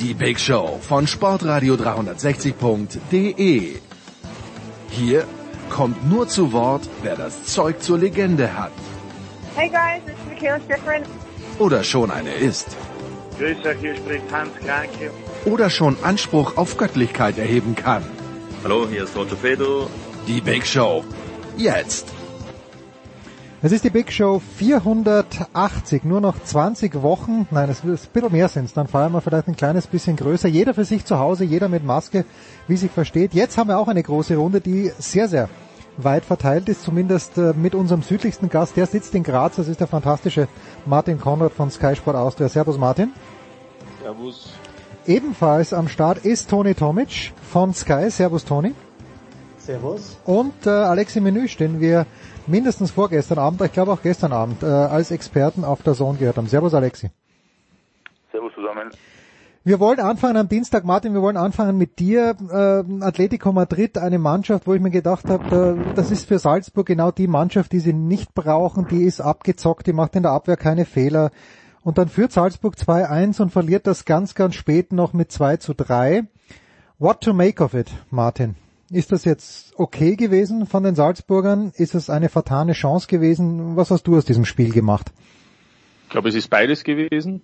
die Big Show von Sportradio 360.de. Hier kommt nur zu Wort, wer das Zeug zur Legende hat. Hey guys, it's Michaela Schifrin. Oder schon eine ist. Grüß euch, hier spricht Hans Kranke. Oder schon Anspruch auf Göttlichkeit erheben kann. Hallo, hier ist Roger Fedor. Die Big Show. Jetzt. Es ist die Big Show 480, nur noch 20 Wochen, nein, es ist ein bisschen mehr sind dann feiern wir vielleicht ein kleines bisschen größer, jeder für sich zu Hause, jeder mit Maske, wie sich versteht. Jetzt haben wir auch eine große Runde, die sehr, sehr weit verteilt ist, zumindest äh, mit unserem südlichsten Gast, der sitzt in Graz, das ist der fantastische Martin Konrad von Sky Sport Austria. Servus Martin. Servus. Ebenfalls am Start ist Toni Tomic von Sky. Servus Toni. Servus. Und äh, Alexi Menüsch, den wir mindestens vorgestern Abend, ich glaube auch gestern Abend, äh, als Experten auf der Zone gehört haben. Servus Alexi. Servus zusammen. Wir wollen anfangen am Dienstag, Martin, wir wollen anfangen mit dir. Äh, Atletico Madrid, eine Mannschaft, wo ich mir gedacht habe, da, das ist für Salzburg genau die Mannschaft, die sie nicht brauchen, die ist abgezockt, die macht in der Abwehr keine Fehler. Und dann führt Salzburg 2-1 und verliert das ganz, ganz spät noch mit 2 zu 3. What to make of it, Martin? Ist das jetzt okay gewesen von den Salzburgern? Ist es eine vertane Chance gewesen? Was hast du aus diesem Spiel gemacht? Ich glaube, es ist beides gewesen.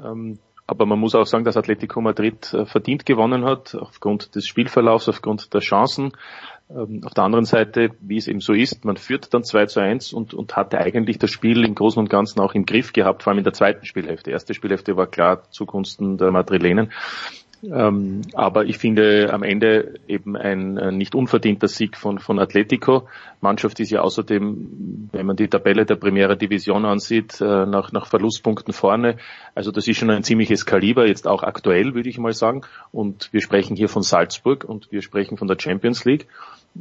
Ähm, aber man muss auch sagen, dass Atletico Madrid äh, verdient gewonnen hat, aufgrund des Spielverlaufs, aufgrund der Chancen. Ähm, auf der anderen Seite, wie es eben so ist, man führt dann 2 zu 1 und, und hatte eigentlich das Spiel im Großen und Ganzen auch im Griff gehabt, vor allem in der zweiten Spielhälfte. Die erste Spielhälfte war klar zugunsten der Madrilenen. Ähm, aber ich finde am Ende eben ein, ein nicht unverdienter Sieg von, von Atletico. Mannschaft ist ja außerdem, wenn man die Tabelle der Primera Division ansieht, äh, nach, nach Verlustpunkten vorne. Also das ist schon ein ziemliches Kaliber, jetzt auch aktuell, würde ich mal sagen. Und wir sprechen hier von Salzburg und wir sprechen von der Champions League.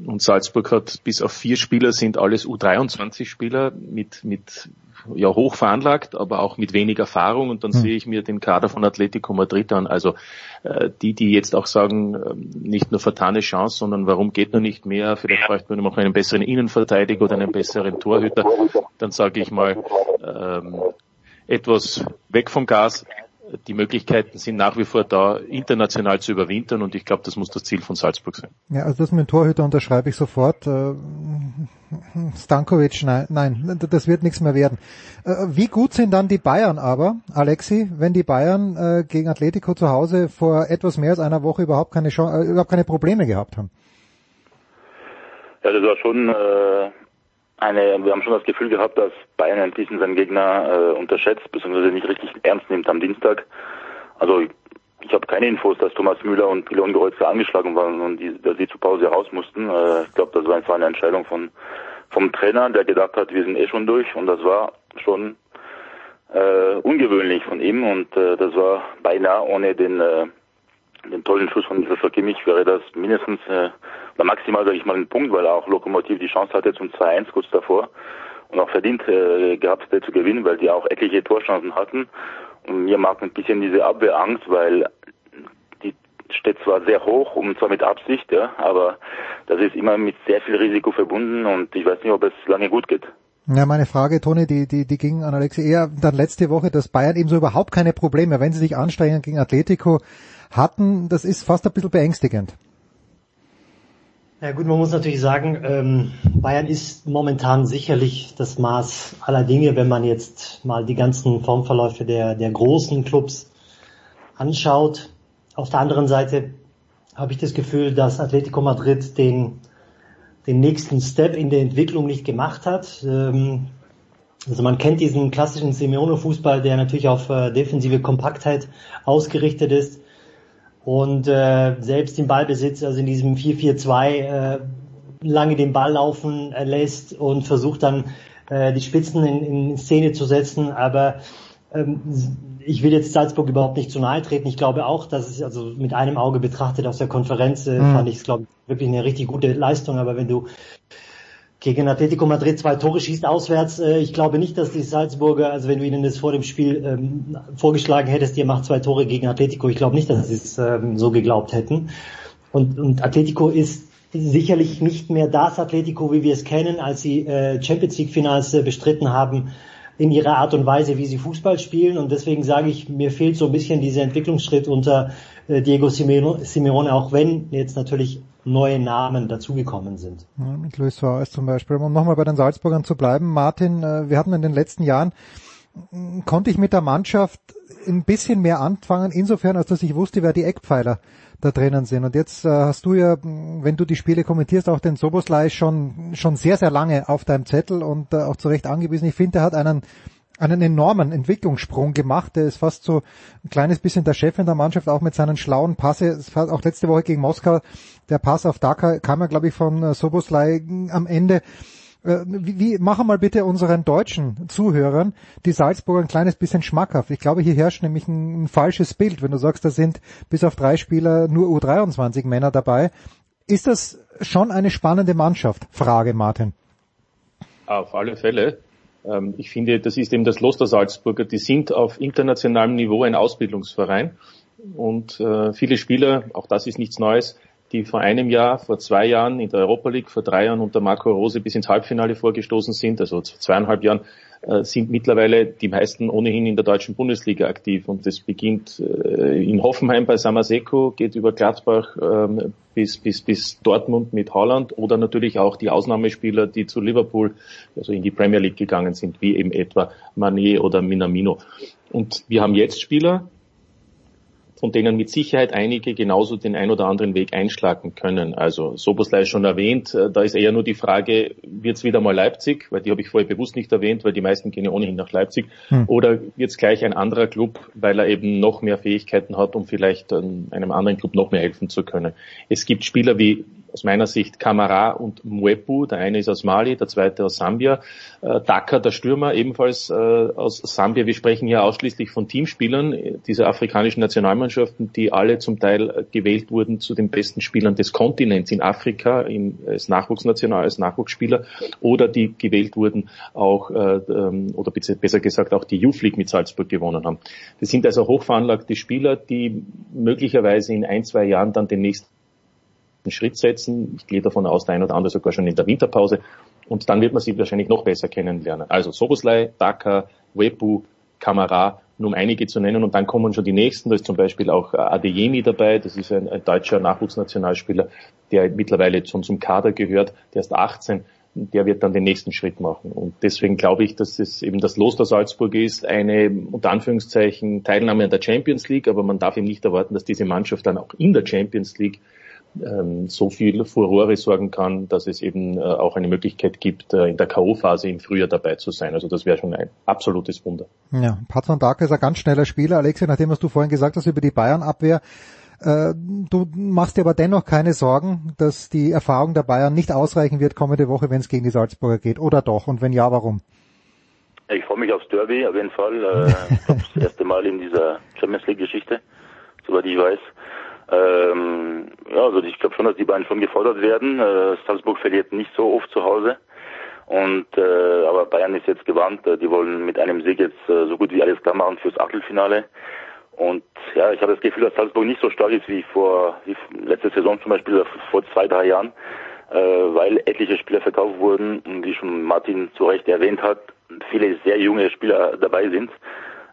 Und Salzburg hat bis auf vier Spieler sind alles U23-Spieler mit, mit ja hoch veranlagt, aber auch mit wenig Erfahrung und dann mhm. sehe ich mir den Kader von Atletico Madrid an. Also äh, die, die jetzt auch sagen, äh, nicht nur vertane Chance, sondern warum geht noch nicht mehr? Vielleicht bräuchte man noch einen besseren Innenverteidiger oder einen besseren Torhüter. Dann sage ich mal ähm, etwas weg vom Gas, die Möglichkeiten sind nach wie vor da, international zu überwintern und ich glaube, das muss das Ziel von Salzburg sein. Ja, also das mit dem Torhüter unterschreibe ich sofort. Äh, Stankovic, nein, nein, das wird nichts mehr werden. Äh, wie gut sind dann die Bayern aber, Alexi, wenn die Bayern äh, gegen Atletico zu Hause vor etwas mehr als einer Woche überhaupt keine, Chance, überhaupt keine Probleme gehabt haben? Ja, das war schon äh, eine, wir haben schon das Gefühl gehabt, dass Bayern ein bisschen seinen Gegner äh, unterschätzt, beziehungsweise nicht richtig ernst nimmt am Dienstag. Also ich, habe keine Infos, dass Thomas Müller und Pilon Gerolzer angeschlagen waren und die, dass sie zur Pause raus mussten. Äh, ich glaube, das war einfach eine Entscheidung von vom Trainer, der gedacht hat, wir sind eh schon durch und das war schon äh, ungewöhnlich von ihm und äh, das war beinahe ohne den äh, den tollen Schuss von Christoph Kimmich wäre das mindestens äh, oder maximal, sage ich mal, ein Punkt, weil auch Lokomotiv die Chance hatte zum 2-1 kurz davor und auch verdient äh, gehabt zu gewinnen, weil die auch etliche Torchancen hatten. Und mir mag ein bisschen diese Abwehrangst, weil die steht zwar sehr hoch und zwar mit Absicht, ja, aber das ist immer mit sehr viel Risiko verbunden und ich weiß nicht, ob es lange gut geht. Ja, meine Frage, Toni, die, die, die ging an Alexi eher dann letzte Woche, dass Bayern eben so überhaupt keine Probleme, wenn sie sich anstrengen gegen Atletico, hatten, das ist fast ein bisschen beängstigend. Ja gut, man muss natürlich sagen, ähm, Bayern ist momentan sicherlich das Maß aller Dinge, wenn man jetzt mal die ganzen Formverläufe der, der großen Clubs anschaut. Auf der anderen Seite habe ich das Gefühl, dass Atletico Madrid den, den nächsten Step in der Entwicklung nicht gemacht hat. Ähm, also man kennt diesen klassischen Simeone-Fußball, der natürlich auf äh, defensive Kompaktheit ausgerichtet ist und äh, selbst im Ballbesitz, also in diesem 4-4-2, äh, lange den Ball laufen äh, lässt und versucht dann äh, die Spitzen in, in Szene zu setzen. Aber ähm, ich will jetzt Salzburg überhaupt nicht zu nahe treten. Ich glaube auch, dass es also mit einem Auge betrachtet aus der Konferenz äh, mhm. fand ich es, glaube ich, wirklich eine richtig gute Leistung. Aber wenn du gegen Atletico Madrid zwei Tore schießt auswärts, äh, ich glaube nicht, dass die Salzburger, also wenn du ihnen das vor dem Spiel ähm, vorgeschlagen hättest, ihr macht zwei Tore gegen Atletico, ich glaube nicht, dass sie es ähm, so geglaubt hätten. Und, und Atletico ist sicherlich nicht mehr das Atletico, wie wir es kennen, als sie äh, Champions League Finals äh, bestritten haben in ihrer Art und Weise, wie sie Fußball spielen. Und deswegen sage ich, mir fehlt so ein bisschen dieser Entwicklungsschritt unter äh, Diego Simeone, auch wenn jetzt natürlich neue Namen dazugekommen sind. Ja, mit Luis Suarez zum Beispiel. Um nochmal bei den Salzburgern zu bleiben, Martin, äh, wir hatten in den letzten Jahren, konnte ich mit der Mannschaft ein bisschen mehr anfangen, insofern, als dass ich wusste, wer die Eckpfeiler da drinnen sind. Und jetzt äh, hast du ja, wenn du die Spiele kommentierst, auch den Soboslai schon, schon sehr, sehr lange auf deinem Zettel und äh, auch zu Recht angewiesen. Ich finde, er hat einen, einen enormen Entwicklungssprung gemacht. Der ist fast so ein kleines bisschen der Chef in der Mannschaft, auch mit seinen schlauen Passe. Auch letzte Woche gegen Moskau, der Pass auf Dhaka kam ja, glaube ich, von äh, Soboslai am Ende. Äh, wie, wie, machen mal bitte unseren deutschen Zuhörern die Salzburger ein kleines bisschen schmackhaft. Ich glaube, hier herrscht nämlich ein, ein falsches Bild, wenn du sagst, da sind bis auf drei Spieler nur U23 Männer dabei. Ist das schon eine spannende Mannschaft? Frage, Martin. Auf alle Fälle. Ähm, ich finde, das ist eben das Los der Salzburger. Die sind auf internationalem Niveau ein Ausbildungsverein und äh, viele Spieler, auch das ist nichts Neues, die vor einem Jahr, vor zwei Jahren in der Europa League, vor drei Jahren unter Marco Rose bis ins Halbfinale vorgestoßen sind, also zweieinhalb Jahren, äh, sind mittlerweile die meisten ohnehin in der deutschen Bundesliga aktiv. Und das beginnt äh, in Hoffenheim bei Samaseko, geht über Gladbach ähm, bis, bis, bis Dortmund mit Holland oder natürlich auch die Ausnahmespieler, die zu Liverpool, also in die Premier League gegangen sind, wie eben etwa Manet oder Minamino. Und wir haben jetzt Spieler, von denen mit Sicherheit einige genauso den ein oder anderen Weg einschlagen können. Also Soboslai schon erwähnt, äh, da ist eher nur die Frage, wird es wieder mal Leipzig, weil die habe ich vorher bewusst nicht erwähnt, weil die meisten gehen ja ohnehin nach Leipzig, hm. oder wird es gleich ein anderer Club, weil er eben noch mehr Fähigkeiten hat, um vielleicht einem anderen Club noch mehr helfen zu können. Es gibt Spieler wie aus meiner Sicht Kamara und Mwepu. Der eine ist aus Mali, der zweite aus Sambia. Äh, Daka, der Stürmer, ebenfalls äh, aus Sambia. Wir sprechen hier ausschließlich von Teamspielern dieser afrikanischen Nationalmannschaften, die alle zum Teil gewählt wurden zu den besten Spielern des Kontinents in Afrika in, als Nachwuchsnational, als Nachwuchsspieler oder die gewählt wurden auch, äh, ähm, oder besser gesagt auch die Youth mit Salzburg gewonnen haben. Das sind also hochveranlagte Spieler, die möglicherweise in ein, zwei Jahren dann den nächsten Schritt setzen. Ich gehe davon aus, der ein oder andere sogar schon in der Winterpause. Und dann wird man sie wahrscheinlich noch besser kennenlernen. Also Soboslai, Daka, Wepu, Kamara, nur um einige zu nennen. Und dann kommen schon die nächsten. Da ist zum Beispiel auch Adeyemi dabei. Das ist ein, ein deutscher Nachwuchsnationalspieler, der mittlerweile schon zum Kader gehört. Der ist 18 der wird dann den nächsten Schritt machen. Und deswegen glaube ich, dass es eben das Los der Salzburg ist, eine unter Anführungszeichen Teilnahme an der Champions League, aber man darf eben nicht erwarten, dass diese Mannschaft dann auch in der Champions League ähm, so viel Furore sorgen kann, dass es eben äh, auch eine Möglichkeit gibt, äh, in der K.O.-Phase im Frühjahr dabei zu sein. Also das wäre schon ein absolutes Wunder. Ja, Pat van Dijk ist ein ganz schneller Spieler. Alexia, nachdem was du vorhin gesagt hast über die Bayern-Abwehr, äh, du machst dir aber dennoch keine Sorgen, dass die Erfahrung der Bayern nicht ausreichen wird kommende Woche, wenn es gegen die Salzburger geht, oder doch? Und wenn ja, warum? Ich freue mich aufs Derby, auf jeden Fall. Äh, das erste Mal in dieser Champions League-Geschichte, soweit ich weiß. Ähm, ja, also ich glaube schon, dass die beiden schon gefordert werden. Äh, Salzburg verliert nicht so oft zu Hause. Und äh, aber Bayern ist jetzt gewarnt, äh, die wollen mit einem Sieg jetzt äh, so gut wie alles klar machen fürs Achtelfinale. Und ja, ich habe das Gefühl, dass Salzburg nicht so stark ist wie vor wie letzte Saison zum Beispiel vor zwei, drei Jahren, äh, weil etliche Spieler verkauft wurden und wie schon Martin zu Recht erwähnt hat, viele sehr junge Spieler dabei sind.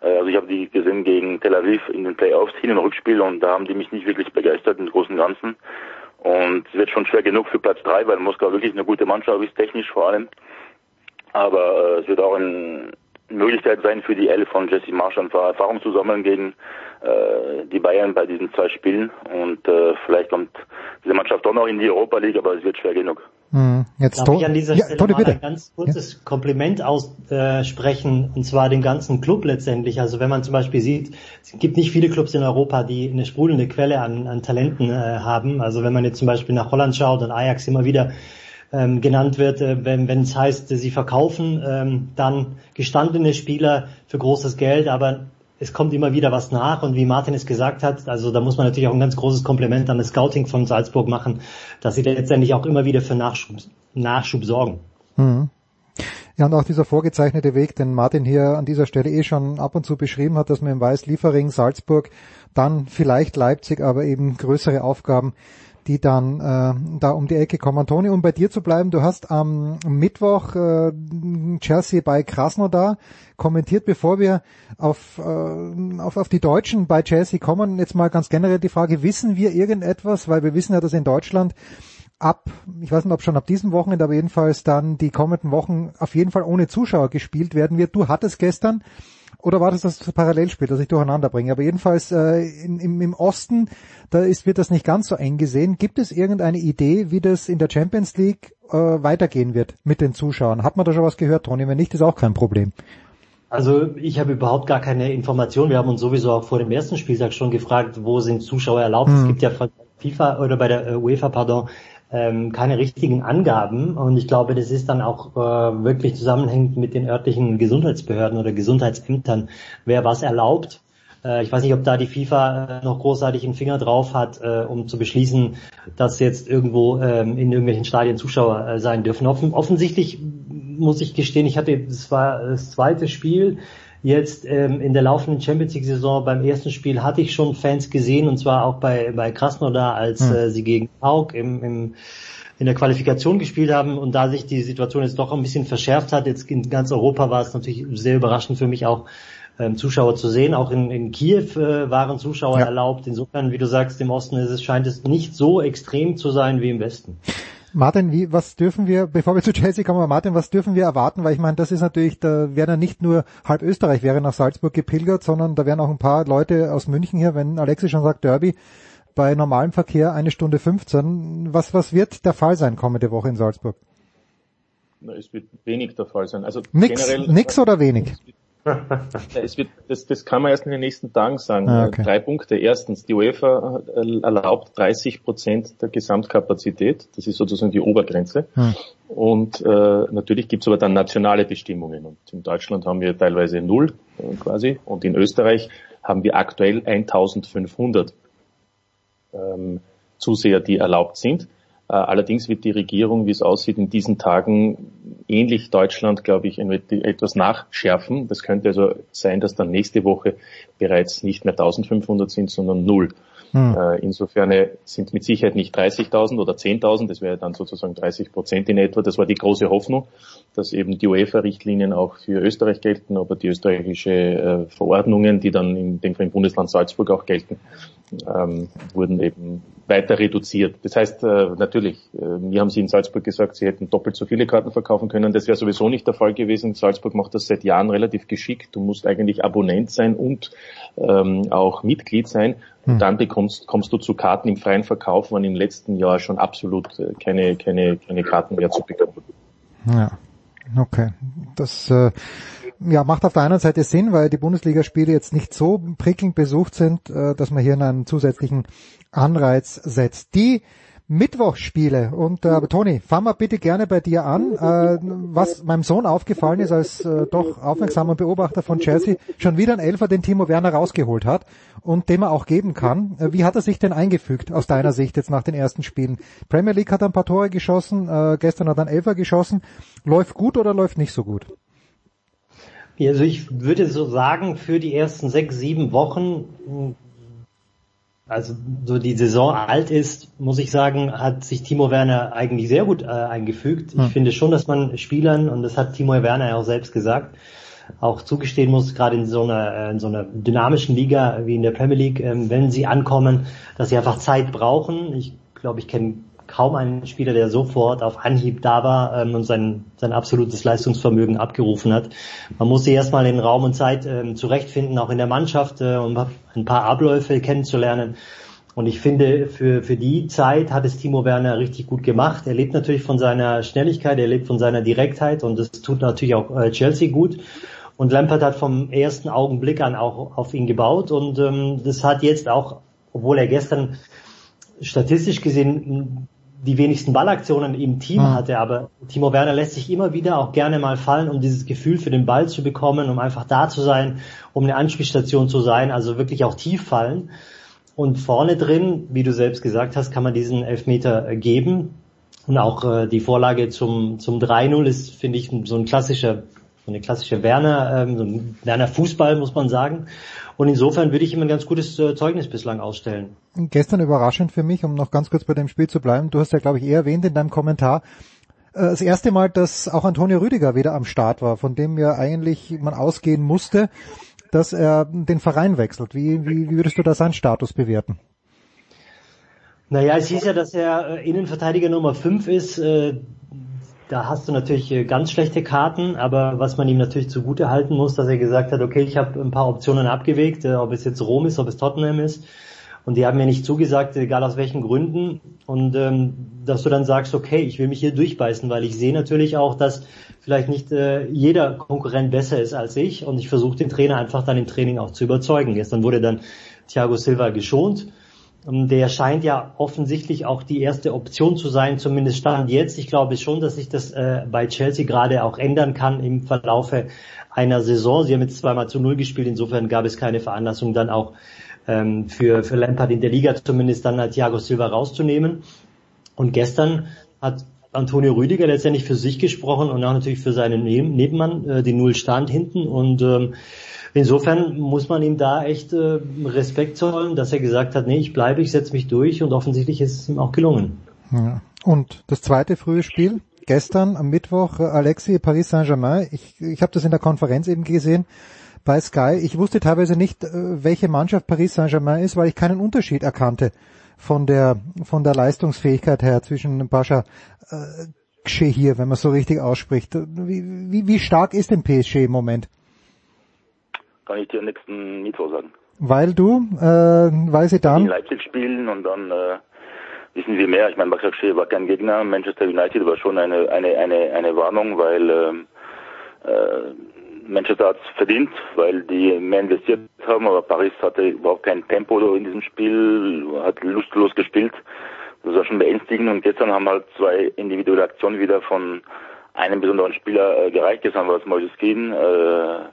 Äh, also ich habe die gesehen gegen Tel Aviv in den Playoffs, Hin- und Rückspiel und da haben die mich nicht wirklich begeistert im Großen und Ganzen. Und es wird schon schwer genug für Platz drei, weil Moskau wirklich eine gute Mannschaft ist, technisch vor allem. Aber äh, es wird auch ein, Möglichkeit sein für die Elf von Jesse Marsch einfach Erfahrung zu sammeln gegen äh, die Bayern bei diesen zwei Spielen und äh, vielleicht kommt diese Mannschaft doch noch in die Europa League, aber es wird schwer genug. Hm, jetzt Darf ich an dieser ja, Stelle Toni, mal ein ganz kurzes ja. Kompliment aussprechen, und zwar dem ganzen Club letztendlich. Also wenn man zum Beispiel sieht, es gibt nicht viele Clubs in Europa, die eine sprudelnde Quelle an, an Talenten äh, haben. Also wenn man jetzt zum Beispiel nach Holland schaut und Ajax immer wieder ähm, genannt wird, äh, wenn es heißt, sie verkaufen ähm, dann gestandene Spieler für großes Geld, aber es kommt immer wieder was nach und wie Martin es gesagt hat, also da muss man natürlich auch ein ganz großes Kompliment an das Scouting von Salzburg machen, dass sie letztendlich auch immer wieder für Nachschub, Nachschub sorgen. Mhm. Ja, und auch dieser vorgezeichnete Weg, den Martin hier an dieser Stelle eh schon ab und zu beschrieben hat, dass man im Weiß Liefering, Salzburg, dann vielleicht Leipzig, aber eben größere Aufgaben die dann äh, da um die Ecke kommen. Toni, um bei dir zu bleiben, du hast am Mittwoch äh, Chelsea bei Krasnodar kommentiert, bevor wir auf, äh, auf, auf die Deutschen bei Chelsea kommen. Jetzt mal ganz generell die Frage, wissen wir irgendetwas, weil wir wissen ja, dass in Deutschland ab, ich weiß nicht, ob schon ab diesem Wochenende, aber jedenfalls dann die kommenden Wochen auf jeden Fall ohne Zuschauer gespielt werden wird. Du hattest gestern oder war das das Parallelspiel, das ich durcheinander bringe? Aber jedenfalls äh, in, im, im Osten, da ist, wird das nicht ganz so eng gesehen. Gibt es irgendeine Idee, wie das in der Champions League äh, weitergehen wird mit den Zuschauern? Hat man da schon was gehört, Toni? Wenn nicht, ist auch kein Problem. Also ich habe überhaupt gar keine Information. Wir haben uns sowieso auch vor dem ersten Spieltag schon gefragt, wo sind Zuschauer erlaubt. Hm. Es gibt ja von FIFA oder bei der äh, UEFA, pardon, ähm, keine richtigen Angaben und ich glaube, das ist dann auch äh, wirklich zusammenhängend mit den örtlichen Gesundheitsbehörden oder Gesundheitsämtern, wer was erlaubt. Äh, ich weiß nicht, ob da die FIFA noch großartig einen Finger drauf hat, äh, um zu beschließen, dass jetzt irgendwo ähm, in irgendwelchen Stadien Zuschauer äh, sein dürfen. Offen, offensichtlich muss ich gestehen, ich hatte, das war das zweite Spiel, Jetzt ähm, in der laufenden Champions League Saison beim ersten Spiel hatte ich schon Fans gesehen und zwar auch bei bei Krasnodar, als hm. äh, sie gegen Pauk im, im in der Qualifikation gespielt haben und da sich die Situation jetzt doch ein bisschen verschärft hat, jetzt in ganz Europa war es natürlich sehr überraschend für mich auch ähm, Zuschauer zu sehen. Auch in, in Kiew äh, waren Zuschauer ja. erlaubt. Insofern, wie du sagst, im Osten ist es, scheint es nicht so extrem zu sein wie im Westen. Martin, wie, was dürfen wir, bevor wir zu Chelsea kommen, Martin, was dürfen wir erwarten? Weil ich meine, das ist natürlich, da wäre nicht nur halb Österreich wäre nach Salzburg gepilgert, sondern da wären auch ein paar Leute aus München hier, wenn Alexis schon sagt Derby, bei normalem Verkehr eine Stunde 15. Was, was wird der Fall sein kommende Woche in Salzburg? Na, es wird wenig der Fall sein. Also nix, generell, nix oder wenig? es wird, das, das kann man erst in den nächsten Tagen sagen. Ah, okay. Drei Punkte. Erstens, die UEFA erlaubt 30 Prozent der Gesamtkapazität. Das ist sozusagen die Obergrenze. Hm. Und äh, natürlich gibt's aber dann nationale Bestimmungen. Und in Deutschland haben wir teilweise null äh, quasi. Und in Österreich haben wir aktuell 1500 ähm, Zuseher, die erlaubt sind. Äh, allerdings wird die Regierung, wie es aussieht, in diesen Tagen ähnlich Deutschland, glaube ich, etwas nachschärfen. Das könnte also sein, dass dann nächste Woche bereits nicht mehr 1500 sind, sondern null. Hm. Äh, insofern sind mit Sicherheit nicht 30.000 oder 10.000, das wäre dann sozusagen 30 Prozent in etwa. Das war die große Hoffnung, dass eben die UEFA-Richtlinien auch für Österreich gelten, aber die österreichische äh, Verordnungen, die dann in dem Fall im Bundesland Salzburg auch gelten, ähm, wurden eben weiter reduziert. Das heißt äh, natürlich, äh, mir haben Sie in Salzburg gesagt, Sie hätten doppelt so viele Karten verkaufen können. Das wäre sowieso nicht der Fall gewesen. Salzburg macht das seit Jahren relativ geschickt. Du musst eigentlich Abonnent sein und ähm, auch Mitglied sein. Und hm. dann bekommst, kommst du zu Karten im freien Verkauf, wann im letzten Jahr schon absolut äh, keine, keine, keine Karten mehr zu bekommen. Ja, okay. Das äh, ja, macht auf der einen Seite Sinn, weil die Bundesligaspiele jetzt nicht so prickelnd besucht sind, äh, dass man hier einen zusätzlichen Anreiz setzt. Die Mittwochsspiele und äh, Toni, fang mal bitte gerne bei dir an. Äh, was meinem Sohn aufgefallen ist als äh, doch aufmerksamer Beobachter von Chelsea, schon wieder ein Elfer, den Timo Werner rausgeholt hat und den man auch geben kann. Äh, wie hat er sich denn eingefügt aus deiner Sicht jetzt nach den ersten Spielen? Premier League hat ein paar Tore geschossen, äh, gestern hat er ein Elfer geschossen. Läuft gut oder läuft nicht so gut? Also ich würde so sagen, für die ersten sechs, sieben Wochen, also so die Saison alt ist, muss ich sagen, hat sich Timo Werner eigentlich sehr gut äh, eingefügt. Ich hm. finde schon, dass man Spielern, und das hat Timo Werner ja auch selbst gesagt, auch zugestehen muss, gerade in so einer, äh, in so einer dynamischen Liga wie in der Premier League, ähm, wenn sie ankommen, dass sie einfach Zeit brauchen. Ich glaube, ich kenne kaum einen Spieler, der sofort auf Anhieb da war ähm, und sein, sein absolutes Leistungsvermögen abgerufen hat. Man muss sich erstmal in Raum und Zeit ähm, zurechtfinden, auch in der Mannschaft, äh, um ein paar Abläufe kennenzulernen. Und ich finde, für, für die Zeit hat es Timo Werner richtig gut gemacht. Er lebt natürlich von seiner Schnelligkeit, er lebt von seiner Direktheit und das tut natürlich auch äh, Chelsea gut. Und Lampard hat vom ersten Augenblick an auch auf ihn gebaut und ähm, das hat jetzt auch, obwohl er gestern statistisch gesehen die wenigsten Ballaktionen im Team Mhm. hatte, aber Timo Werner lässt sich immer wieder auch gerne mal fallen, um dieses Gefühl für den Ball zu bekommen, um einfach da zu sein, um eine Anspielstation zu sein, also wirklich auch tief fallen. Und vorne drin, wie du selbst gesagt hast, kann man diesen Elfmeter äh, geben. Und auch äh, die Vorlage zum, zum 3-0 ist, finde ich, so ein klassischer, so eine klassische Werner, ähm, so ein Werner Fußball, muss man sagen. Und insofern würde ich ihm ein ganz gutes äh, Zeugnis bislang ausstellen. Gestern überraschend für mich, um noch ganz kurz bei dem Spiel zu bleiben. Du hast ja, glaube ich, eher erwähnt in deinem Kommentar, äh, das erste Mal, dass auch Antonio Rüdiger wieder am Start war, von dem ja eigentlich man ausgehen musste, dass er den Verein wechselt. Wie, wie, wie würdest du da seinen Status bewerten? Naja, es hieß ja, dass er äh, Innenverteidiger Nummer 5 ist. Da hast du natürlich äh, ganz schlechte Karten, aber was man ihm natürlich zugute halten muss, dass er gesagt hat, okay, ich habe ein paar Optionen abgewegt, äh, ob es jetzt Rom ist, ob es Tottenham ist. Und die haben mir nicht zugesagt, egal aus welchen Gründen. Und ähm, dass du dann sagst, okay, ich will mich hier durchbeißen, weil ich sehe natürlich auch, dass vielleicht nicht äh, jeder Konkurrent besser ist als ich. Und ich versuche den Trainer einfach dann im Training auch zu überzeugen. Gestern wurde dann Thiago Silva geschont. Ähm, Der scheint ja offensichtlich auch die erste Option zu sein, zumindest stand jetzt. Ich glaube schon, dass sich das äh, bei Chelsea gerade auch ändern kann im Verlaufe einer Saison. Sie haben jetzt zweimal zu Null gespielt, insofern gab es keine Veranlassung dann auch ähm, für, für Lampard in der Liga zumindest dann halt Thiago Silva rauszunehmen. Und gestern hat Antonio Rüdiger letztendlich für sich gesprochen und auch natürlich für seinen Neben Nebenmann, äh, die Null stand hinten und ähm, Insofern muss man ihm da echt äh, Respekt zollen, dass er gesagt hat, nee, ich bleibe, ich setze mich durch und offensichtlich ist es ihm auch gelungen. Ja. Und das zweite frühe Spiel, gestern am Mittwoch, äh, Alexi Paris Saint-Germain. Ich, ich habe das in der Konferenz eben gesehen bei Sky. Ich wusste teilweise nicht, äh, welche Mannschaft Paris Saint-Germain ist, weil ich keinen Unterschied erkannte von der von der Leistungsfähigkeit her zwischen Pascha äh, hier, wenn man so richtig ausspricht. Wie, wie, wie stark ist denn PSG im Moment? Kann ich dir nächsten Mittwoch sagen. Weil du, äh, weil sie In dann, Leipzig spielen und dann äh, wissen wir mehr. Ich meine, Başakşehir war kein Gegner. Manchester United war schon eine eine eine eine Warnung, weil ähm, äh, Manchester hat es verdient, weil die mehr investiert haben, aber Paris hatte überhaupt kein Tempo in diesem Spiel, hat lustlos gespielt. Das war schon beängstigend und gestern haben halt zwei individuelle Aktionen wieder von einem besonderen Spieler äh, gereicht. Gestern war es Moises Keane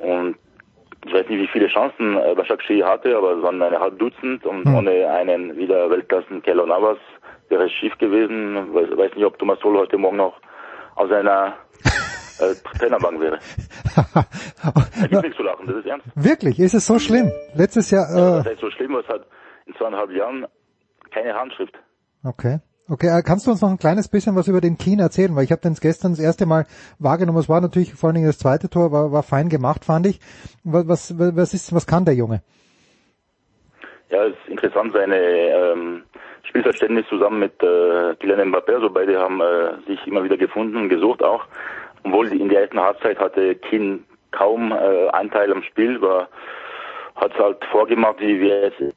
äh, und ich weiß nicht, wie viele Chancen äh, Başakşehir hatte, aber es waren eine halb Dutzend und Hm. ohne einen wieder Weltklassen Keller Navas wäre es schief gewesen. Weiß, weiß nicht, ob Thomas Tuchel heute Morgen noch auf seiner äh, Trainerbank wäre. Da gibt nichts zu lachen, das ist ernst. wirklich, ist es so schlimm? Letztes Jahr, Das äh, heißt so schlimm, was hat in zweieinhalb Jahren keine Handschrift. Okay. Okay, äh, kannst du uns noch ein kleines bisschen was über den Keen erzählen? Weil ich habe den gestern das erste Mal wahrgenommen. Es war natürlich vor allen Dingen das zweite Tor, war, war fein gemacht, fand ich. Was, was, ist, was kann der Junge? Ja, es ist interessant, seine ähm, Spielverständnis zusammen mit äh, Kylian Mbappé, also beide haben äh, sich immer wieder gefunden und gesucht auch. Obwohl in der ersten Halbzeit hatte Keen kaum äh, Anteil am Spiel, war hat halt vorgemacht, wie wir es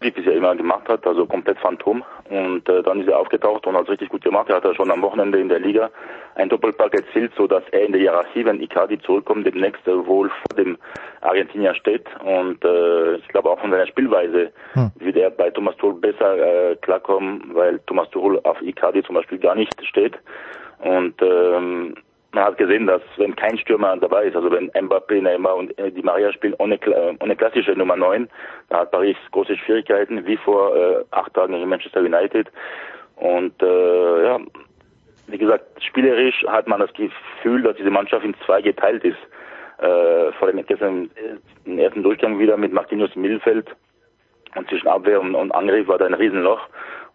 bisher immer gemacht hat, also komplett Phantom. Und äh, dann ist er aufgetaucht und hat es richtig gut gemacht. Er hat ja schon am Wochenende in der Liga ein Doppelpack erzielt, so dass er in der Hierarchie, wenn Icardi zurückkommt, demnächst äh, wohl vor dem Argentinier steht. Und äh, ich glaube auch von seiner Spielweise Hm. wird er bei Thomas Tuchel besser äh, klarkommen, weil Thomas Tuchel auf Icardi zum Beispiel gar nicht steht. Und ähm, man hat gesehen, dass wenn kein Stürmer dabei ist, also wenn Mbappé, Neymar und äh, Di Maria spielen ohne, Kla- ohne klassische Nummer 9, da hat Paris große Schwierigkeiten, wie vor äh, acht Tagen gegen Manchester United. Und äh, ja, wie gesagt, spielerisch hat man das Gefühl, dass diese Mannschaft in zwei geteilt ist. Äh, vor allem gestern äh, im ersten Durchgang wieder mit Marquinhos im Mittelfeld und zwischen Abwehr und, und Angriff war da ein Riesenloch.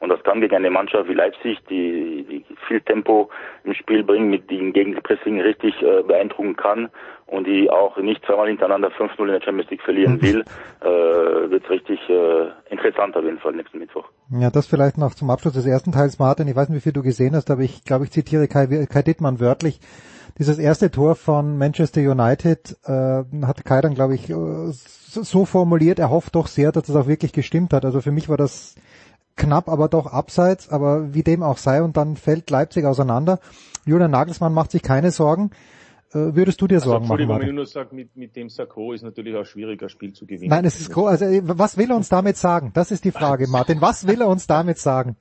Und das kann gegen eine Mannschaft wie Leipzig, die, die viel Tempo im Spiel bringt, mit dem Gegenpressing richtig äh, beeindrucken kann und die auch nicht zweimal hintereinander 5-0 in der Champions League verlieren will, äh, wird richtig äh, interessant auf jeden Fall nächsten Mittwoch. Ja, das vielleicht noch zum Abschluss des ersten Teils, Martin. Ich weiß nicht, wie viel du gesehen hast, aber ich glaube, ich zitiere Kai, Kai Dittmann wörtlich. Dieses erste Tor von Manchester United äh, hat Kai dann, glaube ich, äh, so so formuliert, er hofft doch sehr, dass es auch wirklich gestimmt hat. Also für mich war das knapp, aber doch abseits, aber wie dem auch sei. Und dann fällt Leipzig auseinander. Julian Nagelsmann macht sich keine Sorgen. Äh, würdest du dir Also, Sorgen machen? Entschuldigung, wenn ich nur sage, mit, mit dem Sakko ist natürlich auch schwieriger Spiel zu gewinnen. Nein, es ist groß. Also, äh, was will er uns damit sagen? Das ist die Frage, Martin. Was will er uns damit sagen?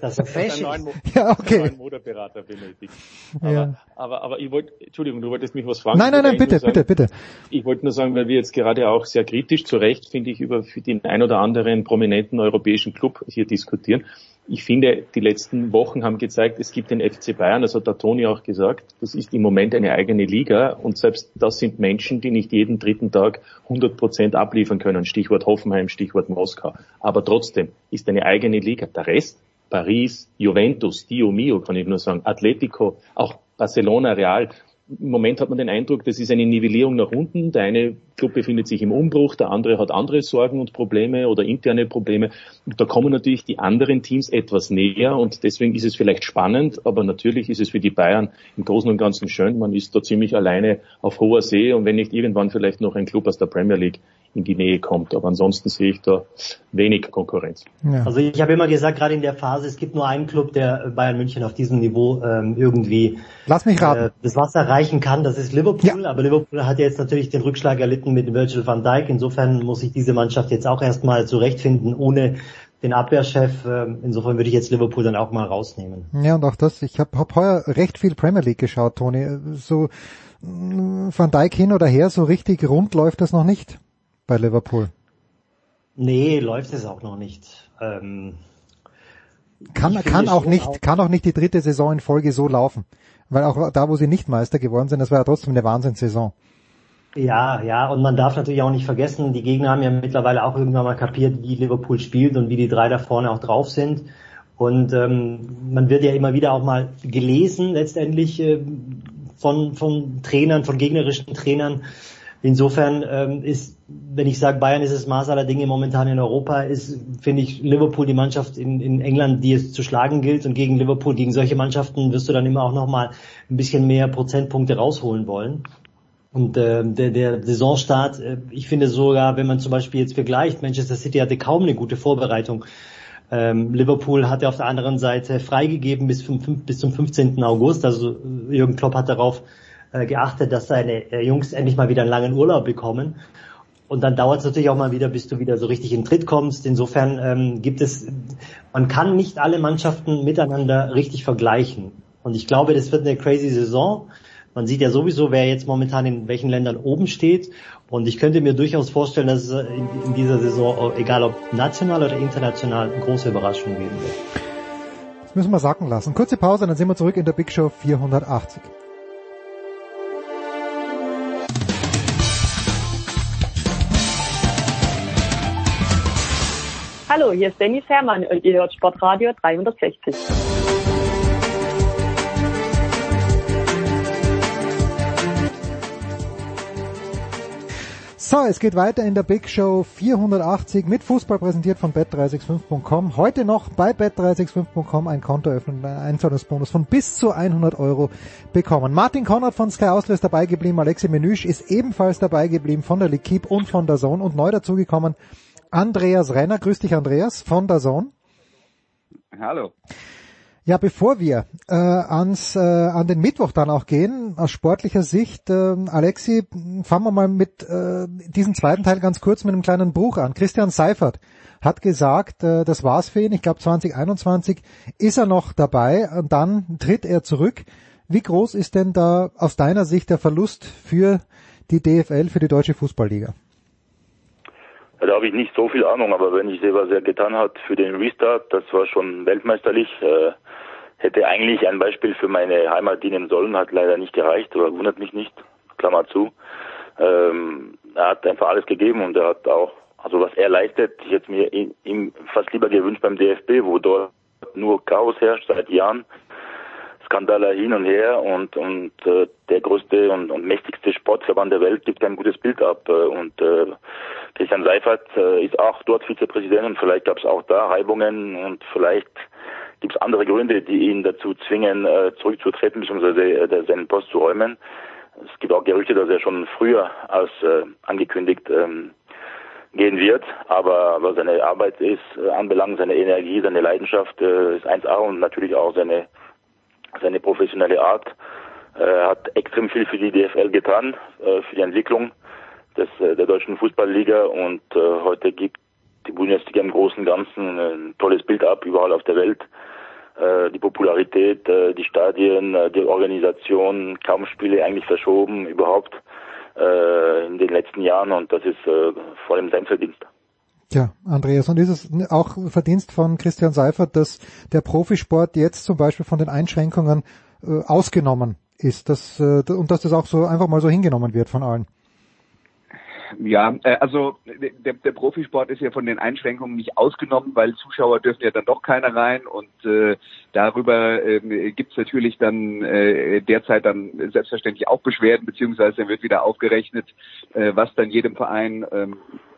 Das ist ein neuen, ja, okay. Moderberater benötigt. Aber, Ja. aber, aber ich wollte, Entschuldigung, du wolltest mich was fragen. Nein, nein, nein, bitte, nur bitte, bitte. Ich wollte nur sagen, weil wir jetzt gerade auch sehr kritisch, zu Recht, finde ich, über den ein oder anderen prominenten europäischen Club hier diskutieren. Ich finde, die letzten Wochen haben gezeigt, es gibt den FC Bayern, das hat der Toni auch gesagt, das ist im Moment eine eigene Liga und selbst das sind Menschen, die nicht jeden dritten Tag 100 Prozent abliefern können. Stichwort Hoffenheim, Stichwort Moskau. Aber trotzdem ist eine eigene Liga. Der Rest, Paris, Juventus, Dio Mio, kann ich nur sagen, Atletico, auch Barcelona, Real, im Moment hat man den Eindruck, das ist eine Nivellierung nach unten. Der eine Club befindet sich im Umbruch, der andere hat andere Sorgen und Probleme oder interne Probleme. Und da kommen natürlich die anderen Teams etwas näher und deswegen ist es vielleicht spannend, aber natürlich ist es für die Bayern im Großen und Ganzen schön. Man ist da ziemlich alleine auf hoher See und wenn nicht irgendwann vielleicht noch ein Club aus der Premier League in die Nähe kommt. Aber ansonsten sehe ich da wenig Konkurrenz. Ja. Also ich habe immer gesagt, gerade in der Phase, es gibt nur einen Club, der Bayern München auf diesem Niveau ähm, irgendwie Lass mich raten. äh, das Wasser reichen kann, das ist Liverpool. Aber Liverpool hat ja jetzt natürlich den Rückschlag erlitten mit Virgil van Dijk. Insofern muss sich diese Mannschaft jetzt auch erstmal zurechtfinden, ohne den Abwehrchef. Ähm, Insofern würde ich jetzt Liverpool dann auch mal rausnehmen. Ja, und auch das, ich habe hab heuer recht viel Premier League geschaut, Toni. So mh, Van Dijk hin oder her, so richtig rund läuft das noch nicht bei Liverpool. Nee, läuft es auch noch nicht. Ähm, Kann, kann auch nicht, auch- kann auch nicht die dritte Saison in Folge so laufen. Weil auch da, wo sie nicht Meister geworden sind, das war ja trotzdem eine Wahnsinnssaison. Ja, ja, und man darf natürlich auch nicht vergessen, die Gegner haben ja mittlerweile auch irgendwann mal kapiert, wie Liverpool spielt und wie die drei da vorne auch drauf sind. Und ähm, man wird ja immer wieder auch mal gelesen, letztendlich äh, von, von Trainern, von gegnerischen Trainern. Insofern ähm, ist, wenn ich sage, Bayern ist das Maß aller Dinge momentan in Europa, ist, finde ich, Liverpool die Mannschaft in, in England, die es zu schlagen gilt. Und gegen Liverpool, gegen solche Mannschaften wirst du dann immer auch nochmal ein bisschen mehr Prozentpunkte rausholen wollen. Und äh, der, der Saisonstart, äh, ich finde sogar, wenn man zum Beispiel jetzt vergleicht, Manchester City hatte kaum eine gute Vorbereitung. Ähm, Liverpool hatte auf der anderen Seite freigegeben bis, zum bis zum 15. August. Also äh, Jürgen Klopp hat darauf äh, geachtet, dass seine äh, Jungs endlich mal wieder einen langen Urlaub bekommen. Und dann dauert es natürlich auch mal wieder, bis du wieder so richtig in Tritt kommst. Insofern ähm, gibt es, man kann nicht alle Mannschaften miteinander richtig vergleichen. Und ich glaube, das wird eine crazy Saison. Man sieht ja sowieso, wer jetzt momentan in welchen Ländern oben steht. Und ich könnte mir durchaus vorstellen, dass es in, in dieser Saison, egal ob national oder international, eine große Überraschung geben wird. Das müssen wir sacken lassen. Kurze Pause, dann sind wir zurück in der Big Show 480. Hallo, hier ist Dennis Herrmann und ihr hört Sportradio 360. So, es geht weiter in der Big Show 480 mit Fußball präsentiert von bet365.com. Heute noch bei bet365.com ein Konto öffnen einen Einzahlungsbonus von bis zu 100 Euro bekommen. Martin Konrad von Sky Austria ist dabei geblieben, Alexi Menüsch ist ebenfalls dabei geblieben von der L'Equipe und von der Zone und neu dazugekommen Andreas Renner. Grüß dich Andreas von der Zone. Hallo. Ja, bevor wir äh, ans, äh, an den Mittwoch dann auch gehen, aus sportlicher Sicht, äh, Alexi, fangen wir mal mit äh, diesem zweiten Teil ganz kurz mit einem kleinen Bruch an. Christian Seifert hat gesagt, äh, das war's für ihn. Ich glaube 2021 ist er noch dabei und dann tritt er zurück. Wie groß ist denn da aus deiner Sicht der Verlust für die DFL, für die Deutsche Fußballliga? Da habe ich nicht so viel Ahnung, aber wenn ich sehe, was er getan hat für den Restart, das war schon weltmeisterlich. Äh, hätte eigentlich ein Beispiel für meine Heimat dienen sollen, hat leider nicht gereicht, aber wundert mich nicht, Klammer zu. Ähm, er hat einfach alles gegeben und er hat auch, also was er leistet, ich hätte mir ihn- ihm fast lieber gewünscht beim DFB, wo dort nur Chaos herrscht seit Jahren. Skandale hin und her und und äh, der größte und, und mächtigste Sportverband der Welt gibt ein gutes Bild ab äh, und äh, Christian Seifert äh, ist auch dort Vizepräsident und vielleicht gab es auch da Reibungen und vielleicht gibt es andere Gründe, die ihn dazu zwingen, äh, zurückzutreten bzw. Äh, seinen Post zu räumen. Es gibt auch Gerüchte, dass er schon früher als äh, angekündigt ähm, gehen wird, aber was seine Arbeit ist, äh, anbelangt, seine Energie, seine Leidenschaft äh, ist 1A und natürlich auch seine seine professionelle Art. Er hat extrem viel für die DFL getan, äh, für die Entwicklung des, äh, der deutschen Fußballliga und äh, heute gibt die Bundesliga im Großen und Ganzen ein tolles Bild ab, überall auf der Welt. Äh, die Popularität, äh, die Stadien, äh, die Organisation, kaum Spiele eigentlich verschoben, überhaupt äh, in den letzten Jahren und das ist vor allem sein Verdienst. Ja, Andreas, und ist es auch Verdienst von Christian Seifert, dass der Profisport jetzt zum Beispiel von den Einschränkungen äh, ausgenommen ist, dass, äh, und dass das auch so einfach mal so hingenommen wird von allen? Ja, äh, also der, der Profisport ist ja von den Einschränkungen nicht ausgenommen, weil Zuschauer dürfen ja dann doch keiner rein und äh, darüber äh, gibt es natürlich dann äh, derzeit dann selbstverständlich auch Beschwerden, beziehungsweise wird wieder aufgerechnet, äh, was dann jedem Verein äh,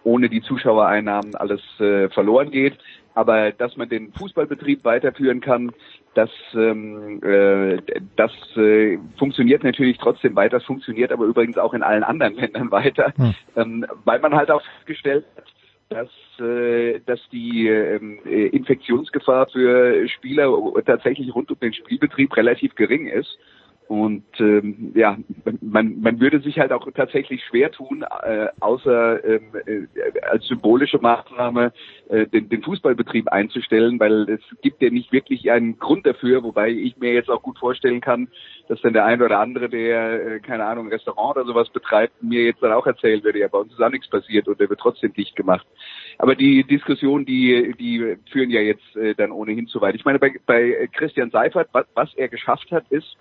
ohne die Zuschauereinnahmen alles äh, verloren geht. Aber dass man den Fußballbetrieb weiterführen kann, das, ähm, äh, das äh, funktioniert natürlich trotzdem weiter. Das funktioniert aber übrigens auch in allen anderen Ländern weiter, hm. ähm, weil man halt auch festgestellt hat, dass, äh, dass die ähm, äh, Infektionsgefahr für Spieler tatsächlich rund um den Spielbetrieb relativ gering ist. Und ähm, ja, man, man würde sich halt auch tatsächlich schwer tun, äh, außer ähm, äh, als symbolische Maßnahme äh, den, den Fußballbetrieb einzustellen, weil es gibt ja nicht wirklich einen Grund dafür, wobei ich mir jetzt auch gut vorstellen kann, dass dann der eine oder andere, der, äh, keine Ahnung, Restaurant oder sowas betreibt, mir jetzt dann auch erzählen würde, ja, bei uns ist auch nichts passiert und der wird trotzdem dicht gemacht. Aber die Diskussion, die, die führen ja jetzt äh, dann ohnehin zu weit. Ich meine, bei, bei Christian Seifert, was, was er geschafft hat, ist,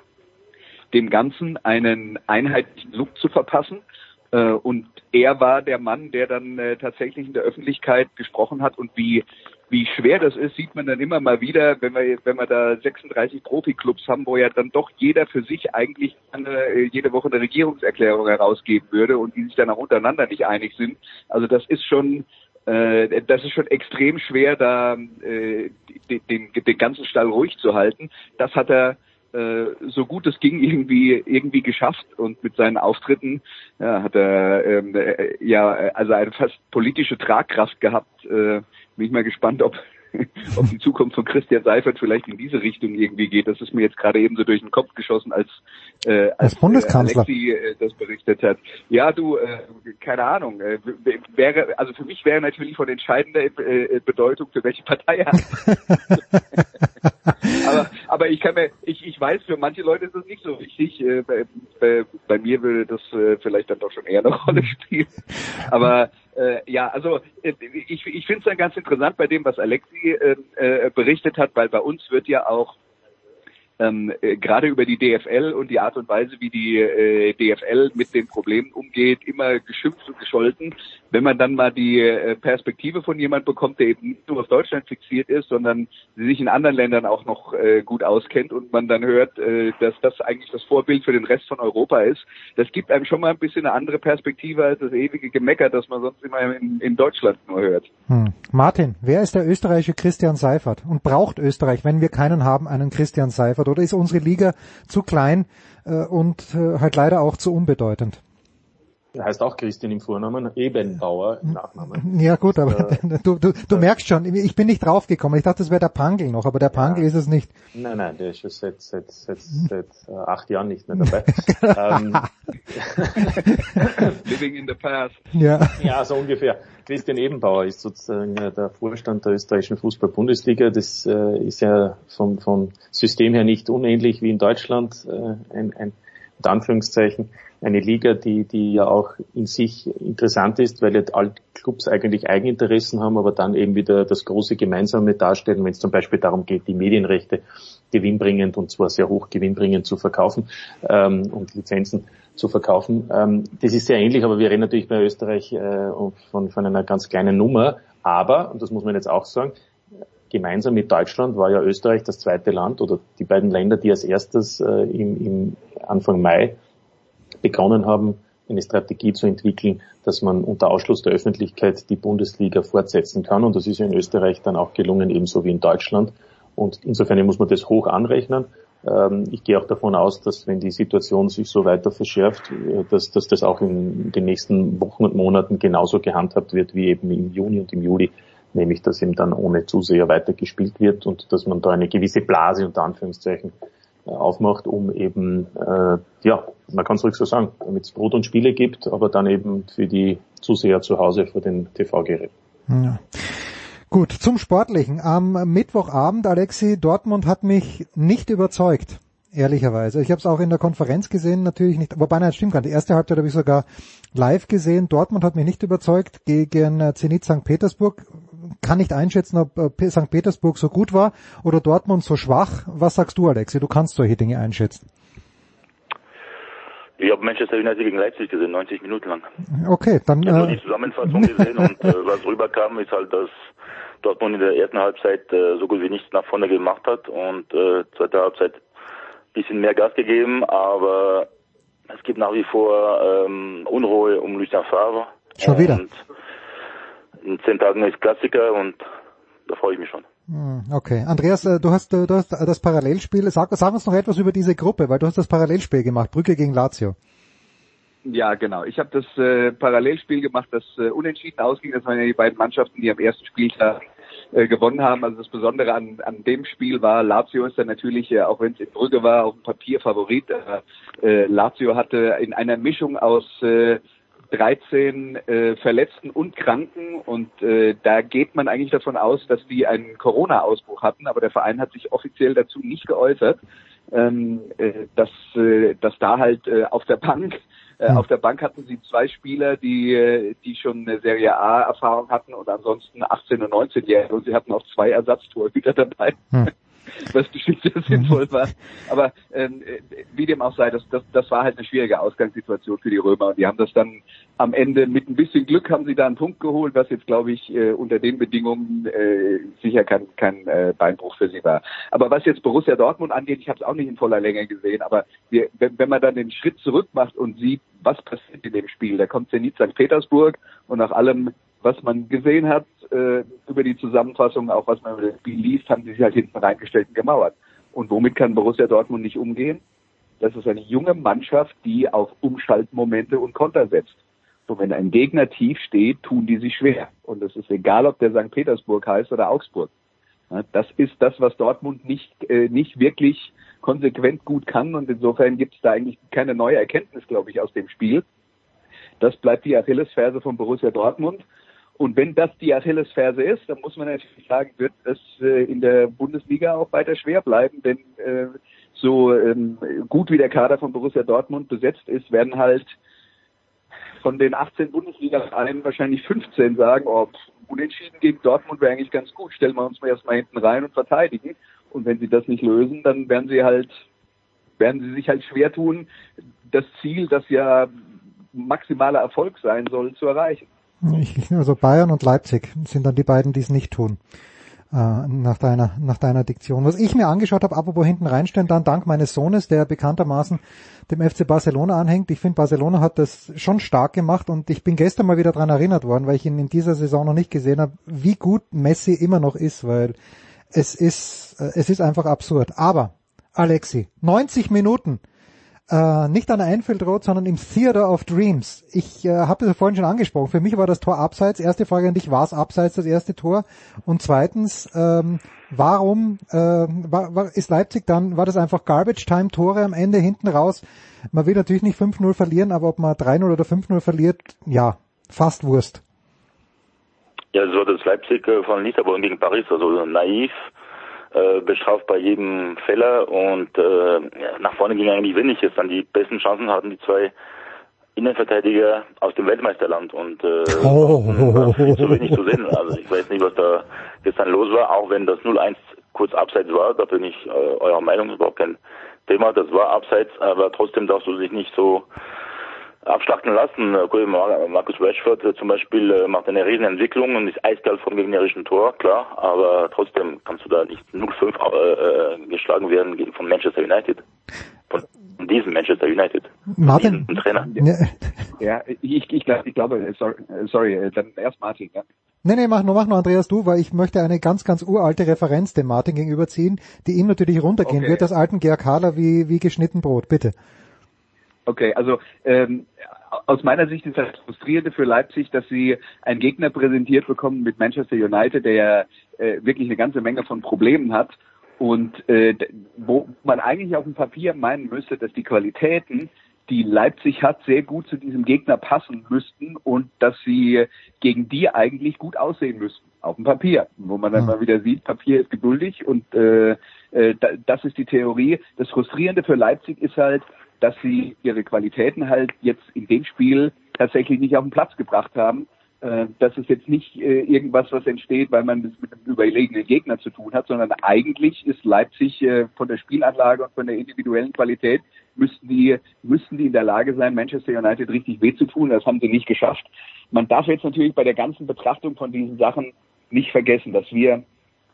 dem Ganzen einen einheitlichen Look zu verpassen. Äh, und er war der Mann, der dann äh, tatsächlich in der Öffentlichkeit gesprochen hat und wie wie schwer das ist, sieht man dann immer mal wieder, wenn wir wenn wir da 36 Profiklubs haben, wo ja dann doch jeder für sich eigentlich eine, äh, jede Woche eine Regierungserklärung herausgeben würde und die sich dann auch untereinander nicht einig sind. Also das ist schon äh, das ist schon extrem schwer, da äh, den, den, ganzen Stall ruhig zu halten. Das hat er so gut es ging irgendwie irgendwie geschafft und mit seinen Auftritten ja, hat er ähm, äh, ja also eine fast politische Tragkraft gehabt. Äh, bin ich mal gespannt, ob ob die Zukunft von Christian Seifert vielleicht in diese Richtung irgendwie geht. Das ist mir jetzt gerade eben so durch den Kopf geschossen, als, äh, als, als Bundeskanzler. Äh, Alexi äh, das berichtet hat. Ja, du, äh, keine Ahnung. Äh, wäre, also für mich wäre natürlich von entscheidender äh, Bedeutung, für welche Partei er aber, aber ich kann mir, ich, ich weiß, für manche Leute ist das nicht so wichtig. Äh, bei, bei, bei mir würde das äh, vielleicht dann doch schon eher eine Rolle spielen. Aber äh, ja, also äh, ich, ich finde es dann ganz interessant bei dem, was Alexi äh, äh, berichtet hat, weil bei uns wird ja auch ähm, äh, gerade über die DFL und die Art und Weise, wie die äh, DFL mit den Problemen umgeht, immer geschimpft und gescholten. Wenn man dann mal die äh, Perspektive von jemand bekommt, der eben nicht nur auf Deutschland fixiert ist, sondern sich in anderen Ländern auch noch äh, gut auskennt und man dann hört, äh, dass das eigentlich das Vorbild für den Rest von Europa ist, das gibt einem schon mal ein bisschen eine andere Perspektive als das ewige Gemecker, das man sonst immer in, in Deutschland nur hört. Hm. Martin, wer ist der österreichische Christian Seifert und braucht Österreich, wenn wir keinen haben, einen Christian Seifert? oder ist unsere Liga zu klein und halt leider auch zu unbedeutend? Er heißt auch Christian im Vornamen, Ebenbauer im Nachnamen. Ja gut, aber äh, du, du, du merkst schon, ich bin nicht draufgekommen. Ich dachte, das wäre der Pangl noch, aber der Pangl ja. ist es nicht. Nein, nein, der ist schon seit, seit, seit, seit äh, acht Jahren nicht mehr dabei. ähm, Living in the past. Ja. ja, so ungefähr. Christian Ebenbauer ist sozusagen der Vorstand der österreichischen Fußball-Bundesliga. Das äh, ist ja vom, vom System her nicht unähnlich wie in Deutschland. Äh, ein, ein, in Anführungszeichen eine Liga, die, die ja auch in sich interessant ist, weil jetzt alle Clubs eigentlich Eigeninteressen haben, aber dann eben wieder das große Gemeinsame darstellen, wenn es zum Beispiel darum geht, die Medienrechte gewinnbringend und zwar sehr hoch gewinnbringend zu verkaufen ähm, und Lizenzen zu verkaufen. Ähm, das ist sehr ähnlich, aber wir reden natürlich bei Österreich äh, von, von einer ganz kleinen Nummer. Aber, und das muss man jetzt auch sagen, gemeinsam mit Deutschland war ja Österreich das zweite Land oder die beiden Länder, die als erstes äh, im, im Anfang Mai begonnen haben, eine Strategie zu entwickeln, dass man unter Ausschluss der Öffentlichkeit die Bundesliga fortsetzen kann. Und das ist ja in Österreich dann auch gelungen, ebenso wie in Deutschland. Und insofern muss man das hoch anrechnen. Ähm, ich gehe auch davon aus, dass wenn die Situation sich so weiter verschärft, äh, dass, dass das auch in den nächsten Wochen und Monaten genauso gehandhabt wird wie eben im Juni und im Juli, nämlich dass eben dann ohne Zuseher weitergespielt wird und dass man da eine gewisse Blase unter Anführungszeichen aufmacht, um eben, äh, ja, man kann es ruhig so sagen, damit es Brot und Spiele gibt, aber dann eben für die Zuseher zu Hause vor den TV-Geräten. Ja. Gut, zum Sportlichen. Am Mittwochabend, Alexi, Dortmund hat mich nicht überzeugt, ehrlicherweise. Ich habe es auch in der Konferenz gesehen, natürlich nicht, wobei nein, stimmt nicht. Die erste Halbzeit habe ich sogar live gesehen. Dortmund hat mich nicht überzeugt gegen Zenit St. Petersburg. Kann nicht einschätzen, ob äh, St. Petersburg so gut war oder Dortmund so schwach. Was sagst du, Alexi? Du kannst solche Dinge einschätzen. Ich habe Manchester United gegen Leipzig gesehen, 90 Minuten lang. Okay, dann. Ich habe äh, die Zusammenfassung gesehen und äh, was rüberkam, ist halt, dass Dortmund in der ersten Halbzeit äh, so gut wie nichts nach vorne gemacht hat und äh, zweite Halbzeit bisschen mehr Gas gegeben, aber es gibt nach wie vor ähm, Unruhe um Lucien Favre. Schon wieder. Und in zehn Tagen ist Klassiker und da freue ich mich schon. Hm, okay. Andreas, äh, du hast, du hast das Parallelspiel. Sag, sag uns noch etwas über diese Gruppe, weil du hast das Parallelspiel gemacht, Brücke gegen Lazio. Ja, genau. Ich habe das äh, Parallelspiel gemacht, das äh, unentschieden ausging. Das waren ja die beiden Mannschaften, die am ersten Spieltag äh, gewonnen haben. Also das Besondere an, an dem Spiel war, Lazio ist dann natürlich, äh, auch wenn es in Brügge war, auf dem Papier Favorit. Äh, Lazio hatte in einer Mischung aus äh, 13 äh, Verletzten und Kranken und äh, da geht man eigentlich davon aus, dass die einen Corona-Ausbruch hatten, aber der Verein hat sich offiziell dazu nicht geäußert, ähm, äh, dass, äh, dass da halt äh, auf der Bank äh, hm. auf der Bank hatten sie zwei Spieler, die, äh, die schon eine Serie A-Erfahrung hatten und ansonsten 18 und 19-Jährige und sie hatten auch zwei Ersatztorhüter dabei. Hm. was bestimmt sehr sinnvoll war. Aber ähm, wie dem auch sei, das, das, das war halt eine schwierige Ausgangssituation für die Römer und die haben das dann am Ende mit ein bisschen Glück haben sie da einen Punkt geholt, was jetzt glaube ich äh, unter den Bedingungen äh, sicher kein, kein äh, Beinbruch für sie war. Aber was jetzt Borussia Dortmund angeht, ich habe es auch nicht in voller Länge gesehen, aber wir, wenn, wenn man dann den Schritt zurück macht und sieht, was passiert in dem Spiel, da kommt Zenit St. Petersburg und nach allem was man gesehen hat äh, über die Zusammenfassung, auch was man über das Spiel liest, haben sie sich halt hinten reingestellt und gemauert. Und womit kann Borussia Dortmund nicht umgehen? Das ist eine junge Mannschaft, die auf Umschaltmomente und Konter setzt. So, wenn ein Gegner tief steht, tun die sich schwer. Und es ist egal, ob der St. Petersburg heißt oder Augsburg. Das ist das, was Dortmund nicht, äh, nicht wirklich konsequent gut kann. Und insofern gibt es da eigentlich keine neue Erkenntnis, glaube ich, aus dem Spiel. Das bleibt die Achillesferse von Borussia Dortmund. Und wenn das die Achillesferse ist, dann muss man natürlich sagen, wird es äh, in der Bundesliga auch weiter schwer bleiben, denn äh, so ähm, gut wie der Kader von Borussia Dortmund besetzt ist, werden halt von den 18 Bundesliga-Vereinen wahrscheinlich 15 sagen, oh, unentschieden gegen Dortmund wäre eigentlich ganz gut, stellen wir uns mal erstmal hinten rein und verteidigen. Und wenn sie das nicht lösen, dann werden sie halt, werden sie sich halt schwer tun, das Ziel, das ja maximaler Erfolg sein soll, zu erreichen. Ich, also Bayern und Leipzig sind dann die beiden, die es nicht tun. Äh, nach deiner, nach deiner Diktion. Was ich mir angeschaut habe, apropos hinten reinstellen, dann dank meines Sohnes, der bekanntermaßen dem FC Barcelona anhängt. Ich finde, Barcelona hat das schon stark gemacht und ich bin gestern mal wieder dran erinnert worden, weil ich ihn in dieser Saison noch nicht gesehen habe, wie gut Messi immer noch ist, weil es ist, äh, es ist einfach absurd. Aber, Alexi, 90 Minuten äh, nicht an der Anfield Road, sondern im Theater of Dreams. Ich äh, habe das vorhin schon angesprochen. Für mich war das Tor abseits. Erste Frage an dich, war es abseits das erste Tor? Und zweitens, ähm, warum äh, war, war, ist Leipzig dann, war das einfach Garbage Time Tore am Ende hinten raus? Man will natürlich nicht 5-0 verlieren, aber ob man 3-0 oder 5-0 verliert, ja, fast Wurst. Ja, so das Leipzig äh, von Lissabon gegen Paris, also naiv, äh, bestraft bei jedem Fehler und äh, nach vorne ging eigentlich wenig. Jetzt dann die besten Chancen hatten die zwei Innenverteidiger aus dem Weltmeisterland und äh, oh. so wenig zu sehen. Also ich weiß nicht, was da gestern los war, auch wenn das 0-1 kurz abseits war, da bin ich äh, eurer Meinung, überhaupt kein Thema, das war abseits, aber trotzdem darfst du dich nicht so abschlachten lassen. Markus Rashford zum Beispiel äh, macht eine Riesenentwicklung und ist eiskalt vom gegnerischen Tor, klar, aber trotzdem kannst du da nicht 0-5 äh, äh, geschlagen werden von Manchester United. Von diesem Manchester United. Martin? Trainer. Ja, ich, ich, ich glaube, sorry, sorry, dann erst Martin, ja. Nee, nee, mach nur, mach nur Andreas du, weil ich möchte eine ganz, ganz uralte Referenz dem Martin gegenüberziehen, die ihm natürlich runtergehen okay. wird, das alten Gerd Kahler wie, wie geschnitten Brot, bitte. Okay, also ähm, aus meiner Sicht ist das frustrierende für Leipzig, dass sie einen Gegner präsentiert bekommen mit Manchester United, der ja äh, wirklich eine ganze Menge von Problemen hat und äh, wo man eigentlich auf dem Papier meinen müsste, dass die Qualitäten die Leipzig hat, sehr gut zu diesem Gegner passen müssten und dass sie gegen die eigentlich gut aussehen müssten, auf dem Papier, wo man dann mhm. mal wieder sieht, Papier ist geduldig und äh, äh, das ist die Theorie. Das Frustrierende für Leipzig ist halt, dass sie ihre Qualitäten halt jetzt in dem Spiel tatsächlich nicht auf den Platz gebracht haben. Äh, das ist jetzt nicht äh, irgendwas, was entsteht, weil man es mit einem überlegenen Gegner zu tun hat, sondern eigentlich ist Leipzig äh, von der Spielanlage und von der individuellen Qualität müssten die, müssten die in der Lage sein, Manchester United richtig weh zu tun. Das haben sie nicht geschafft. Man darf jetzt natürlich bei der ganzen Betrachtung von diesen Sachen nicht vergessen, dass wir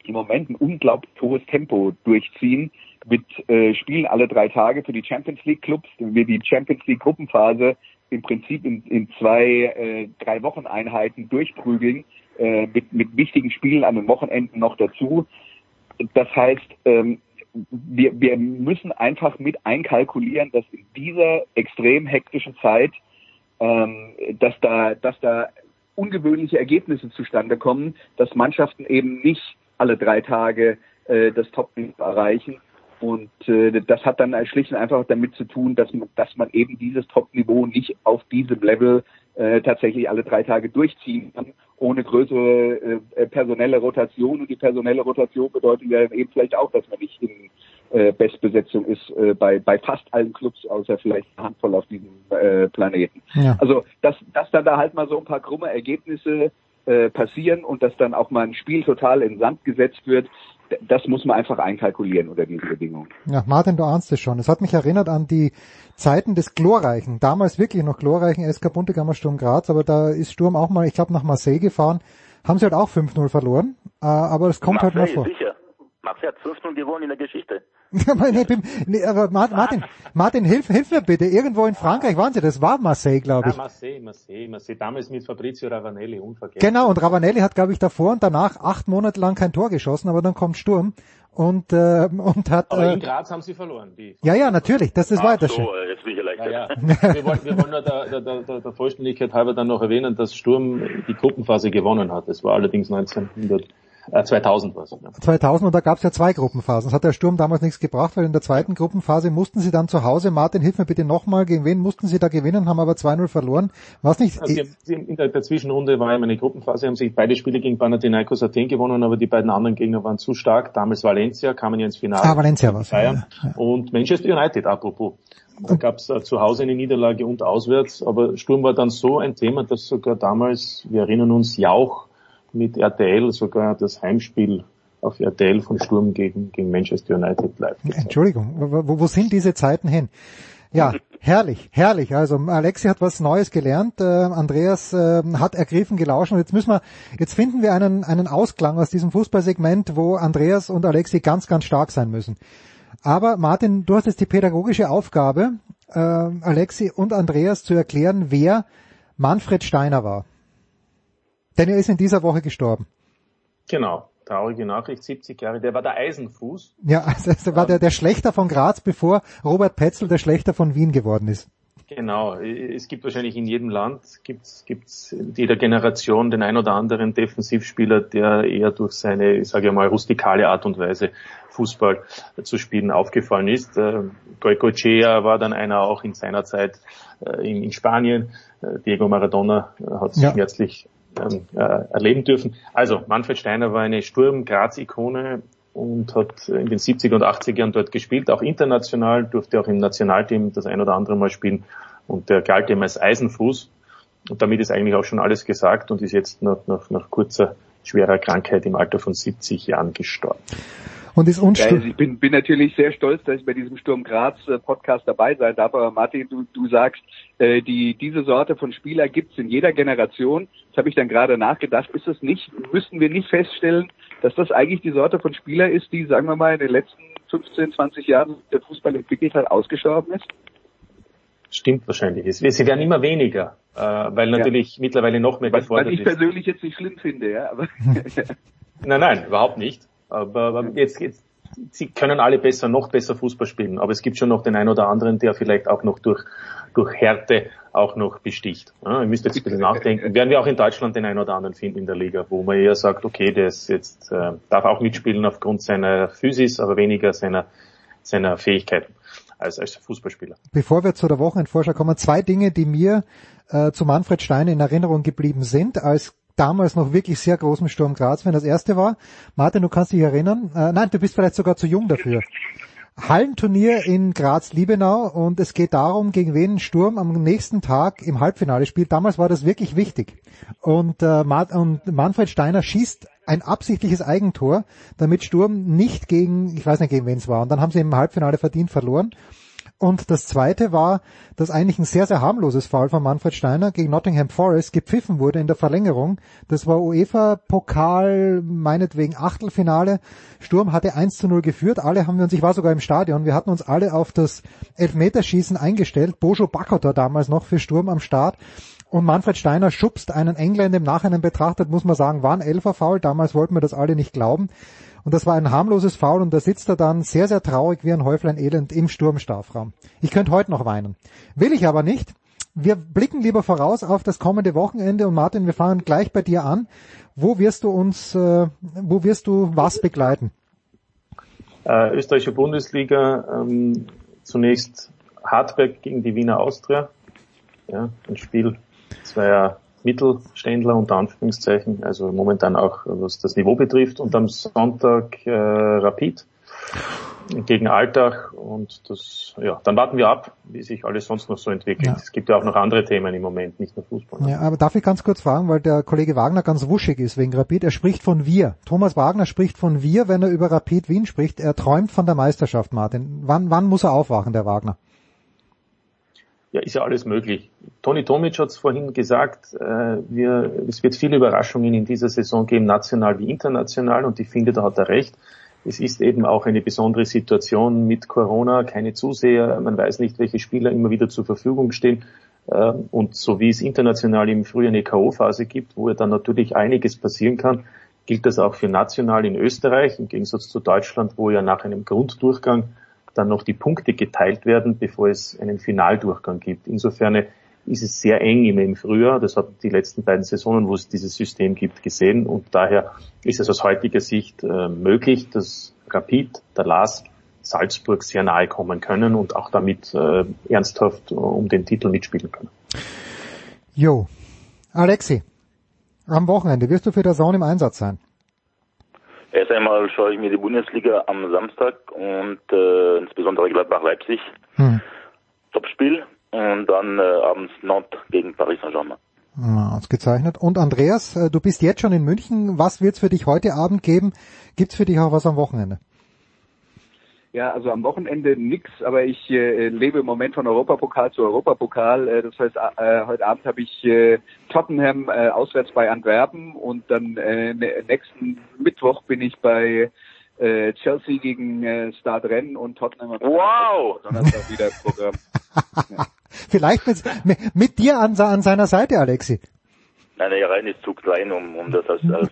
im Moment ein unglaublich hohes Tempo durchziehen mit äh, Spielen alle drei Tage für die Champions League Clubs. Wir die Champions League Gruppenphase im Prinzip in, in zwei, äh, drei Wochen Einheiten durchprügeln, äh, mit, mit wichtigen Spielen an den Wochenenden noch dazu. Das heißt, ähm, wir, wir müssen einfach mit einkalkulieren, dass in dieser extrem hektischen Zeit, ähm, dass da, dass da ungewöhnliche Ergebnisse zustande kommen, dass Mannschaften eben nicht alle drei Tage äh, das Top-Niveau erreichen. Und äh, das hat dann schlicht und einfach damit zu tun, dass man, dass man eben dieses Top-Niveau nicht auf diesem Level äh, tatsächlich alle drei Tage durchziehen kann, ohne größere äh, personelle Rotation. Und die personelle Rotation bedeutet ja eben vielleicht auch, dass man nicht in äh, Bestbesetzung ist äh, bei, bei fast allen Clubs, außer vielleicht eine Handvoll auf diesem äh, Planeten. Ja. Also dass, dass dann da halt mal so ein paar krumme Ergebnisse äh, passieren und dass dann auch mal ein Spiel total in Sand gesetzt wird, das muss man einfach einkalkulieren unter diesen Bedingungen. Ja, Martin, du ahnst es schon. Es hat mich erinnert an die Zeiten des glorreichen, damals wirklich noch glorreichen SK Buntegammer Sturm Graz, aber da ist Sturm auch mal, ich glaube, nach Marseille gefahren, haben sie halt auch 5-0 verloren, äh, aber es kommt Marseille, halt mal vor. Sicher. Marseille hat 5-0 gewonnen in der Geschichte. nee, aber Martin, Martin, hilf, hilf mir bitte. Irgendwo in Frankreich waren sie, das war Marseille, glaube ich. Ja, Marseille, Marseille, Marseille. Damals mit Fabrizio Ravanelli, unvergessen. Genau, und Ravanelli hat, glaube ich, davor und danach acht Monate lang kein Tor geschossen, aber dann kommt Sturm und äh, und hat. Aber äh, in Graz haben sie verloren. Die ja, ja, natürlich. Das ist weiter so, jetzt bin ich erleichtert. Ja, ja. wir wollen, wir wollen nur der, der, der, der Vollständigkeit halber dann noch erwähnen, dass Sturm die Gruppenphase gewonnen hat. Das war allerdings 1900. 2000 war es. Ja. 2000 und da gab es ja zwei Gruppenphasen. Das hat der Sturm damals nichts gebracht, weil in der zweiten Gruppenphase mussten sie dann zu Hause, Martin, hilf mir bitte nochmal, gegen wen mussten sie da gewinnen, haben aber 2-0 verloren. Was nicht? Also in der, der, Zwischenrunde war ja eine Gruppenphase, haben sich beide Spiele gegen Panathinaikos Athen gewonnen, aber die beiden anderen Gegner waren zu stark. Damals Valencia, kamen ja ins Finale. Ah, Valencia war ja, ja. Und Manchester United, apropos. Da gab es äh, zu Hause eine Niederlage und auswärts, aber Sturm war dann so ein Thema, dass sogar damals, wir erinnern uns, Jauch mit RTL sogar das Heimspiel auf RTL von Sturm gegen, gegen Manchester United live gezeigt. Entschuldigung, wo, wo sind diese Zeiten hin? Ja, herrlich, herrlich. Also Alexi hat was Neues gelernt, äh, Andreas äh, hat ergriffen, gelauscht und jetzt müssen wir, jetzt finden wir einen, einen Ausklang aus diesem Fußballsegment, wo Andreas und Alexi ganz, ganz stark sein müssen. Aber Martin, du hast jetzt die pädagogische Aufgabe, äh, Alexi und Andreas zu erklären, wer Manfred Steiner war. Denn er ist in dieser Woche gestorben. Genau, traurige Nachricht, 70 Jahre. Der war der Eisenfuß. Ja, also der war der, der Schlechter von Graz, bevor Robert Petzel der Schlechter von Wien geworden ist. Genau, es gibt wahrscheinlich in jedem Land, gibt's gibt's in jeder Generation den ein oder anderen Defensivspieler, der eher durch seine, ich sage mal, rustikale Art und Weise Fußball zu spielen aufgefallen ist. Äh, Goicoechea war dann einer auch in seiner Zeit äh, in, Spanien. Äh, Diego Maradona hat sich ja. schmerzlich ähm, äh, erleben dürfen. Also Manfred Steiner war eine Sturm-Graz-Ikone und hat in den 70er und 80er Jahren dort gespielt, auch international, durfte auch im Nationalteam das ein oder andere Mal spielen und der galt ihm als Eisenfuß. Und damit ist eigentlich auch schon alles gesagt und ist jetzt nach, nach, nach kurzer schwerer Krankheit im Alter von 70 Jahren gestorben und ist unstürzt. Ja, also ich bin, bin natürlich sehr stolz, dass ich bei diesem Sturm Graz äh, Podcast dabei sein darf. Aber Martin, du, du sagst, äh, die, diese Sorte von Spieler gibt's in jeder Generation. Das habe ich dann gerade nachgedacht. Ist es nicht, müssten wir nicht feststellen, dass das eigentlich die Sorte von Spieler ist, die, sagen wir mal, in den letzten 15, 20 Jahren der Fußball entwickelt hat, ausgestorben ist? Stimmt wahrscheinlich. Sie werden immer weniger, äh, weil natürlich ja. mittlerweile noch mehr gefordert ist. Was ich persönlich jetzt nicht schlimm finde, ja. Aber nein, nein, überhaupt nicht. Aber jetzt, jetzt, sie können alle besser, noch besser Fußball spielen. Aber es gibt schon noch den einen oder anderen, der vielleicht auch noch durch, durch Härte auch noch besticht. Ja, ihr müsst jetzt ein bisschen nachdenken. Werden wir auch in Deutschland den einen oder anderen finden in der Liga, wo man eher sagt, okay, der ist jetzt, äh, darf auch mitspielen aufgrund seiner Physis, aber weniger seiner, seiner Fähigkeiten. als, als Fußballspieler. Bevor wir zu der Wochenendvorschau kommen, zwei Dinge, die mir äh, zu Manfred Steiner in Erinnerung geblieben sind, als damals noch wirklich sehr großem Sturm Graz, wenn das erste war. Martin, du kannst dich erinnern. Äh, nein, du bist vielleicht sogar zu jung dafür. Hallenturnier in Graz-Liebenau und es geht darum, gegen wen Sturm am nächsten Tag im Halbfinale spielt. Damals war das wirklich wichtig. Und, äh, und Manfred Steiner schießt ein absichtliches Eigentor, damit Sturm nicht gegen, ich weiß nicht gegen wen es war, und dann haben sie im Halbfinale verdient verloren. Und das zweite war, dass eigentlich ein sehr, sehr harmloses Foul von Manfred Steiner gegen Nottingham Forest gepfiffen wurde in der Verlängerung. Das war UEFA-Pokal, meinetwegen Achtelfinale. Sturm hatte 1 zu 0 geführt. Alle haben wir uns, ich war sogar im Stadion, wir hatten uns alle auf das Elfmeterschießen eingestellt. Bojo Bakotter damals noch für Sturm am Start. Und Manfred Steiner schubst einen Engländer im Nachhinein betrachtet, muss man sagen, war ein Elferfoul. Damals wollten wir das alle nicht glauben. Und das war ein harmloses Foul und da sitzt er dann sehr, sehr traurig wie ein Häuflein Elend im Sturmstrafraum. Ich könnte heute noch weinen. Will ich aber nicht. Wir blicken lieber voraus auf das kommende Wochenende und Martin, wir fangen gleich bei dir an. Wo wirst du uns, äh, wo wirst du was begleiten? Äh, österreichische Bundesliga, ähm, zunächst Hartberg gegen die Wiener Austria. Ja, ein Spiel, ja Mittelständler unter Anführungszeichen, also momentan auch was das Niveau betrifft und am Sonntag äh, Rapid gegen Alltag und das, ja, dann warten wir ab, wie sich alles sonst noch so entwickelt. Ja. Es gibt ja auch noch andere Themen im Moment, nicht nur Fußball. Ja, aber darf ich ganz kurz fragen, weil der Kollege Wagner ganz wuschig ist wegen Rapid, er spricht von wir. Thomas Wagner spricht von wir, wenn er über Rapid Wien spricht. Er träumt von der Meisterschaft, Martin. Wann, wann muss er aufwachen, der Wagner? Ja, ist ja alles möglich. Toni Tomic hat es vorhin gesagt, äh, wir, es wird viele Überraschungen in dieser Saison geben, national wie international, und ich finde, da hat er recht. Es ist eben auch eine besondere Situation mit Corona, keine Zuseher, man weiß nicht, welche Spieler immer wieder zur Verfügung stehen. Äh, und so wie es international im Frühjahr eine K.O.-Phase gibt, wo ja dann natürlich einiges passieren kann, gilt das auch für national in Österreich, im Gegensatz zu Deutschland, wo ja nach einem Grunddurchgang dann noch die Punkte geteilt werden, bevor es einen Finaldurchgang gibt. Insofern ist es sehr eng immer im Frühjahr. Das hat die letzten beiden Saisonen, wo es dieses System gibt, gesehen. Und daher ist es aus heutiger Sicht äh, möglich, dass Rapid, der LASK, Salzburg sehr nahe kommen können und auch damit äh, ernsthaft um den Titel mitspielen können. Jo. Alexi, am Wochenende wirst du für der Zone im Einsatz sein. Erst einmal schaue ich mir die Bundesliga am Samstag und äh, insbesondere Gladbach-Leipzig. Hm. Topspiel und dann äh, abends Nantes gegen Paris Saint-Germain. Ja, ausgezeichnet. Und Andreas, äh, du bist jetzt schon in München. Was wird's für dich heute Abend geben? Gibt's für dich auch was am Wochenende? Ja, also am Wochenende nix, aber ich äh, lebe im Moment von Europapokal zu Europapokal. Äh, das heißt, äh, heute Abend habe ich äh, Tottenham äh, auswärts bei Antwerpen und dann äh, nächsten Mittwoch bin ich bei äh, Chelsea gegen äh, Start Rennen und Tottenham. Wow! Donnerstag wieder Programm. Ja. Vielleicht mit, mit dir an, an seiner Seite, Alexi. Nein, der Rhein ist zu klein, um, um das als, als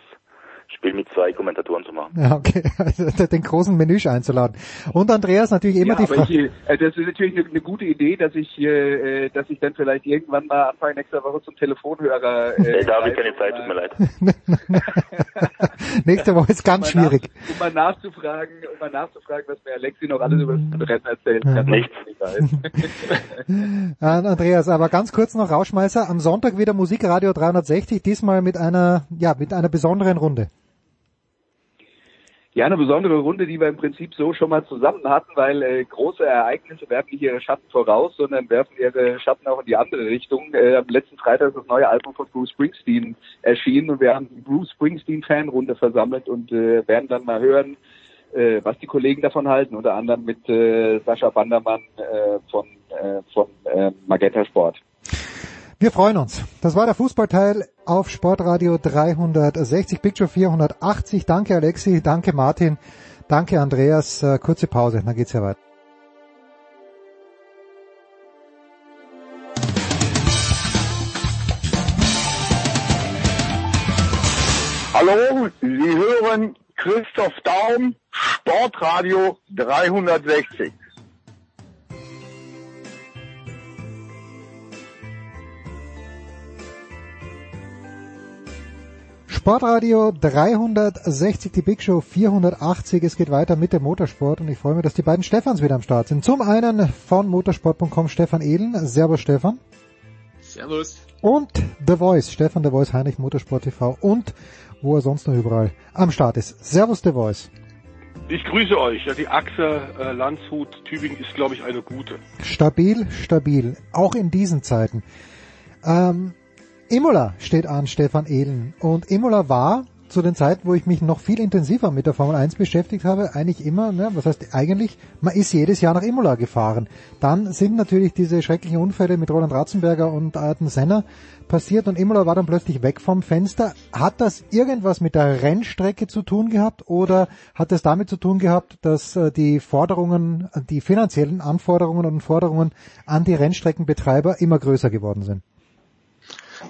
Spiel mit zwei Kommentatoren zu machen. Ja, okay, also den großen Menüsch einzuladen. Und Andreas natürlich immer ja, die Frage. Äh, das ist natürlich eine, eine, gute Idee, dass ich, äh, dass ich dann vielleicht irgendwann mal Anfang nächster Woche zum Telefonhörer. Äh, da habe ich keine Zeit, tut mir leid. Nächste Woche ist ganz um schwierig. Nach, um mal nachzufragen, um mal nachzufragen, was mir Alexi noch alles über das Rennen erzählen kann. Nichts. Andreas, aber ganz kurz noch Rauschmeißer. Am Sonntag wieder Musikradio 360, diesmal mit einer, ja, mit einer besonderen Runde. Ja, eine besondere Runde, die wir im Prinzip so schon mal zusammen hatten, weil äh, große Ereignisse werfen nicht ihre Schatten voraus, sondern werfen ihre Schatten auch in die andere Richtung. Äh, am letzten Freitag ist das neue Album von Bruce Springsteen erschienen und wir haben die Bruce Springsteen Fanrunde versammelt und äh, werden dann mal hören, äh, was die Kollegen davon halten, unter anderem mit äh, Sascha Bandermann äh, von, äh, von äh, Magenta Sport. Wir freuen uns. Das war der Fußballteil auf Sportradio 360, Picture 480. Danke Alexi, danke Martin, danke Andreas. Äh, kurze Pause, dann geht's ja weiter. Hallo, Sie hören Christoph Daum, Sportradio 360. Sportradio 360, die Big Show 480. Es geht weiter mit dem Motorsport und ich freue mich, dass die beiden Stefans wieder am Start sind. Zum einen von motorsport.com Stefan Ehlen. Servus Stefan. Servus. Und The Voice, Stefan The Voice, Heinrich Motorsport TV und wo er sonst noch überall am Start ist. Servus The Voice. Ich grüße euch. Ja, die Achse äh, Landshut Tübingen ist, glaube ich, eine gute. Stabil, stabil. Auch in diesen Zeiten. Ähm, Imola steht an, Stefan Ehlen. Und Imola war zu den Zeiten, wo ich mich noch viel intensiver mit der Formel 1 beschäftigt habe, eigentlich immer, ne, was heißt eigentlich, man ist jedes Jahr nach Imola gefahren. Dann sind natürlich diese schrecklichen Unfälle mit Roland Ratzenberger und Ayrton Senna passiert und Imola war dann plötzlich weg vom Fenster. Hat das irgendwas mit der Rennstrecke zu tun gehabt oder hat es damit zu tun gehabt, dass äh, die Forderungen, die finanziellen Anforderungen und Forderungen an die Rennstreckenbetreiber immer größer geworden sind?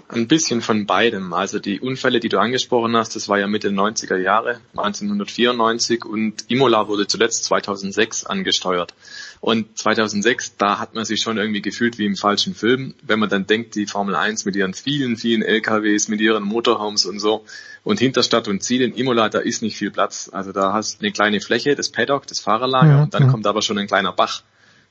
Ein bisschen von beidem. Also die Unfälle, die du angesprochen hast, das war ja Mitte 90er Jahre, 1994 und Imola wurde zuletzt 2006 angesteuert. Und 2006, da hat man sich schon irgendwie gefühlt wie im falschen Film, wenn man dann denkt, die Formel 1 mit ihren vielen, vielen LKWs, mit ihren Motorhomes und so und hinter Stadt und Ziel in Imola, da ist nicht viel Platz. Also da hast du eine kleine Fläche, das Paddock, das Fahrerlager ja, und dann ja. kommt aber schon ein kleiner Bach.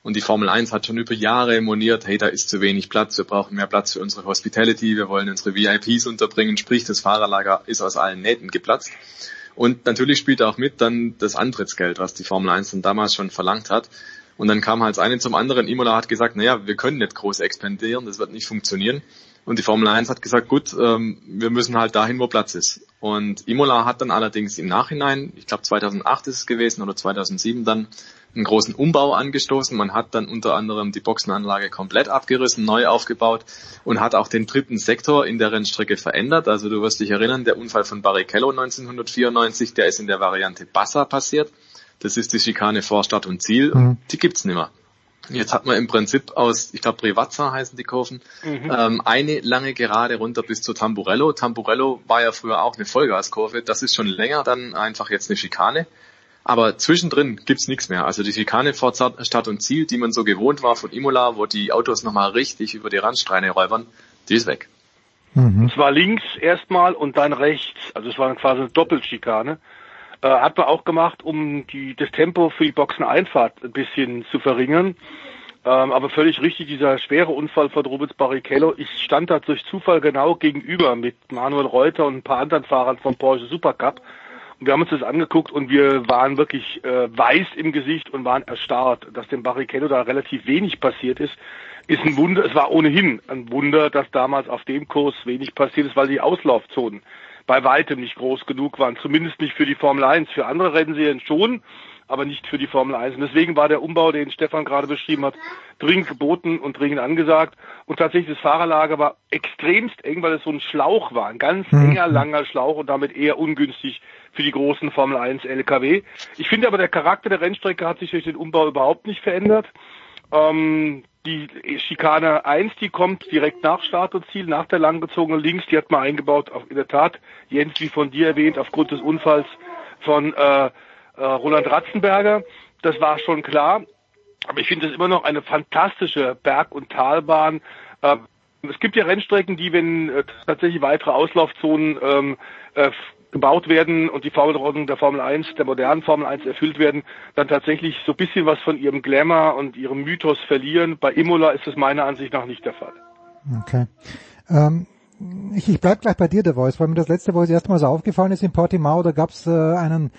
Und die Formel 1 hat schon über Jahre moniert, hey, da ist zu wenig Platz, wir brauchen mehr Platz für unsere Hospitality, wir wollen unsere VIPs unterbringen, sprich das Fahrerlager ist aus allen Nähten geplatzt. Und natürlich spielt auch mit dann das Antrittsgeld, was die Formel 1 dann damals schon verlangt hat. Und dann kam halt das eine zum anderen. Imola hat gesagt, naja, wir können nicht groß expandieren, das wird nicht funktionieren. Und die Formel 1 hat gesagt, gut, ähm, wir müssen halt dahin, wo Platz ist. Und Imola hat dann allerdings im Nachhinein, ich glaube 2008 ist es gewesen oder 2007 dann, einen großen Umbau angestoßen. Man hat dann unter anderem die Boxenanlage komplett abgerissen, neu aufgebaut und hat auch den dritten Sektor in der Rennstrecke verändert. Also du wirst dich erinnern, der Unfall von Barrichello 1994, der ist in der Variante Bassa passiert. Das ist die Schikane vor Start und Ziel. Mhm. Die gibt's nicht mehr. Jetzt hat man im Prinzip aus, ich glaube Privazza heißen die Kurven, mhm. ähm, eine lange Gerade runter bis zu Tamburello. Tamburello war ja früher auch eine Vollgaskurve. Das ist schon länger dann einfach jetzt eine Schikane. Aber zwischendrin gibt's nichts mehr. Also die Schikane vor Stadt und Ziel, die man so gewohnt war von Imola, wo die Autos nochmal richtig über die Randstreine räubern, die ist weg. Mhm. Es war links erstmal und dann rechts. Also es war quasi eine Doppelschikane. Äh, hat man auch gemacht, um die, das Tempo für die Boxeneinfahrt ein bisschen zu verringern. Ähm, aber völlig richtig, dieser schwere Unfall von Rubens Barrichello. Ich stand da durch Zufall genau gegenüber mit Manuel Reuter und ein paar anderen Fahrern vom Porsche Supercup. Und wir haben uns das angeguckt und wir waren wirklich äh, weiß im Gesicht und waren erstarrt, dass dem Barrichello da relativ wenig passiert ist. Ist ein Wunder, es war ohnehin ein Wunder, dass damals auf dem Kurs wenig passiert ist, weil die Auslaufzonen bei weitem nicht groß genug waren, zumindest nicht für die Formel 1. Für andere Rennserien schon, aber nicht für die Formel 1. Und deswegen war der Umbau, den Stefan gerade beschrieben hat, dringend geboten und dringend angesagt. Und tatsächlich das Fahrerlager war extremst eng, weil es so ein Schlauch war, ein ganz mhm. enger, langer Schlauch und damit eher ungünstig für die großen Formel 1 LKW. Ich finde aber, der Charakter der Rennstrecke hat sich durch den Umbau überhaupt nicht verändert. Ähm, die Schikane 1, die kommt direkt nach Start und Ziel, nach der langgezogenen Links, die hat man eingebaut, auch in der Tat, Jens, wie von dir erwähnt, aufgrund des Unfalls von äh, Roland Ratzenberger. Das war schon klar. Aber ich finde es immer noch eine fantastische Berg- und Talbahn. Äh, es gibt ja Rennstrecken, die, wenn äh, tatsächlich weitere Auslaufzonen ähm, äh, gebaut werden und die Formelordnung der Formel 1, der modernen Formel 1 erfüllt werden, dann tatsächlich so ein bisschen was von ihrem Glamour und ihrem Mythos verlieren. Bei Imola ist es meiner Ansicht nach nicht der Fall. Okay. Ähm, ich, ich bleib gleich bei dir, der Voice, weil mir das letzte Voice erstmal so aufgefallen ist in Portimao, da gab es äh, einen,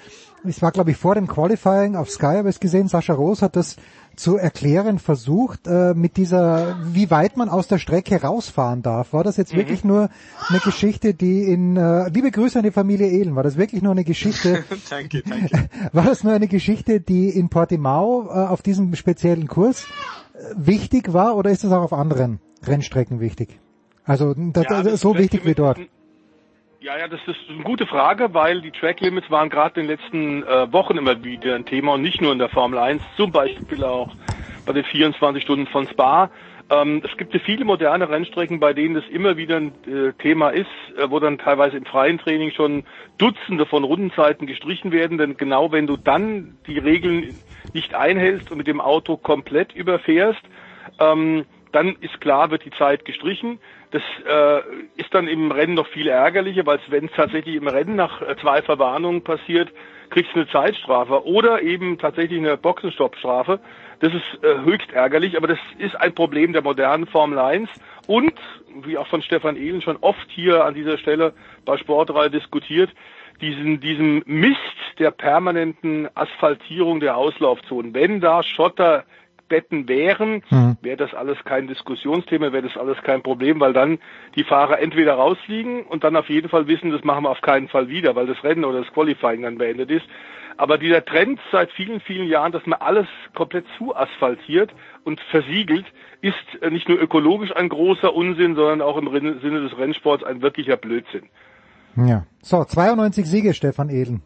es war glaube ich vor dem Qualifying auf Sky, habe ich gesehen, Sascha Roos hat das zu erklären versucht, äh, mit dieser, wie weit man aus der Strecke rausfahren darf. War das jetzt mhm. wirklich nur eine Geschichte, die in, äh, liebe Grüße an die Familie Ehlen, war das wirklich nur eine Geschichte, danke, danke. war das nur eine Geschichte, die in Portimao äh, auf diesem speziellen Kurs äh, wichtig war oder ist das auch auf anderen Rennstrecken wichtig? Also das, ja, so wichtig wie dort. Ja, ja, das ist eine gute Frage, weil die Track Limits waren gerade in den letzten äh, Wochen immer wieder ein Thema und nicht nur in der Formel 1, zum Beispiel auch bei den 24 Stunden von Spa. Ähm, es gibt ja viele moderne Rennstrecken, bei denen das immer wieder ein äh, Thema ist, äh, wo dann teilweise im freien Training schon Dutzende von Rundenzeiten gestrichen werden, denn genau wenn du dann die Regeln nicht einhältst und mit dem Auto komplett überfährst, ähm, dann ist klar, wird die Zeit gestrichen. Das äh, ist dann im Rennen noch viel ärgerlicher, weil wenn es tatsächlich im Rennen nach äh, zwei Verwarnungen passiert, kriegst du eine Zeitstrafe oder eben tatsächlich eine Boxenstoppstrafe. Das ist äh, höchst ärgerlich, aber das ist ein Problem der modernen Formel 1 und, wie auch von Stefan Ehlen schon oft hier an dieser Stelle bei Sportreihe diskutiert, diesen, diesem Mist der permanenten Asphaltierung der Auslaufzonen. Wenn da Schotter Betten wären, mhm. wäre das alles kein Diskussionsthema, wäre das alles kein Problem, weil dann die Fahrer entweder rausfliegen und dann auf jeden Fall wissen, das machen wir auf keinen Fall wieder, weil das Rennen oder das Qualifying dann beendet ist. Aber dieser Trend seit vielen, vielen Jahren, dass man alles komplett zu asphaltiert und versiegelt, ist nicht nur ökologisch ein großer Unsinn, sondern auch im Sinne des Rennsports ein wirklicher Blödsinn. Ja. So, 92 Siege, Stefan Edel.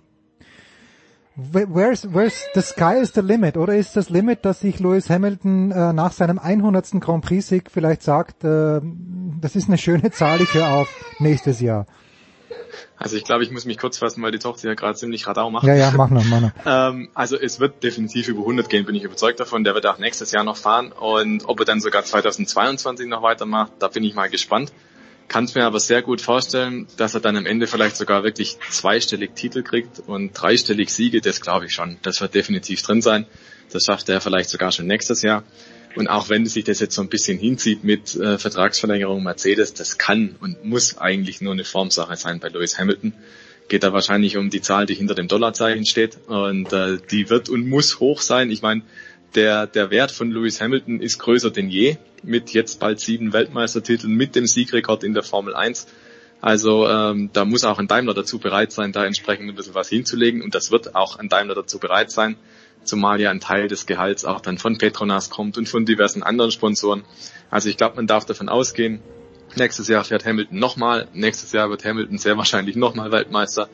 Where's, where's the sky is the limit? Oder ist das Limit, dass sich Lewis Hamilton äh, nach seinem 100. Grand Prix-Sieg vielleicht sagt, äh, das ist eine schöne Zahl, ich höre auf nächstes Jahr? Also ich glaube, ich muss mich kurz fassen, weil die Tochter ja gerade ziemlich Radau macht. Ja, ja, mach noch, mach noch. ähm, also es wird definitiv über 100 gehen, bin ich überzeugt davon. Der wird auch nächstes Jahr noch fahren und ob er dann sogar 2022 noch weitermacht, da bin ich mal gespannt kann es mir aber sehr gut vorstellen, dass er dann am Ende vielleicht sogar wirklich zweistellig Titel kriegt und dreistellig Siege, das glaube ich schon. Das wird definitiv drin sein. Das schafft er vielleicht sogar schon nächstes Jahr. Und auch wenn sich das jetzt so ein bisschen hinzieht mit äh, Vertragsverlängerung Mercedes, das kann und muss eigentlich nur eine Formsache sein bei Lewis Hamilton. Geht da wahrscheinlich um die Zahl, die hinter dem Dollarzeichen steht. Und äh, die wird und muss hoch sein. Ich meine, der, der Wert von Lewis Hamilton ist größer denn je, mit jetzt bald sieben Weltmeistertiteln, mit dem Siegrekord in der Formel 1. Also ähm, da muss auch ein Daimler dazu bereit sein, da entsprechend ein bisschen was hinzulegen und das wird auch ein Daimler dazu bereit sein, zumal ja ein Teil des Gehalts auch dann von Petronas kommt und von diversen anderen Sponsoren. Also ich glaube, man darf davon ausgehen, nächstes Jahr fährt Hamilton nochmal, nächstes Jahr wird Hamilton sehr wahrscheinlich nochmal Weltmeister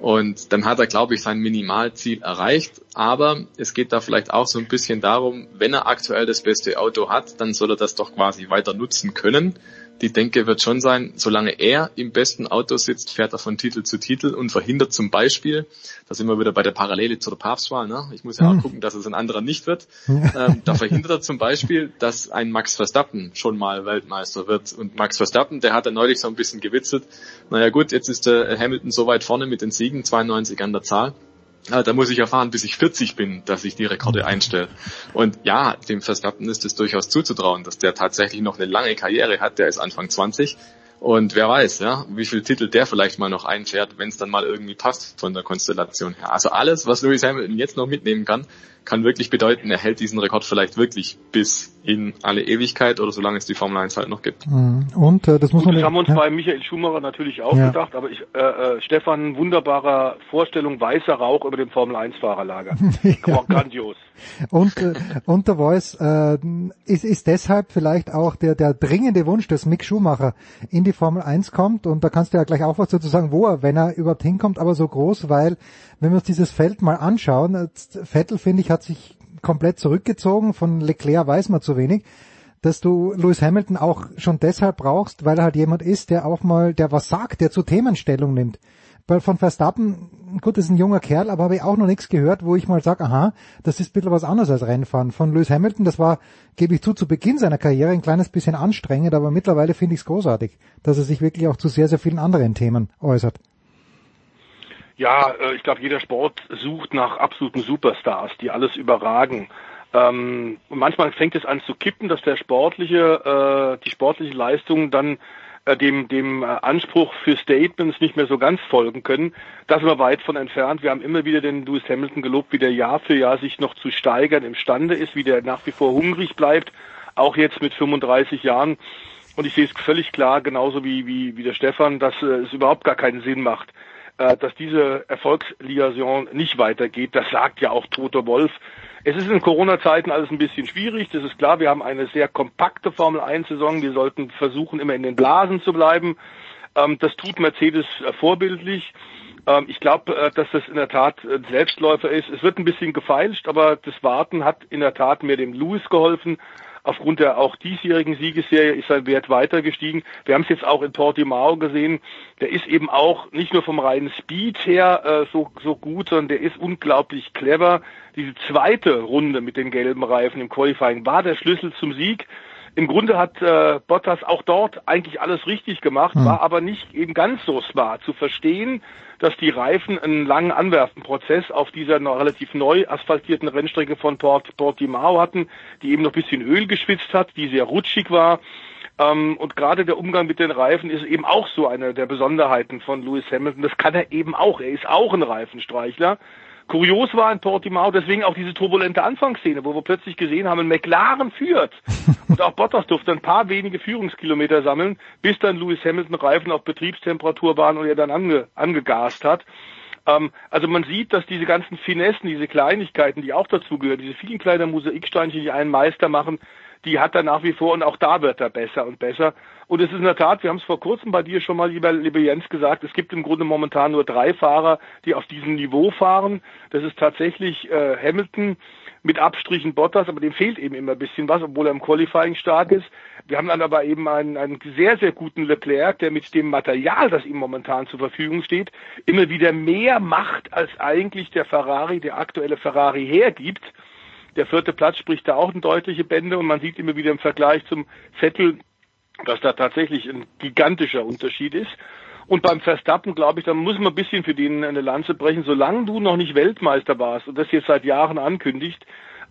und dann hat er, glaube ich, sein Minimalziel erreicht. Aber es geht da vielleicht auch so ein bisschen darum, wenn er aktuell das beste Auto hat, dann soll er das doch quasi weiter nutzen können. Die Denke wird schon sein, solange er im besten Auto sitzt, fährt er von Titel zu Titel und verhindert zum Beispiel, da sind wir wieder bei der Parallele zur Papstwahl, ne? ich muss ja auch hm. gucken, dass es ein anderer nicht wird, ähm, da verhindert er zum Beispiel, dass ein Max Verstappen schon mal Weltmeister wird. Und Max Verstappen, der hat ja neulich so ein bisschen gewitzelt, naja gut, jetzt ist der Hamilton so weit vorne mit den Siegen, 92 an der Zahl, da muss ich erfahren, bis ich 40 bin, dass ich die Rekorde einstelle. Und ja, dem Verstappen ist es durchaus zuzutrauen, dass der tatsächlich noch eine lange Karriere hat. Der ist Anfang 20 und wer weiß, ja, wie viel Titel der vielleicht mal noch einfährt, wenn es dann mal irgendwie passt von der Konstellation her. Also alles, was Lewis Hamilton jetzt noch mitnehmen kann, kann wirklich bedeuten, er hält diesen Rekord vielleicht wirklich bis in alle Ewigkeit oder solange es die Formel 1 halt noch gibt. Mhm. Und äh, das muss Gut, man das haben wir uns ja. bei Michael Schumacher natürlich auch ja. gedacht, aber ich, äh, äh, Stefan, wunderbarer Vorstellung, weißer Rauch über dem Formel 1 Fahrerlager. ja. Grandios. Und, äh, und der Voice äh, ist, ist deshalb vielleicht auch der, der dringende Wunsch, dass Mick Schumacher in die Formel 1 kommt und da kannst du ja gleich auch was dazu sagen, wo er, wenn er überhaupt hinkommt, aber so groß, weil wenn wir uns dieses Feld mal anschauen, Vettel finde ich hat sich komplett zurückgezogen, von Leclerc weiß man zu wenig, dass du Lewis Hamilton auch schon deshalb brauchst, weil er halt jemand ist, der auch mal, der was sagt, der zu Themen Stellung nimmt. Weil von Verstappen, gut, das ist ein junger Kerl, aber habe ich auch noch nichts gehört, wo ich mal sage, aha, das ist ein bisschen was anderes als Rennfahren. Von Lewis Hamilton, das war, gebe ich zu, zu Beginn seiner Karriere ein kleines bisschen anstrengend, aber mittlerweile finde ich es großartig, dass er sich wirklich auch zu sehr, sehr vielen anderen Themen äußert. Ja, äh, ich glaube, jeder Sport sucht nach absoluten Superstars, die alles überragen. Ähm, und manchmal fängt es an zu kippen, dass der sportliche, äh, die sportliche Leistung dann äh, dem, dem äh, Anspruch für Statements nicht mehr so ganz folgen können. Da sind wir weit von entfernt. Wir haben immer wieder den Lewis Hamilton gelobt, wie der Jahr für Jahr sich noch zu steigern imstande ist, wie der nach wie vor hungrig bleibt, auch jetzt mit 35 Jahren. Und ich sehe es völlig klar, genauso wie, wie, wie der Stefan, dass äh, es überhaupt gar keinen Sinn macht, äh, dass diese Erfolgsliaison nicht weitergeht. Das sagt ja auch Toto Wolf. Es ist in Corona-Zeiten alles ein bisschen schwierig. Das ist klar. Wir haben eine sehr kompakte Formel-1-Saison. Wir sollten versuchen, immer in den Blasen zu bleiben. Ähm, das tut Mercedes äh, vorbildlich. Ähm, ich glaube, äh, dass das in der Tat ein Selbstläufer ist. Es wird ein bisschen gefeilscht, aber das Warten hat in der Tat mir dem Lewis geholfen. Aufgrund der auch diesjährigen Siegesserie ist sein Wert weiter gestiegen. Wir haben es jetzt auch in Portimao gesehen. Der ist eben auch nicht nur vom reinen Speed her äh, so, so gut, sondern der ist unglaublich clever. Diese zweite Runde mit den gelben Reifen im Qualifying war der Schlüssel zum Sieg. Im Grunde hat äh, Bottas auch dort eigentlich alles richtig gemacht, mhm. war aber nicht eben ganz so smart zu verstehen, dass die Reifen einen langen Anwerfenprozess auf dieser noch relativ neu asphaltierten Rennstrecke von Port, Portimao hatten, die eben noch ein bisschen Öl geschwitzt hat, die sehr rutschig war. Ähm, und gerade der Umgang mit den Reifen ist eben auch so eine der Besonderheiten von Lewis Hamilton. Das kann er eben auch. Er ist auch ein Reifenstreichler. Kurios war in Portimao deswegen auch diese turbulente Anfangsszene, wo wir plötzlich gesehen haben, McLaren führt. Und auch Bottas durfte ein paar wenige Führungskilometer sammeln, bis dann Lewis Hamilton Reifen auf Betriebstemperatur waren und er dann ange, angegast hat. Ähm, also man sieht, dass diese ganzen Finessen, diese Kleinigkeiten, die auch dazugehören, diese vielen kleinen Mosaiksteinchen, die einen Meister machen, die hat er nach wie vor und auch da wird er besser und besser. Und es ist in der Tat, wir haben es vor kurzem bei dir schon mal, lieber, lieber Jens, gesagt, es gibt im Grunde momentan nur drei Fahrer, die auf diesem Niveau fahren. Das ist tatsächlich äh, Hamilton mit Abstrichen Bottas, aber dem fehlt eben immer ein bisschen was, obwohl er im Qualifying stark ist. Wir haben dann aber eben einen, einen sehr, sehr guten Leclerc, der mit dem Material, das ihm momentan zur Verfügung steht, immer wieder mehr macht, als eigentlich der Ferrari, der aktuelle Ferrari hergibt. Der vierte Platz spricht da auch eine deutliche Bände und man sieht immer wieder im Vergleich zum Vettel, dass da tatsächlich ein gigantischer Unterschied ist. Und beim Verstappen, glaube ich, da muss man ein bisschen für den eine Lanze brechen. Solange du noch nicht Weltmeister warst und das jetzt seit Jahren ankündigt,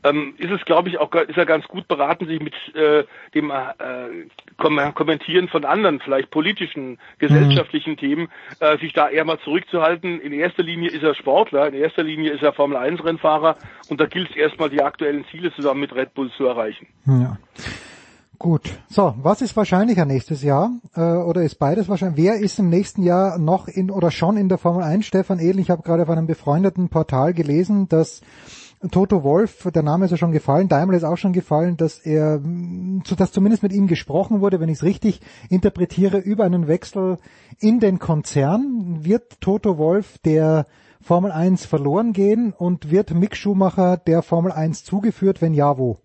ähm, ist es, glaube ich, auch ist er ganz gut beraten, sich mit äh, dem äh, Kommentieren von anderen, vielleicht politischen, gesellschaftlichen mhm. Themen, äh, sich da eher mal zurückzuhalten. In erster Linie ist er Sportler, in erster Linie ist er Formel 1 Rennfahrer und da gilt es erstmal die aktuellen Ziele zusammen mit Red Bull zu erreichen. Ja. Gut. So, was ist wahrscheinlicher nächstes Jahr? Äh, oder ist beides wahrscheinlich? Wer ist im nächsten Jahr noch in oder schon in der Formel 1? Stefan Edel, ich habe gerade auf einem befreundeten Portal gelesen, dass Toto Wolf, der Name ist ja schon gefallen, Daimler ist auch schon gefallen, dass er, dass zumindest mit ihm gesprochen wurde, wenn ich es richtig interpretiere, über einen Wechsel in den Konzern. Wird Toto Wolf der Formel 1 verloren gehen und wird Mick Schumacher der Formel 1 zugeführt? Wenn ja, wo?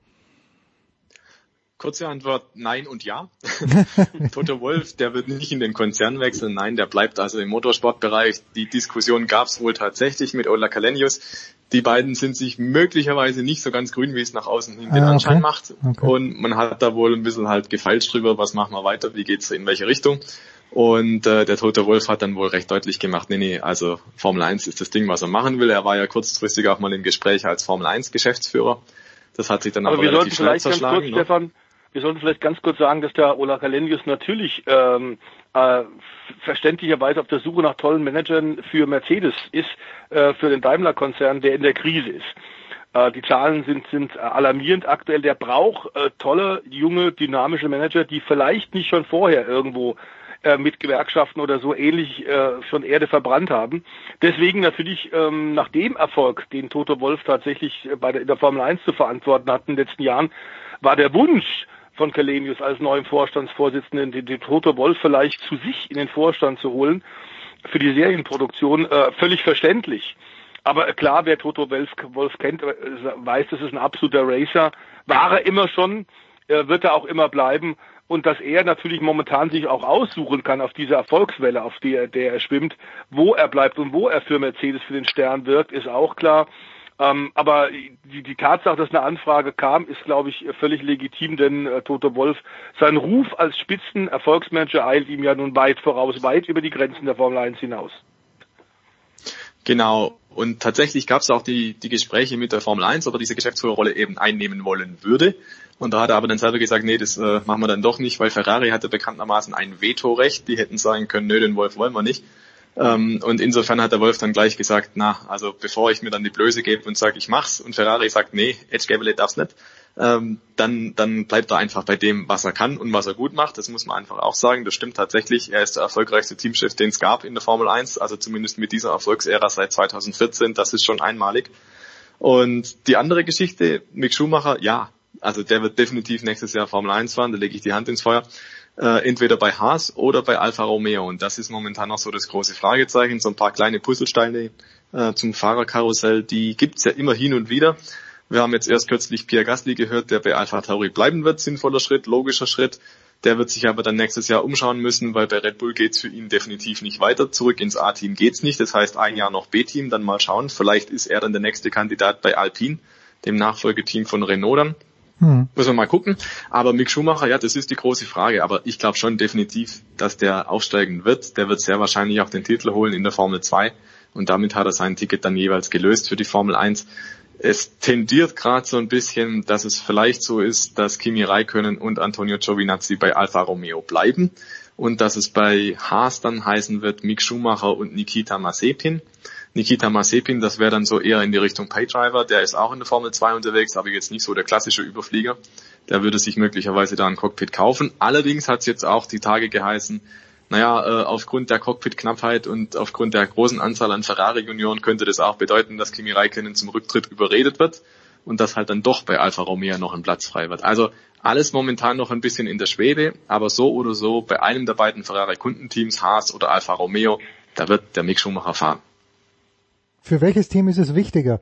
Kurze Antwort, nein und ja. Toto Wolf, der wird nicht in den Konzern wechseln, nein, der bleibt also im Motorsportbereich. Die Diskussion gab es wohl tatsächlich mit Ola Kalenius. Die beiden sind sich möglicherweise nicht so ganz grün, wie es nach außen hin den ah, Anschein macht. Okay. Und man hat da wohl ein bisschen halt gefeilscht drüber, was machen wir weiter, wie geht's in welche Richtung. Und äh, der Tote Wolf hat dann wohl recht deutlich gemacht, nee, nee, also Formel 1 ist das Ding, was er machen will. Er war ja kurzfristig auch mal im Gespräch als Formel 1 Geschäftsführer. Das hat sich dann aber, aber relativ schnell zerschlagen. Kurz, ne? Stefan, wir sollten vielleicht ganz kurz sagen, dass der Ola Kalenius natürlich ähm, äh, verständlicherweise auf der Suche nach tollen Managern für Mercedes ist, äh, für den Daimler-Konzern, der in der Krise ist. Äh, die Zahlen sind, sind alarmierend aktuell. Der braucht äh, tolle, junge, dynamische Manager, die vielleicht nicht schon vorher irgendwo äh, mit Gewerkschaften oder so ähnlich äh, schon Erde verbrannt haben. Deswegen natürlich ähm, nach dem Erfolg, den Toto Wolf tatsächlich bei der, in der Formel 1 zu verantworten hat in den letzten Jahren, war der Wunsch, von Kalenius als neuen Vorstandsvorsitzenden, den, den Toto Wolf vielleicht zu sich in den Vorstand zu holen für die Serienproduktion, äh, völlig verständlich. Aber klar, wer Toto Wolf, Wolf kennt, äh, weiß, das ist ein absoluter Racer. War er immer schon, äh, wird er auch immer bleiben. Und dass er natürlich momentan sich auch aussuchen kann auf dieser Erfolgswelle, auf der, der er schwimmt, wo er bleibt und wo er für Mercedes für den Stern wirkt, ist auch klar. Ähm, aber die, die Tatsache, dass eine Anfrage kam, ist, glaube ich, völlig legitim, denn äh, Toto Wolf, sein Ruf als Spitzen-Erfolgsmanager eilt ihm ja nun weit voraus, weit über die Grenzen der Formel 1 hinaus. Genau. Und tatsächlich gab es auch die, die Gespräche mit der Formel 1, ob er diese Geschäftsführerrolle eben einnehmen wollen würde. Und da hat er aber dann selber gesagt, nee, das äh, machen wir dann doch nicht, weil Ferrari hatte bekanntermaßen ein Vetorecht. Die hätten sagen können, nö, den Wolf wollen wir nicht. Ähm, und insofern hat der Wolf dann gleich gesagt, na, also bevor ich mir dann die Blöße gebe und sage, ich mach's, und Ferrari sagt, nee, Edge Chevrolet darf's nicht, ähm, dann, dann bleibt er einfach bei dem, was er kann und was er gut macht. Das muss man einfach auch sagen. Das stimmt tatsächlich. Er ist der erfolgreichste Teamchef, den es gab in der Formel 1, also zumindest mit dieser Erfolgsära seit 2014. Das ist schon einmalig. Und die andere Geschichte, Mick Schumacher, ja, also der wird definitiv nächstes Jahr Formel 1 fahren, da lege ich die Hand ins Feuer äh, entweder bei Haas oder bei Alfa Romeo. Und das ist momentan noch so das große Fragezeichen. So ein paar kleine Puzzlesteine äh, zum Fahrerkarussell, die gibt's ja immer hin und wieder. Wir haben jetzt erst kürzlich Pierre Gasly gehört, der bei Alpha Tauri bleiben wird. Sinnvoller Schritt, logischer Schritt. Der wird sich aber dann nächstes Jahr umschauen müssen, weil bei Red Bull geht's für ihn definitiv nicht weiter. Zurück ins A-Team geht's nicht. Das heißt ein Jahr noch B-Team, dann mal schauen. Vielleicht ist er dann der nächste Kandidat bei Alpine, dem Nachfolgeteam von Renault dann. Hm. Muss man mal gucken. Aber Mick Schumacher, ja, das ist die große Frage. Aber ich glaube schon definitiv, dass der aufsteigen wird. Der wird sehr wahrscheinlich auch den Titel holen in der Formel 2. Und damit hat er sein Ticket dann jeweils gelöst für die Formel 1. Es tendiert gerade so ein bisschen, dass es vielleicht so ist, dass Kimi Räikkönen und Antonio Giovinazzi bei Alfa Romeo bleiben und dass es bei Haas dann heißen wird Mick Schumacher und Nikita Mazepin. Nikita Mazepin, das wäre dann so eher in die Richtung Paydriver, der ist auch in der Formel 2 unterwegs, aber jetzt nicht so der klassische Überflieger. Der würde sich möglicherweise da ein Cockpit kaufen. Allerdings hat es jetzt auch die Tage geheißen, naja, äh, aufgrund der Cockpit-Knappheit und aufgrund der großen Anzahl an Ferrari-Junioren könnte das auch bedeuten, dass Kimi Räikkönen zum Rücktritt überredet wird und dass halt dann doch bei Alfa Romeo noch ein Platz frei wird. Also alles momentan noch ein bisschen in der Schwebe, aber so oder so bei einem der beiden Ferrari-Kundenteams, Haas oder Alfa Romeo, da wird der Mick Schumacher fahren. Für welches Team ist es wichtiger?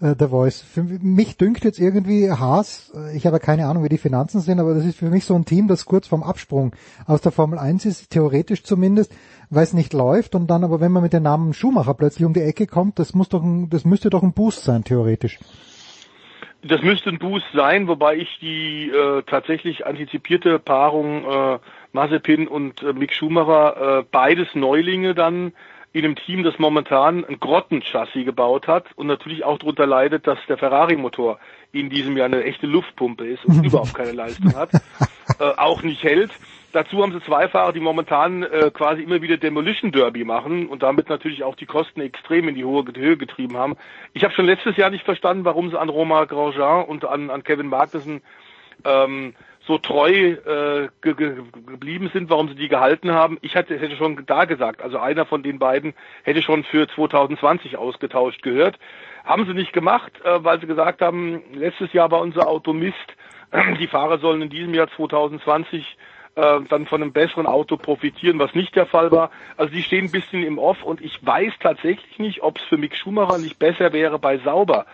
äh, The Voice. Für mich dünkt jetzt irgendwie Haas, ich habe keine Ahnung, wie die Finanzen sind, aber das ist für mich so ein Team, das kurz vorm Absprung aus der Formel 1 ist, theoretisch zumindest, weil es nicht läuft und dann aber, wenn man mit dem Namen Schumacher plötzlich um die Ecke kommt, das muss doch ein, das müsste doch ein Boost sein, theoretisch. Das müsste ein Boost sein, wobei ich die äh, tatsächlich antizipierte Paarung äh, Mazepin und äh, Mick Schumacher, äh, beides Neulinge dann in einem Team, das momentan ein Grottenchassis gebaut hat und natürlich auch darunter leidet, dass der Ferrari-Motor in diesem Jahr eine echte Luftpumpe ist und überhaupt keine Leistung hat, äh, auch nicht hält. Dazu haben sie zwei Fahrer, die momentan äh, quasi immer wieder Demolition Derby machen und damit natürlich auch die Kosten extrem in die hohe Höhe getrieben haben. Ich habe schon letztes Jahr nicht verstanden, warum sie an Romain Grosjean und an, an Kevin Magnussen ähm, so treu äh, ge ge geblieben sind, warum sie die gehalten haben. Ich hatte, hätte schon da gesagt, also einer von den beiden hätte schon für 2020 ausgetauscht gehört. Haben sie nicht gemacht, äh, weil sie gesagt haben, letztes Jahr war unser Auto Mist. Die Fahrer sollen in diesem Jahr 2020 äh, dann von einem besseren Auto profitieren, was nicht der Fall war. Also die stehen ein bisschen im Off und ich weiß tatsächlich nicht, ob es für Mick Schumacher nicht besser wäre, bei Sauber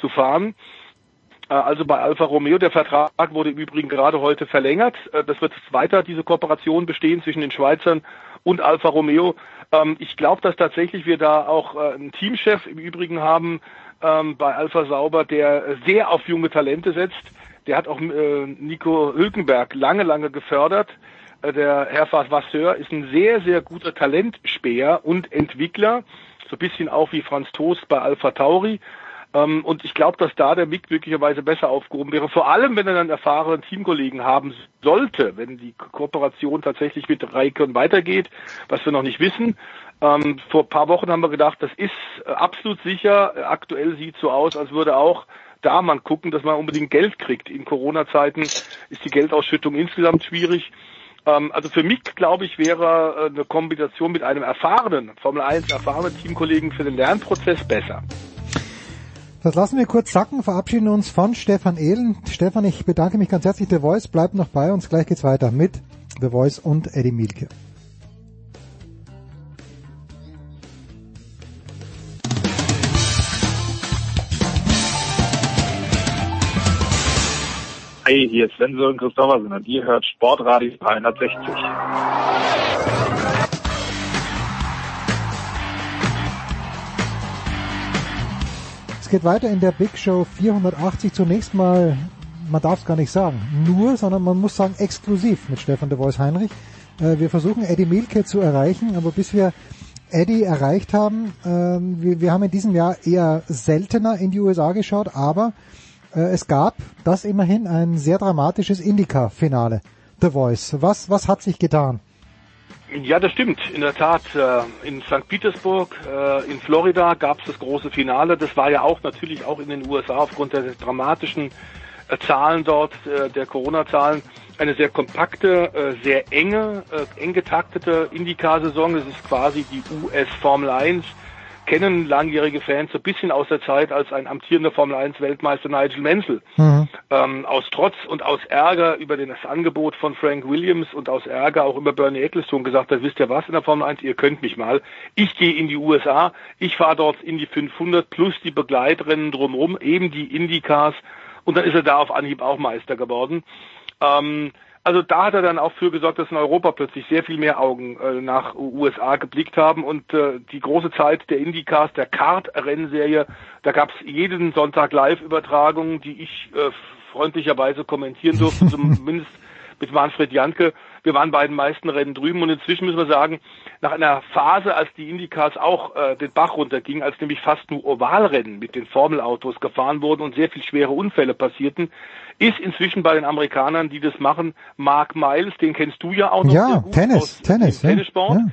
zu fahren also bei Alfa Romeo. Der Vertrag wurde im Übrigen gerade heute verlängert. Äh, das wird weiter diese Kooperation bestehen zwischen den Schweizern und Alfa Romeo. Ähm, ich glaube, dass tatsächlich wir da auch äh, einen Teamchef im Übrigen haben ähm, bei Alfa Sauber, der sehr auf junge Talente setzt. Der hat auch Nico Hülkenberg lange, lange gefördert. Der Herr Vasseur ist ein sehr, sehr guter Talentspäher und Entwickler. So ein bisschen auch wie Franz Toast bei Alpha Tauri. Ähm, und ich glaube, dass da der Mick möglicherweise besser aufgehoben wäre. Vor allem, wenn er dann erfahrenen Teamkollegen haben sollte, wenn die Kooperation tatsächlich mit Raikön weitergeht, was wir noch nicht wissen. Ähm, vor ein paar Wochen haben wir gedacht, das ist äh, absolut sicher. Aktuell sieht so aus, als würde auch da man gucken, dass man unbedingt Geld kriegt. In Corona-Zeiten ist die Geldausschüttung insgesamt schwierig. Ähm, also für mich, glaube ich, wäre äh, eine Kombination mit einem erfahrenen, Formel 1 erfahrenen Teamkollegen für den Lernprozess besser. Das lassen wir kurz sacken, verabschieden uns von Stefan Ehlen. Stefan, ich bedanke mich ganz herzlich. The Voice bleibt noch bei uns. Gleich geht's weiter mit The Voice und Eddie Mielke. Hi, hier ist Sven Sören Christoffersen und ihr hört Sportradio 360. geht weiter in der Big Show 480. Zunächst mal, man darf es gar nicht sagen, nur, sondern man muss sagen exklusiv mit Stefan de Vois Heinrich. Äh, wir versuchen Eddie Mielke zu erreichen, aber bis wir Eddie erreicht haben, äh, wir, wir haben in diesem Jahr eher seltener in die USA geschaut, aber äh, es gab das immerhin ein sehr dramatisches Indica-Finale. The Voice. Was, was hat sich getan? Ja, das stimmt. In der Tat, äh, in St. Petersburg, äh, in Florida gab es das große Finale. Das war ja auch natürlich auch in den USA aufgrund der dramatischen äh, Zahlen dort, der Corona-Zahlen, eine sehr kompakte, sehr enge, eng getaktete Indycar-Saison. Das ist quasi die US Formel 1 kennen langjährige Fans so ein bisschen aus der Zeit, als ein amtierender Formel 1 Weltmeister Nigel Mansell mhm. ähm, aus Trotz und aus Ärger über das Angebot von Frank Williams und aus Ärger auch über Bernie Ecclestone gesagt hat, wisst ihr was in der Formel 1, ihr könnt mich mal. Ich gehe in die USA, ich fahre dort in die 500 plus die Begleitrennen drumherum, eben die Indycars und dann ist er da auf Anhieb auch Meister geworden. Ähm, Also da hat er dann auch für gesorgt, dass in Europa plötzlich sehr viel mehr Augen äh, nach USA geblickt haben und äh, die große Zeit der Indycars, der Kart-Rennserie, da gab es jeden Sonntag Live-Übertragungen, die ich äh, freundlicherweise kommentieren durfte, zumindest mit Manfred Janke. Wir waren bei den meisten Rennen drüben und inzwischen müssen wir sagen, nach einer Phase, als die Indycars auch äh, den Bach runterging, als nämlich fast nur Ovalrennen mit den Formelautos gefahren wurden und sehr viel schwere Unfälle passierten, ist inzwischen bei den Amerikanern, die das machen, Mark Miles, den kennst du ja auch noch ja, sehr gut Tennis, aus Tennis, dem Tennissport. Ja.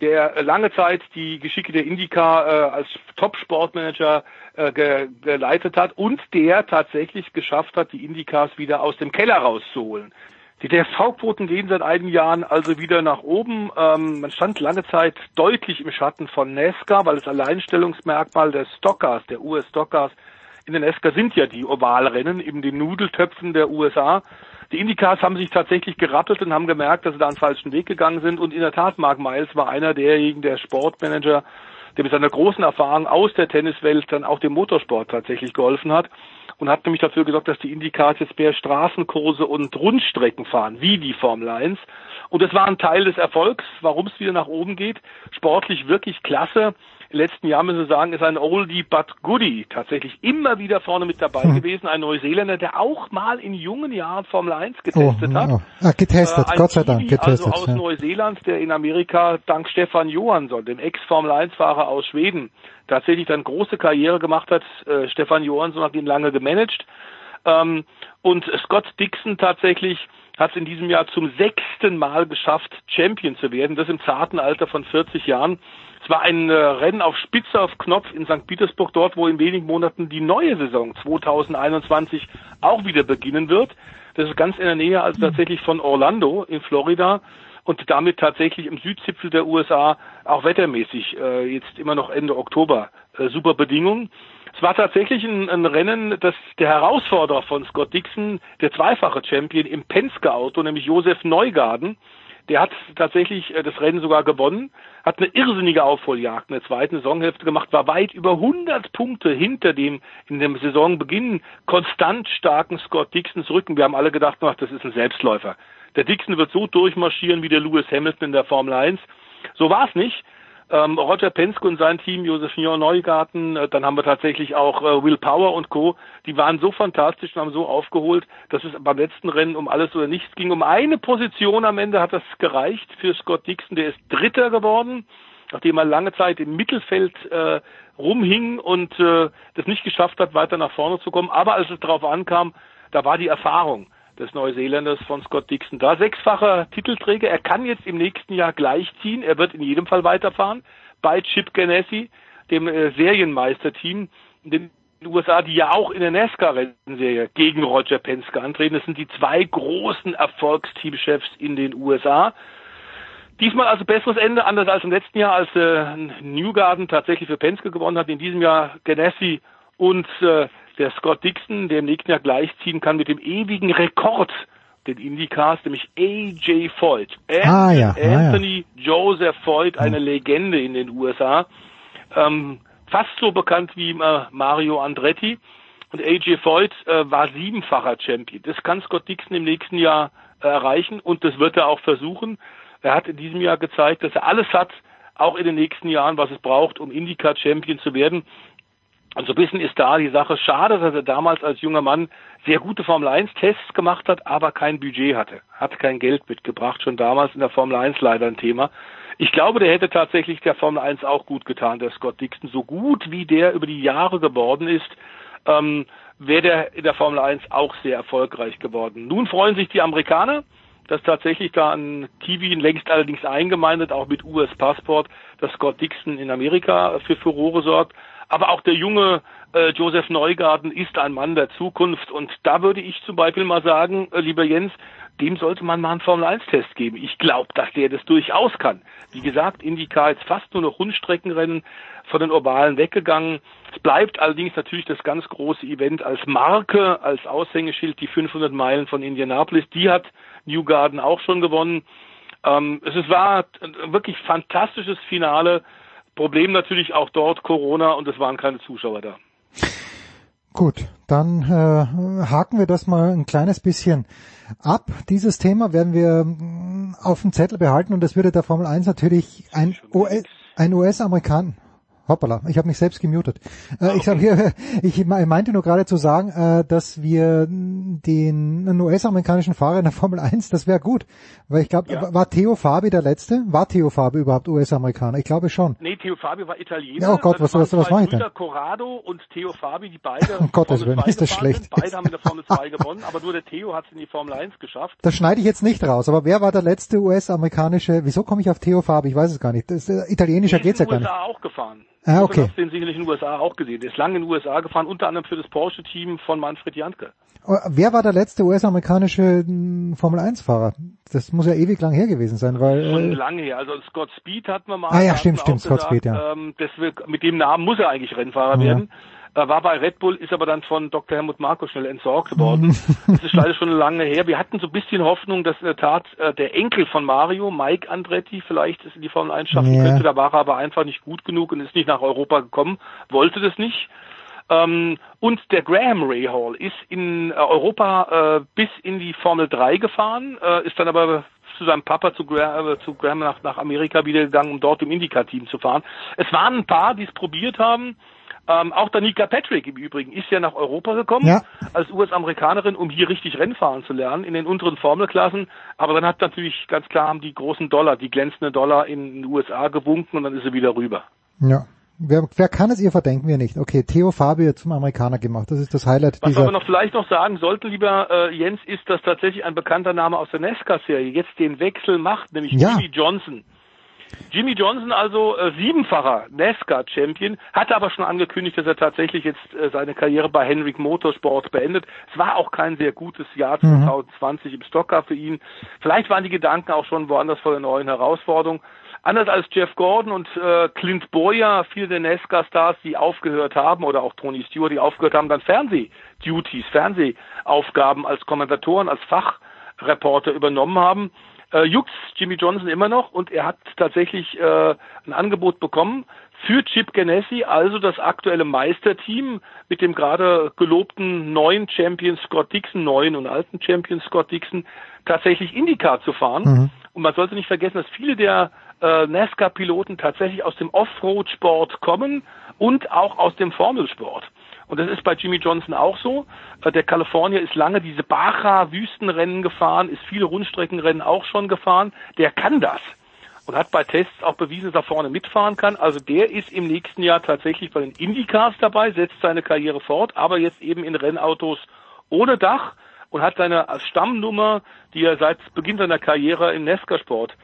Der lange Zeit die Geschicke der Indycar äh, als Top-Sportmanager äh, ge geleitet hat und der tatsächlich geschafft hat, die Indycars wieder aus dem Keller rauszuholen. Die DSV-Quoten gehen seit einigen Jahren also wieder nach oben. Ähm, man stand lange Zeit deutlich im Schatten von NASCAR, weil das Alleinstellungsmerkmal der Stockcars, der US-Stockcars in den NASCAR sind ja die Ovalrennen, eben die Nudeltöpfen der USA. Die Indycars haben sich tatsächlich gerappelt und haben gemerkt, dass sie da einen falschen Weg gegangen sind. Und in der Tat, Mark Miles war einer derjenigen, der Sportmanager, der mit seiner großen Erfahrung aus der Tenniswelt dann auch dem Motorsport tatsächlich geholfen hat und hat nämlich dafür gesorgt, dass die Indycars jetzt mehr Straßenkurse und Rundstrecken fahren, wie die Formel 1. Und das war ein Teil des Erfolgs, warum es wieder nach oben geht. Sportlich wirklich klasse. Im letzten Jahr müssen wir sagen, ist ein Oldie but Goodie tatsächlich immer wieder vorne mit dabei Hm. gewesen. Ein Neuseeländer, der auch mal in jungen Jahren Formel 1 getestet oh, hat. oh. Ah, getestet, Äh, Gott sei Dank, getestet. Also aus ja. Neuseeland, der in Amerika dank Stefan Johansson, dem Ex-Formel 1-Fahrer aus Schweden, tatsächlich dann große Karriere gemacht hat. Äh, Stefan Johansson hat ihn lange gemanagt. Ähm, und Scott Dixon tatsächlich hat es in diesem Jahr zum sechsten Mal geschafft, Champion zu werden. Das im zarten Alter von 40 Jahren. Es war ein äh, Rennen auf Spitze auf Knopf in St. Petersburg, dort, wo in wenigen Monaten die neue Saison 2021 auch wieder beginnen wird. Das ist ganz in der Nähe, also tatsächlich von Orlando in Florida und damit tatsächlich im Südzipfel der USA auch wettermäßig äh, jetzt immer noch Ende Oktober äh, super Bedingungen. Es war tatsächlich ein, ein Rennen, das der Herausforderer von Scott Dixon, der zweifache Champion im Penske-Auto, nämlich Josef Neugarden, der hat tatsächlich äh, das Rennen sogar gewonnen, hat eine irrsinnige Aufholjagd in der zweiten Saisonhälfte gemacht, war weit über 100 Punkte hinter dem in dem Saisonbeginn konstant starken Scott Dixons Rücken. Wir haben alle gedacht, ach, das ist ein Selbstläufer. Der Dixon wird so durchmarschieren wie der Lewis Hamilton in der Formel 1. So war es nicht. Ähm, Roger Penske und sein Team, Josef Neugarten, äh, dann haben wir tatsächlich auch äh, Will Power und Co., die waren so fantastisch und haben so aufgeholt, dass es beim letzten Rennen um alles oder nichts ging. Um eine Position am Ende hat das gereicht für Scott Dixon, der ist Dritter geworden, nachdem er lange Zeit im Mittelfeld äh, rumhing und äh, das nicht geschafft hat, weiter nach vorne zu kommen. Aber als es darauf ankam, da war die Erfahrung des Neuseeländers von Scott Dixon da. Sechsfacher Titelträger. Er kann jetzt im nächsten Jahr gleichziehen. Er wird in jedem Fall weiterfahren bei Chip Ganassi, dem äh, Serienmeisterteam in den USA, die ja auch in der NASCAR-Rennserie gegen Roger Penske antreten. Das sind die zwei großen Erfolgsteamchefs in den USA. Diesmal also besseres Ende, anders als im letzten Jahr, als äh, Newgarden tatsächlich für Penske gewonnen hat. In diesem Jahr Ganassi und äh, der Scott Dixon, der im nächsten Jahr gleichziehen kann mit dem ewigen Rekord den Indycars, nämlich AJ Foyt. Ah, ja, ah, ja. Anthony Joseph Foyt, eine Legende in den USA. Ähm, fast so bekannt wie äh, Mario Andretti. Und AJ Foyt äh, war siebenfacher Champion. Das kann Scott Dixon im nächsten Jahr äh, erreichen und das wird er auch versuchen. Er hat in diesem Jahr gezeigt, dass er alles hat, auch in den nächsten Jahren, was es braucht, um IndyCar Champion zu werden. Und so ein bisschen ist da die Sache schade, dass er damals als junger Mann sehr gute Formel 1 Tests gemacht hat, aber kein Budget hatte. Hat kein Geld mitgebracht, schon damals in der Formel 1 leider ein Thema. Ich glaube, der hätte tatsächlich der Formel 1 auch gut getan, der Scott Dixon. So gut wie der über die Jahre geworden ist, ähm, wäre der in der Formel 1 auch sehr erfolgreich geworden. Nun freuen sich die Amerikaner, dass tatsächlich da ein Kiwi längst allerdings eingemeindet, auch mit US-Passport, dass Scott Dixon in Amerika für Furore sorgt. Aber auch der junge äh, Joseph Neugarten ist ein Mann der Zukunft. Und da würde ich zum Beispiel mal sagen, äh, lieber Jens, dem sollte man mal einen Formel-1-Test geben. Ich glaube, dass der das durchaus kann. Wie gesagt, IndyCar jetzt fast nur noch Rundstreckenrennen von den Ovalen weggegangen. Es bleibt allerdings natürlich das ganz große Event als Marke, als Aushängeschild, die 500 Meilen von Indianapolis. Die hat Newgarden auch schon gewonnen. Ähm, es war wirklich fantastisches Finale. Problem natürlich auch dort Corona und es waren keine Zuschauer da. Gut, dann äh, haken wir das mal ein kleines bisschen ab. Dieses Thema werden wir mm, auf dem Zettel behalten und das würde der Formel 1 natürlich ein, US, ein US-Amerikaner Hoppala, ich habe mich selbst gemutet. Äh, ich, sag hier, ich meinte nur gerade zu sagen, äh, dass wir den US-amerikanischen Fahrer in der Formel 1, das wäre gut. Weil ich glaube, ja. war Theo Fabi der Letzte? War Theo Fabi überhaupt US-Amerikaner? Ich glaube schon. Nee, Theo Fabi war Italiener. Ja, oh Gott, was, was, was war ich denn? Corrado und Theo Fabi, die beide um Gottes Willen, ist das schlecht. Sind. Beide haben in der Formel 2 gewonnen, aber nur der Theo hat es in die Formel 1 geschafft. Das schneide ich jetzt nicht raus, aber wer war der letzte US-amerikanische, wieso komme ich auf Theo Fabi? Ich weiß es gar nicht. Das, äh, italienischer geht's ja gar nicht. Auch gefahren. Ah, okay. Du hast den sicherlich in den USA auch gesehen. Der ist lange in den USA gefahren, unter anderem für das Porsche-Team von Manfred Janke. Oh, wer war der letzte US-amerikanische hm, Formel-1-Fahrer? Das muss ja ewig lang her gewesen sein, weil... Schon äh, lange her. Also Scott Speed hatten wir mal. Ah ja, stimmt, stimmt, Scott Speed, ja. Ähm, wir, mit dem Namen muss er eigentlich Rennfahrer ja. werden. Er war bei Red Bull, ist aber dann von Dr. Helmut Marko schnell entsorgt worden. das ist leider schon lange her. Wir hatten so ein bisschen Hoffnung, dass in der Tat äh, der Enkel von Mario, Mike Andretti, vielleicht es in die Formel 1 schaffen ja. könnte. Da war er aber einfach nicht gut genug und ist nicht nach Europa gekommen, wollte das nicht. Ähm, und der Graham Ray Hall ist in äh, Europa äh, bis in die Formel 3 gefahren, äh, ist dann aber zu seinem Papa, zu Graham, äh, zu Graham nach, nach Amerika wieder gegangen, um dort im Indycar-Team zu fahren. Es waren ein paar, die es probiert haben. Ähm, auch Danica Patrick im Übrigen ist ja nach Europa gekommen ja. als US-Amerikanerin, um hier richtig Rennfahren zu lernen in den unteren Formelklassen. Aber dann hat natürlich ganz klar haben die großen Dollar, die glänzenden Dollar in den USA gewunken und dann ist sie wieder rüber. Ja. Wer, wer kann es ihr verdenken, wir nicht? Okay, Theo Fabio zum Amerikaner gemacht. Das ist das Highlight Was dieser... Was wir noch vielleicht noch sagen sollten, lieber äh, Jens, ist, dass tatsächlich ein bekannter Name aus der NASCAR-Serie jetzt den Wechsel macht, nämlich ja. Jimmy Johnson. Jimmy Johnson, also äh, siebenfacher NASCAR-Champion, hatte aber schon angekündigt, dass er tatsächlich jetzt äh, seine Karriere bei Henrik Motorsport beendet. Es war auch kein sehr gutes Jahr 2020 mhm. im Stocker für ihn. Vielleicht waren die Gedanken auch schon woanders vor der neuen Herausforderung. Anders als Jeff Gordon und äh, Clint Boyer, viele der NASCAR-Stars, die aufgehört haben, oder auch Tony Stewart, die aufgehört haben, dann Fernsehduties, Fernsehaufgaben als Kommentatoren, als Fachreporter übernommen haben, äh, juckt Jimmy Johnson immer noch und er hat tatsächlich äh, ein Angebot bekommen für Chip Ganassi, also das aktuelle Meisterteam mit dem gerade gelobten neuen Champion Scott Dixon, neuen und alten Champion Scott Dixon, tatsächlich IndyCar zu fahren. Mhm. Und man sollte nicht vergessen, dass viele der äh, NASCAR-Piloten tatsächlich aus dem Offroad-Sport kommen und auch aus dem Formelsport. Und das ist bei Jimmy Johnson auch so. Äh, der Kalifornier ist lange diese Baja-Wüstenrennen gefahren, ist viele Rundstreckenrennen auch schon gefahren. Der kann das und hat bei Tests auch bewiesen, dass er vorne mitfahren kann. Also der ist im nächsten Jahr tatsächlich bei den Indycars dabei, setzt seine Karriere fort, aber jetzt eben in Rennautos ohne Dach und hat seine Stammnummer, die er seit Beginn seiner Karriere im NASCAR-Sport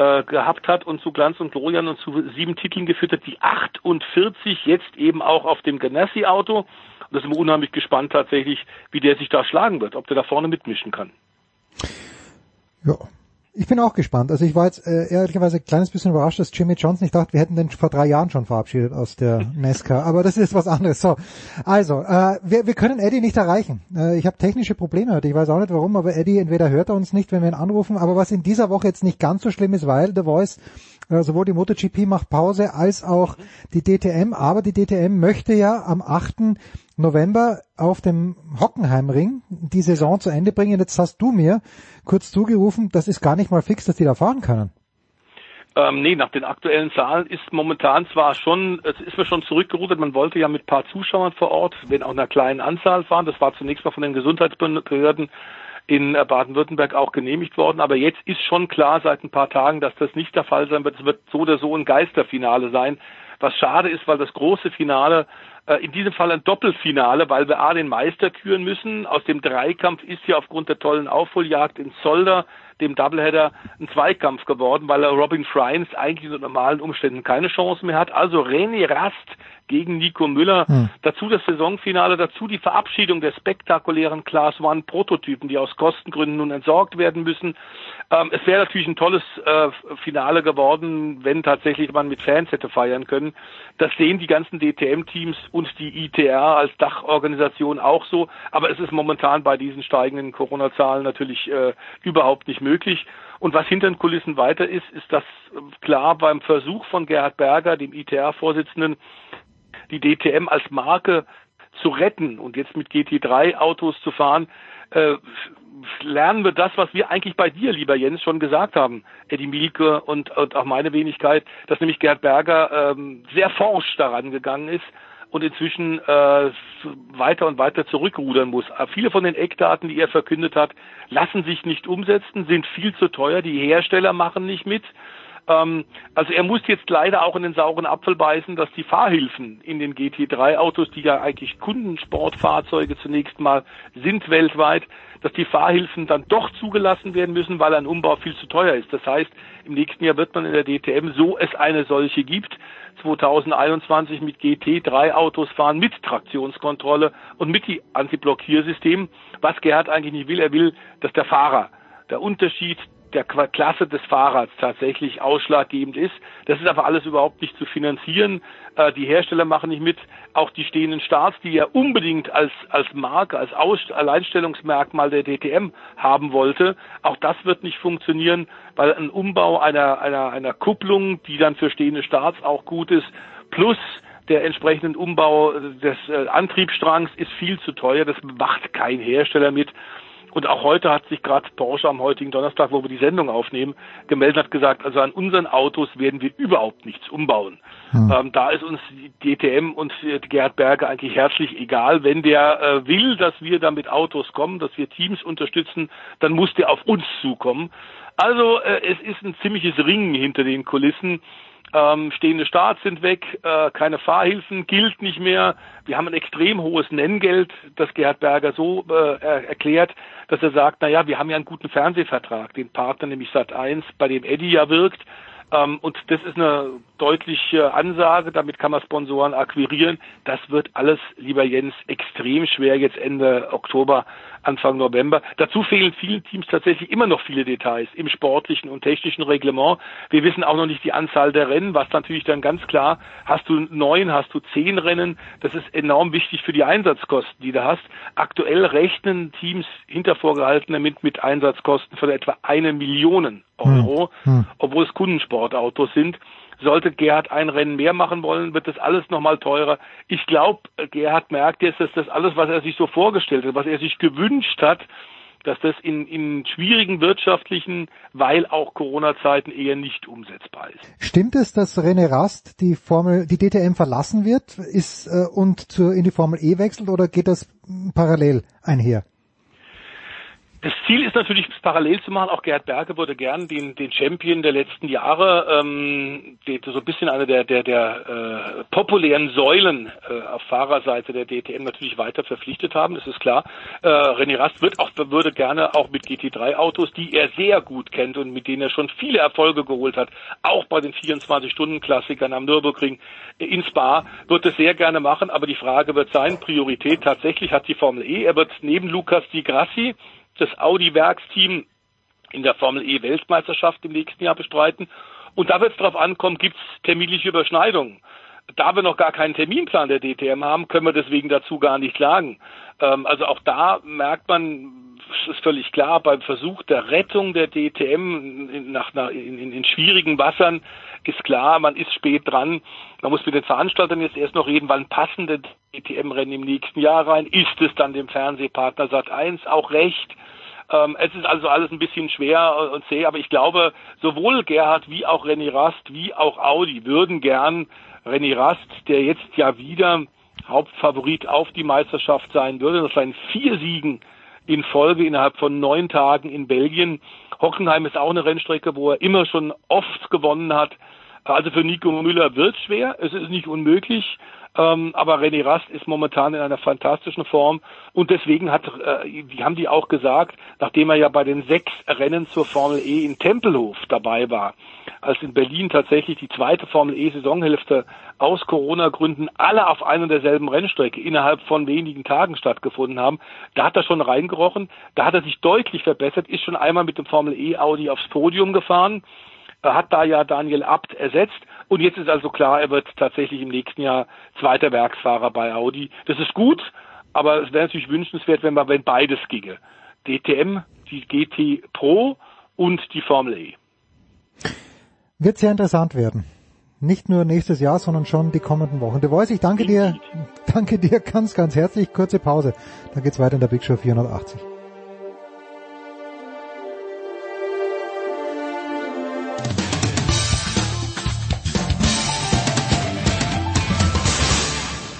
äh, gehabt hat und zu Glanz und Glorian und zu sieben Titeln geführt hat, die 48 jetzt eben auch auf dem Ganassi-Auto. Und da sind wir unheimlich gespannt tatsächlich, wie der sich da schlagen wird, ob der da vorne mitmischen kann. Ja, ich bin auch gespannt. Also ich war jetzt äh, ehrlicherweise ein kleines bisschen überrascht, dass Jimmy Johnson, ich dachte, wir hätten den vor drei Jahren schon verabschiedet aus der NASCAR, aber das ist was anderes. So, also, äh, wir, wir können Eddie nicht erreichen. Äh, ich habe technische Probleme heute, ich weiß auch nicht warum, aber Eddie entweder hört er uns nicht, wenn wir ihn anrufen, aber was in dieser Woche jetzt nicht ganz so schlimm ist, weil The Voice äh, sowohl die MotoGP macht Pause als auch die DTM, aber die DTM möchte ja am 8. November auf dem Hockenheimring die Saison zu Ende bringen. Jetzt hast du mir kurz zugerufen, das ist gar nicht mal fix, dass die da fahren können. Ähm, nee, nach den aktuellen Zahlen ist momentan zwar schon, es ist mir schon zurückgerudert, man wollte ja mit paar Zuschauern vor Ort, wenn auch einer kleinen Anzahl fahren, das war zunächst mal von den Gesundheitsbehörden in Baden-Württemberg auch genehmigt worden. Aber jetzt ist schon klar seit ein paar Tagen, dass das nicht der Fall sein wird. Es wird so oder so ein Geisterfinale sein. Was schade ist, weil das große Finale äh, in diesem Fall ein Doppelfinale, weil wir A den Meister küren müssen. Aus dem Dreikampf ist ja aufgrund der tollen Aufholjagd in Zolder, dem Doubleheader, ein Zweikampf geworden, weil Robin Friends eigentlich unter normalen Umständen keine Chance mehr hat. Also René Rast gegen Nico Müller. Hm. Dazu das Saisonfinale, dazu die Verabschiedung der spektakulären Class One Prototypen, die aus Kostengründen nun entsorgt werden müssen. Ähm, es wäre natürlich ein tolles äh, Finale geworden, wenn tatsächlich man mit Fans hätte feiern können. Das sehen die ganzen DTM-Teams und die ITR als Dachorganisation auch so. Aber es ist momentan bei diesen steigenden Corona-Zahlen natürlich äh, überhaupt nicht möglich. Und was hinter den Kulissen weiter ist, ist dass äh, klar beim Versuch von Gerhard Berger, dem ITR-Vorsitzenden, die DTM als Marke zu retten und jetzt mit GT3 Autos zu fahren, äh, lernen wir das, was wir eigentlich bei dir, lieber Jens, schon gesagt haben, Eddie Mielke und, und auch meine Wenigkeit, dass nämlich Gerd Berger ähm, sehr forsch daran gegangen ist und inzwischen äh, weiter und weiter zurückrudern muss. Äh, viele von den Eckdaten, die er verkündet hat, lassen sich nicht umsetzen, sind viel zu teuer, die Hersteller machen nicht mit. Ähm, also er muss jetzt leider auch in den sauren Apfel beißen, dass die Fahrhilfen in den GT3-Autos, die ja eigentlich Kundensportfahrzeuge zunächst mal sind weltweit, dass die Fahrhilfen dann doch zugelassen werden müssen, weil ein Umbau viel zu teuer ist. Das heißt, im nächsten Jahr wird man in der DTM, so es eine solche gibt, 2021 mit GT3-Autos fahren, mit Traktionskontrolle und mit die Antiblockiersystem. Was Gerhard eigentlich nicht will, er will, dass der Fahrer der Unterschied der Klasse des Fahrrads tatsächlich ausschlaggebend ist. Das ist aber alles überhaupt nicht zu finanzieren. Äh, die Hersteller machen nicht mit. Auch die stehenden Starts, die er unbedingt als, als Marke, als Aus Alleinstellungsmerkmal der DTM haben wollte, auch das wird nicht funktionieren, weil ein Umbau einer, einer, einer Kupplung, die dann für stehende Starts auch gut ist, plus der entsprechenden Umbau des äh, Antriebsstrangs ist viel zu teuer. Das macht kein Hersteller mit. Und auch heute hat sich gerade Porsche am heutigen Donnerstag, wo wir die Sendung aufnehmen, gemeldet hat gesagt, also an unseren Autos werden wir überhaupt nichts umbauen. Hm. Ähm, da ist uns die DTM und Gerhard Berger eigentlich herzlich egal. Wenn der äh, will, dass wir da mit Autos kommen, dass wir Teams unterstützen, dann muss der auf uns zukommen. Also äh, es ist ein ziemliches Ringen hinter den Kulissen. Ähm, stehende Starts sind weg, äh, keine Fahrhilfen gilt nicht mehr. Wir haben ein extrem hohes Nenngeld, das Gerhard Berger so äh, erklärt, dass er sagt, na ja, wir haben ja einen guten Fernsehvertrag, den Partner nämlich Sat1, bei dem Eddie ja wirkt. Ähm, und das ist eine deutliche Ansage, damit kann man Sponsoren akquirieren. Das wird alles, lieber Jens, extrem schwer jetzt Ende Oktober, Anfang November. Dazu fehlen vielen Teams tatsächlich immer noch viele Details im sportlichen und technischen Reglement. Wir wissen auch noch nicht die Anzahl der Rennen, was natürlich dann ganz klar, hast du neun, hast du zehn Rennen, das ist enorm wichtig für die Einsatzkosten, die du hast. Aktuell rechnen Teams hinter vorgehaltener mit, mit Einsatzkosten von etwa eine Million Euro, hm. hm. obwohl es Kundensportautos sind. Sollte Gerhard ein Rennen mehr machen wollen, wird das alles nochmal teurer. Ich glaube, Gerhard merkt jetzt, dass das alles, was er sich so vorgestellt hat, was er sich gewünscht hat, dass das in, in schwierigen wirtschaftlichen, weil auch Corona-Zeiten eher nicht umsetzbar ist. Stimmt es, dass René Rast die Formel, die DTM verlassen wird, ist äh, und zur, in die Formel E wechselt oder geht das parallel einher? Das Ziel ist natürlich, es parallel zu machen. Auch Gerhard Berge würde gern den, den Champion der letzten Jahre, ähm, so ein bisschen eine der, der, der äh, populären Säulen äh, auf Fahrerseite der DTM natürlich weiter verpflichtet haben. Das ist klar. Äh, René Rast wird auch, würde gerne auch mit GT3-Autos, die er sehr gut kennt und mit denen er schon viele Erfolge geholt hat, auch bei den 24-Stunden-Klassikern am Nürburgring in Spa, wird es sehr gerne machen. Aber die Frage wird sein, Priorität tatsächlich hat die Formel E. Er wird neben Lukas Di Grassi das Audi-Werksteam in der Formel E Weltmeisterschaft im nächsten Jahr bestreiten. Und da wird es darauf ankommen, gibt es terminliche Überschneidungen. Da wir noch gar keinen Terminplan der DTM haben, können wir deswegen dazu gar nicht sagen. Ähm, also auch da merkt man, es ist völlig klar, beim Versuch der Rettung der DTM in, nach, in, in, in schwierigen Wassern ist klar, man ist spät dran. Man muss mit den Veranstaltern jetzt erst noch reden, wann passen denn DTM-Rennen im nächsten Jahr rein? Ist es dann dem Fernsehpartner Sat 1 auch recht? Ähm, es ist also alles ein bisschen schwer und zäh, aber ich glaube, sowohl Gerhard wie auch René Rast wie auch Audi würden gern René Rast, der jetzt ja wieder Hauptfavorit auf die Meisterschaft sein würde, das seien vier Siegen in Folge innerhalb von neun Tagen in Belgien. Hockenheim ist auch eine Rennstrecke, wo er immer schon oft gewonnen hat. Also für Nico Müller wird schwer. Es ist nicht unmöglich. Ähm, aber René Rast ist momentan in einer fantastischen Form und deswegen hat, äh, die haben die auch gesagt, nachdem er ja bei den sechs Rennen zur Formel E in Tempelhof dabei war, als in Berlin tatsächlich die zweite Formel E Saisonhälfte aus Corona-Gründen alle auf einer derselben Rennstrecke innerhalb von wenigen Tagen stattgefunden haben, da hat er schon reingerochen, da hat er sich deutlich verbessert, ist schon einmal mit dem Formel E Audi aufs Podium gefahren, hat da ja Daniel Abt ersetzt und jetzt ist also klar, er wird tatsächlich im nächsten Jahr zweiter Werksfahrer bei Audi. Das ist gut, aber es wäre natürlich wünschenswert, wenn man, wenn beides ginge. DTM, die GT Pro und die Formel E. Wird sehr interessant werden. Nicht nur nächstes Jahr, sondern schon die kommenden Wochen. Du weißt, ich danke dir danke dir ganz, ganz herzlich. Kurze Pause. Dann geht's weiter in der Big Show 480.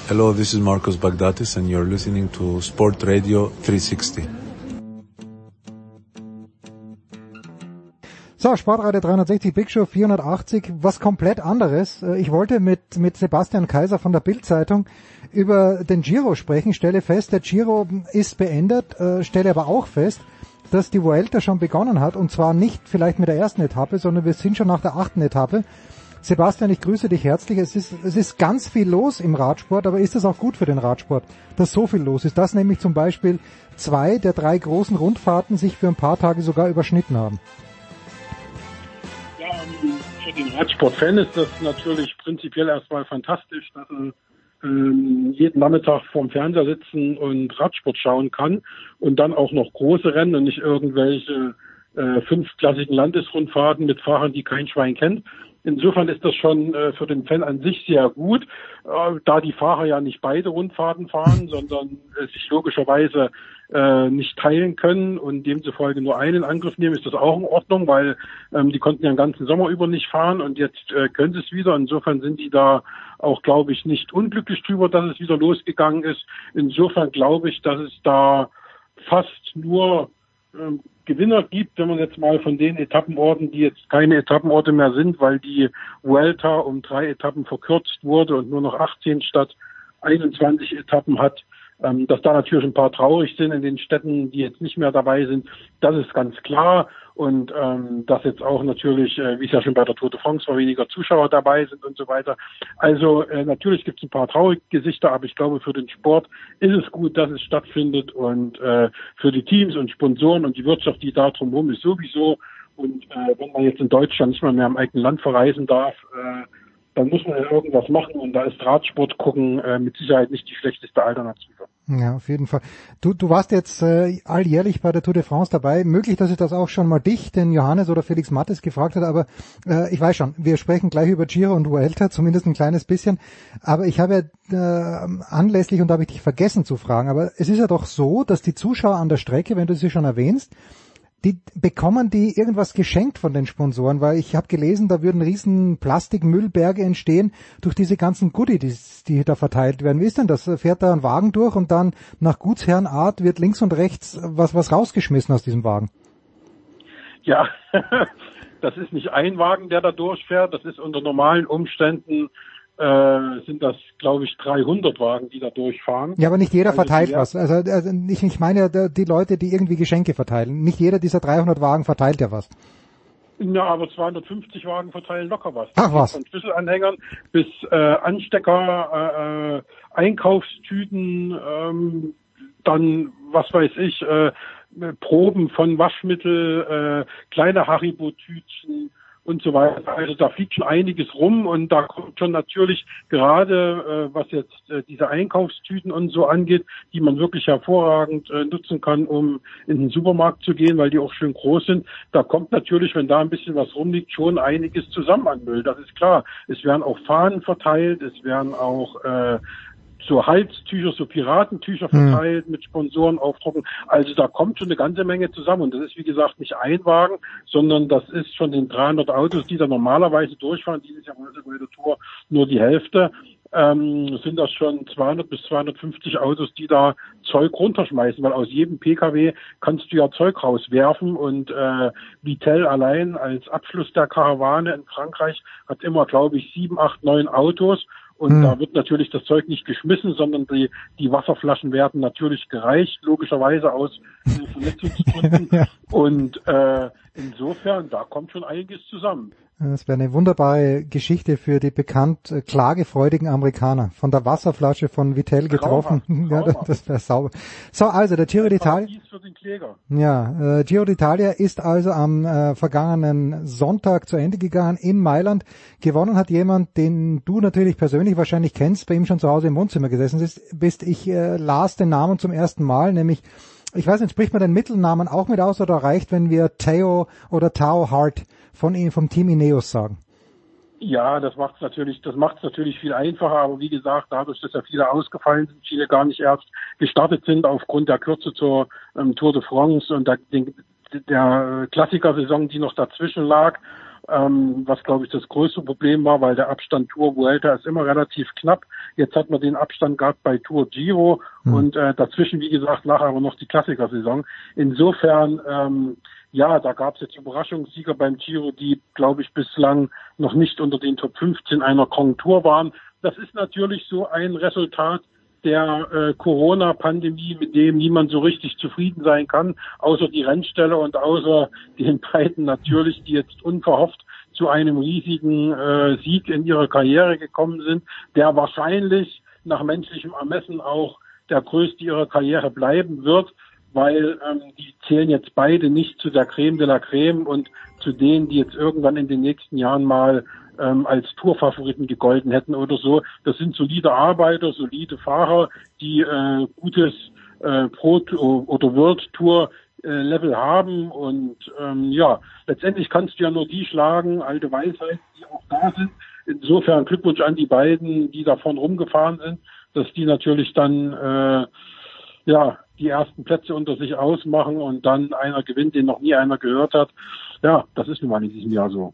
Hello, this is Marcos Bagdatis and you're listening to Sport Radio 360. So, Sportradio 360, Big Show 480, was komplett anderes. Äh, Ich wollte mit, mit Sebastian Kaiser von der Bild-Zeitung über den Giro sprechen, stelle fest, der Giro ist beendet, äh, stelle aber auch fest, dass die Vuelta schon begonnen hat und zwar nicht vielleicht mit der ersten Etappe, sondern wir sind schon nach der achten Etappe. Sebastian, ich grüße dich herzlich. Es ist, es ist ganz viel los im Radsport, aber ist das auch gut für den Radsport, dass so viel los ist? Dass nämlich zum Beispiel zwei der drei großen Rundfahrten sich für ein paar Tage sogar überschnitten haben. Für den Radsportfan ist das natürlich prinzipiell erstmal fantastisch, dass er ähm, jeden Nachmittag vorm Fernseher sitzen und Radsport schauen kann und dann auch noch große Rennen und nicht irgendwelche äh, fünfklassigen Landesrundfahrten mit Fahrern, die kein Schwein kennt. Insofern ist das schon äh, für den Fan an sich sehr gut, äh, da die Fahrer ja nicht beide Rundfahrten fahren, sondern äh, sich logischerweise äh, nicht teilen können und demzufolge nur einen in Angriff nehmen, ist das auch in Ordnung, weil ähm, die konnten ja den ganzen Sommer über nicht fahren und jetzt äh, können sie es wieder. Insofern sind die da auch, glaube ich, nicht unglücklich drüber, dass es wieder losgegangen ist. Insofern glaube ich, dass es da fast nur ähm, Gewinner gibt, wenn man jetzt mal von den Etappenorten, die jetzt keine Etappenorte mehr sind, weil die Vuelta um drei Etappen verkürzt wurde und nur noch 18 statt 21 Etappen hat, ähm, dass da natürlich ein paar traurig sind in den Städten, die jetzt nicht mehr dabei sind, das ist ganz klar. Und ähm, dass jetzt auch natürlich, äh, wie es ja schon bei der Tour de France war, weniger Zuschauer dabei sind und so weiter. Also äh, natürlich gibt es ein paar traurige Gesichter, aber ich glaube, für den Sport ist es gut, dass es stattfindet. Und äh, für die Teams und Sponsoren und die Wirtschaft, die da drumherum ist, sowieso. Und äh, wenn man jetzt in Deutschland nicht mal mehr im eigenen Land verreisen darf, äh, dann muss man ja irgendwas machen und da ist Radsport gucken äh, mit Sicherheit nicht die schlechteste Alternative. Ja, auf jeden Fall. Du, du warst jetzt äh, alljährlich bei der Tour de France dabei. Möglich, dass ich das auch schon mal dich, den Johannes oder Felix Mattes gefragt hat, aber äh, ich weiß schon, wir sprechen gleich über Giro und Vuelta, zumindest ein kleines bisschen. Aber ich habe ja äh, anlässlich, und da habe ich dich vergessen zu fragen, aber es ist ja doch so, dass die Zuschauer an der Strecke, wenn du sie schon erwähnst, die bekommen die irgendwas geschenkt von den Sponsoren, weil ich habe gelesen, da würden riesen Plastikmüllberge entstehen durch diese ganzen Goodies, die da verteilt werden. Wie ist denn das? Fährt da ein Wagen durch und dann nach Gutsherrenart wird links und rechts was was rausgeschmissen aus diesem Wagen? Ja, das ist nicht ein Wagen, der da durchfährt. Das ist unter normalen Umständen äh, sind das, glaube ich, 300 Wagen, die da durchfahren. Ja, aber nicht jeder Also verteilt was. Also, also ich, ich meine die Leute, die irgendwie Geschenke verteilen. Nicht jeder dieser 300 Wagen verteilt ja was. Ja, aber 250 Wagen verteilen locker was. Ach, was. Von Schlüsselanhängern bis äh, Anstecker, äh, äh, Einkaufstüten, ähm, dann, was weiß ich, äh, Proben von Waschmittel, äh, kleine Haribo-Tütchen und so weiter. Also da fliegt schon einiges rum und da kommt schon natürlich gerade, äh, was jetzt äh, diese Einkaufstüten und so angeht, die man wirklich hervorragend äh, nutzen kann, um in den Supermarkt zu gehen, weil die auch schön groß sind. Da kommt natürlich, wenn da ein bisschen was rumliegt, schon einiges zusammen an Müll. Das ist klar. Es werden auch Fahnen verteilt, es werden auch äh, so Halstücher, so Piratentücher Hm. verteilt mit Sponsoren aufdrucken. Also da kommt schon eine ganze Menge zusammen. Und das ist, wie gesagt, nicht ein Wagen, sondern das ist von den 300 Autos, die da normalerweise durchfahren, dieses Jahr war es bei der Tour nur die Hälfte, ähm, sind das schon 200 bis 250 Autos, die da Zeug runterschmeißen, weil aus jedem PKW kannst du ja Zeug rauswerfen und äh, Vittel allein als Abschluss der Karawane in Frankreich hat immer, glaube ich, sieben, acht, neun Autos und Hm. da wird natürlich das Zeug nicht geschmissen, sondern die, die Wasserflaschen werden natürlich gereicht, logischerweise aus Vernetzungsgründen. Ja. Und äh, insofern, da kommt schon einiges zusammen. Das wäre eine wunderbare Geschichte für die bekannt äh, klagefreudigen Amerikaner. Von der Wasserflasche von Vitell getroffen. Traumhaft, ja, das, traumhaft. wäre sauber. So, also der Giro d'Italia. Ja, äh, Giro d'Italia ist also am äh, vergangenen Sonntag zu Ende gegangen in Mailand. Gewonnen hat jemand, den du natürlich persönlich wahrscheinlich kennst, bei ihm schon zu Hause im Wohnzimmer gesessen bist. bist. Ich äh, las den Namen zum ersten Mal, nämlich, ich weiß nicht, spricht man den Mittelnamen auch mit aus oder reicht, wenn wir Theo oder Tao Hart von ihm, vom Team Ineos sagen? Ja, das macht natürlich, das macht es natürlich viel einfacher. Aber wie gesagt, dadurch, dass ja viele ausgefallen sind, viele gar nicht erst gestartet sind aufgrund der Kürze zur ähm, Tour de France und der, der Klassikersaison, die noch dazwischen lag, ähm, was glaube ich das größte Problem war, weil der Abstand Tour Vuelta ist immer relativ knapp. Jetzt hat man den Abstand gehabt bei Tour Giro mhm. und äh, dazwischen, wie gesagt, lag aber noch die Klassikersaison. Insofern ähm, ja, da gab es jetzt Überraschungssieger beim Giro, die, glaube ich, bislang noch nicht unter den Top 15 einer Konjunktur waren. Das ist natürlich so ein Resultat der äh, Corona-Pandemie, mit dem niemand so richtig zufrieden sein kann, außer die Rennstelle und außer den beiden natürlich, die jetzt unverhofft zu einem riesigen äh, Sieg in ihrer Karriere gekommen sind, der wahrscheinlich nach menschlichem Ermessen auch der größte ihrer Karriere bleiben wird weil ähm, die zählen jetzt beide nicht zu der Creme de la Creme und zu denen, die jetzt irgendwann in den nächsten Jahren mal ähm, als Tourfavoriten gegolten hätten oder so. Das sind solide Arbeiter, solide Fahrer, die äh, gutes äh, Pro oder World Tour Level haben und ähm, ja, letztendlich kannst du ja nur die schlagen, alte Weisheit, die auch da sind. Insofern Glückwunsch an die beiden, die davon rumgefahren sind, dass die natürlich dann äh, ja die ersten Plätze unter sich ausmachen und dann einer gewinnt, den noch nie einer gehört hat. Ja, das ist nun mal in diesem Jahr so.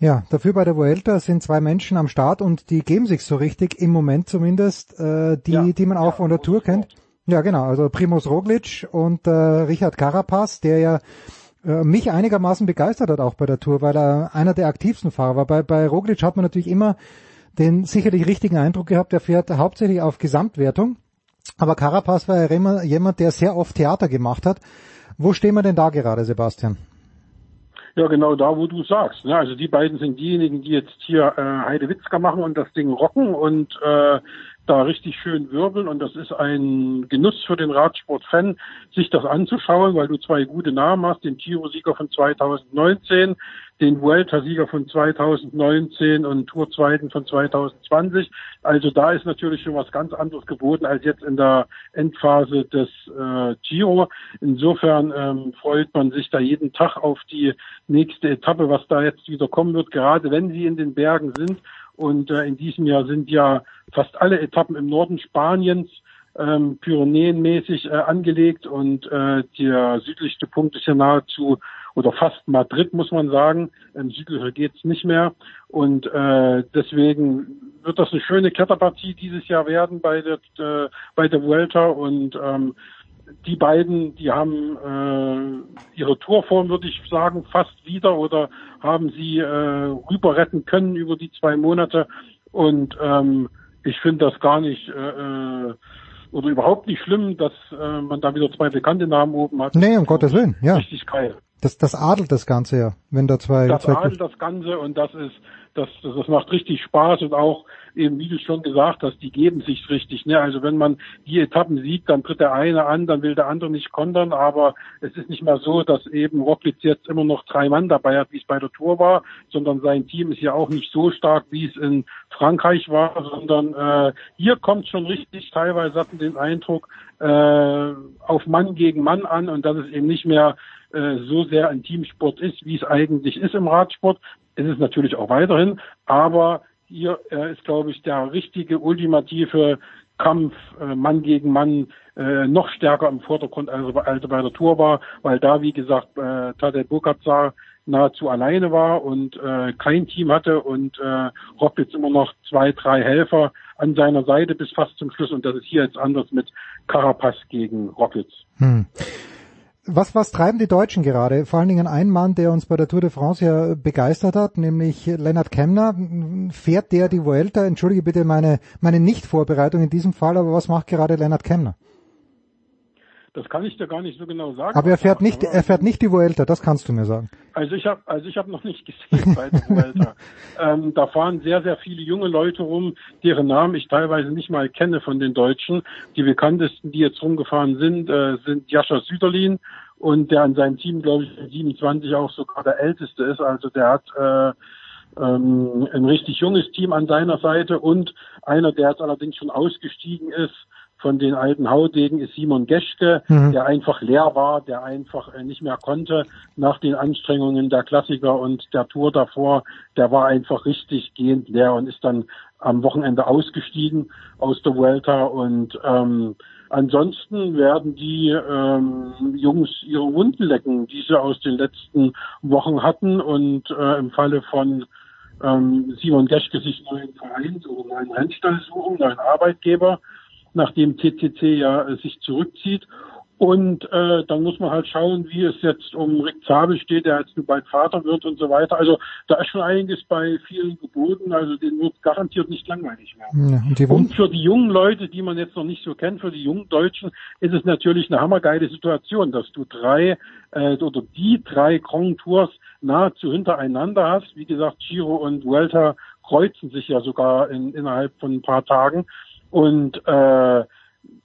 Ja, dafür bei der Vuelta sind zwei Menschen am Start und die geben sich so richtig, im Moment zumindest, äh, die, ja, die man auch ja, von der Tour kennt. Ja, genau, also Primoz Roglic und äh, Richard Carapaz, der ja äh, mich einigermaßen begeistert hat auch bei der Tour, weil er einer der aktivsten Fahrer war. Bei, bei Roglic hat man natürlich immer den sicherlich richtigen Eindruck gehabt, er fährt hauptsächlich auf Gesamtwertung aber Carapaz war ja immer jemand, der sehr oft Theater gemacht hat. Wo stehen wir denn da gerade, Sebastian? Ja, genau da, wo du sagst. Ne? Also die beiden sind diejenigen, die jetzt hier äh, Heidewitzka machen und das Ding rocken und äh, da richtig schön wirbeln und das ist ein Genuss für den Radsport-Fan, sich das anzuschauen, weil du zwei gute Namen hast, den Giro-Sieger von 2019, den Vuelta-Sieger von 2019 und Tour-Zweiten von 2020. Also da ist natürlich schon was ganz anderes geboten als jetzt in der Endphase des äh, Giro. Insofern ähm, freut man sich da jeden Tag auf die nächste Etappe, was da jetzt wieder kommen wird, gerade wenn sie in den Bergen sind und äh, in diesem Jahr sind ja fast alle Etappen im Norden Spaniens ähm, Pyrenäenmäßig äh, angelegt und äh, der südlichste Punkt ist ja nahezu oder fast Madrid, muss man sagen. Ähm, südlicher geht's nicht mehr. Und äh, deswegen wird das eine schöne Kletterpartie dieses Jahr werden bei der, äh, bei der Vuelta und ähm, die beiden, die haben äh, ihre Tourform, würde ich sagen, fast wieder oder haben sie äh, rüber retten können über die zwei Monate. Und ähm, ich finde das gar nicht äh, äh, oder überhaupt nicht schlimm, dass äh, man da wieder zwei bekannte Namen oben hat. Nee, um Gottes Willen, ja. Richtig geil. Das, das adelt das Ganze ja, wenn da zwei... Das zwei adelt das Ganze und das ist, das, das macht richtig Spaß und auch eben, wie du schon gesagt hast, die geben sich richtig. Ne? Also wenn man die Etappen sieht, dann tritt der eine an, dann will der andere nicht kontern, aber es ist nicht mehr so, dass eben Rocklitz jetzt immer noch drei Mann dabei hat, wie es bei der Tour war, sondern sein Team ist ja auch nicht so stark, wie es in Frankreich war, sondern äh, hier kommt schon richtig, teilweise hatten den Eindruck, äh, auf Mann gegen Mann an und dass es eben nicht mehr äh, so sehr ein Teamsport ist, wie es eigentlich ist im Radsport. Ist es natürlich auch weiterhin, aber hier äh, ist, glaube ich, der richtige ultimative Kampf äh, Mann gegen Mann äh, noch stärker im Vordergrund, als, als bei der Tour war, weil da, wie gesagt, äh, Tadej Pogacar nahezu alleine war und äh, kein Team hatte und äh, Rock immer noch zwei, drei Helfer an seiner Seite bis fast zum Schluss und das ist hier jetzt anders mit Carapaz gegen Rockets. Hm. Was, was treiben die Deutschen gerade? Vor allen Dingen ein Mann, der uns bei der Tour de France ja begeistert hat, nämlich Lennart Kemner. Fährt der die Vuelta? Entschuldige bitte meine, meine Nicht-Vorbereitung in diesem Fall, aber was macht gerade Lennart Kemner? Das kann ich dir gar nicht so genau sagen. Aber er fährt nicht, er fährt nicht die Vuelta, das kannst du mir sagen. Also ich habe, also ich habe noch nicht gesehen bei der Vuelta. ähm, da fahren sehr, sehr viele junge Leute rum, deren Namen ich teilweise nicht mal kenne von den Deutschen. Die bekanntesten, die jetzt rumgefahren sind, äh, sind Jascha Süderlin und der an seinem Team, glaube ich, 27 auch sogar der älteste ist. Also der hat äh, ähm, ein richtig junges Team an seiner Seite und einer, der jetzt allerdings schon ausgestiegen ist, von den alten Haudegen ist Simon Geschke, mhm. der einfach leer war, der einfach äh, nicht mehr konnte nach den Anstrengungen der Klassiker und der Tour davor. Der war einfach richtig gehend leer und ist dann am Wochenende ausgestiegen aus der Vuelta und ähm, Ansonsten werden die ähm, Jungs ihre Wunden lecken, die sie aus den letzten Wochen hatten und äh, im Falle von ähm, Simon Geschke sich neuen Verein oder neuen Rennstall suchen, neuen Arbeitgeber, nachdem TCC ja äh, sich zurückzieht und äh, dann muss man halt schauen, wie es jetzt um Rick Zabel steht, der jetzt bald Vater wird und so weiter. Also da ist schon einiges bei vielen geboten. Also den wird garantiert nicht langweilig werden. Ja, und, und, für die jungen Leute, die man jetzt noch nicht so kennt, für die jungen Deutschen, ist es natürlich eine hammergeile Situation, dass du drei äh, oder die drei Grand Tours nahezu hintereinander hast. Wie gesagt, Giro und Vuelta kreuzen sich ja sogar in, innerhalb von ein paar Tagen. Und äh,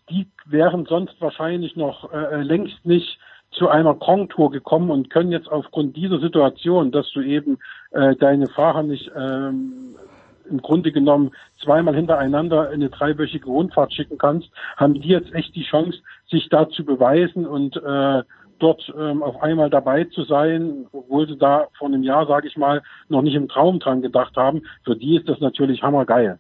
die wären sonst wahrscheinlich noch äh, längst nicht zu einer Grand Tour gekommen und können jetzt aufgrund dieser Situation, dass du eben äh, deine Fahrer nicht ähm, im Grunde genommen zweimal hintereinander in eine dreiwöchige Rundfahrt schicken kannst, haben die jetzt echt die Chance, sich da zu beweisen und äh, dort ähm, auf einmal dabei zu sein, obwohl sie da vor einem Jahr, sage ich mal, noch nicht im Traum dran gedacht haben. Für die ist das natürlich hammergeil.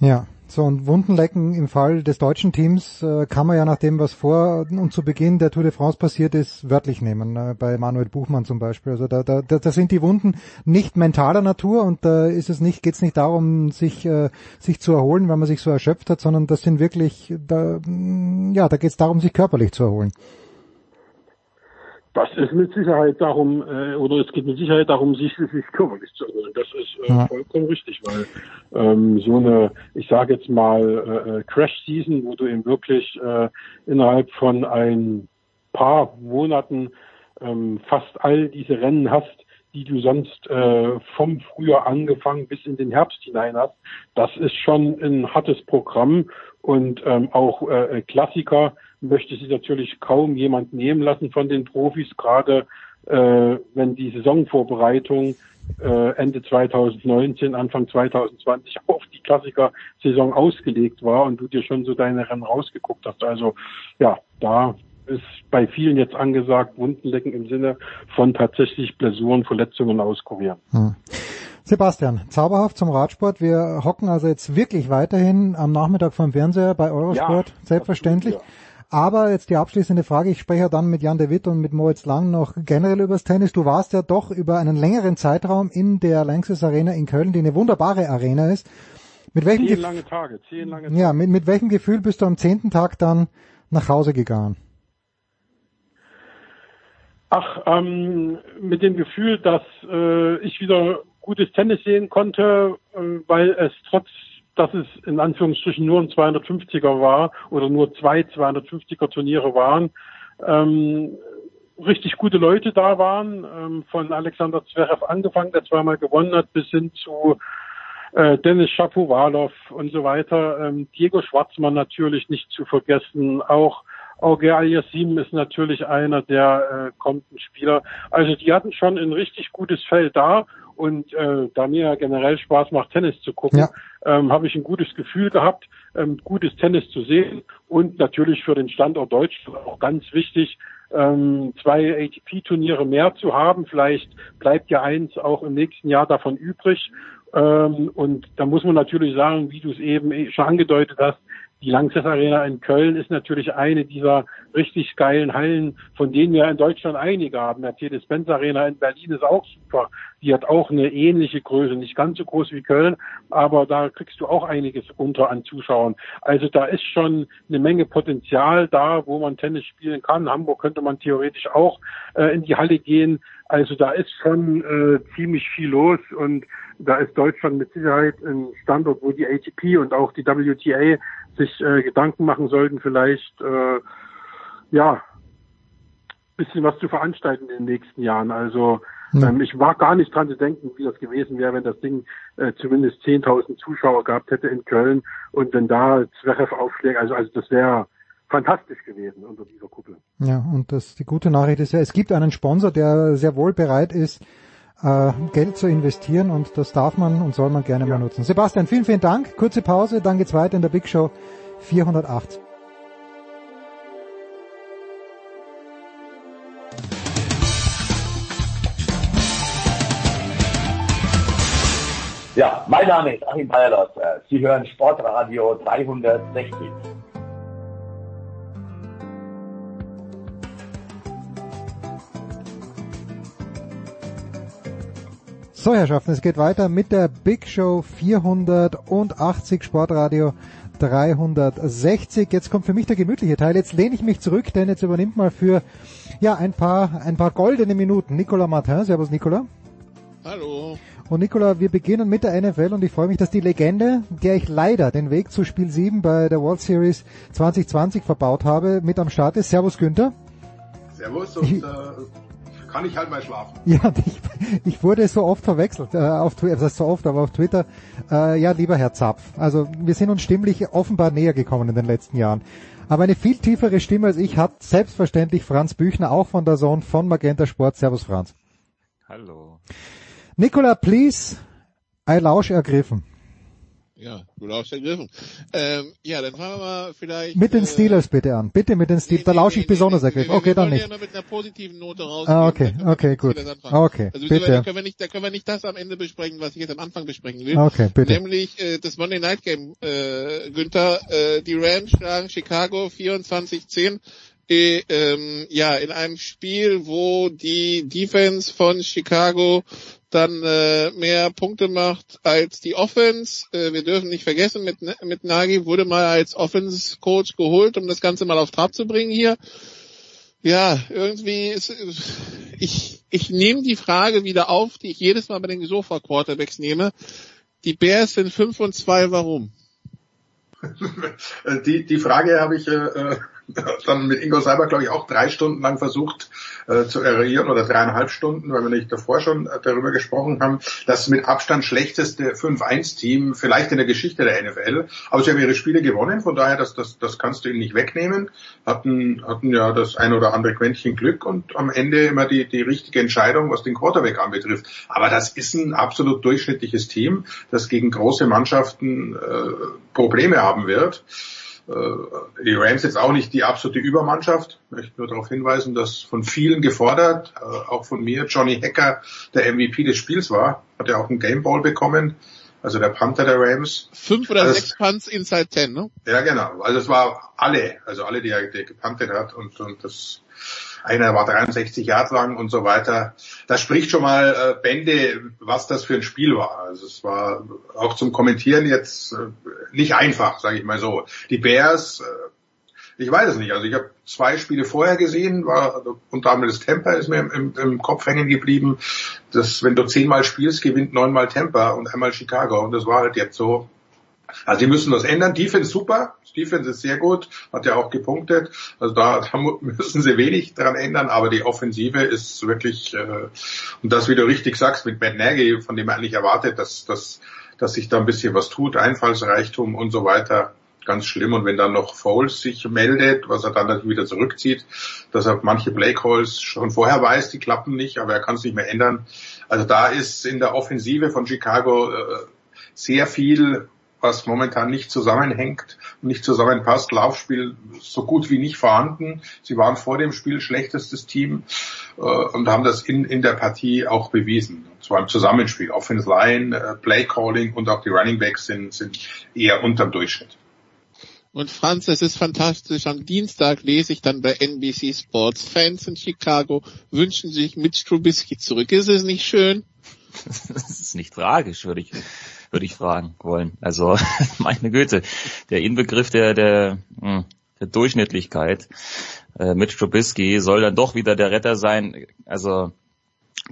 Ja, so, und Wundenlecken im Fall des deutschen Teams äh, kann man ja nach dem, was vor und zu Beginn der Tour de France passiert ist, wörtlich nehmen. Äh, bei Manuel Buchmann zum Beispiel. Also da, da, da sind die Wunden nicht mentaler Natur und da ist es nicht, geht es nicht darum, sich, äh, sich zu erholen, weil man sich so erschöpft hat, sondern das sind wirklich, da, ja, da geht es darum, sich körperlich zu erholen. Das ist mit Sicherheit darum, äh, oder es geht mit Sicherheit darum, sich, sich körperlich zu erholen. Das ist äh, ja. vollkommen richtig, weil ähm, so eine, ich sage jetzt mal, äh, äh, Crash-Season, wo du eben wirklich äh, innerhalb von ein paar Monaten ähm, fast all diese Rennen hast, die du sonst äh, vom Frühjahr angefangen bis in den Herbst hinein hast, das ist schon ein hartes Programm und ähm, auch äh, Klassiker möchte sich natürlich kaum jemand nehmen lassen von den Profis, gerade äh, wenn die Saisonvorbereitung äh, Ende 2019, Anfang 2020 auf die Klassiker-Saison ausgelegt war und du dir schon so deine Rennen rausgeguckt hast. Also ja, da ist bei vielen jetzt angesagt, Wundenlecken im Sinne von tatsächlich Blessuren, Verletzungen auskurieren. Hm. Sebastian, zauberhaft zum Radsport. Wir hocken also jetzt wirklich weiterhin am Nachmittag vom Fernseher bei Eurosport, ja, selbstverständlich. Aber jetzt die abschließende Frage, ich spreche ja dann mit Jan de Witt und mit Moritz Lang noch generell übers Tennis. Du warst ja doch über einen längeren Zeitraum in der Lanxess Arena in Köln, die eine wunderbare Arena ist. Mit welchem zehn lange Tage, zehn lange Tage. Ja, mit, mit welchem Gefühl bist du am zehnten Tag dann nach Hause gegangen? Ach, ähm, mit dem Gefühl, dass äh, ich wieder gutes Tennis sehen konnte, äh, weil es trotz dass es in Anführungsstrichen nur ein 250er war oder nur zwei 250er Turniere waren, ähm, richtig gute Leute da waren, ähm, von Alexander Zverev angefangen, der zweimal gewonnen hat, bis hin zu äh, Dennis Shapovalov und so weiter. Ähm, Diego Schwarzmann natürlich nicht zu vergessen, auch Auger Aliassim ist natürlich einer der äh, kommenden Spieler. Also die hatten schon ein richtig gutes Feld da und äh, da mir ja generell Spaß macht, Tennis zu gucken, ja. ähm, habe ich ein gutes Gefühl gehabt, ähm, gutes Tennis zu sehen und natürlich für den Standort Deutschland auch ganz wichtig, ähm, zwei ATP-Turniere mehr zu haben. Vielleicht bleibt ja eins auch im nächsten Jahr davon übrig. Ähm, und da muss man natürlich sagen, wie du es eben schon angedeutet hast, die Lanxess Arena in Köln ist natürlich eine dieser richtig geilen Hallen, von denen wir in Deutschland einige haben. Mercedes-Benz Arena in Berlin ist auch super. Die hat auch eine ähnliche Größe, nicht ganz so groß wie Köln, aber da kriegst du auch einiges unter an Zuschauern. Also da ist schon eine Menge Potenzial da, wo man Tennis spielen kann. Hamburg könnte man theoretisch auch äh, in die Halle gehen. Also da ist schon äh, ziemlich viel los und da ist Deutschland mit Sicherheit ein Standort, wo die ATP und auch die WTA sich äh, Gedanken machen sollten, vielleicht äh, ja bisschen was zu veranstalten in den nächsten Jahren. Also ähm, ich war gar nicht dran zu denken, wie das gewesen wäre, wenn das Ding äh, zumindest 10.000 Zuschauer gehabt hätte in Köln und wenn da Zverev aufschlägt, also also das wäre fantastisch gewesen unter dieser Kuppel. Ja, und das die gute Nachricht ist ja, es gibt einen Sponsor, der sehr wohl bereit ist, äh, Geld zu investieren und das darf man und soll man gerne ja. mal nutzen. Sebastian, vielen, vielen Dank. Kurze Pause, dann geht's weiter in der Big Show 408. Ja, mein Name ist Achim Bayerlos. Sie hören Sportradio 360. So, Herrschaften, es geht weiter mit der Big Show 480 Sportradio 360. Jetzt kommt für mich der gemütliche Teil. Jetzt lehne ich mich zurück, denn jetzt übernimmt mal für ja ein paar ein paar goldene Minuten Nicolas Martin. Servus Nicolas. Hallo. Und Nicola, wir beginnen mit der NFL und ich freue mich, dass die Legende, der ich leider den Weg zu Spiel 7 bei der World Series 2020 verbaut habe, mit am Start ist. Servus Günther. Servus und äh, kann ich halt mal schlafen. Ja, ich, ich wurde so oft verwechselt, äh, auf Twitter, das heißt so oft, aber auf Twitter. Äh, ja, lieber Herr Zapf, also wir sind uns stimmlich offenbar näher gekommen in den letzten Jahren. Aber eine viel tiefere Stimme als ich hat selbstverständlich Franz Büchner, auch von der Sohn von Magenta Sport. Servus Franz. Hallo. Nicola, please, ein Lausch ergriffen. Ja, du Lausch ergriffen. Ähm, ja, dann fangen wir mal vielleicht... Mit den Steelers bitte an. Bitte mit den Steelers. da lausche ich besonders ergriffen. Okay, dann nicht. Ja mit einer positiven Note raus. Ah, okay, okay, gut. Okay, also, bitte. Da können, wir nicht, da können wir nicht das am Ende besprechen, was ich jetzt am Anfang besprechen will. Okay, bitte. Nämlich äh, das Monday Night Game, äh, Günther. Äh, die Rams schlagen Chicago 24-10 äh, ähm, ja, in einem Spiel, wo die Defense von Chicago dann äh, mehr Punkte macht als die Offense. Äh, wir dürfen nicht vergessen, mit, mit Nagy wurde mal als Offense-Coach geholt, um das Ganze mal auf Trab zu bringen hier. Ja, irgendwie ist, ich, ich nehme die Frage wieder auf, die ich jedes Mal bei den Sofa-Quarterbacks nehme. Die Bears sind 5 und 2, warum? Die, die Frage habe ich äh, dann mit Ingo Seiber, glaube ich, auch drei Stunden lang versucht äh, zu eruieren oder dreieinhalb Stunden, weil wir nicht davor schon äh, darüber gesprochen haben. Das mit Abstand schlechteste 5-1-Team vielleicht in der Geschichte der NFL. Aber sie haben ihre Spiele gewonnen, von daher, das, das, das kannst du ihnen nicht wegnehmen. Hatten, hatten ja das ein oder andere Quäntchen Glück und am Ende immer die, die richtige Entscheidung, was den Quarterback anbetrifft. Aber das ist ein absolut durchschnittliches Team, das gegen große Mannschaften äh, Probleme haben wird. Äh, die Rams jetzt auch nicht die absolute Übermannschaft. Ich möchte nur darauf hinweisen, dass von vielen gefordert, äh, auch von mir, Johnny Hacker der MVP des Spiels war, hat ja auch einen Game Ball bekommen, also der Panther der Rams. Fünf oder also sechs Punts inside ten, ne? Ja, genau. Also es war alle, also alle, die er, die er gepantet hat und, und das einer war 63 Jahre lang und so weiter. Das spricht schon mal äh, Bände, was das für ein Spiel war. Also es war auch zum Kommentieren jetzt äh, nicht einfach, sage ich mal so. Die Bears, äh, ich weiß es nicht. Also ich habe zwei Spiele vorher gesehen, war also unter anderem das Temper ist mir im, im, Kopf hängen geblieben. dass wenn du zehnmal spielst, gewinnt neunmal Temper und einmal Chicago. Und das war halt jetzt so. Also die müssen das ändern. Defense super, Defense ist sehr gut, hat ja auch gepunktet. Also da, da müssen sie wenig dran ändern, aber die Offensive ist wirklich, äh, und das, wie du richtig sagst, mit Matt Nagy, von dem man eigentlich erwartet, dass, dass, dass sich da ein bisschen was tut, Einfallsreichtum und so weiter. Ganz schlimm. Und wenn dann noch Foles sich meldet, was er dann natürlich wieder zurückzieht, dass er manche Play Calls schon vorher weiß, die klappen nicht, aber er kann es nicht mehr ändern. Also da ist in der Offensive von Chicago äh, sehr viel was momentan nicht zusammenhängt und nicht zusammenpasst. Laufspiel so gut wie nicht vorhanden. Sie waren vor dem Spiel schlechtestes Team äh, und haben das in, in der Partie auch bewiesen. Und zwar im Zusammenspiel. Offense Line, äh, Play Calling und auch die Running Backs sind, sind eher unterm Durchschnitt. Und Franz, es ist fantastisch. Am Dienstag lese ich dann bei NBC Sports. Fans in Chicago wünschen sich Mitch Trubisky zurück. Ist es nicht schön? Das ist nicht tragisch, würde ich würde ich fragen wollen. Also meine Güte, der Inbegriff der, der, hm, der Durchschnittlichkeit. Äh, Mitch Trubisky soll dann doch wieder der Retter sein. Also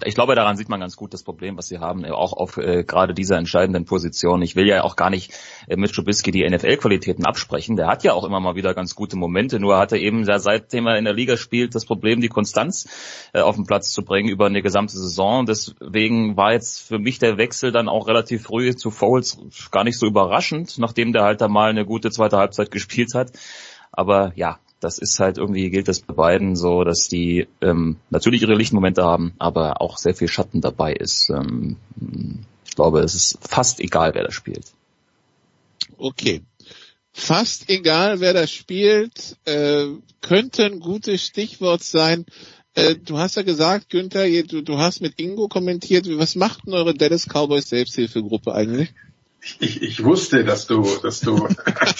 ich glaube, daran sieht man ganz gut das Problem, was sie haben, auch auf äh, gerade dieser entscheidenden Position. Ich will ja auch gar nicht äh, mit Trubisky die NFL-Qualitäten absprechen. Der hat ja auch immer mal wieder ganz gute Momente, nur hat er eben, ja, seitdem er in der Liga spielt, das Problem, die Konstanz äh, auf den Platz zu bringen über eine gesamte Saison. Deswegen war jetzt für mich der Wechsel dann auch relativ früh zu Foles gar nicht so überraschend, nachdem der halt da mal eine gute zweite Halbzeit gespielt hat. Aber ja, das ist halt irgendwie, gilt das bei beiden so, dass die ähm, natürlich ihre Lichtmomente haben, aber auch sehr viel Schatten dabei ist. Ähm, ich glaube, es ist fast egal, wer da spielt. Okay. fast egal, wer das spielt, äh, könnte ein gutes Stichwort sein. Äh, du hast ja gesagt, Günther, du, du hast mit Ingo kommentiert, was macht denn eure Dallas Cowboys Selbsthilfegruppe eigentlich? Ich, ich wusste, dass du, dass du,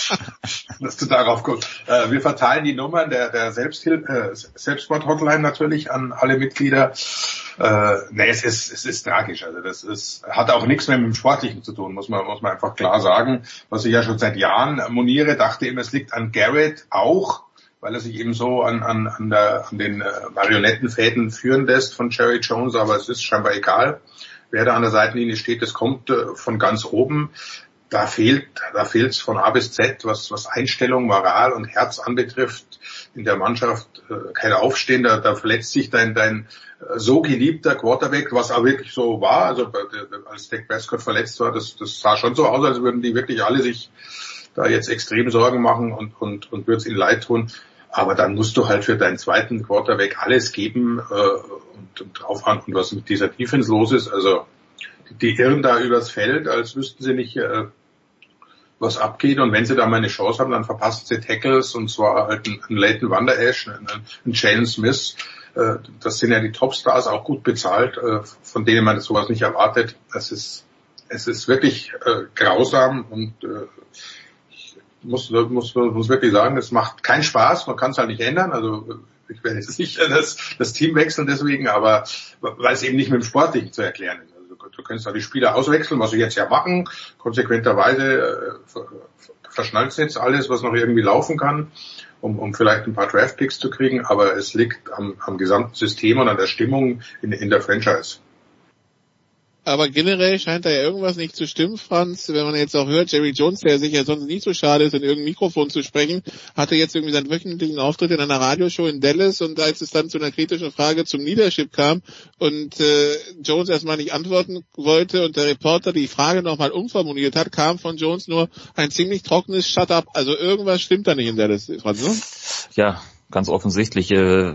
dass du darauf kommst. Äh, wir verteilen die Nummern der, der Selbsthil äh, Selbstmord-Hotline natürlich an alle Mitglieder. Äh, nee, es ist, es ist tragisch. Also das ist, hat auch nichts mehr mit dem Sportlichen zu tun, muss man, muss man einfach klar sagen. Was ich ja schon seit Jahren moniere, dachte immer, es liegt an Garrett auch, weil er sich eben so an, an, an, der, an den äh, Marionettenfäden führen lässt von Jerry Jones, aber es ist scheinbar egal wer da an der Seitenlinie steht, das kommt äh, von ganz oben. Da fehlt, da fehlt es von A bis Z, was, was Einstellung, Moral und Herz anbetrifft, in der Mannschaft äh, kein Aufstehen, da, da verletzt sich dein, dein äh, so geliebter Quarterback, was auch wirklich so war, also als Dak Prescott verletzt war, das, das sah schon so aus, als würden die wirklich alle sich da jetzt extrem Sorgen machen und, und, und würde es ihnen leid tun. Aber dann musst du halt für deinen zweiten Quarterback alles geben äh, und, und drauf an, was mit dieser Defense los ist. Also die irren da übers Feld, als wüssten sie nicht, äh, was abgeht. Und wenn sie da mal eine Chance haben, dann verpassen sie Tackles und zwar halt einen, Leighton Wander Esch, einen, einen Jalen Smith. Äh, das sind ja die Topstars, auch gut bezahlt, äh, von denen man sowas nicht erwartet. Das ist, es ist wirklich äh, grausam und äh, muss, muss, muss wirklich sagen, es macht keinen Spaß, man kann es halt nicht ändern. Also ich werde jetzt nicht das, das Team wechseln deswegen, aber weil es eben nicht mit dem Sportlichen zu erklären ist. Also du, du kannst da die Spieler auswechseln, was sie jetzt ja machen, konsequenterweise äh, verschnallt jetzt alles, was noch irgendwie laufen kann, um, um vielleicht ein paar Draftpicks zu kriegen, aber es liegt am, am gesamten System und an der Stimmung in, in der Franchise. Aber generell scheint da ja irgendwas nicht zu stimmen, Franz. Wenn man jetzt auch hört, Jerry Jones, der sich ja sonst nicht so schade ist, in irgendein Mikrofon zu sprechen, hatte jetzt irgendwie seinen wöchentlichen Auftritt in einer Radioshow in Dallas und als es dann zu einer kritischen Frage zum Leadership kam und äh, Jones erstmal nicht antworten wollte und der Reporter die Frage nochmal umformuliert hat, kam von Jones nur ein ziemlich trockenes Shut up. Also irgendwas stimmt da nicht in Dallas, Franz, ne? Ja, ganz offensichtlich. Äh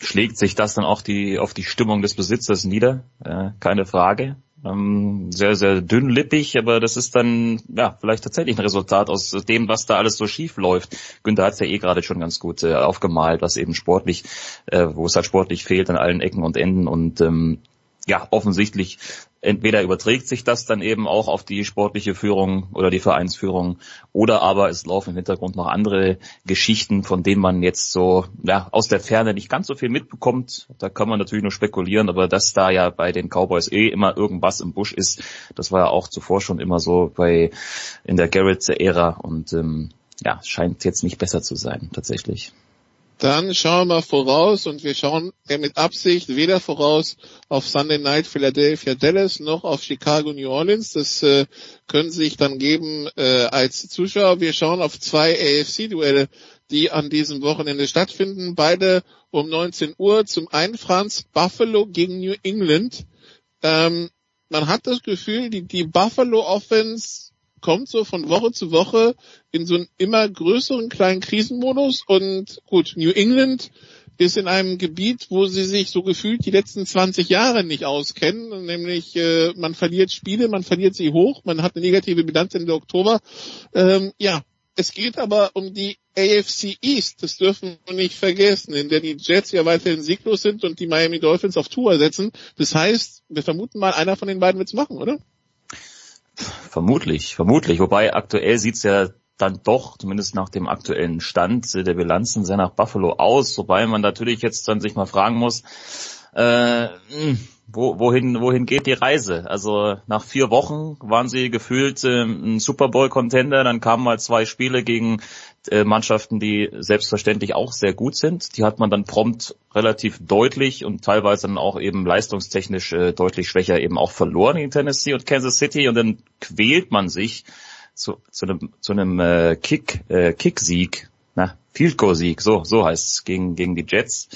schlägt sich das dann auch die, auf die Stimmung des Besitzers nieder, äh, keine Frage. Ähm, sehr, sehr dünnlippig, aber das ist dann ja vielleicht tatsächlich ein Resultat aus dem, was da alles so schief läuft. Günther hat es ja eh gerade schon ganz gut äh, aufgemalt, was eben sportlich, äh, wo es halt sportlich fehlt an allen Ecken und Enden und ähm, ja, offensichtlich entweder überträgt sich das dann eben auch auf die sportliche Führung oder die Vereinsführung oder aber es laufen im Hintergrund noch andere Geschichten, von denen man jetzt so ja, aus der Ferne nicht ganz so viel mitbekommt. Da kann man natürlich nur spekulieren, aber dass da ja bei den Cowboys eh immer irgendwas im Busch ist, das war ja auch zuvor schon immer so bei in der Garrett-Ära und ähm, ja, scheint jetzt nicht besser zu sein tatsächlich. Dann schauen wir voraus und wir schauen mit Absicht weder voraus auf Sunday Night Philadelphia Dallas noch auf Chicago New Orleans. Das äh, können Sie sich dann geben äh, als Zuschauer. Wir schauen auf zwei AFC-Duelle, die an diesem Wochenende stattfinden. Beide um 19 Uhr. Zum einen Franz Buffalo gegen New England. Ähm, man hat das Gefühl, die, die Buffalo Offense kommt so von Woche zu Woche in so einen immer größeren kleinen Krisenmodus und gut, New England ist in einem Gebiet, wo sie sich so gefühlt die letzten 20 Jahre nicht auskennen, nämlich äh, man verliert Spiele, man verliert sie hoch, man hat eine negative Bilanz Ende Oktober. Ähm, ja, es geht aber um die AFC East, das dürfen wir nicht vergessen, in der die Jets ja weiterhin sieglos sind und die Miami Dolphins auf Tour setzen. Das heißt, wir vermuten mal, einer von den beiden wird's machen, oder? Vermutlich, vermutlich. Wobei aktuell sieht's ja dann doch, zumindest nach dem aktuellen Stand der Bilanzen, sehr nach Buffalo aus. Wobei man natürlich jetzt dann sich mal fragen muss, äh, hm, wo, wohin, wohin geht die Reise? Also nach vier Wochen waren sie gefühlt äh, ein Super Bowl-Contender, dann kamen mal zwei Spiele gegen äh, Mannschaften, die selbstverständlich auch sehr gut sind. Die hat man dann prompt relativ deutlich und teilweise dann auch eben leistungstechnisch äh, deutlich schwächer eben auch verloren in Tennessee und Kansas City und dann quält man sich zu, zu einem, zu einem äh, Kick, äh, Kick-Sieg, na, Field Goal-Sieg, so, so heißt es, gegen, gegen die Jets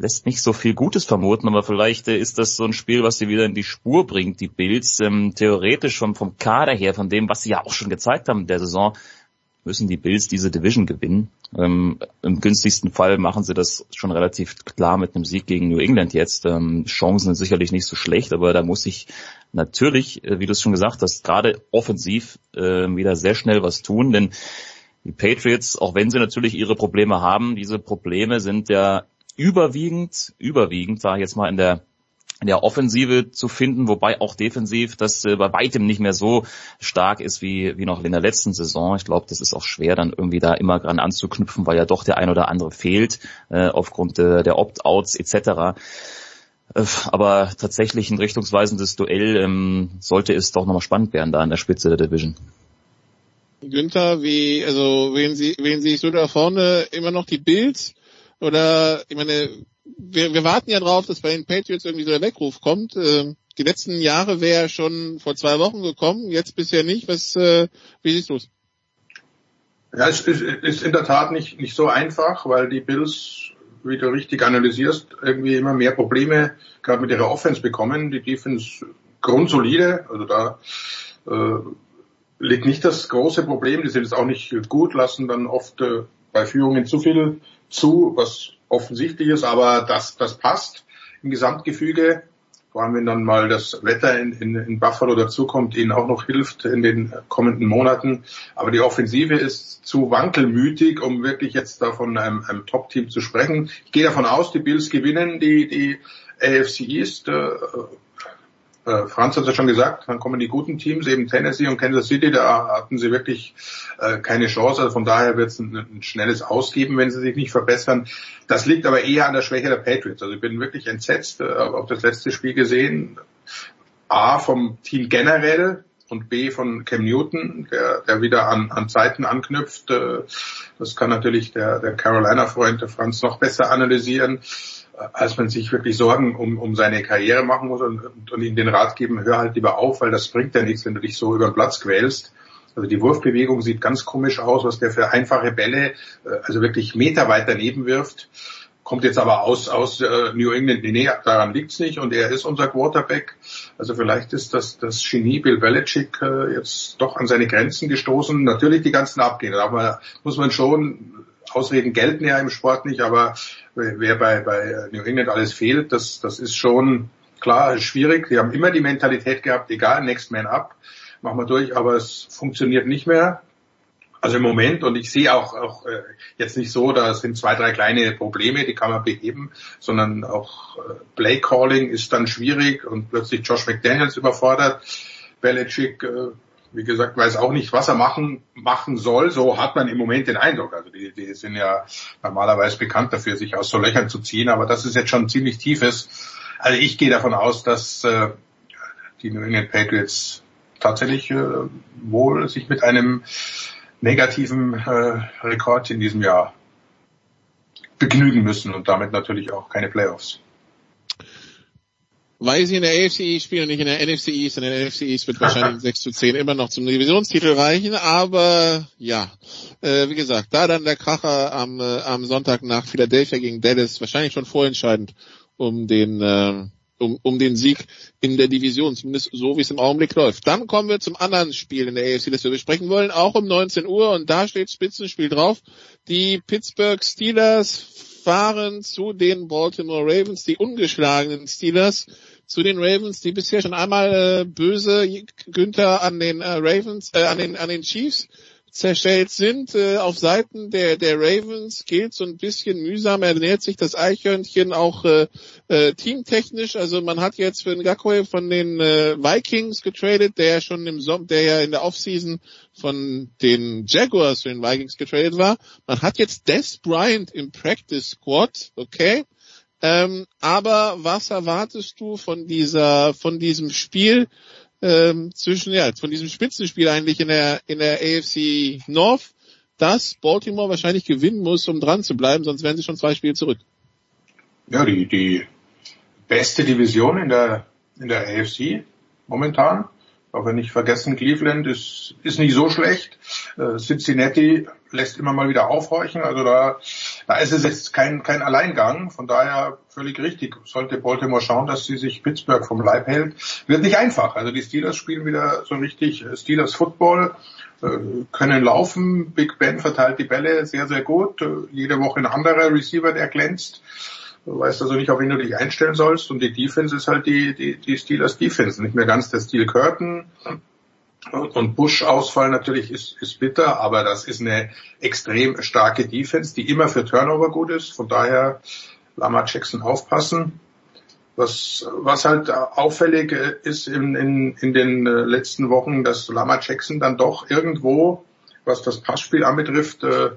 lässt nicht so viel Gutes vermuten, aber vielleicht äh, ist das so ein Spiel, was sie wieder in die Spur bringt, die Bills. Ähm, theoretisch vom, vom Kader her, von dem, was sie ja auch schon gezeigt haben in der Saison, müssen die Bills diese Division gewinnen. Ähm, Im günstigsten Fall machen sie das schon relativ klar mit einem Sieg gegen New England jetzt. Ähm, Chancen sind sicherlich nicht so schlecht, aber da muss ich natürlich, äh, wie du es schon gesagt hast, gerade offensiv äh, wieder sehr schnell was tun, denn die Patriots, auch wenn sie natürlich ihre Probleme haben, diese Probleme sind ja überwiegend, überwiegend, sage ich jetzt mal, in der in der Offensive zu finden, wobei auch defensiv das äh, bei weitem nicht mehr so stark ist wie, wie noch in der letzten Saison. Ich glaube, das ist auch schwer, dann irgendwie da immer dran anzuknüpfen, weil ja doch der ein oder andere fehlt, äh, aufgrund äh, der Opt-outs etc. Äh, aber tatsächlich ein richtungsweisendes Duell ähm, sollte es doch nochmal spannend werden da an der Spitze der Division. Günther, wie, also, wen Sie, wen Sie so da vorne immer noch die Bills? Oder, ich meine, wir, wir warten ja drauf, dass bei den Patriots irgendwie so der Weckruf kommt. Äh, die letzten Jahre wäre schon vor zwei Wochen gekommen, jetzt bisher nicht. Was, äh, wie siehst du es? Ja, es ist, ist in der Tat nicht, nicht so einfach, weil die Bills, wie du richtig analysierst, irgendwie immer mehr Probleme gerade mit ihrer Offense bekommen. Die Defense grundsolide, also da äh, liegt nicht das große Problem. Die sind jetzt auch nicht gut, lassen dann oft äh, bei Führungen zu viel zu, was offensichtlich ist, aber das, das passt im Gesamtgefüge. Vor allem, wenn dann mal das Wetter in, in, in Buffalo dazukommt, ihnen auch noch hilft in den kommenden Monaten. Aber die Offensive ist zu wankelmütig, um wirklich jetzt da von einem, einem Top-Team zu sprechen. Ich gehe davon aus, die Bills gewinnen die, die AFC East. Äh, äh, Franz hat es ja schon gesagt, dann kommen die guten Teams, eben Tennessee und Kansas City, da hatten sie wirklich äh, keine Chance. Also von daher wird es ein, ein, schnelles Ausgeben, wenn sie sich nicht verbessern. Das liegt aber eher an der Schwäche der Patriots. Also ich bin wirklich entsetzt, äh, auf das letzte Spiel gesehen. A vom Team generell und B von Cam Newton, der, der wieder an, an Zeiten anknüpft. Äh, das kann natürlich der, der Carolina-Freund, der Franz, noch besser analysieren als man sich wirklich Sorgen um, um seine Karriere machen muss und, und, und ihm den Rat geben, hör halt lieber auf, weil das bringt ja nichts, wenn du dich so über den Platz quälst. Also die Wurfbewegung sieht ganz komisch aus, was der für einfache Bälle, äh, also wirklich Meter weit daneben wirft. Kommt jetzt aber aus, aus äh, New England, nee, daran liegt's nicht und er ist unser Quarterback. Also vielleicht ist das, das Genie Bill Belichick äh, jetzt doch an seine Grenzen gestoßen. Natürlich die ganzen Abgehen, aber muss man schon Ausreden gelten ja im Sport nicht, aber wer bei, bei New England alles fehlt, das, das ist schon klar schwierig. Die haben immer die Mentalität gehabt, egal, next man up, machen wir durch, aber es funktioniert nicht mehr. Also im Moment, und ich sehe auch, auch äh, jetzt nicht so, da sind zwei, drei kleine Probleme, die kann man beheben, sondern auch äh, Play Calling ist dann schwierig und plötzlich Josh McDaniels überfordert. Belichick äh, wie gesagt, weiß auch nicht, was er machen, machen soll. So hat man im Moment den Eindruck. Also die, die sind ja normalerweise bekannt dafür, sich aus so Löchern zu ziehen, aber das ist jetzt schon ziemlich tiefes. Also ich gehe davon aus, dass äh, die New England Patriots tatsächlich äh, wohl sich mit einem negativen äh, Rekord in diesem Jahr begnügen müssen und damit natürlich auch keine Playoffs weil sie in der AFC East spielen und nicht in der NFC East. In der NFC East wird wahrscheinlich 6 zu 10 immer noch zum Divisionstitel reichen, aber ja, äh, wie gesagt, da dann der Kracher am, äh, am Sonntag nach Philadelphia gegen Dallas wahrscheinlich schon vorentscheidend um den äh, um, um den Sieg in der Division, zumindest so wie es im Augenblick läuft. Dann kommen wir zum anderen Spiel in der AFC, das wir besprechen wollen, auch um 19 Uhr und da steht Spitzenspiel drauf. Die Pittsburgh Steelers fahren zu den Baltimore Ravens, die ungeschlagenen Steelers zu den Ravens, die bisher schon einmal äh, böse Günther an den äh, Ravens, äh, an den an den Chiefs zerstellt sind. Äh, auf Seiten der der Ravens geht so ein bisschen mühsam. Ernährt sich das Eichhörnchen auch äh, äh, teamtechnisch. Also man hat jetzt für den Gakwe von den äh, Vikings getradet, der ja schon im Sommer, der ja in der Offseason von den Jaguars für den Vikings getradet war. Man hat jetzt Des Bryant im Practice Squad, okay. Ähm, aber was erwartest du von dieser, von diesem Spiel ähm, zwischen, ja, von diesem Spitzenspiel eigentlich in der in der AFC North, dass Baltimore wahrscheinlich gewinnen muss, um dran zu bleiben, sonst wären sie schon zwei Spiele zurück. Ja, die die beste Division in der in der AFC momentan. Aber nicht vergessen, Cleveland ist, ist nicht so schlecht. Äh, Cincinnati lässt immer mal wieder aufhorchen. Also da ist es jetzt kein, kein Alleingang. Von daher völlig richtig. Sollte Baltimore schauen, dass sie sich Pittsburgh vom Leib hält. Wird nicht einfach. Also die Steelers spielen wieder so richtig äh, Steelers Football, äh, können laufen. Big Ben verteilt die Bälle sehr, sehr gut. Äh, jede Woche ein anderer Receiver, der glänzt. Du weißt also nicht, auf wen du dich einstellen sollst. Und die Defense ist halt die, die, die Steelers Defense. Nicht mehr ganz der Steel Curtain. Und Bush-Ausfall natürlich ist, ist bitter, aber das ist eine extrem starke Defense, die immer für Turnover gut ist. Von daher Lama Jackson aufpassen. Was, was halt auffällig ist in, in, in den letzten Wochen, dass Lama Jackson dann doch irgendwo, was das Passspiel anbetrifft, äh,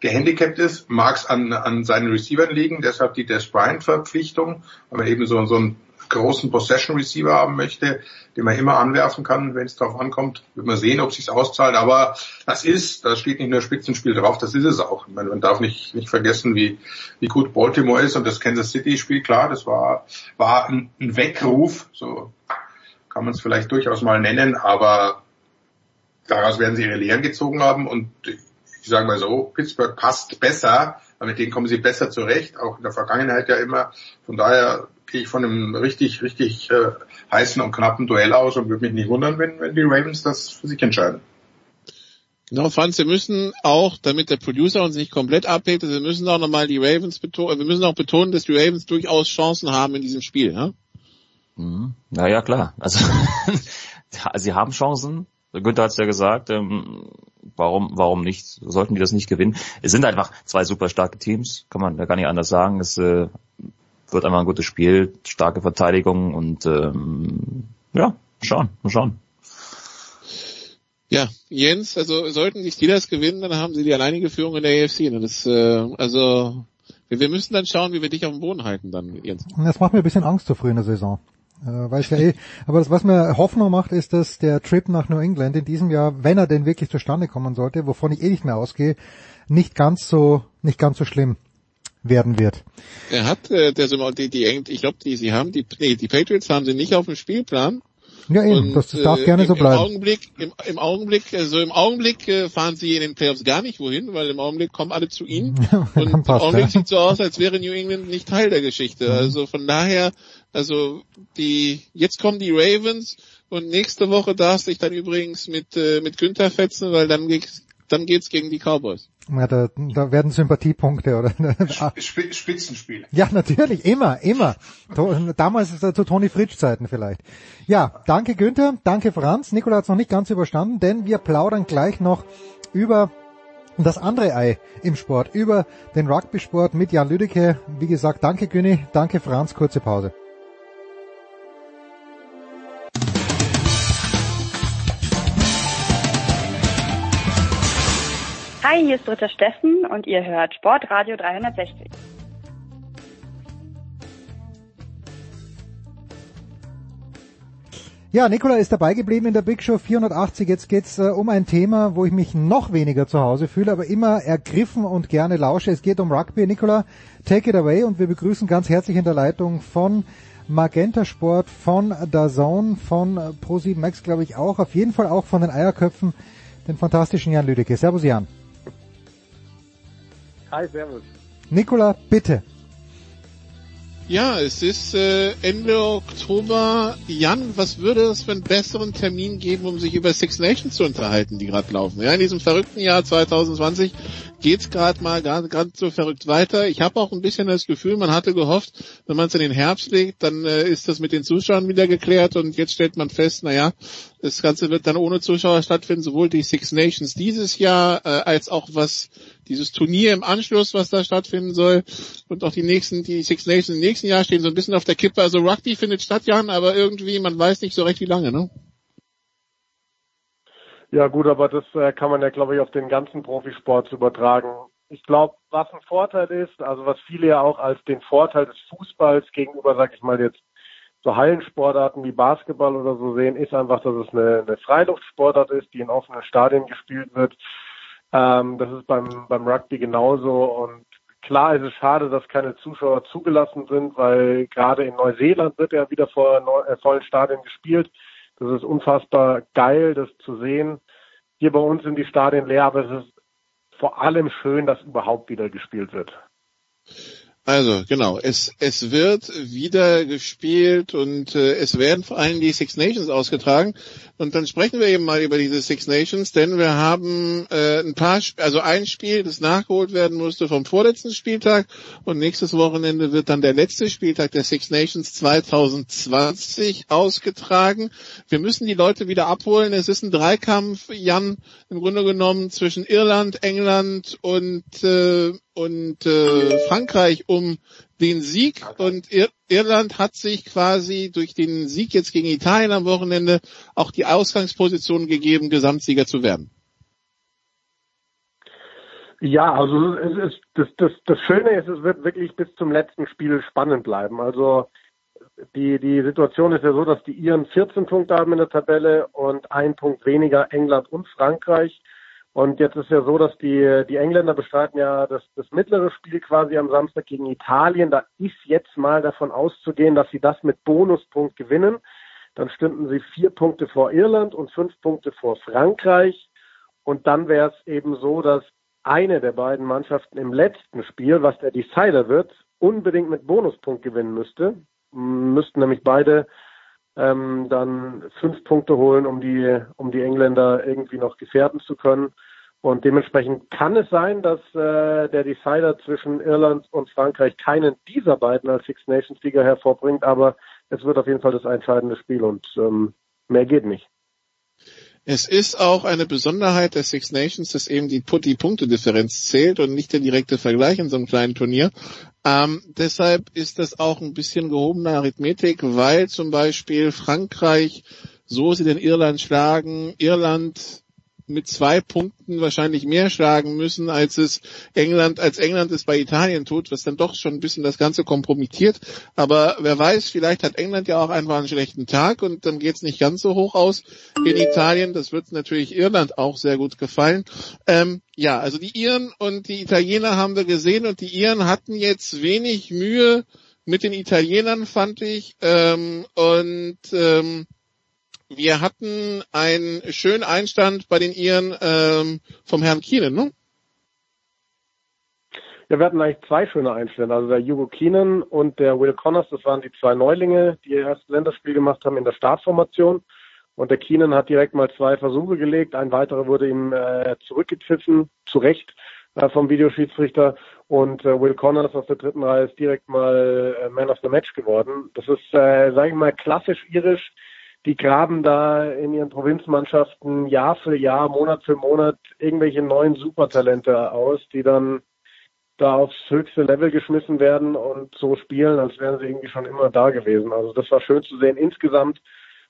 gehandicapt ist, mag es an, an seinen Receivern liegen, deshalb die Des Bryant Verpflichtung, weil man eben so, so einen großen Possession Receiver haben möchte, den man immer anwerfen kann, wenn es darauf ankommt, wird man sehen, ob es sich auszahlt, aber das ist, da steht nicht nur Spitzenspiel drauf, das ist es auch. Meine, man darf nicht, nicht vergessen, wie, wie gut Baltimore ist. Und das Kansas City Spiel, klar, das war, war ein, ein Weckruf, so kann man es vielleicht durchaus mal nennen, aber daraus werden sie ihre Lehren gezogen haben. Und ich sage mal so, Pittsburgh passt besser, weil mit denen kommen sie besser zurecht, auch in der Vergangenheit ja immer. Von daher gehe ich von einem richtig, richtig äh, heißen und knappen Duell aus und würde mich nicht wundern, wenn, wenn die Ravens das für sich entscheiden. Genau, Franz, wir müssen auch, damit der Producer uns nicht komplett abhebt, wir müssen auch nochmal die Ravens betonen, wir müssen auch betonen, dass die Ravens durchaus Chancen haben in diesem Spiel, ja? Mhm. Ja, ja, klar. Also, sie haben Chancen. Günther hat es ja gesagt, ähm, warum, warum nicht? Sollten die das nicht gewinnen? Es sind einfach zwei super starke Teams, kann man da gar nicht anders sagen. Es äh, wird einfach ein gutes Spiel, starke Verteidigung und ähm, ja, schauen, mal schauen. Ja, Jens, also sollten die Steelers gewinnen, dann haben sie die alleinige Führung in der AFC. Ne? Das, äh, also wir, wir müssen dann schauen, wie wir dich auf dem Boden halten dann, Jens. Das macht mir ein bisschen Angst so früh in der Saison. Äh, weiß ja eh. Aber das, was mir Hoffnung macht, ist, dass der Trip nach New England in diesem Jahr, wenn er denn wirklich zustande kommen sollte, wovon ich eh nicht mehr ausgehe, nicht ganz so, nicht ganz so schlimm werden wird. Er hat, äh, der, die, die, ich glaube, die, sie haben die, nee, die Patriots haben sie nicht auf dem Spielplan. Ja, eben, und, das darf gerne äh, so bleiben. Im Augenblick, im, im Augenblick, also im Augenblick äh, fahren sie in den Playoffs gar nicht wohin, weil im Augenblick kommen alle zu ihnen. und im Augenblick ja. sieht so aus, als wäre New England nicht Teil der Geschichte. Also von daher, also die, jetzt kommen die Ravens und nächste Woche darfst du dich dann übrigens mit, äh, mit Günther fetzen, weil dann geht's, dann geht's gegen die Cowboys. Ja, da, da werden Sympathiepunkte oder Sp Spitzenspiel. Ja, natürlich, immer, immer. Damals zu Toni Fritsch Zeiten vielleicht. Ja, danke Günther, danke Franz. Nikola hat es noch nicht ganz überstanden, denn wir plaudern gleich noch über das andere Ei im Sport, über den Rugby-Sport mit Jan Lüdecke. Wie gesagt, danke Günni, danke Franz, kurze Pause. Hi, hier ist Dritter Steffen und ihr hört Sportradio 360. Ja, Nikola ist dabei geblieben in der Big Show 480. Jetzt geht's äh, um ein Thema, wo ich mich noch weniger zu Hause fühle, aber immer ergriffen und gerne lausche. Es geht um Rugby. Nikola, take it away und wir begrüßen ganz herzlich in der Leitung von Magenta Sport, von DAZN, von äh, Pro7 Max, glaube ich auch, auf jeden Fall auch von den Eierköpfen, den fantastischen Jan Lüdecke. Servus Jan. Hi, servus. Nikola, bitte. Ja, es ist äh, Ende Oktober. Jan, was würde es für einen besseren Termin geben, um sich über Six Nations zu unterhalten, die gerade laufen? Ja, in diesem verrückten Jahr 2020 geht's gerade mal gerade so verrückt weiter. Ich habe auch ein bisschen das Gefühl, man hatte gehofft, wenn man es in den Herbst legt, dann äh, ist das mit den Zuschauern wieder geklärt und jetzt stellt man fest, naja, das Ganze wird dann ohne Zuschauer stattfinden, sowohl die Six Nations dieses Jahr äh, als auch was dieses Turnier im Anschluss, was da stattfinden soll und auch die nächsten, die Six Nations im nächsten Jahr stehen so ein bisschen auf der Kippe. Also Rugby findet statt, Jan, aber irgendwie, man weiß nicht so recht wie lange, ne? Ja gut, aber das äh, kann man ja, glaube ich, auf den ganzen Profisport übertragen. Ich glaube, was ein Vorteil ist, also was viele ja auch als den Vorteil des Fußballs gegenüber, sag ich mal jetzt, so Hallensportarten wie Basketball oder so sehen, ist einfach, dass es eine, eine Freiluftsportart ist, die in offenen Stadien gespielt wird. Ähm, das ist beim, beim Rugby genauso und klar ist es schade, dass keine Zuschauer zugelassen sind, weil gerade in Neuseeland wird ja wieder vor äh, vollen Stadien gespielt. Das ist unfassbar geil, das zu sehen. Hier bei uns sind die Stadien leer, aber es ist vor allem schön, dass überhaupt wieder gespielt wird. Also genau, es, es wird wieder gespielt und äh, es werden vor allem die Six Nations ausgetragen. Und dann sprechen wir eben mal über diese Six Nations, denn wir haben äh, ein paar, also ein Spiel, das nachgeholt werden musste vom vorletzten Spieltag und nächstes Wochenende wird dann der letzte Spieltag der Six Nations 2020 ausgetragen. Wir müssen die Leute wieder abholen. Es ist ein Dreikampf, Jan, im Grunde genommen zwischen Irland, England und äh, und äh, Frankreich um den Sieg und Ir Irland hat sich quasi durch den Sieg jetzt gegen Italien am Wochenende auch die Ausgangsposition gegeben, Gesamtsieger zu werden. Ja, also es ist, das, das, das Schöne ist, es wird wirklich bis zum letzten Spiel spannend bleiben. Also die, die Situation ist ja so, dass die Iren 14 Punkte haben in der Tabelle und ein Punkt weniger England und Frankreich. Und jetzt ist ja so, dass die, die Engländer bestreiten ja das, das mittlere Spiel quasi am Samstag gegen Italien. Da ist jetzt mal davon auszugehen, dass sie das mit Bonuspunkt gewinnen. Dann stünden sie vier Punkte vor Irland und fünf Punkte vor Frankreich. Und dann wäre es eben so, dass eine der beiden Mannschaften im letzten Spiel, was der Decider wird, unbedingt mit Bonuspunkt gewinnen müsste. Müssten nämlich beide ähm, dann fünf Punkte holen, um die, um die Engländer irgendwie noch gefährden zu können. Und dementsprechend kann es sein, dass äh, der Decider zwischen Irland und Frankreich keinen dieser beiden als Six Nations Sieger hervorbringt, aber es wird auf jeden Fall das entscheidende Spiel und ähm, mehr geht nicht. Es ist auch eine Besonderheit der Six Nations, dass eben die, die Punktedifferenz zählt und nicht der direkte Vergleich in so einem kleinen Turnier. Ähm, deshalb ist das auch ein bisschen gehobene Arithmetik, weil zum Beispiel Frankreich, so sie den Irland schlagen, Irland mit zwei Punkten wahrscheinlich mehr schlagen müssen, als es England, als England es bei Italien tut, was dann doch schon ein bisschen das Ganze kompromittiert. Aber wer weiß, vielleicht hat England ja auch einfach einen schlechten Tag und dann geht's nicht ganz so hoch aus in Italien. Das wird natürlich Irland auch sehr gut gefallen. Ähm, ja, also die Iren und die Italiener haben wir gesehen und die Iren hatten jetzt wenig Mühe mit den Italienern, fand ich. Ähm, und ähm, wir hatten einen schönen Einstand bei den Iren ähm, vom Herrn Keenan, ne? Ja, wir hatten eigentlich zwei schöne Einstände. Also der Hugo Keenan und der Will Connors, das waren die zwei Neulinge, die ihr erstes Länderspiel gemacht haben in der Startformation. Und der Keenan hat direkt mal zwei Versuche gelegt. Ein weiterer wurde ihm äh, zurückgepfiffen, zu Recht äh, vom Videoschiedsrichter. Und äh, Will Connors aus der dritten Reihe ist direkt mal äh, Man of the Match geworden. Das ist, äh, sage ich mal, klassisch irisch die graben da in ihren Provinzmannschaften Jahr für Jahr, Monat für Monat irgendwelche neuen Supertalente aus, die dann da aufs höchste Level geschmissen werden und so spielen, als wären sie irgendwie schon immer da gewesen. Also das war schön zu sehen. Insgesamt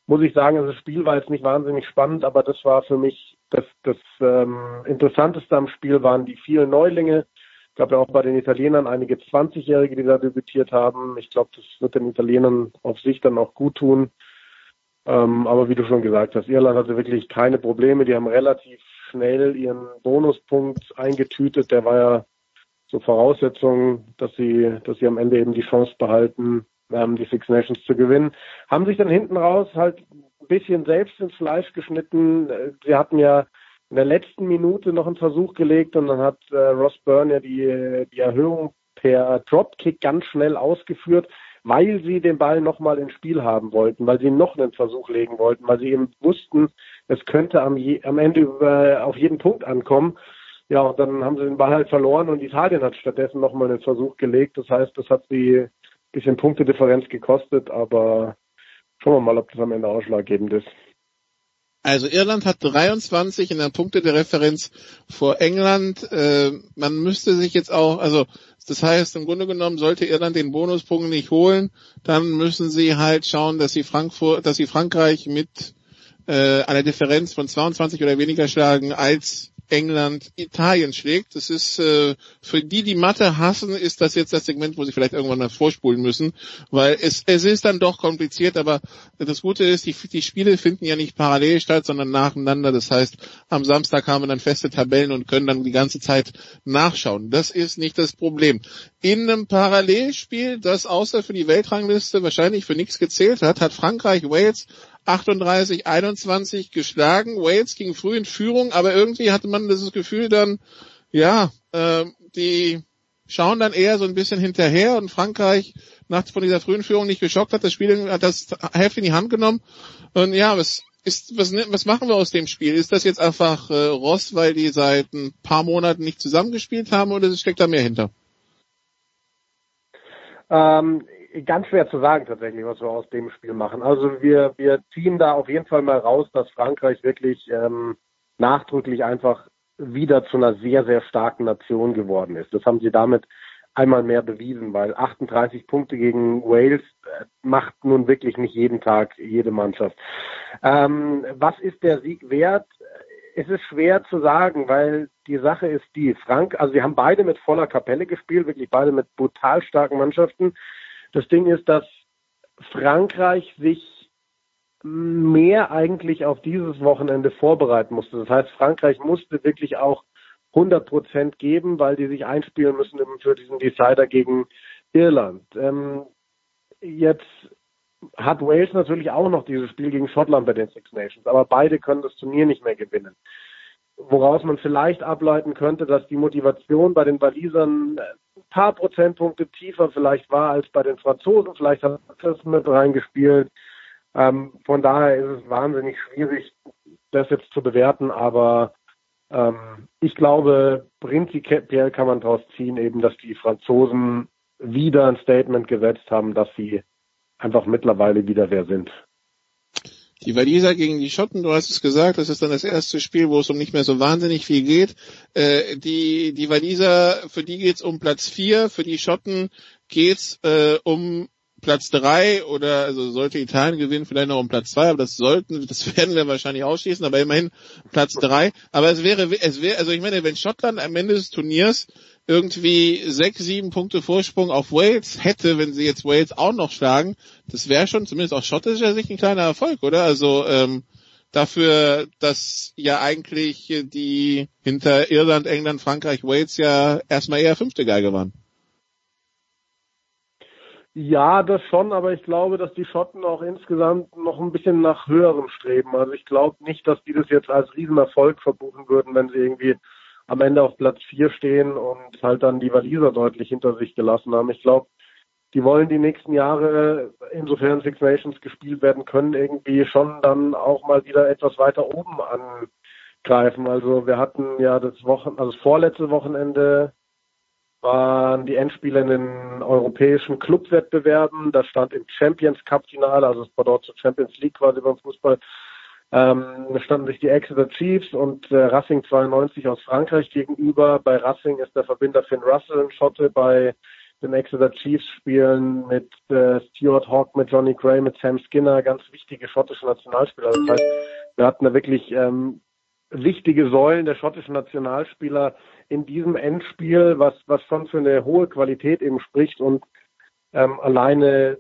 muss ich sagen, das Spiel war jetzt nicht wahnsinnig spannend, aber das war für mich das, das ähm, Interessanteste am Spiel waren die vielen Neulinge. Ich glaube ja auch bei den Italienern einige 20-Jährige, die da debütiert haben. Ich glaube, das wird den Italienern auf sich dann auch gut tun. Ähm, aber wie du schon gesagt hast, Irland hatte wirklich keine Probleme. Die haben relativ schnell ihren Bonuspunkt eingetütet. Der war ja so Voraussetzung, dass sie, dass sie am Ende eben die Chance behalten, ähm, die Six Nations zu gewinnen. Haben sich dann hinten raus halt ein bisschen selbst ins Fleisch geschnitten. Sie hatten ja in der letzten Minute noch einen Versuch gelegt und dann hat äh, Ross Byrne ja die, die Erhöhung per Dropkick ganz schnell ausgeführt weil sie den Ball nochmal ins Spiel haben wollten, weil sie noch einen Versuch legen wollten, weil sie eben wussten, es könnte am, je, am Ende über, auf jeden Punkt ankommen. Ja, und dann haben sie den Ball halt verloren und Italien hat stattdessen nochmal einen Versuch gelegt. Das heißt, das hat sie ein bisschen Punktedifferenz gekostet, aber schauen wir mal, ob das am Ende ausschlaggebend ist. Also Irland hat 23 in der Punkte der Referenz vor England. Äh, man müsste sich jetzt auch, also das heißt, im Grunde genommen sollte Irland den Bonuspunkt nicht holen, dann müssen sie halt schauen, dass sie Frankfurt, dass sie Frankreich mit äh, einer Differenz von 22 oder weniger schlagen als England Italien schlägt. Das ist äh, für die, die Mathe hassen, ist das jetzt das Segment, wo sie vielleicht irgendwann mal vorspulen müssen, weil es, es ist dann doch kompliziert, aber das Gute ist, die, die Spiele finden ja nicht parallel statt, sondern nacheinander. Das heißt, am Samstag haben wir dann feste Tabellen und können dann die ganze Zeit nachschauen. Das ist nicht das Problem. In einem Parallelspiel, das außer für die Weltrangliste wahrscheinlich für nichts gezählt hat, hat Frankreich Wales 38, 21 geschlagen. Wales ging früh in Führung, aber irgendwie hatte man das Gefühl dann, ja, äh, die schauen dann eher so ein bisschen hinterher und Frankreich nachts von dieser frühen Führung nicht geschockt hat, das Spiel hat das Heft in die Hand genommen. Und ja, was ist, was, was machen wir aus dem Spiel? Ist das jetzt einfach äh, Ross, weil die seit ein paar Monaten nicht zusammengespielt haben oder steckt da mehr hinter? Ähm, ganz schwer zu sagen tatsächlich, was wir aus dem Spiel machen. Also wir, wir ziehen da auf jeden Fall mal raus, dass Frankreich wirklich ähm, nachdrücklich einfach wieder zu einer sehr, sehr starken Nation geworden ist. Das haben sie damit einmal mehr bewiesen, weil 38 Punkte gegen Wales äh, macht nun wirklich nicht jeden Tag jede Mannschaft. Ähm, was ist der Sieg wert? Es ist schwer zu sagen, weil die Sache ist die, Frank, also wir haben beide mit voller Kapelle gespielt, wirklich beide mit brutal starken Mannschaften. Das Ding ist, dass Frankreich sich mehr eigentlich auf dieses Wochenende vorbereiten musste. Das heißt, Frankreich musste wirklich auch 100 Prozent geben, weil die sich einspielen müssen für diesen Decider gegen Irland. Ähm, jetzt hat Wales natürlich auch noch dieses Spiel gegen Schottland bei den Six Nations, aber beide können das Turnier nicht mehr gewinnen. Woraus man vielleicht ableiten könnte, dass die Motivation bei den Walisern ein paar Prozentpunkte tiefer vielleicht war als bei den Franzosen. Vielleicht hat das mit reingespielt. Ähm, von daher ist es wahnsinnig schwierig, das jetzt zu bewerten, aber ähm, ich glaube, prinzipiell kann man daraus ziehen, eben, dass die Franzosen wieder ein Statement gesetzt haben, dass sie einfach mittlerweile wieder wer sind. Die Waliser gegen die Schotten, du hast es gesagt, das ist dann das erste Spiel, wo es um nicht mehr so wahnsinnig viel geht. Äh, die, die Waliser, für die geht's um Platz vier, für die Schotten geht's äh, um Platz drei oder also sollte Italien gewinnen, vielleicht noch um Platz zwei, aber das sollten, das werden wir wahrscheinlich ausschließen, aber immerhin Platz drei. Aber es wäre, es wäre, also ich meine, wenn Schottland am Ende des Turniers irgendwie sechs, sieben Punkte Vorsprung auf Wales hätte, wenn sie jetzt Wales auch noch schlagen, das wäre schon zumindest aus schottischer Sicht ein kleiner Erfolg, oder? Also ähm, dafür, dass ja eigentlich die hinter Irland, England, Frankreich, Wales ja erstmal eher fünfte Geige waren. Ja, das schon, aber ich glaube, dass die Schotten auch insgesamt noch ein bisschen nach höherem streben. Also ich glaube nicht, dass die das jetzt als Riesenerfolg verbuchen würden, wenn sie irgendwie am Ende auf Platz vier stehen und halt dann die Waliser deutlich hinter sich gelassen haben. Ich glaube, die wollen die nächsten Jahre, insofern Six Nations gespielt werden können, irgendwie schon dann auch mal wieder etwas weiter oben angreifen. Also wir hatten ja das Wochen, also das vorletzte Wochenende waren die Endspiele in den europäischen Clubwettbewerben. Da stand im Champions Cup Finale, also es war dort zur Champions League quasi beim Fußball. Ähm, standen sich die Exeter Chiefs und äh, Racing 92 aus Frankreich gegenüber. Bei Racing ist der Verbinder Finn Russell ein Schotte. Bei den Exeter Chiefs spielen mit äh, Stuart Hawk, mit Johnny Gray, mit Sam Skinner ganz wichtige schottische Nationalspieler. Das heißt, wir hatten da wirklich ähm, wichtige Säulen der schottischen Nationalspieler in diesem Endspiel, was, was schon für eine hohe Qualität eben spricht. Und ähm, alleine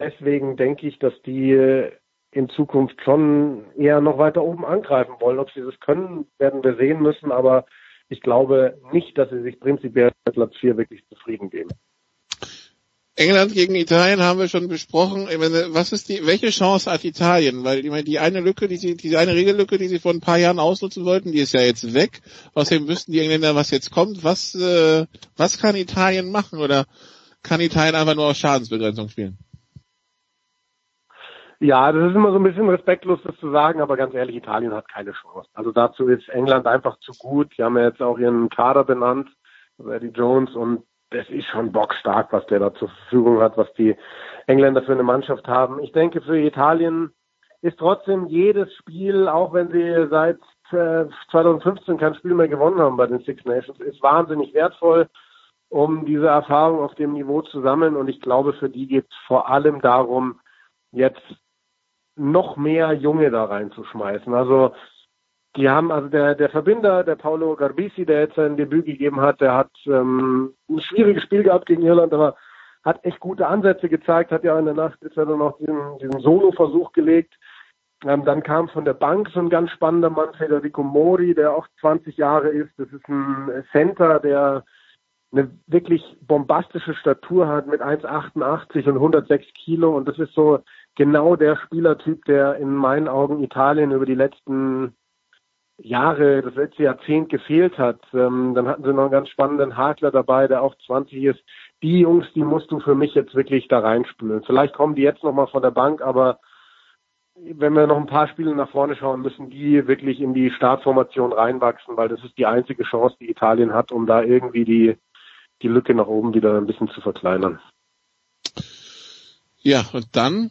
deswegen denke ich, dass die in Zukunft schon eher noch weiter oben angreifen wollen. Ob sie das können, werden wir sehen müssen, aber ich glaube nicht, dass sie sich prinzipiell mit Platz 4 wirklich zufrieden geben. England gegen Italien haben wir schon besprochen. Was ist die, welche Chance hat Italien? Weil ich meine, die eine Lücke, die sie, diese eine Regellücke, die sie vor ein paar Jahren ausnutzen wollten, die ist ja jetzt weg. Außerdem wüssten die Engländer, was jetzt kommt. Was, äh, was kann Italien machen? Oder kann Italien einfach nur auf Schadensbegrenzung spielen? Ja, das ist immer so ein bisschen respektlos, das zu sagen, aber ganz ehrlich, Italien hat keine Chance. Also dazu ist England einfach zu gut. Die haben ja jetzt auch ihren Kader benannt, Eddie Jones, und das ist schon bockstark, was der da zur Verfügung hat, was die Engländer für eine Mannschaft haben. Ich denke, für Italien ist trotzdem jedes Spiel, auch wenn sie seit 2015 äh, kein Spiel mehr gewonnen haben bei den Six Nations, ist wahnsinnig wertvoll, um diese Erfahrung auf dem Niveau zu sammeln. Und ich glaube, für die geht es vor allem darum, jetzt noch mehr Junge da reinzuschmeißen. Also die haben, also der, der Verbinder, der Paolo Garbisi, der jetzt sein Debüt gegeben hat, der hat ähm, ein schwieriges Spiel gehabt gegen Irland, aber hat echt gute Ansätze gezeigt, hat ja in der Nacht jetzt dann noch diesen, diesen Solo-Versuch gelegt. Ähm, dann kam von der Bank so ein ganz spannender Mann, Federico Mori, der auch 20 Jahre ist. Das ist ein Center, der eine wirklich bombastische Statur hat mit 1,88 und 106 Kilo. Und das ist so genau der Spielertyp, der in meinen Augen Italien über die letzten Jahre, das letzte Jahrzehnt gefehlt hat. Ähm, dann hatten sie noch einen ganz spannenden Hakler dabei, der auch 20 ist. Die Jungs, die musst du für mich jetzt wirklich da reinspülen. Vielleicht kommen die jetzt nochmal von der Bank, aber wenn wir noch ein paar Spiele nach vorne schauen, müssen die wirklich in die Startformation reinwachsen, weil das ist die einzige Chance, die Italien hat, um da irgendwie die, die Lücke nach oben wieder ein bisschen zu verkleinern. Ja, und dann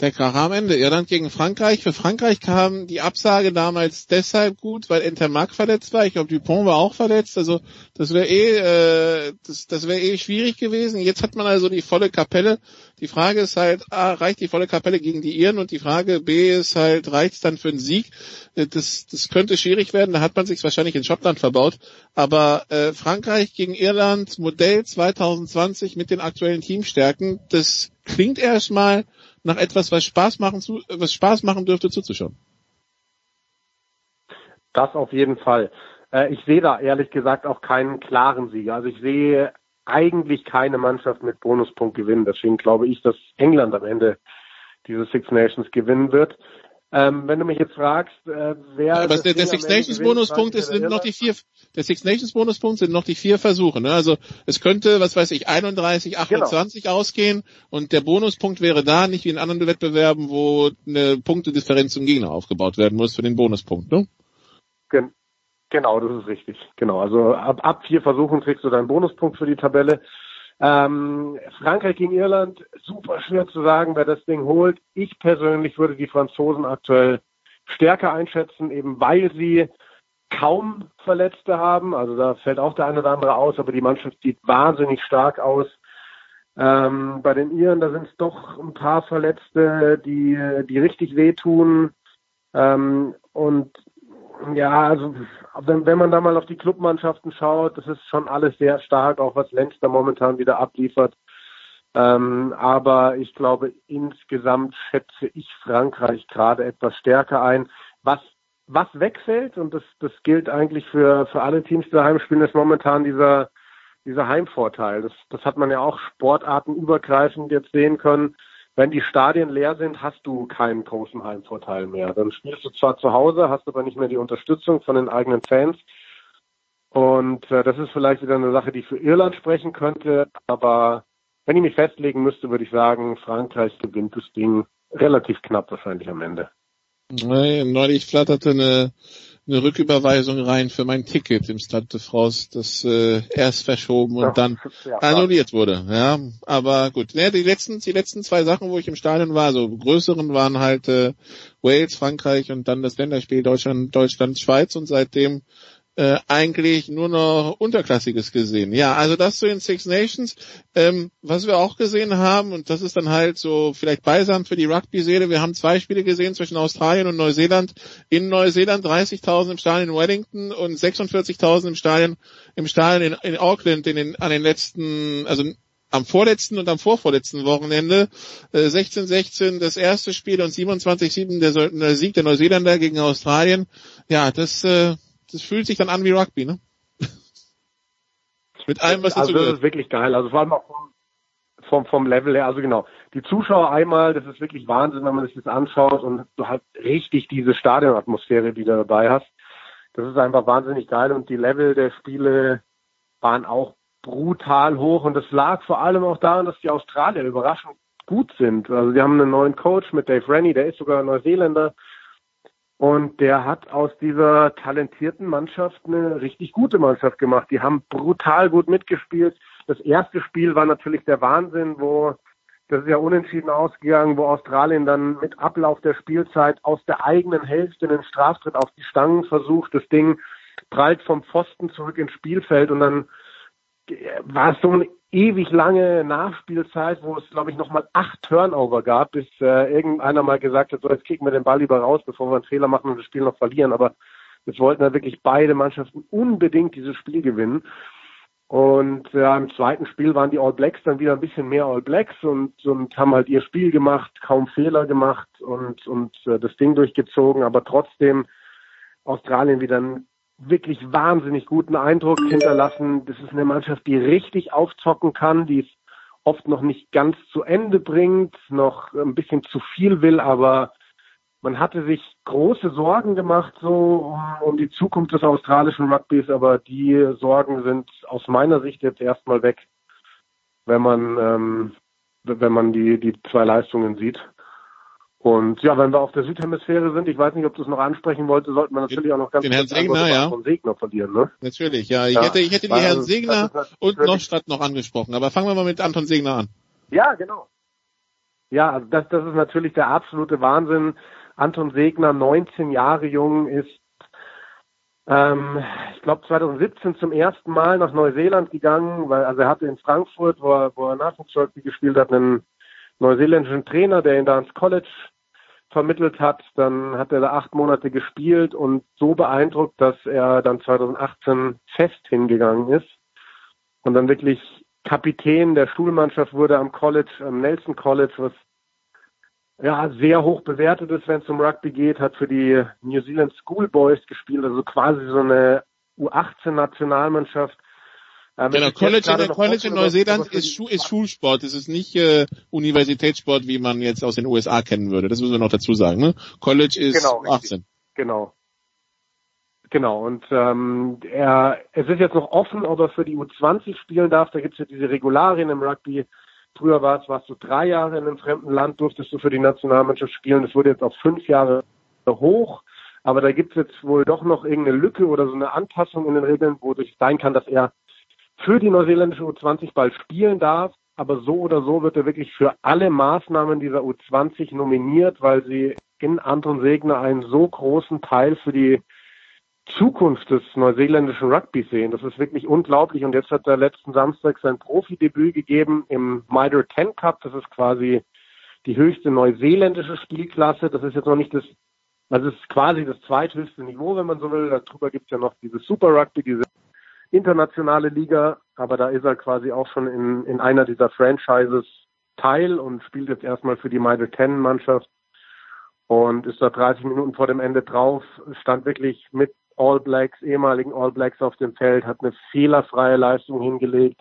der Kracher am Ende. Irland gegen Frankreich. Für Frankreich kam die Absage damals deshalb gut, weil Intermark verletzt war. Ich glaube, Dupont war auch verletzt. Also das wäre eh, äh, das, das wäre eh schwierig gewesen. Jetzt hat man also die volle Kapelle. Die Frage ist halt, A, reicht die volle Kapelle gegen die Iren? Und die Frage B ist halt, reicht dann für einen Sieg? Äh, das, das könnte schwierig werden. Da hat man sich wahrscheinlich in Schottland verbaut. Aber äh, Frankreich gegen Irland, Modell 2020 mit den aktuellen Teamstärken, das klingt erstmal nach etwas, was Spaß machen, zu, was Spaß machen dürfte zuzuschauen. Das auf jeden Fall. Äh, ich sehe da ehrlich gesagt auch keinen klaren Sieger. Also ich sehe eigentlich keine Mannschaft mit Bonuspunkt gewinnen. Deswegen glaube ich, dass England am Ende diese Six Nations gewinnen wird. Ähm, wenn du mich jetzt fragst, äh, wer aber der, der Six Nations Bonuspunkt ist sind noch die vier der Six Nations Bonuspunkt sind noch die vier Versuche, ne? Also es könnte, was weiß ich, 31, 28 genau. ausgehen und der Bonuspunkt wäre da, nicht wie in anderen Wettbewerben, wo eine Punktedifferenz zum Gegner aufgebaut werden muss für den Bonuspunkt, ne? Gen genau, das ist richtig. Genau, also ab, ab vier Versuchen kriegst du deinen Bonuspunkt für die Tabelle. Ähm, Frankreich gegen Irland, super schwer zu sagen, wer das Ding holt. Ich persönlich würde die Franzosen aktuell stärker einschätzen, eben weil sie kaum Verletzte haben. Also da fällt auch der eine oder andere aus, aber die Mannschaft sieht wahnsinnig stark aus. Ähm, bei den Iren, da sind es doch ein paar Verletzte, die, die richtig wehtun. Ähm, und ja, also wenn, wenn man da mal auf die Clubmannschaften schaut, das ist schon alles sehr stark, auch was Lenz da momentan wieder abliefert. Ähm, aber ich glaube, insgesamt schätze ich Frankreich gerade etwas stärker ein. Was, was wegfällt, und das, das gilt eigentlich für, für alle Teams, die daheim spielen, ist momentan dieser, dieser Heimvorteil. Das, das hat man ja auch sportartenübergreifend jetzt sehen können wenn die Stadien leer sind, hast du keinen großen Heimvorteil mehr. Dann spielst du zwar zu Hause, hast aber nicht mehr die Unterstützung von den eigenen Fans. Und äh, das ist vielleicht wieder eine Sache, die für Irland sprechen könnte. Aber wenn ich mich festlegen müsste, würde ich sagen, Frankreich gewinnt das Ding relativ knapp wahrscheinlich am Ende. Neulich flatterte eine eine Rücküberweisung rein für mein Ticket im Stade de France, das äh, erst verschoben und dann annulliert wurde. Ja, aber gut. Ja, die letzten, die letzten zwei Sachen, wo ich im Stadion war, so größeren waren halt äh, Wales, Frankreich und dann das Länderspiel Deutschland, Deutschland, Schweiz und seitdem äh, eigentlich nur noch Unterklassiges gesehen. Ja, also das zu den Six Nations. Ähm, was wir auch gesehen haben, und das ist dann halt so vielleicht beisam für die Rugby-Seele, wir haben zwei Spiele gesehen zwischen Australien und Neuseeland. In Neuseeland 30.000 im Stadion in Wellington und 46.000 im Stadion im Stadion in, in Auckland in den, an den letzten, also am vorletzten und am vorvorletzten Wochenende. Äh, 16-16 das erste Spiel und 27-7 der, der Sieg der Neuseeländer gegen Australien. Ja, das äh, das fühlt sich dann an wie Rugby, ne? Mit allem, was dazu also das ist wirklich geil. Also vor allem auch vom, vom, vom Level her. Also genau. Die Zuschauer einmal, das ist wirklich Wahnsinn, wenn man sich das anschaut und du halt richtig diese Stadionatmosphäre, die du dabei hast. Das ist einfach wahnsinnig geil und die Level der Spiele waren auch brutal hoch und das lag vor allem auch daran, dass die Australier überraschend gut sind. Also sie haben einen neuen Coach mit Dave Rennie, der ist sogar Neuseeländer und der hat aus dieser talentierten Mannschaft eine richtig gute Mannschaft gemacht. Die haben brutal gut mitgespielt. Das erste Spiel war natürlich der Wahnsinn, wo das ist ja unentschieden ausgegangen, wo Australien dann mit Ablauf der Spielzeit aus der eigenen Hälfte einen Straftritt auf die Stangen versucht. Das Ding prallt vom Pfosten zurück ins Spielfeld und dann war so eine ewig lange Nachspielzeit, wo es, glaube ich, nochmal acht Turnover gab, bis äh, irgendeiner mal gesagt hat, so jetzt kicken wir den Ball lieber raus, bevor wir einen Fehler machen und das Spiel noch verlieren. Aber es wollten da wirklich beide Mannschaften unbedingt dieses Spiel gewinnen. Und ja, im zweiten Spiel waren die All Blacks dann wieder ein bisschen mehr All Blacks und, und haben halt ihr Spiel gemacht, kaum Fehler gemacht und, und äh, das Ding durchgezogen, aber trotzdem Australien wieder ein wirklich wahnsinnig guten Eindruck hinterlassen. Das ist eine Mannschaft, die richtig aufzocken kann, die es oft noch nicht ganz zu Ende bringt, noch ein bisschen zu viel will, aber man hatte sich große Sorgen gemacht so um, um die Zukunft des australischen Rugbys, aber die Sorgen sind aus meiner Sicht jetzt erstmal weg, wenn man ähm, wenn man die die zwei Leistungen sieht. Und ja, wenn wir auf der Südhemisphäre sind, ich weiß nicht, ob du es noch ansprechen wollte, sollten wir natürlich auch noch ganz den Herrn Segner, ja. von Segner verlieren, ne? Natürlich, ja. Ich Ja, hätte, ich hätte die das- Segner und Nostadt noch angesprochen. Aber fangen wir mal mit Anton Segner an. Ja, genau. Ja, also das, das ist natürlich der absolute Wahnsinn. Anton Segner, 19 Jahre jung, ist, ähm, ich glaube 2017 zum ersten Mal nach Neuseeland gegangen, weil also er hatte in Frankfurt, wo er, wo er Nachwuchsrugby gespielt hat, einen neuseeländischen Trainer, der ihn da ins College vermittelt hat. Dann hat er da acht Monate gespielt und so beeindruckt, dass er dann 2018 fest hingegangen ist und dann wirklich Kapitän der Schulmannschaft wurde am College, am Nelson College, was ja sehr hoch bewertet ist, wenn es um Rugby geht, hat für die New Zealand Schoolboys gespielt, also quasi so eine U18-Nationalmannschaft. Ähm, Genau, College, in, College in Neuseeland ist, Schu ist Schulsport. Es ist nicht äh, Universitätssport, wie man jetzt aus den USA kennen würde. Das müssen wir noch dazu sagen. Ne? College ist Genau, richtig. 18. Genau. Genau, und ähm, er, es ist jetzt noch offen, ob er für die U20 spielen darf. Da gibt es ja diese Regularien im Rugby. Früher war es, warst du drei Jahre in einem fremden Land, durftest du für die Nationalmannschaft spielen. Das wurde jetzt auf fünf Jahre hoch. Aber da gibt es jetzt wohl doch noch irgendeine Lücke oder so eine Anpassung in den Regeln, wodurch es sein kann, dass er für die neuseeländische U20 bald spielen darf. Aber so oder so wird er wirklich für alle Maßnahmen dieser U20 nominiert, weil sie in Anton Segner einen so großen Teil für die Zukunft des neuseeländischen Rugby sehen. Das ist wirklich unglaublich. Und jetzt hat er letzten Samstag sein Profidebüt gegeben im Mitre 10 Cup. Das ist quasi die höchste neuseeländische Spielklasse. Das ist jetzt noch nicht das, es ist quasi das zweithöchste Niveau, wenn man so will. Darüber gibt es ja noch dieses Super Rugby, diese internationale Liga. Aber da ist er quasi auch schon in, in einer dieser Franchises Teil und spielt jetzt erstmal für die Mitre 10 Mannschaft und ist da 30 Minuten vor dem Ende drauf, stand wirklich mit All Blacks, ehemaligen All Blacks auf dem Feld, hat eine fehlerfreie Leistung hingelegt,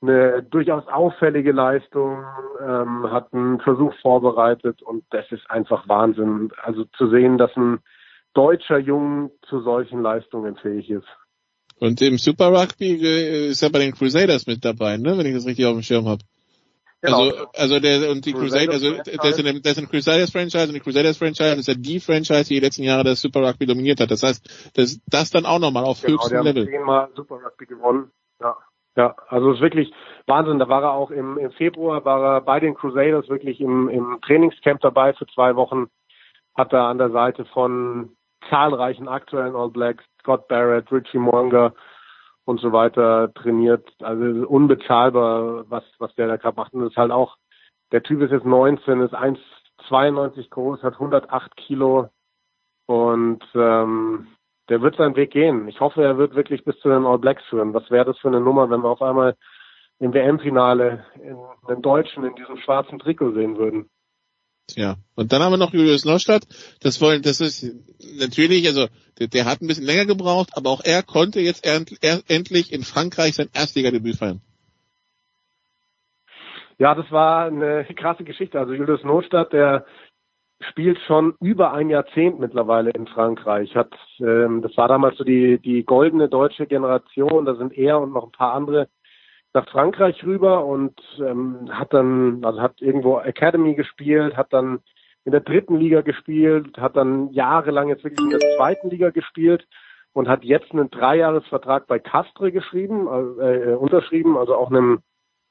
eine durchaus auffällige Leistung, ähm, hat einen Versuch vorbereitet und das ist einfach Wahnsinn. Also zu sehen, dass ein deutscher Jung zu solchen Leistungen fähig ist. Und im Super Rugby äh, ist er bei den Crusaders mit dabei, ne? wenn ich das richtig auf dem Schirm habe. Genau. Also, also der und die Crusaders, Crusaders also der ist, in, der ist ein Crusaders Franchise und die Crusaders Franchise ist ja die Franchise, die die letzten Jahre das Super Rugby dominiert hat. Das heißt, das, das dann auch nochmal auf Genau, höchstem Level. zehnmal Super Rugby gewonnen. Ja. Ja, also es ist wirklich Wahnsinn. Da war er auch im, im Februar, war er bei den Crusaders wirklich im, im Trainingscamp dabei für zwei Wochen. Hat er an der Seite von zahlreichen aktuellen All Blacks, Scott Barrett, Richie Monger und so weiter trainiert. Also unbezahlbar, was, was der da gerade macht. Und das ist halt auch, der Typ ist jetzt 19, ist 1,92 groß, hat 108 Kilo und ähm, der wird seinen Weg gehen. Ich hoffe, er wird wirklich bis zu den All Blacks führen. Was wäre das für eine Nummer, wenn wir auf einmal im WM-Finale einen Deutschen in diesem schwarzen Trikot sehen würden? Ja. Und dann haben wir noch Julius Neustadt. Das wollen, das ist natürlich, also der, der hat ein bisschen länger gebraucht, aber auch er konnte jetzt end, er, endlich in Frankreich sein Erstligadebüt feiern. Ja, das war eine krasse Geschichte. Also Julius Notstadt, der spielt schon über ein Jahrzehnt mittlerweile in Frankreich. Hat, ähm, das war damals so die, die goldene deutsche Generation. Da sind er und noch ein paar andere nach Frankreich rüber und ähm, hat dann, also hat irgendwo Academy gespielt, hat dann in der dritten Liga gespielt, hat dann jahrelang jetzt wirklich in der zweiten Liga gespielt und hat jetzt einen Dreijahresvertrag bei Castre geschrieben, äh, unterschrieben, also auch einem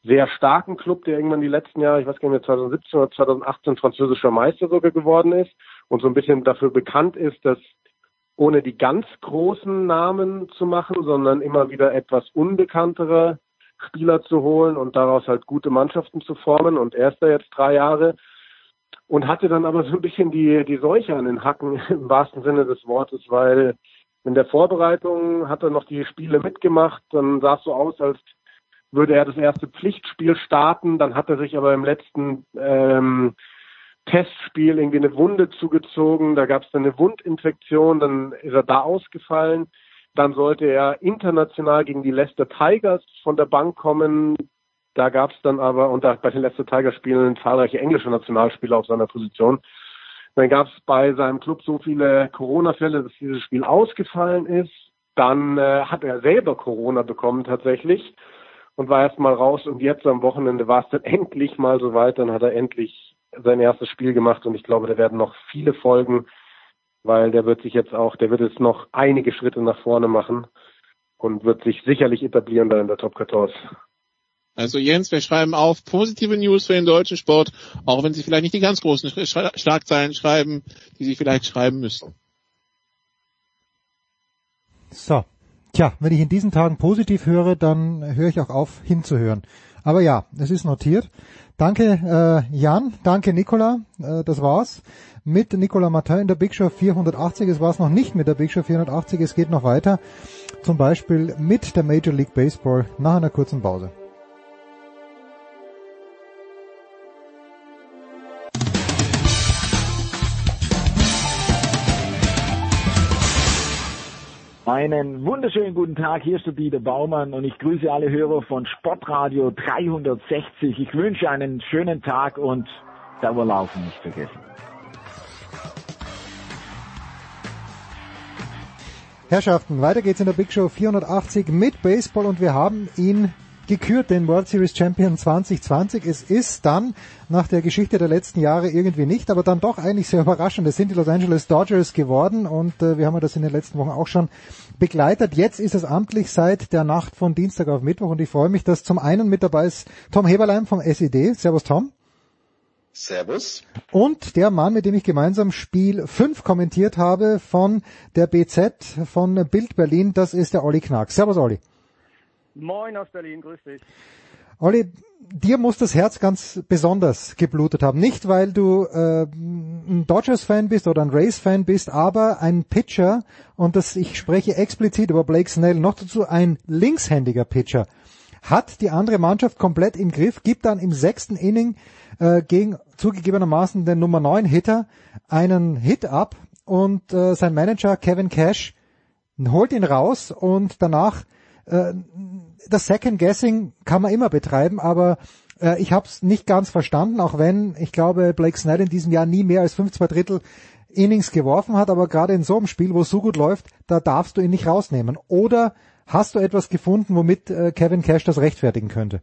sehr starken Club, der irgendwann die letzten Jahre, ich weiß gar nicht mehr, 2017 oder 2018 französischer Meister sogar geworden ist und so ein bisschen dafür bekannt ist, dass ohne die ganz großen Namen zu machen, sondern immer wieder etwas unbekanntere Spieler zu holen und daraus halt gute Mannschaften zu formen. Und er ist da jetzt drei Jahre und hatte dann aber so ein bisschen die, die Seuche an den Hacken im wahrsten Sinne des Wortes, weil in der Vorbereitung hat er noch die Spiele mitgemacht, dann sah es so aus, als würde er das erste Pflichtspiel starten, dann hat er sich aber im letzten ähm, Testspiel irgendwie eine Wunde zugezogen, da gab es dann eine Wundinfektion, dann ist er da ausgefallen. Dann sollte er international gegen die Leicester Tigers von der Bank kommen. Da gab es dann aber, und bei den Leicester Tigers spielen zahlreiche englische Nationalspieler auf seiner Position. Dann gab es bei seinem Club so viele Corona-Fälle, dass dieses Spiel ausgefallen ist. Dann äh, hat er selber Corona bekommen tatsächlich und war erst mal raus. Und jetzt am Wochenende war es dann endlich mal so weit. Dann hat er endlich sein erstes Spiel gemacht und ich glaube, da werden noch viele folgen, weil der wird sich jetzt auch, der wird jetzt noch einige Schritte nach vorne machen und wird sich sicherlich etablieren da in der Top 14. Also Jens, wir schreiben auf positive News für den deutschen Sport, auch wenn Sie vielleicht nicht die ganz großen Schlagzeilen schreiben, die Sie vielleicht schreiben müssten. So. Tja, wenn ich in diesen Tagen positiv höre, dann höre ich auch auf hinzuhören. Aber ja, es ist notiert. Danke äh, Jan, danke Nicola, äh, das war's. Mit Nicola Martin in der Big Show 480, es war's noch nicht mit der Big Show 480, es geht noch weiter. Zum Beispiel mit der Major League Baseball nach einer kurzen Pause. Einen wunderschönen guten Tag, hier ist der Dieter Baumann und ich grüße alle Hörer von Sportradio 360. Ich wünsche einen schönen Tag und Dauerlaufen nicht vergessen. Herrschaften, weiter geht's in der Big Show 480 mit Baseball und wir haben ihn gekürt, den World Series Champion 2020. Es ist dann nach der Geschichte der letzten Jahre irgendwie nicht, aber dann doch eigentlich sehr überraschend. Es sind die Los Angeles Dodgers geworden und äh, wir haben das in den letzten Wochen auch schon begleitet. Jetzt ist es amtlich seit der Nacht von Dienstag auf Mittwoch und ich freue mich, dass zum einen mit dabei ist Tom Heberlein vom SED. Servus Tom. Servus. Und der Mann, mit dem ich gemeinsam Spiel 5 kommentiert habe von der BZ von Bild Berlin, das ist der Olli Knack. Servus Olli. Moin aus Berlin, grüß dich. Olli, dir muss das Herz ganz besonders geblutet haben. Nicht, weil du äh, ein Dodgers-Fan bist oder ein Race-Fan bist, aber ein Pitcher, und das, ich spreche explizit über Blake Snell, noch dazu ein linkshändiger Pitcher, hat die andere Mannschaft komplett im Griff, gibt dann im sechsten Inning äh, gegen zugegebenermaßen den Nummer 9 Hitter einen Hit ab und äh, sein Manager Kevin Cash holt ihn raus und danach äh, das Second Guessing kann man immer betreiben, aber äh, ich habe es nicht ganz verstanden, auch wenn ich glaube, Blake Snell in diesem Jahr nie mehr als fünf, zwei Drittel Innings geworfen hat, aber gerade in so einem Spiel, wo es so gut läuft, da darfst du ihn nicht rausnehmen. Oder hast du etwas gefunden, womit äh, Kevin Cash das rechtfertigen könnte?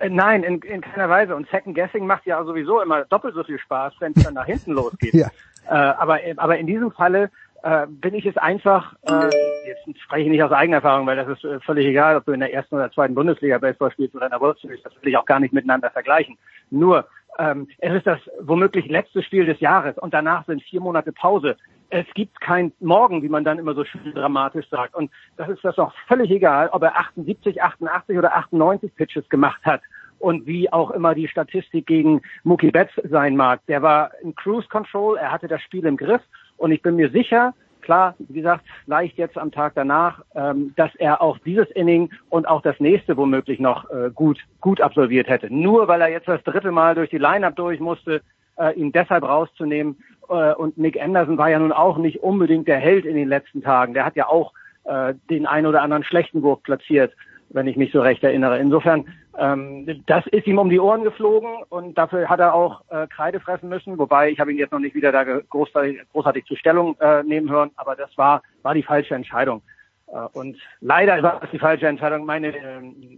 Äh, nein, in, in keiner Weise. Und Second Guessing macht ja sowieso immer doppelt so viel Spaß, wenn es dann nach hinten losgeht. ja. Äh, aber, aber in diesem Falle äh, bin ich es einfach, äh, jetzt spreche ich nicht aus eigener Erfahrung, weil das ist äh, völlig egal, ob du in der ersten oder zweiten Bundesliga Baseball spielst oder in der World Series, das will ich auch gar nicht miteinander vergleichen. Nur, ähm, es ist das womöglich letzte Spiel des Jahres und danach sind vier Monate Pause. Es gibt kein Morgen, wie man dann immer so schön dramatisch sagt. Und das ist das auch völlig egal, ob er 78, 88 oder 98 Pitches gemacht hat und wie auch immer die Statistik gegen Mookie Betts sein mag. Der war in Cruise Control, er hatte das Spiel im Griff und ich bin mir sicher, klar, wie gesagt, leicht jetzt am Tag danach, ähm, dass er auch dieses Inning und auch das nächste womöglich noch äh, gut, gut absolviert hätte. Nur weil er jetzt das dritte Mal durch die Line-Up durch musste, äh, ihn deshalb rauszunehmen. Äh, und Nick Anderson war ja nun auch nicht unbedingt der Held in den letzten Tagen. Der hat ja auch äh, den ein oder anderen schlechten Wurf platziert, wenn ich mich so recht erinnere. Insofern ähm, das ist ihm um die Ohren geflogen und dafür hat er auch äh, Kreide fressen müssen, wobei ich habe ihn jetzt noch nicht wieder da großartig, großartig zur Stellung äh, nehmen hören, aber das war, war die falsche Entscheidung. Äh, und leider war das die falsche Entscheidung. Meine,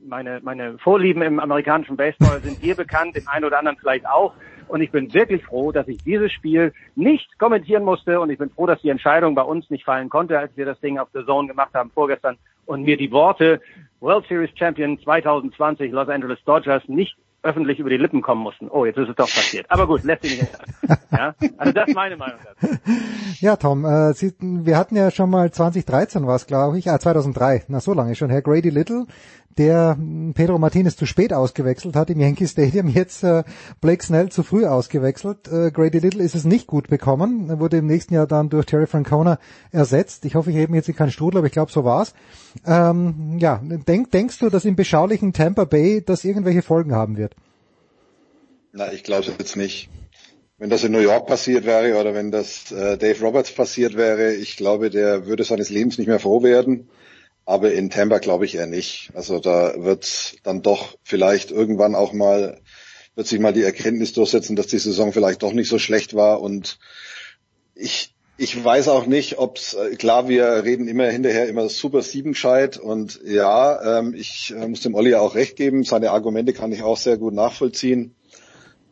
meine, meine Vorlieben im amerikanischen Baseball sind dir bekannt, dem einen oder anderen vielleicht auch. Und ich bin wirklich froh, dass ich dieses Spiel nicht kommentieren musste. Und ich bin froh, dass die Entscheidung bei uns nicht fallen konnte, als wir das Ding auf The Zone gemacht haben vorgestern und mir die Worte World Series Champion 2020 Los Angeles Dodgers nicht öffentlich über die Lippen kommen mussten. Oh, jetzt ist es doch passiert. Aber gut, lässt sich nicht ändern. Ja? Also das ist meine Meinung dazu. Ja, Tom, äh, Sie, wir hatten ja schon mal 2013 war es, glaube ich, ah, 2003, na so lange schon, Herr Grady Little, der hm, Pedro Martinez zu spät ausgewechselt hat im Yankee Stadium, jetzt äh, Blake Snell zu früh ausgewechselt. Äh, Grady Little ist es nicht gut bekommen, wurde im nächsten Jahr dann durch Terry Francona ersetzt. Ich hoffe, ich rede mir jetzt in keinen Strudel, aber ich glaube, so war's. Ähm, ja, denk, denkst du, dass im beschaulichen Tampa Bay das irgendwelche Folgen haben wird? Na, ich glaube jetzt nicht. Wenn das in New York passiert wäre oder wenn das äh, Dave Roberts passiert wäre, ich glaube, der würde seines Lebens nicht mehr froh werden. Aber in Tampa glaube ich eher nicht. Also da wird dann doch vielleicht irgendwann auch mal wird sich mal die Erkenntnis durchsetzen, dass die Saison vielleicht doch nicht so schlecht war. Und ich, ich weiß auch nicht, ob's klar, wir reden immer hinterher immer super sieben gescheit und ja, ähm, ich äh, muss dem Olli auch recht geben, seine Argumente kann ich auch sehr gut nachvollziehen.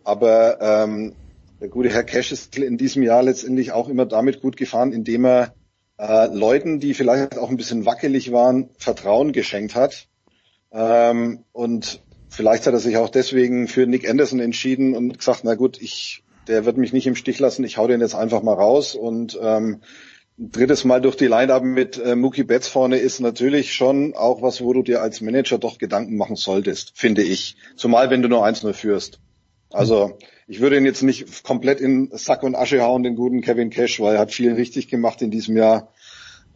Aber ähm, der gute Herr Cash ist in diesem Jahr letztendlich auch immer damit gut gefahren, indem er äh, Leuten, die vielleicht auch ein bisschen wackelig waren, Vertrauen geschenkt hat. Ähm, und vielleicht hat er sich auch deswegen für Nick Anderson entschieden und gesagt, na gut, ich, der wird mich nicht im Stich lassen, ich hau den jetzt einfach mal raus und ähm, ein drittes Mal durch die Line-Up mit äh, Mookie Betts vorne ist natürlich schon auch was, wo du dir als Manager doch Gedanken machen solltest, finde ich. Zumal wenn du nur 1-0 führst. Also ich würde ihn jetzt nicht komplett in Sack und Asche hauen, den guten Kevin Cash, weil er hat viel richtig gemacht in diesem Jahr.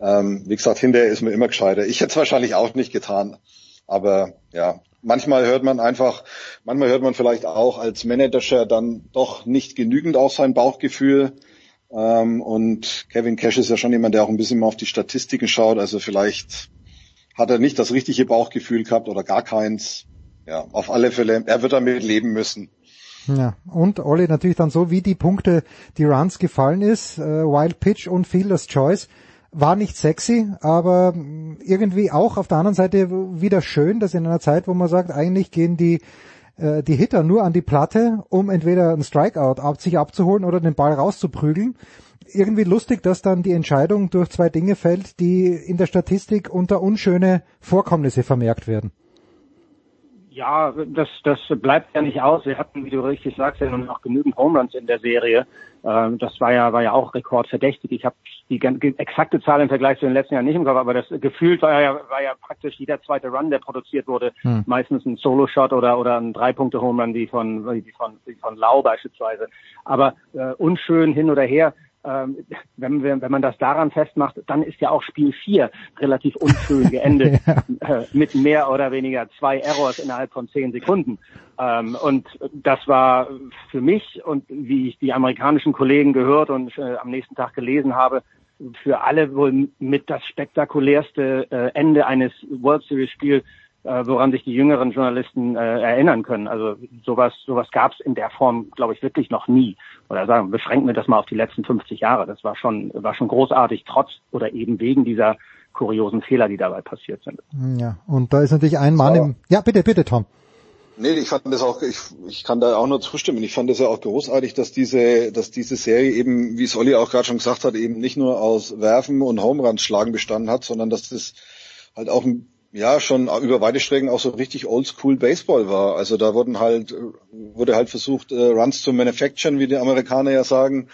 Ähm, wie gesagt, hinterher ist mir immer gescheiter. Ich hätte es wahrscheinlich auch nicht getan. Aber ja, manchmal hört man einfach, manchmal hört man vielleicht auch als Manager dann doch nicht genügend auf sein Bauchgefühl. Ähm, und Kevin Cash ist ja schon jemand, der auch ein bisschen mal auf die Statistiken schaut. Also vielleicht hat er nicht das richtige Bauchgefühl gehabt oder gar keins. Ja, auf alle Fälle, er wird damit leben müssen. Ja, und Olli natürlich dann so, wie die Punkte, die Runs gefallen ist, äh, Wild Pitch und Fielder's Choice, war nicht sexy, aber irgendwie auch auf der anderen Seite wieder schön, dass in einer Zeit, wo man sagt, eigentlich gehen die äh, die Hitter nur an die Platte, um entweder einen Strikeout ab, sich abzuholen oder den Ball rauszuprügeln. Irgendwie lustig, dass dann die Entscheidung durch zwei Dinge fällt, die in der Statistik unter unschöne Vorkommnisse vermerkt werden. Ja, das, das bleibt ja nicht aus. Wir hatten, wie du richtig sagst, ja nun noch genügend Homeruns in der Serie. Ähm, das war ja, war ja auch rekordverdächtig. Ich habe die exakte Zahl im Vergleich zu den letzten Jahren nicht im Kopf, aber das gefühlt war ja, war ja praktisch jeder zweite Run, der produziert wurde, hm. meistens ein Solo-Shot oder, oder ein Drei-Punkte-Homerun wie von, wie von, wie von Lau beispielsweise. Aber äh, unschön hin oder her, ähm, wenn, wenn, wenn man das daran festmacht, dann ist ja auch Spiel 4 relativ unschön geendet ja. äh, mit mehr oder weniger zwei Errors innerhalb von zehn Sekunden. Ähm, und das war für mich und wie ich die amerikanischen Kollegen gehört und äh, am nächsten Tag gelesen habe, für alle wohl mit das spektakulärste äh, Ende eines World Series Spiels äh, woran sich die jüngeren Journalisten äh, erinnern können. Also sowas, sowas gab es in der Form, glaube ich, wirklich noch nie. Oder sagen, beschränken wir das mal auf die letzten 50 Jahre. Das war schon, war schon großartig, trotz oder eben wegen dieser kuriosen Fehler, die dabei passiert sind. Ja, und da ist natürlich ein Mann so. im. Ja, bitte, bitte, Tom. Nee, ich fand das auch, ich, ich kann da auch nur zustimmen. Ich fand das ja auch großartig, dass diese, dass diese Serie eben, wie es Olli auch gerade schon gesagt hat, eben nicht nur aus Werfen und Homeruns schlagen bestanden hat, sondern dass das halt auch ein ja schon über weite Strecken auch so richtig Oldschool Baseball war. Also da wurden halt wurde halt versucht äh, Runs zu manufacturen, wie die Amerikaner ja sagen,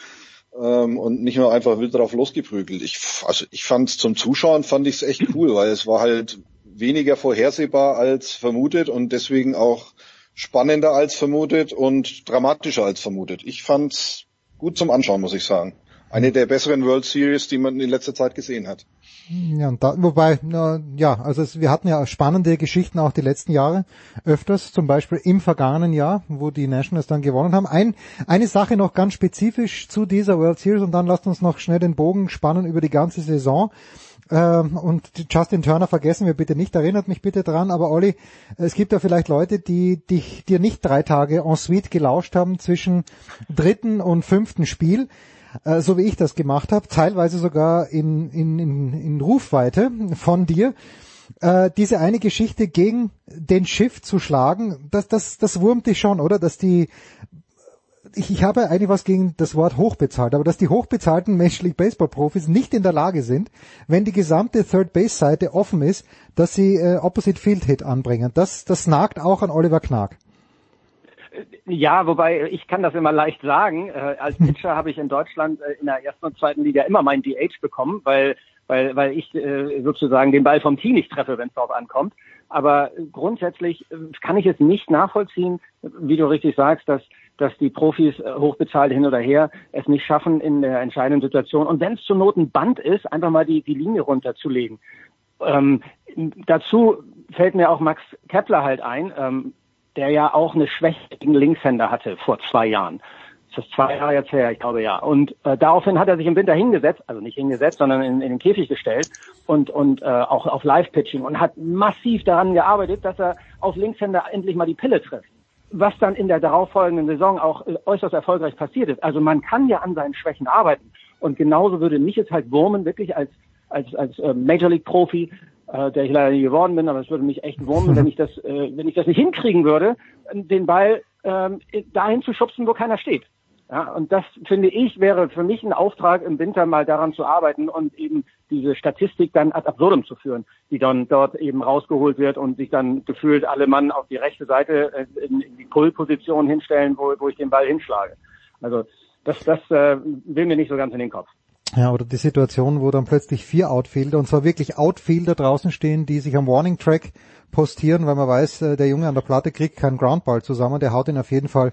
ähm, und nicht nur einfach wild drauf losgeprügelt. Ich also ich fand zum Zuschauen fand ich es echt cool, weil es war halt weniger vorhersehbar als vermutet und deswegen auch spannender als vermutet und dramatischer als vermutet. Ich fand's gut zum Anschauen, muss ich sagen. Eine der besseren World Series, die man in letzter Zeit gesehen hat. Ja, und da, wobei, na, ja, also es, wir hatten ja spannende Geschichten auch die letzten Jahre öfters, zum Beispiel im vergangenen Jahr, wo die Nationals dann gewonnen haben. Ein, eine Sache noch ganz spezifisch zu dieser World Series und dann lasst uns noch schnell den Bogen spannen über die ganze Saison. Ähm, und Justin Turner vergessen wir bitte nicht, erinnert mich bitte dran, aber Olli, es gibt ja vielleicht Leute, die, die dir nicht drei Tage en suite gelauscht haben zwischen dritten und fünften Spiel. Äh, so wie ich das gemacht habe, teilweise sogar in, in, in, in Rufweite von dir, äh, diese eine Geschichte gegen den Schiff zu schlagen, das, das, das wurmt dich schon, oder? Dass die, ich, ich habe eigentlich was gegen das Wort hochbezahlt, aber dass die hochbezahlten Major League Baseball Profis nicht in der Lage sind, wenn die gesamte Third Base Seite offen ist, dass sie äh, Opposite Field Hit anbringen. Das, das nagt auch an Oliver Knag. Ja, wobei ich kann das immer leicht sagen. Äh, als Pitcher habe ich in Deutschland äh, in der ersten und zweiten Liga immer mein DH bekommen, weil weil weil ich äh, sozusagen den Ball vom Tee nicht treffe, wenn es darauf ankommt. Aber grundsätzlich kann ich es nicht nachvollziehen, wie du richtig sagst, dass dass die Profis hochbezahlt hin oder her es nicht schaffen in der entscheidenden Situation. Und wenn es zur Not ein Band ist, einfach mal die, die Linie runterzulegen. Ähm, dazu fällt mir auch Max Kepler halt ein. Ähm, der ja auch eine Schwäche gegen Linkshänder hatte vor zwei Jahren. Das ist zwei Jahre jetzt her, ich glaube ja. Und äh, daraufhin hat er sich im Winter hingesetzt, also nicht hingesetzt, sondern in, in den Käfig gestellt und, und äh, auch auf Live-Pitching und hat massiv daran gearbeitet, dass er auf Linkshänder endlich mal die Pille trifft. was dann in der darauffolgenden Saison auch äh, äußerst erfolgreich passiert ist. Also man kann ja an seinen Schwächen arbeiten. Und genauso würde mich es halt wurmen, wirklich als, als, als äh, Major League Profi, äh, der ich leider nie geworden bin, aber es würde mich echt wurmen, wenn ich das, äh, wenn ich das nicht hinkriegen würde, den Ball ähm, dahin zu schubsen, wo keiner steht. Ja, und das finde ich wäre für mich ein Auftrag im Winter mal daran zu arbeiten und eben diese Statistik dann ad absurdum zu führen, die dann dort eben rausgeholt wird und sich dann gefühlt alle Mann auf die rechte Seite äh, in, in die Pull-Position hinstellen, wo, wo ich den Ball hinschlage. Also das, das äh, will mir nicht so ganz in den Kopf. Ja, oder die Situation, wo dann plötzlich vier Outfielder, und zwar wirklich Outfielder draußen stehen, die sich am Warning Track postieren, weil man weiß, äh, der Junge an der Platte kriegt keinen Groundball zusammen, der haut ihn auf jeden Fall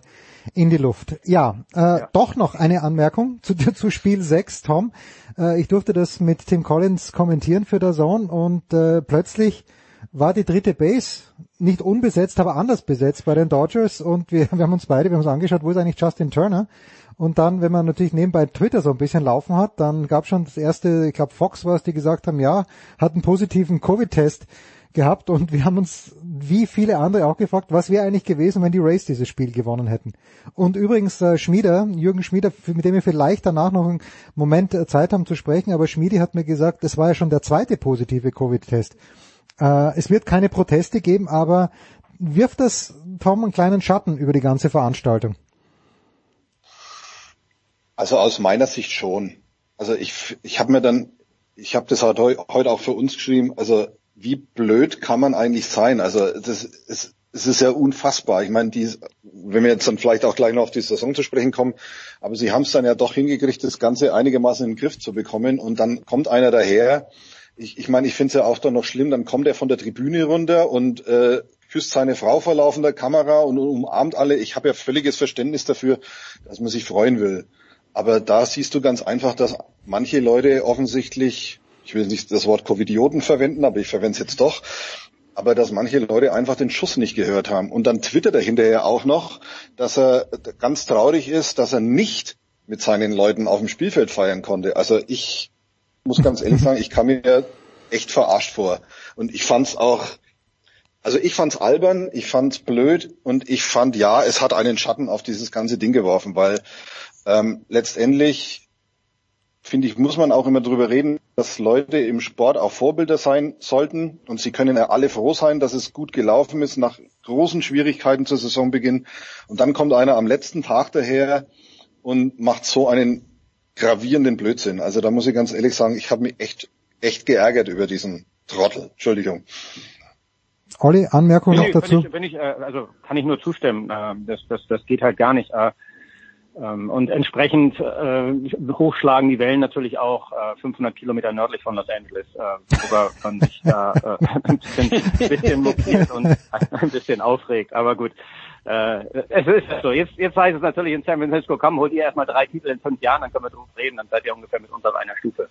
in die Luft. Ja, äh, ja. doch noch eine Anmerkung zu, zu Spiel 6, Tom. Äh, ich durfte das mit Tim Collins kommentieren für der Zone und äh, plötzlich war die dritte Base nicht unbesetzt, aber anders besetzt bei den Dodgers und wir, wir haben uns beide, wir haben uns angeschaut, wo ist eigentlich Justin Turner? Und dann, wenn man natürlich nebenbei Twitter so ein bisschen laufen hat, dann gab schon das erste, ich glaube Fox war es, die gesagt haben, ja, hat einen positiven Covid-Test gehabt und wir haben uns, wie viele andere auch gefragt, was wäre eigentlich gewesen, wenn die Rays dieses Spiel gewonnen hätten. Und übrigens äh, Schmieder, Jürgen Schmieder, mit dem wir vielleicht danach noch einen Moment äh, Zeit haben zu sprechen, aber Schmiedi hat mir gesagt, das war ja schon der zweite positive Covid-Test. Äh, es wird keine Proteste geben, aber wirft das Tom einen kleinen Schatten über die ganze Veranstaltung? Also aus meiner Sicht schon. Also ich, ich habe mir dann, ich habe das halt heute auch für uns geschrieben, also wie blöd kann man eigentlich sein? Also das ist, es ist ja unfassbar. Ich meine, die, wenn wir jetzt dann vielleicht auch gleich noch auf die Saison zu sprechen kommen, aber sie haben es dann ja doch hingekriegt, das Ganze einigermaßen in den Griff zu bekommen und dann kommt einer daher. Ich, ich meine, ich finde es ja auch dann noch schlimm, dann kommt er von der Tribüne runter und äh, küsst seine Frau vor laufender Kamera und umarmt alle. Ich habe ja völliges Verständnis dafür, dass man sich freuen will. Aber da siehst du ganz einfach, dass manche Leute offensichtlich, ich will nicht das Wort Covidioten verwenden, aber ich verwende es jetzt doch, aber dass manche Leute einfach den Schuss nicht gehört haben. Und dann twittert er hinterher auch noch, dass er ganz traurig ist, dass er nicht mit seinen Leuten auf dem Spielfeld feiern konnte. Also ich muss ganz ehrlich sagen, ich kam mir echt verarscht vor. Und ich fand's auch, also ich fand's albern, ich fand's blöd und ich fand, ja, es hat einen Schatten auf dieses ganze Ding geworfen, weil ähm, letztendlich finde ich, muss man auch immer darüber reden, dass Leute im Sport auch Vorbilder sein sollten. Und sie können ja alle froh sein, dass es gut gelaufen ist nach großen Schwierigkeiten zu Saisonbeginn. Und dann kommt einer am letzten Tag daher und macht so einen gravierenden Blödsinn. Also da muss ich ganz ehrlich sagen, ich habe mich echt, echt geärgert über diesen Trottel. Entschuldigung. Olli, Anmerkung nee, noch dazu? Wenn ich, wenn ich, äh, also kann ich nur zustimmen. Äh, das, das, das geht halt gar nicht. Äh, ähm, und entsprechend äh, hochschlagen die Wellen natürlich auch äh, 500 Kilometer nördlich von Los Angeles, äh, worüber man sich da äh, ein bisschen, ein bisschen mokiert und ein bisschen aufregt. Aber gut, äh, es ist so. Jetzt, jetzt heißt es natürlich in San Francisco, komm, holt ihr erstmal drei Titel in fünf Jahren, dann können wir drüber reden, dann seid ihr ungefähr mit uns auf einer Stufe.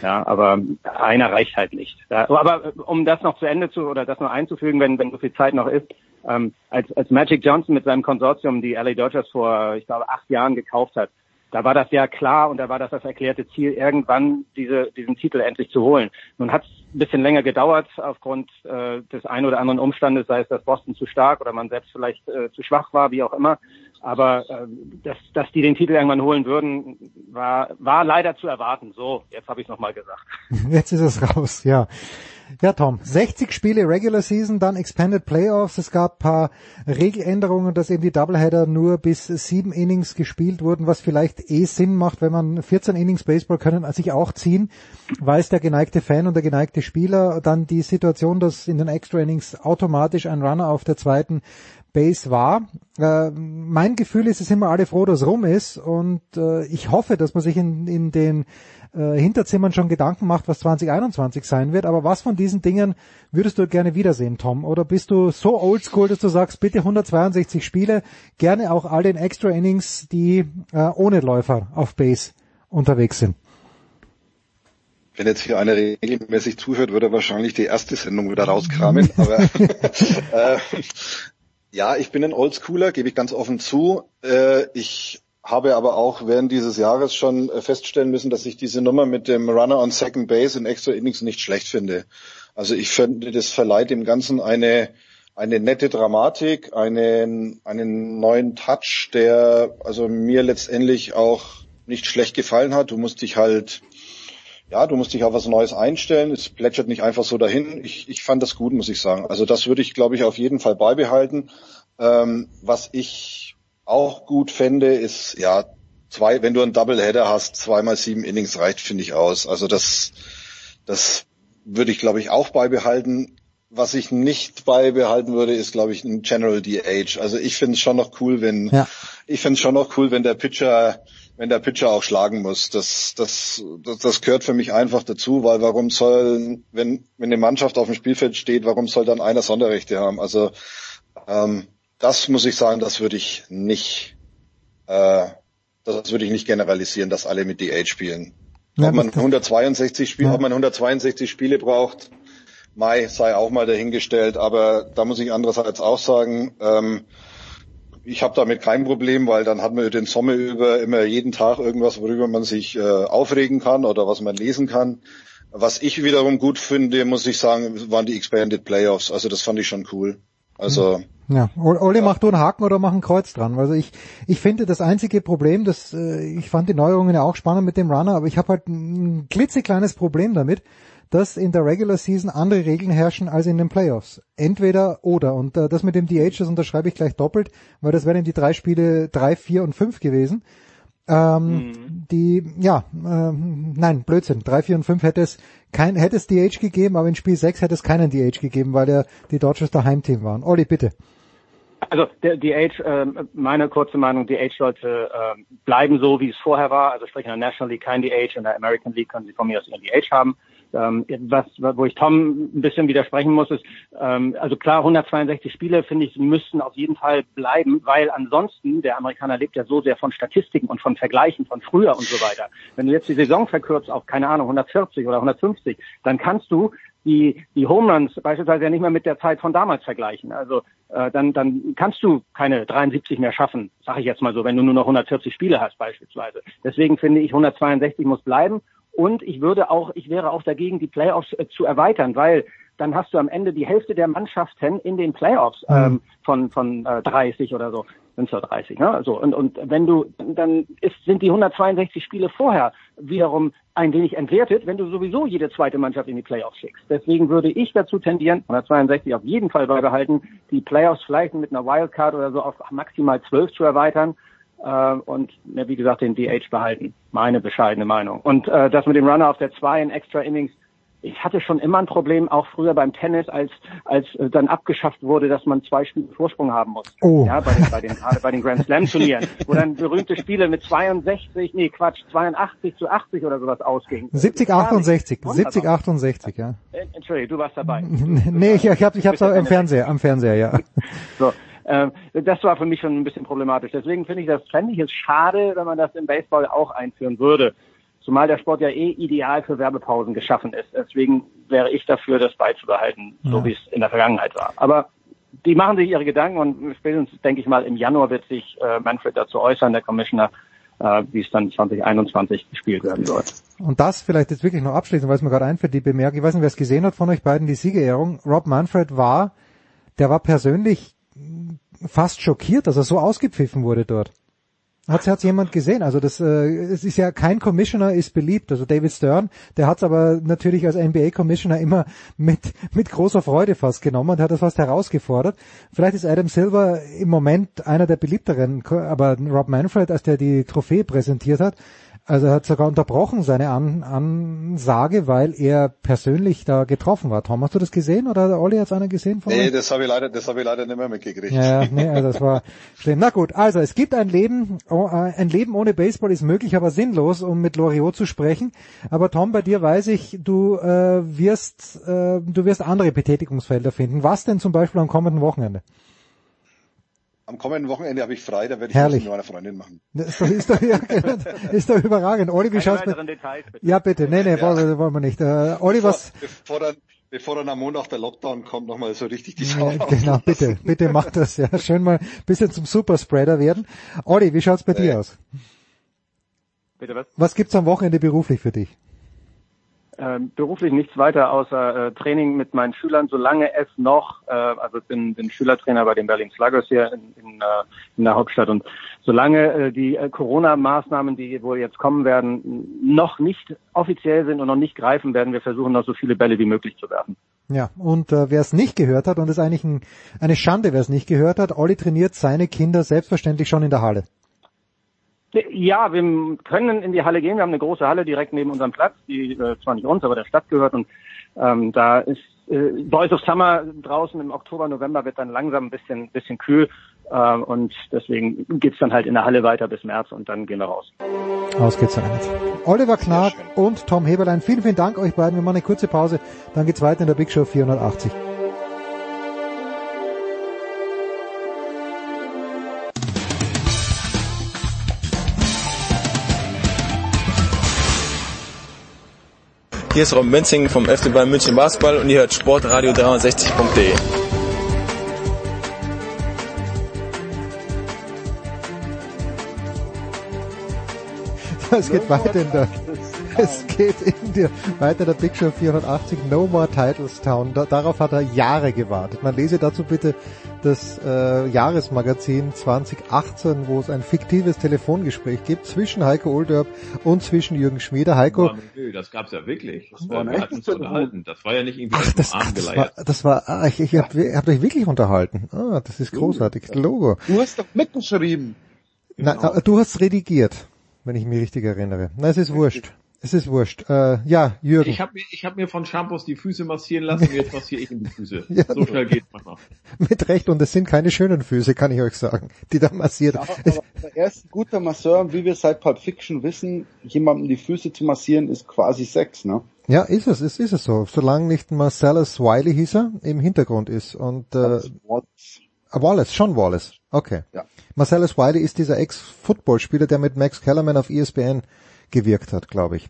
Ja, aber einer reicht halt nicht. Ja, aber um das noch zu Ende zu, oder das noch einzufügen, wenn, wenn so viel Zeit noch ist, ähm, als, als Magic Johnson mit seinem Konsortium die LA Dodgers vor, ich glaube, acht Jahren gekauft hat, da war das ja klar und da war das das erklärte Ziel, irgendwann diese, diesen Titel endlich zu holen. Nun hat es ein bisschen länger gedauert aufgrund äh, des einen oder anderen Umstandes, sei es, dass Boston zu stark oder man selbst vielleicht äh, zu schwach war, wie auch immer. Aber äh, dass, dass die den Titel irgendwann holen würden, war, war leider zu erwarten. So, jetzt habe ich es nochmal gesagt. Jetzt ist es raus, ja. Ja, Tom, 60 Spiele Regular Season, dann Expanded Playoffs. Es gab paar Regeländerungen, dass eben die Doubleheader nur bis sieben Innings gespielt wurden, was vielleicht eh Sinn macht, wenn man 14 Innings Baseball können sich auch ziehen, weiß der geneigte Fan und der geneigte Spieler. Dann die Situation, dass in den Extra Innings automatisch ein Runner auf der zweiten Base war. Äh, mein Gefühl ist, es sind immer alle froh, dass rum ist und äh, ich hoffe, dass man sich in, in den äh, Hinterzimmern schon Gedanken macht, was 2021 sein wird. Aber was von diesen Dingen würdest du gerne wiedersehen, Tom? Oder bist du so oldschool, dass du sagst, bitte 162 Spiele, gerne auch all den Extra Innings, die äh, ohne Läufer auf Base unterwegs sind? Wenn jetzt hier einer regelmäßig zuhört, würde er wahrscheinlich die erste Sendung wieder rauskramen. aber äh, ja, ich bin ein Oldschooler, gebe ich ganz offen zu. Äh, ich habe aber auch während dieses Jahres schon äh, feststellen müssen, dass ich diese Nummer mit dem Runner on Second Base in Extra Innings nicht schlecht finde. Also ich finde, das verleiht dem Ganzen eine eine nette Dramatik, einen, einen neuen Touch, der also mir letztendlich auch nicht schlecht gefallen hat. Du musst dich halt, ja, du musst dich auf was Neues einstellen. Es plätschert nicht einfach so dahin. Ich, ich fand das gut, muss ich sagen. Also das würde ich, glaube ich, auf jeden Fall beibehalten. Ähm, was ich auch gut fände, ist, ja, zwei, wenn du einen Doubleheader hast, zweimal sieben Innings reicht, finde ich aus. Also das, das würde ich, glaube ich, auch beibehalten. Was ich nicht beibehalten würde, ist, glaube ich, ein General DH. Also ich finde es schon noch cool, wenn ja. ich finde es schon noch cool, wenn der Pitcher, wenn der Pitcher auch schlagen muss. Das, das, das, das gehört für mich einfach dazu, weil warum soll, wenn, wenn eine Mannschaft auf dem Spielfeld steht, warum soll dann einer Sonderrechte haben? Also ähm, das muss ich sagen, das würde ich nicht, äh, das würde ich nicht generalisieren, dass alle mit DH spielen. Ja, ob man 162 Spiele, ja. ob man 162 Spiele braucht, Mai sei auch mal dahingestellt, aber da muss ich andererseits auch sagen, ähm, ich habe damit kein Problem, weil dann hat man den Sommer über immer jeden Tag irgendwas, worüber man sich äh, aufregen kann oder was man lesen kann. Was ich wiederum gut finde, muss ich sagen, waren die Expanded Playoffs. Also das fand ich schon cool. Also ja, Olli ja. macht du einen Haken oder mach ein Kreuz dran. Also ich, ich finde das einzige Problem, das äh, ich fand die Neuerungen ja auch spannend mit dem Runner, aber ich habe halt ein klitzekleines Problem damit, dass in der Regular Season andere Regeln herrschen als in den Playoffs. Entweder oder. Und äh, das mit dem DH, das unterschreibe ich gleich doppelt, weil das wären die drei Spiele drei, vier und fünf gewesen. Ähm, mhm. Die, ja, äh, nein, Blödsinn. Drei, vier und fünf hätte es kein, hätte es DH gegeben, aber in Spiel sechs hätte es keinen DH gegeben, weil der, die Dodgers der Heimteam waren. Olli, bitte. Also der DH, äh, meine kurze Meinung, DH sollte äh, bleiben so, wie es vorher war. Also sprich in der National League kein DH, in der American League können sie von mir aus ihren DH haben. Ähm, was, wo ich Tom ein bisschen widersprechen muss, ist, ähm, also klar, 162 Spiele, finde ich, müssten auf jeden Fall bleiben, weil ansonsten, der Amerikaner lebt ja so sehr von Statistiken und von Vergleichen von früher und so weiter. Wenn du jetzt die Saison verkürzt auf, keine Ahnung, 140 oder 150, dann kannst du die, die Home Runs beispielsweise ja nicht mehr mit der Zeit von damals vergleichen. Also äh, dann, dann kannst du keine 73 mehr schaffen, sage ich jetzt mal so, wenn du nur noch 140 Spiele hast beispielsweise. Deswegen finde ich 162 muss bleiben und ich würde auch, ich wäre auch dagegen, die Playoffs äh, zu erweitern, weil dann hast du am Ende die Hälfte der Mannschaften in den Playoffs mhm. ähm, von von äh, 30 oder so, sind es ja 30, ne? So und und wenn du dann ist, sind die 162 Spiele vorher wiederum ein wenig entwertet, wenn du sowieso jede zweite Mannschaft in die Playoffs schickst. Deswegen würde ich dazu tendieren, 162 auf jeden Fall beibehalten, die Playoffs vielleicht mit einer Wildcard oder so auf maximal 12 zu erweitern äh, und ja, wie gesagt den DH behalten. Meine bescheidene Meinung. Und äh, das mit dem Runner auf der 2 in Extra Innings, ich hatte schon immer ein Problem, auch früher beim Tennis, als als äh, dann abgeschafft wurde, dass man zwei Spiele Vorsprung haben muss. Oh. Ja, bei den, bei den gerade bei den Grand Slam Turnieren, wo dann berühmte Spiele mit 62, nee Quatsch, 82 zu 80 oder sowas ausgingen. 70 68, 70 68, ja. Äh, Entschuldigung, du warst dabei. nee, ich, ich habe ich hab's am Fernseher, am Fernseher, ja. so, äh, das war für mich schon ein bisschen problematisch. Deswegen finde ich das, fände ich es schade, wenn man das im Baseball auch einführen würde. Zumal der Sport ja eh ideal für Werbepausen geschaffen ist. Deswegen wäre ich dafür, das beizubehalten, ja. so wie es in der Vergangenheit war. Aber die machen sich ihre Gedanken und spätestens, denke ich mal, im Januar wird sich äh, Manfred dazu äußern, der Commissioner, äh, wie es dann 2021 gespielt werden soll. Und das vielleicht jetzt wirklich noch abschließend, weil es mir gerade einfällt, die Bemerkung, ich weiß nicht, wer es gesehen hat von euch beiden, die Siegerehrung. Rob Manfred war, der war persönlich fast schockiert, dass er so ausgepfiffen wurde dort. Hat hat's jemand gesehen? Also das äh, es ist ja kein Commissioner ist beliebt. Also David Stern, der hat's aber natürlich als NBA Commissioner immer mit mit großer Freude fast genommen und hat das fast herausgefordert. Vielleicht ist Adam Silver im Moment einer der beliebteren, aber Rob Manfred, als der die Trophäe präsentiert hat, also er hat sogar unterbrochen seine An Ansage, weil er persönlich da getroffen war. Tom, hast du das gesehen oder Olli hat es einer gesehen? Von nee, das habe ich leider, das habe ich leider nicht mehr mitgekriegt. Ja, nee, also das war schlimm. Na gut, also es gibt ein Leben, oh, äh, ein Leben ohne Baseball ist möglich, aber sinnlos, um mit Loriot zu sprechen. Aber Tom, bei dir weiß ich, du äh, wirst, äh, du wirst andere Betätigungsfelder finden. Was denn zum Beispiel am kommenden Wochenende? Am kommenden Wochenende habe ich frei, da werde ich Herrlich. das mit meiner Freundin machen. Das ist doch, ist doch, ja, ist doch überragend. Olli, wie. Details, bitte. Ja, bitte. Nee, nee, ja. wollen, wollen wir nicht. Äh, Olli, was... Bevor dann, bevor dann am Montag der Lockdown kommt, nochmal so richtig die Sau ja, Genau, bitte, bitte mach das. Ja, schön mal ein bisschen zum Superspreader werden. Olli, wie schaut's bei äh. dir aus? Bitte was? Was gibt's am Wochenende beruflich für dich? Äh, beruflich nichts weiter außer äh, Training mit meinen Schülern, solange es noch, äh, also bin, bin Schülertrainer bei den Berlin Sluggers hier in, in, äh, in der Hauptstadt und solange äh, die äh, Corona-Maßnahmen, die wohl jetzt kommen werden, noch nicht offiziell sind und noch nicht greifen, werden wir versuchen, noch so viele Bälle wie möglich zu werfen. Ja, und äh, wer es nicht gehört hat, und es ist eigentlich ein, eine Schande, wer es nicht gehört hat, Olli trainiert seine Kinder selbstverständlich schon in der Halle. Ja, wir können in die Halle gehen. Wir haben eine große Halle direkt neben unserem Platz, die äh, zwar nicht uns, aber der Stadt gehört. Und ähm, da ist äh, Boys of Summer draußen im Oktober, November wird dann langsam ein bisschen, bisschen kühl. Äh, und deswegen geht's dann halt in der Halle weiter bis März und dann gehen wir raus. Ausgezeichnet. Oliver Knag und Tom Heberlein, vielen, vielen Dank euch beiden. Wir machen eine kurze Pause, dann geht's weiter in der Big Show 480. Hier ist Ron Menzing vom FC Bayern München Basketball und ihr hört Sportradio 360.de. Es geht weiter in der, es geht in der, weiter in der Big Show 480 No More Titles Town. Da, darauf hat er Jahre gewartet. Man lese dazu bitte das äh, Jahresmagazin 2018, wo es ein fiktives Telefongespräch gibt zwischen Heiko Olderb und zwischen Jürgen Schmieder. Heiko. Oh, nö, das gab's ja wirklich. Das war, wir hatten uns unterhalten. Das war ja nicht irgendwie Ach, das, Arm das war, das war, ah, ich, ich hab, ihr habt euch wirklich unterhalten. Ah, das ist großartig. Logo. Du hast doch mitgeschrieben. Na, Genau. äh, du hast redigiert, wenn ich mich richtig erinnere. Na, es ist wurscht. Es ist wurscht. Äh, ja, Jürgen. Ich habe mir, ich hab mir von Shampoos die Füße massieren lassen und jetzt massiere ich ihm die Füße. Ja. So schnell geht's manchmal. Mit Recht, und es sind keine schönen Füße, kann ich euch sagen, die da massiert. Aber, aber er ist ein guter Masseur, wie wir seit Pulp Fiction wissen, jemandem die Füße zu massieren ist quasi Sex, ne? Ja, ist es, ist, ist es so. Solange nicht Marcellus Wiley hieß er, im Hintergrund ist. Und äh, Wallace. Ah, Wallace, schon Wallace. Okay. Ja. Marcellus Wiley ist dieser Ex-Footballspieler, der mit Max Kellerman auf ESPN gewirkt hat, glaube ich.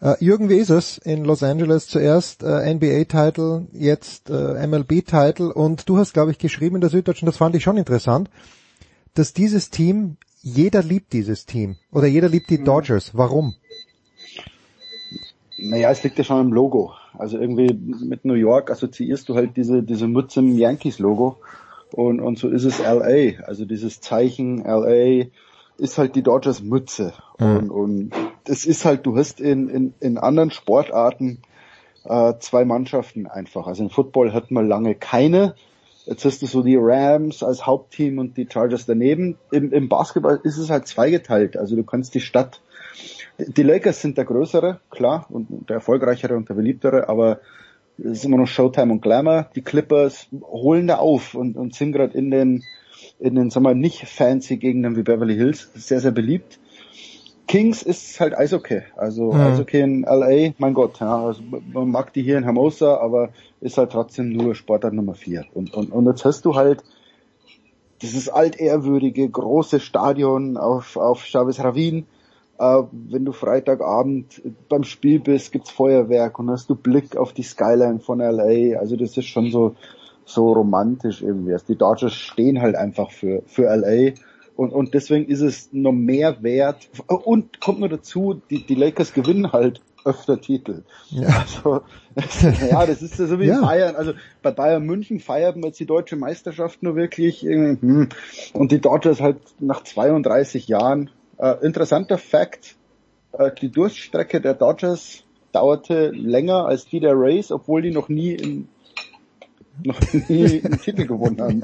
Äh, Jürgen, wie ist es in Los Angeles zuerst äh, NBA-Title, jetzt äh, MLB-Title und du hast, glaube ich, geschrieben in der Süddeutschen, das fand ich schon interessant, dass dieses Team, jeder liebt dieses Team oder jeder liebt die Dodgers. Warum? Naja, es liegt ja schon im Logo. Also irgendwie mit New York assoziierst du halt diese, diese Mütze im Yankees-Logo. Und, und so ist es LA. Also dieses Zeichen LA ist halt die Dodgers Mütze. Und, und es ist halt, du hast in, in, in anderen Sportarten äh, zwei Mannschaften einfach. Also im Football hat man lange keine. Jetzt hast du so die Rams als Hauptteam und die Chargers daneben. Im, Im Basketball ist es halt zweigeteilt. Also du kannst die Stadt die Lakers sind der größere, klar, und der erfolgreichere und der beliebtere, aber es ist immer noch Showtime und Glamour. Die Clippers holen da auf und, und sind gerade in den, in den, sagen wir, nicht fancy Gegenden wie Beverly Hills sehr, sehr beliebt. Kings ist halt Eishockey. Also Mhm. Eishockey in LA, mein Gott, ja, also man mag die hier in Hermosa, aber ist halt trotzdem nur Sportart Nummer vier. Und, und, und jetzt hast du halt dieses altehrwürdige, große Stadion auf, auf Chavez Ravine. Äh, wenn du Freitagabend beim Spiel bist, gibt's Feuerwerk und hast du Blick auf die Skyline von LA. Also das ist schon so, so romantisch irgendwie. Also die Dodgers stehen halt einfach für, für LA. Und, und deswegen ist es noch mehr wert. Und kommt nur dazu, die, die Lakers gewinnen halt öfter Titel. Ja. Also, ja, das ist ja so wie Ja. Bayern. Also bei Bayern München feiert man jetzt die deutsche Meisterschaft nur wirklich. irgendwie, Hm. Und die Dodgers halt nach 32 Jahren. Äh, interessanter Fact, äh, die Durststrecke der Dodgers dauerte länger als die der Rays, obwohl die noch nie, in, noch nie einen Titel gewonnen haben.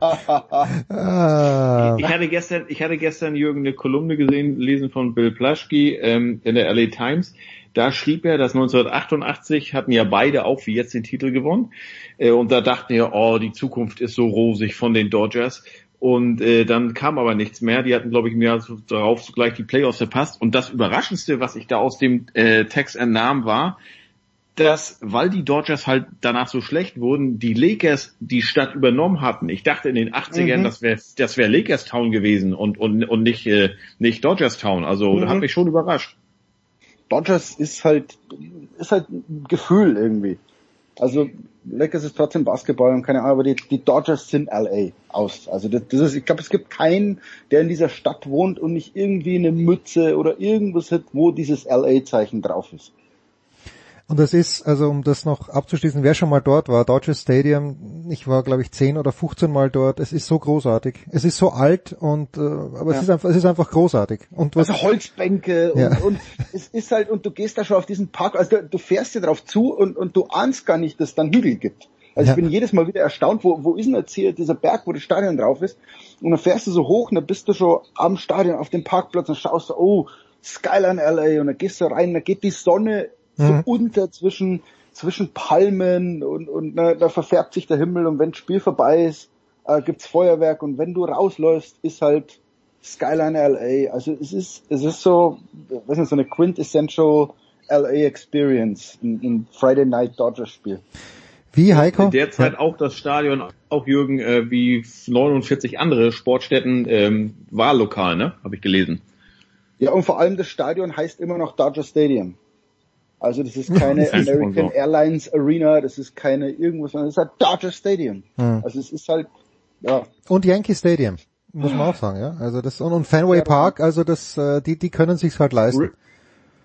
Ah. Ich hatte gestern, ich hatte gestern Jürgen eine Kolumne gesehen, lesen von Bill Plaschke ähm, in der LA Times. Da schrieb er, dass 1988 hatten ja beide auch wie jetzt den Titel gewonnen. Äh, und da dachten wir, oh, die Zukunft ist so rosig von den Dodgers. Und äh, dann kam aber nichts mehr. Die hatten, glaube ich, im Jahr so- darauf sogleich die Playoffs verpasst. Und das Überraschendste, was ich da aus dem äh, Text entnahm, war, dass, weil die Dodgers halt danach so schlecht wurden, die Lakers die Stadt übernommen hatten. Ich dachte in den 80ern, Mhm. das wäre das wär Lakers Town gewesen und, und, und nicht, äh, nicht Dodgers Town. Also Mhm. hat mich schon überrascht. Dodgers ist halt, ist halt ein Gefühl irgendwie. Also Lakers ist trotzdem Basketball und keine Ahnung, aber die, die Dodgers sind LA aus. Also das, das ist, ich glaube, es gibt keinen, der in dieser Stadt wohnt und nicht irgendwie eine Mütze oder irgendwas hat, wo dieses LA-Zeichen drauf ist. Und das ist, also um das noch abzuschließen, wer schon mal dort war, Dodger Stadium, ich war glaube ich 10 oder 15 Mal dort, es ist so großartig. Es ist so alt und äh, aber Ja. es ist einfach es ist einfach großartig. Und was Also Holzbänke und, Ja. und es ist halt, und du gehst da schon auf diesen Park, also du, du fährst hier drauf zu und, und du ahnst gar nicht, dass es dann Hügel gibt. Also Ja. ich bin jedes Mal wieder erstaunt, wo, wo ist denn jetzt hier dieser Berg, wo das Stadion drauf ist? Und dann fährst du so hoch und dann bist du schon am Stadion auf dem Parkplatz und schaust so, oh, Skyline LA und dann gehst du rein, da geht die Sonne so Mhm. unter zwischen, zwischen Palmen und, und na, da verfärbt sich der Himmel und wenn das Spiel vorbei ist, äh, gibt's Feuerwerk und wenn du rausläufst, ist halt Skyline LA. Also es ist, es ist so, was ist so eine quintessential LA Experience, ein, ein Friday Night Dodgers Spiel. Wie Heiko? Derzeit auch das Stadion, auch Jürgen, äh, wie 49 andere Sportstätten, ähm, Wahllokal, ne? Habe ich gelesen. Ja, und vor allem das Stadion heißt immer noch Dodger Stadium. Also das ist keine Kein American Sponsor. Airlines Arena, das ist keine irgendwas, sondern es ist halt Dodger Stadium. Hm. Also es ist halt, ja, und Yankee Stadium, muss man auch sagen, ja. Also das und, und Fenway Park, also das äh, die die können sich's halt leisten.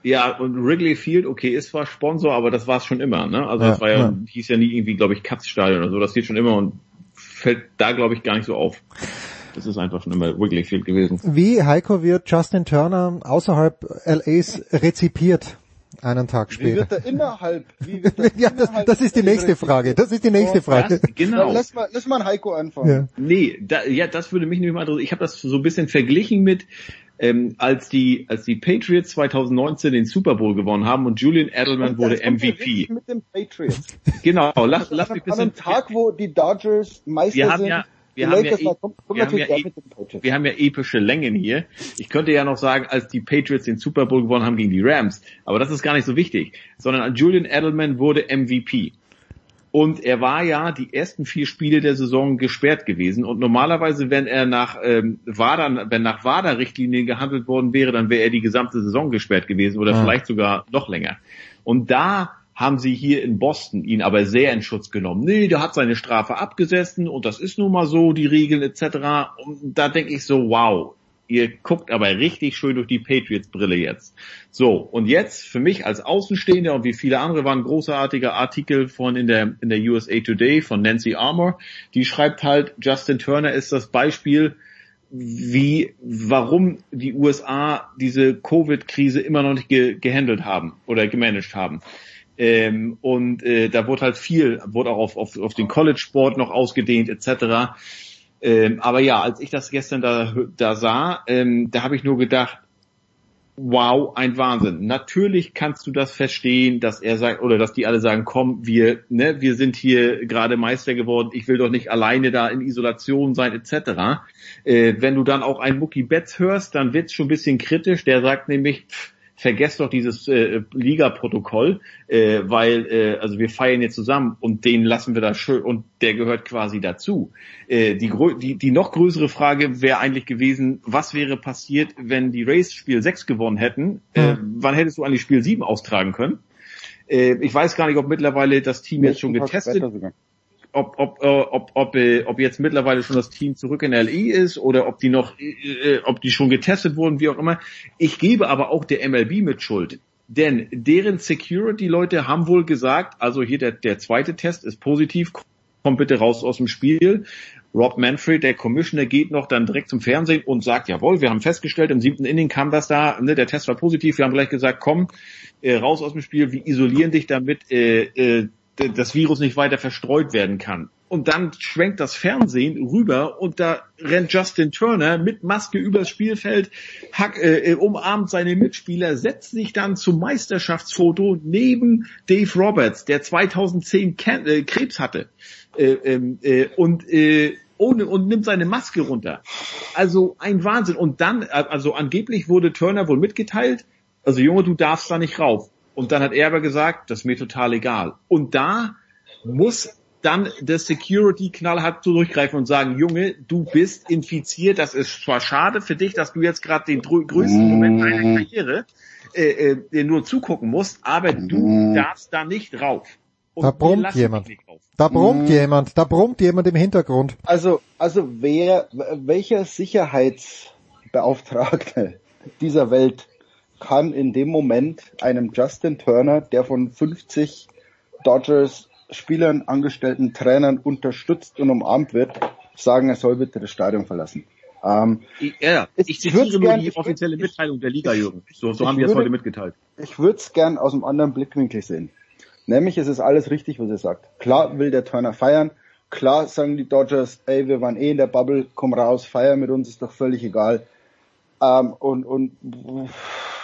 Ja, und Wrigley Field, okay, ist zwar Sponsor, aber das war es schon immer, ne? Also Ja, das war ja, ja. hieß ja nie irgendwie, glaube ich, Katzstadion oder so, das steht schon immer und fällt da, glaube ich, gar nicht so auf. Das ist einfach schon immer Wrigley Field gewesen. Wie Heiko wird Justin Turner außerhalb LAs rezipiert einen Tag wie später? wird er innerhalb, wie wird er ja, das, das ist die nächste Frage. Das ist die nächste Frage. Das, genau. Lass mal, lass mal einen Heiko anfangen. Ja. Nee, da, ja, das würde mich nämlich mal interessieren. Ich habe das so ein bisschen verglichen mit, ähm, als die als die Patriots 2019 den Super Bowl gewonnen haben und Julian Edelman wurde kommt er MVP. Mit den Patriots. Genau, lass, lass mich ein An einem bisschen. Tag, wo die Dodgers Meister Wir haben sind, ja, wir haben ja, Lakers kommt, kommt wir haben ja, Patriots. wir haben ja epische Längen hier. Ich könnte ja noch sagen, als die Patriots den Super Bowl gewonnen haben gegen die Rams, aber das ist gar nicht so wichtig, sondern Julian Edelman wurde MVP. Und er war ja die ersten vier Spiele der Saison gesperrt gewesen. Und normalerweise, wenn er nach ähm, WADA, wenn nach WADA-Richtlinien gehandelt worden wäre, dann wäre er die gesamte Saison gesperrt gewesen oder Ah. vielleicht sogar noch länger. Und da haben sie hier in Boston ihn aber sehr in Schutz genommen. Nee, der hat seine Strafe abgesessen und das ist nun mal so, die Regeln etc. Und da denke ich so, wow, ihr guckt aber richtig schön durch die Patriots-Brille jetzt. So, und jetzt für mich als Außenstehender und wie viele andere waren großartige Artikel von in der, in der USA Today von Nancy Armour, die schreibt halt, Justin Turner ist das Beispiel, wie, warum die USA diese Covid-Krise immer noch nicht ge gehandelt haben oder gemanagt haben. Ähm, und äh, da wurde halt viel, wurde auch auf, auf, auf den College-Sport noch ausgedehnt etc. Ähm, aber ja, als ich das gestern da, da sah, ähm, da habe ich nur gedacht, wow, ein Wahnsinn. Natürlich kannst du das verstehen, dass er sagt, oder dass die alle sagen, komm, wir, ne, wir sind hier gerade Meister geworden, ich will doch nicht alleine da in Isolation sein, etc. Äh, wenn du dann auch einen Mookie Betts hörst, dann wird's schon ein bisschen kritisch. Der sagt nämlich, pff, vergesst doch dieses äh, Liga-Protokoll, äh, weil äh, also wir feiern jetzt zusammen und den lassen wir da schön und der gehört quasi dazu. Äh, die, die, die noch größere Frage wäre eigentlich gewesen, was wäre passiert, wenn die Rays Spiel 6 gewonnen hätten? Äh, wann hättest du eigentlich Spiel 7 austragen können? Äh, ich weiß gar nicht, ob mittlerweile das Team jetzt schon getestet. Ob, ob, äh, ob, ob, äh, ob jetzt mittlerweile schon das Team zurück in LE ist oder ob die noch, äh, ob die schon getestet wurden, wie auch immer. Ich gebe aber auch der MLB mit Schuld. Denn deren Security-Leute haben wohl gesagt, also hier der, der zweite Test ist positiv, kommt bitte raus aus dem Spiel. Rob Manfred, der Commissioner, geht noch dann direkt zum Fernsehen und sagt, jawohl, wir haben festgestellt, im siebten Inning kam das da, ne, der Test war positiv, wir haben gleich gesagt, komm, äh, raus aus dem Spiel, wir isolieren dich, damit äh, äh, das Virus nicht weiter verstreut werden kann. Und dann schwenkt das Fernsehen rüber und da rennt Justin Turner mit Maske übers Spielfeld, hack, äh, umarmt seine Mitspieler, setzt sich dann zum Meisterschaftsfoto neben Dave Roberts, der 2010 Ken äh, Krebs hatte. Äh, ähm, äh, und äh, ohne und nimmt seine Maske runter. Also ein Wahnsinn. Und dann, also angeblich wurde Turner wohl mitgeteilt, also Junge, du darfst da nicht rauf. Und dann hat er aber gesagt, das ist mir total egal. Und da muss dann der Security knallhart so durchgreifen und sagen, Junge, du bist infiziert, das ist zwar schade für dich, dass du jetzt gerade den größten Moment deiner Karriere äh, äh, nur zugucken musst, aber du darfst da nicht rauf. Und Da brummt jemand. Da brummt Mm. jemand, da brummt jemand im Hintergrund. Also, also wer, welcher Sicherheitsbeauftragte dieser Welt kann in dem Moment einem Justin Turner, der von 50 Dodgers Spielern, Angestellten, Trainern unterstützt und umarmt wird, sagen, er soll bitte das Stadion verlassen. Ähm, ja, ich zitiere nur die offizielle Mitteilung der Liga, Jürgen. So, so haben wir es heute mitgeteilt. Ich würde es gern aus einem anderen Blickwinkel sehen. Nämlich es ist alles richtig, was er sagt. Klar will der Turner feiern. Klar sagen die Dodgers, ey, wir waren eh in der Bubble, komm raus, feier mit uns, ist doch völlig egal. Ähm, und, und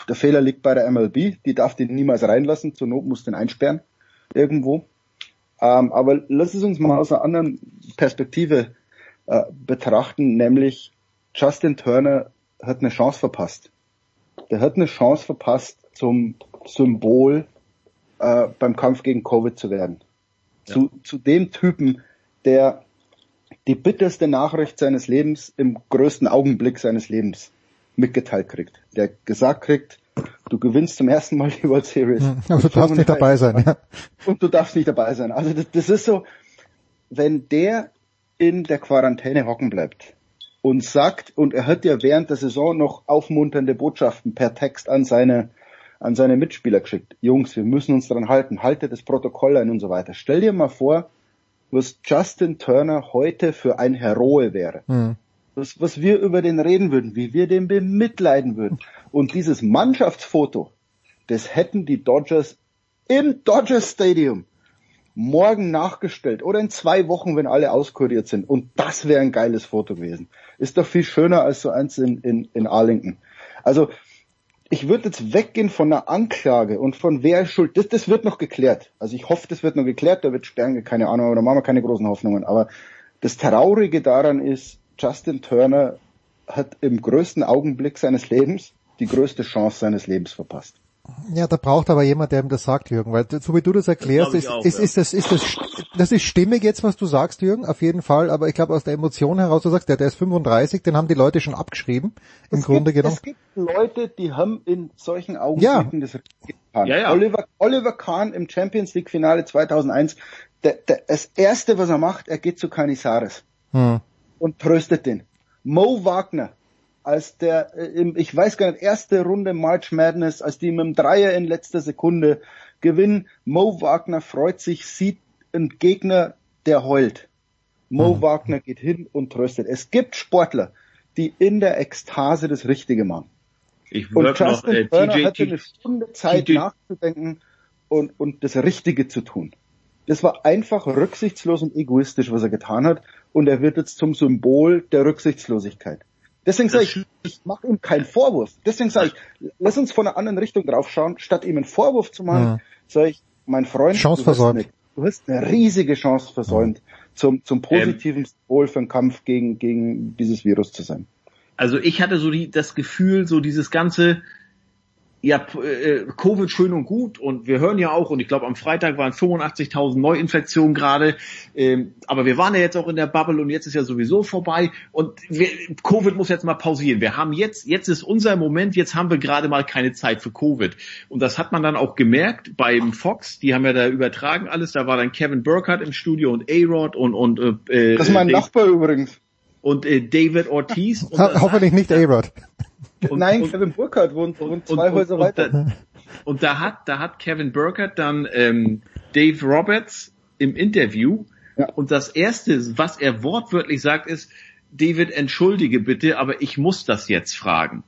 der Fehler liegt bei der MLB. Die darf den niemals reinlassen. Zur Not muss den einsperren. Irgendwo. Ähm, aber lass es uns mal aus einer anderen Perspektive äh, betrachten, nämlich Justin Turner hat eine Chance verpasst. Der hat eine Chance verpasst, zum Symbol äh, beim Kampf gegen Covid zu werden. Ja. Zu, zu dem Typen, der die bitterste Nachricht seines Lebens im größten Augenblick seines Lebens mitgeteilt kriegt. Der gesagt kriegt, du gewinnst zum ersten Mal die World Series. Aber du darfst nicht dabei sein, ja. Und du darfst nicht dabei sein. Also das, das ist so, wenn der in der Quarantäne hocken bleibt und sagt, und er hat ja während der Saison noch aufmunternde Botschaften per Text an seine, an seine Mitspieler geschickt. Jungs, wir müssen uns daran halten, haltet das Protokoll ein und so weiter. Stell dir mal vor, was Justin Turner heute für ein Heroe wäre. Mhm. Was, was wir über den reden würden, wie wir den bemitleiden würden. Und dieses Mannschaftsfoto, das hätten die Dodgers im Dodgers Stadium morgen nachgestellt oder in zwei Wochen, wenn alle auskuriert sind. Und das wäre ein geiles Foto gewesen. Ist doch viel schöner als so eins in, in, in Arlington. Also ich würde jetzt weggehen von einer Anklage und von wer ist schuld. Das, das wird noch geklärt. Also ich hoffe, das wird noch geklärt. Da wird Sperren, keine Ahnung, aber da machen wir keine großen Hoffnungen. Aber das Traurige daran ist, Justin Turner hat im größten Augenblick seines Lebens die größte Chance seines Lebens verpasst. Ja, da braucht aber jemand, der ihm das sagt, Jürgen, weil so wie du das erklärst, das ist, auch, ist, ja. ist, das, ist das, das ist stimmig jetzt, was du sagst, Jürgen, auf jeden Fall, aber ich glaube aus der Emotion heraus, du sagst, der, der ist 35, den haben die Leute schon abgeschrieben, im es Grunde gibt, genommen. Es gibt Leute, die haben in solchen Augenblicken ja. das getan. Ja, ja. Oliver, Oliver Kahn im Champions League Finale 2001, der, der, das erste, was er macht, er geht zu Canizares hm. Und tröstet den. Mo Wagner, als der, äh, ich weiß gar nicht, erste Runde March Madness, als die mit dem Dreier in letzter Sekunde gewinnen. Mo Wagner freut sich, sieht einen Gegner, der heult. Mo mhm. Wagner geht hin und tröstet. Es gibt Sportler, die in der Ekstase das Richtige machen. Ich und Justin noch, äh, Turner TJ, hatte eine Stunde Zeit TJ. nachzudenken und, und das Richtige zu tun. Das war einfach rücksichtslos und egoistisch, was er getan hat. Und er wird jetzt zum Symbol der Rücksichtslosigkeit. Deswegen sage ich, ich mache ihm keinen Vorwurf. Deswegen sage ich, lass uns von einer anderen Richtung drauf schauen. Statt ihm einen Vorwurf zu machen, ja. sage ich, mein Freund, Chance du, hast eine, du hast eine riesige Chance versäumt, ja. zum, zum positiven ähm, Symbol für den Kampf gegen, gegen dieses Virus zu sein. Also ich hatte so die, das Gefühl, so dieses ganze, ja, äh, Covid schön und gut und wir hören ja auch, und ich glaube am Freitag waren 85.000 Neuinfektionen gerade, ähm, aber wir waren ja jetzt auch in der Bubble und jetzt ist ja sowieso vorbei und wir, Covid muss jetzt mal pausieren. Wir haben jetzt, jetzt ist unser Moment, jetzt haben wir gerade mal keine Zeit für Covid. Und das hat man dann auch gemerkt beim Fox, die haben ja da übertragen alles, da war dann Kevin Burkhardt im Studio und A-Rod und, und äh, Das ist mein Dave, Nachbar übrigens. Und äh, David Ortiz. Und Hoffentlich nicht A-Rod. Und, Nein, und, Kevin Burkhardt wohnt, wohnt zwei Häuser weiter. Da, und da hat, da hat Kevin Burkhardt dann ähm, Dave Roberts im Interview ja. und das erste, was er wortwörtlich sagt, ist, David, entschuldige bitte, aber ich muss das jetzt fragen.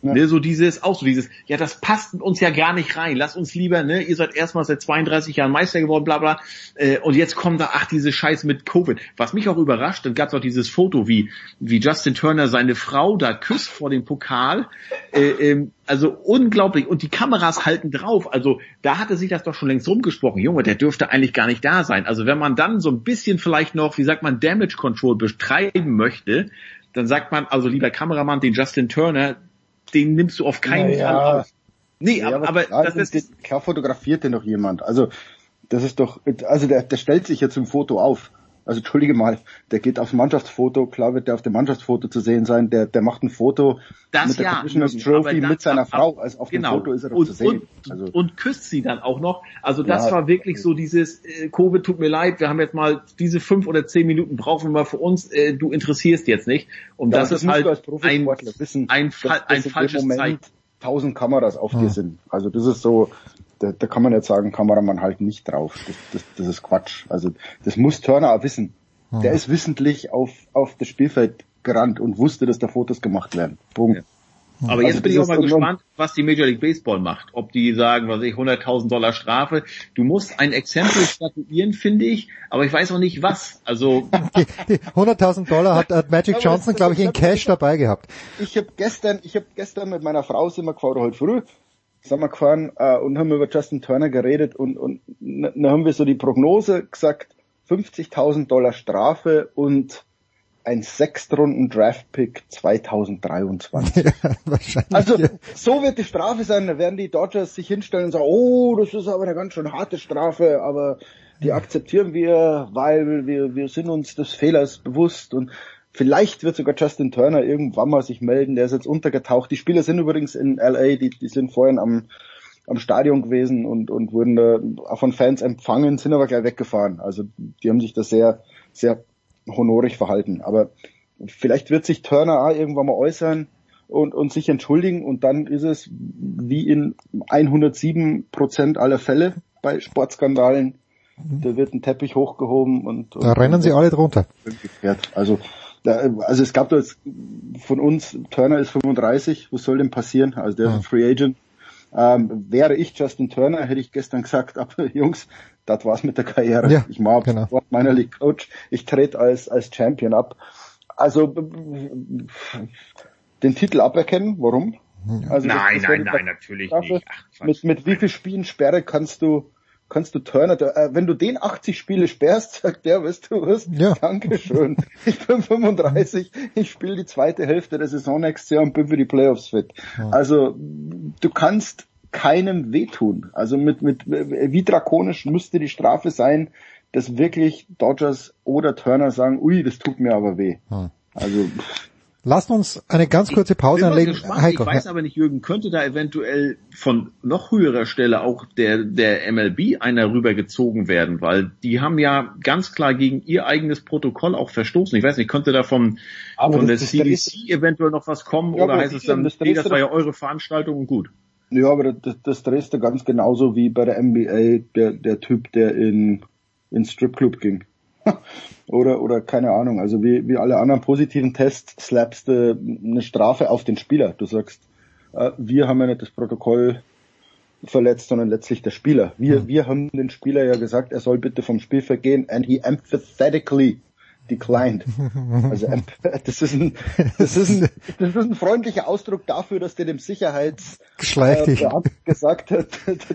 Ja. Ne, so dieses, auch so dieses, ja, das passt uns ja gar nicht rein. Lass uns lieber, ne, ihr seid erstmal seit 32 Jahren Meister geworden, bla bla. Äh, und jetzt kommt da, ach, diese Scheiße mit Covid. Was mich auch überrascht, dann gab es auch dieses Foto, wie, wie Justin Turner seine Frau da küsst vor dem Pokal. Äh, ähm, also unglaublich. Und die Kameras halten drauf. Also da hatte sich das doch schon längst rumgesprochen. Junge, der dürfte eigentlich gar nicht da sein. Also wenn man dann so ein bisschen vielleicht noch, wie sagt man, Damage Control betreiben möchte, dann sagt man, also lieber Kameramann, den Justin Turner, den nimmst du auf keinen naja. Fall auf. Nee, ja, aber, aber das ist, ist klar fotografiert den noch jemand. Also das ist doch, also der, der stellt sich jetzt im Foto auf. Also entschuldige mal, der geht aufs Mannschaftsfoto, klar wird der auf dem Mannschaftsfoto zu sehen sein, der, der macht ein Foto das mit der ja, Commissioner's Trophy mit seiner ab, Frau, also auf genau. dem Foto ist er doch und, zu sehen. Und, also, und küsst sie dann auch noch. Also das ja, war wirklich so dieses, äh, Covid tut mir leid, wir haben jetzt mal diese fünf oder zehn Minuten brauchen wir mal für uns, äh, du interessierst jetzt nicht. Und ja, das, das ist halt ein, wissen, ein, ein, ein falsches Moment, Zeichen. tausend Kameras auf dir sind. Also das ist so, da, da kann man jetzt sagen, Kameramann halt nicht drauf. Das, das, das ist Quatsch. Also das muss Turner auch wissen. Der ist wissentlich auf, auf das Spielfeld gerannt und wusste, dass da Fotos gemacht werden. Punkt. Aber jetzt Also bin ich auch mal gespannt, was die Major League Baseball macht. Ob die sagen, was weiß ich, 100.000 Dollar Strafe. Du musst ein Exempel statuieren, finde ich, aber ich weiß auch nicht was. Also, Die, die 100.000 Dollar hat, hat Magic Aber Johnson, glaube ich, in Cash dabei gehabt. Ich habe gestern, ich habe gestern mit meiner Frau sind wir gefahren, heute früh, sind wir gefahren äh, und haben über Justin Turner geredet und, und dann haben wir so die Prognose gesagt, 50.000 Dollar Strafe und ein Sechstrunden Draftpick 2023. Wahrscheinlich. Also so wird die Strafe sein, da werden die Dodgers sich hinstellen und sagen, oh, das ist aber eine ganz schön harte Strafe, aber die akzeptieren wir, weil wir, wir sind uns des Fehlers bewusst und vielleicht wird sogar Justin Turner irgendwann mal sich melden, der ist jetzt untergetaucht. Die Spieler sind übrigens in LA, die, die sind vorhin am, am Stadion gewesen und, und wurden da auch von Fans empfangen, sind aber gleich weggefahren. Also die haben sich da sehr, sehr honorig verhalten. Aber vielleicht wird sich Turner auch irgendwann mal äußern und, und sich entschuldigen und dann ist es wie in 107 Prozent aller Fälle bei Sportskandalen. Da wird ein Teppich hochgehoben und, und Da rennen sie alle drunter. Also, da, also es gab da jetzt von uns, Turner ist 35, was soll denn passieren? Also der ist ein Free Agent. Ähm, wäre ich Justin Turner, hätte ich gestern gesagt, aber Jungs, das war's mit der Karriere. Ja, ich mache genau. Wort meiner League Coach, ich trete als, als Champion ab. Also den Titel aberkennen, warum? Also das- nein, das wäre nein, nein, natürlich nicht. Ach, mit, mit wie viel Spielen Sperre kannst du kannst du Turner, äh, wenn du den 80 Spiele sperrst, sagt der, weißt du was, Ja. Dankeschön. Ich bin 35, ich spiele die zweite Hälfte der Saison nächstes Jahr und bin für die Playoffs fit. Also du kannst keinem wehtun. Also mit, mit wie drakonisch müsste die Strafe sein, dass wirklich Dodgers oder Turner sagen, ui, das tut mir aber weh. Hm. Also Lasst uns eine ganz kurze Pause anlegen. gespannt. Heiko, ich weiß ja. aber nicht, Jürgen, könnte da eventuell von noch höherer Stelle auch der, der MLB einer rübergezogen werden, weil die haben ja ganz klar gegen ihr eigenes Protokoll auch verstoßen. Ich weiß nicht, könnte da vom, Aber von der CDC eventuell noch was kommen Ja, oder heißt es dann, das nee, das war ja eure Veranstaltung und gut. Ja, aber das, das drehst du ganz genauso wie bei der NBA, der, der Typ, der in, in Stripclub ging. oder, oder keine Ahnung, also wie, wie alle anderen positiven Tests slappst du eine Strafe auf den Spieler. Du sagst, äh, wir haben ja nicht das Protokoll verletzt, sondern letztlich der Spieler. Wir, wir haben den Spieler ja gesagt, er soll bitte vom Spielfeld gehen and he empathetically declined. Also das ist ein, das ist ein, das ist ein freundlicher Ausdruck dafür, dass der dem Sicherheits äh, gesagt hat,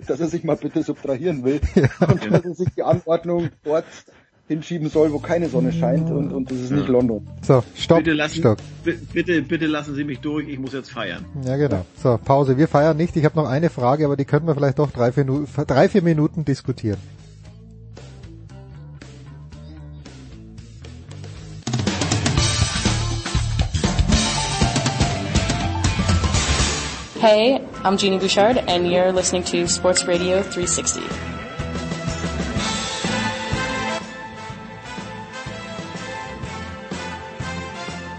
dass er sich mal bitte subtrahieren will und dass er sich die Anordnung dort hinschieben soll, wo keine Sonne scheint und, und das ist nicht London. So, stopp, bitte lassen, stopp. bi- bitte, bitte lassen Sie mich durch, ich muss jetzt feiern. Ja, genau. So, Pause. Wir feiern nicht. Ich habe noch eine Frage, aber die könnten wir vielleicht doch drei, vier, drei, vier Minuten diskutieren. Hey, I'm Jeannie Bouchard, and you're listening to Sports Radio 360.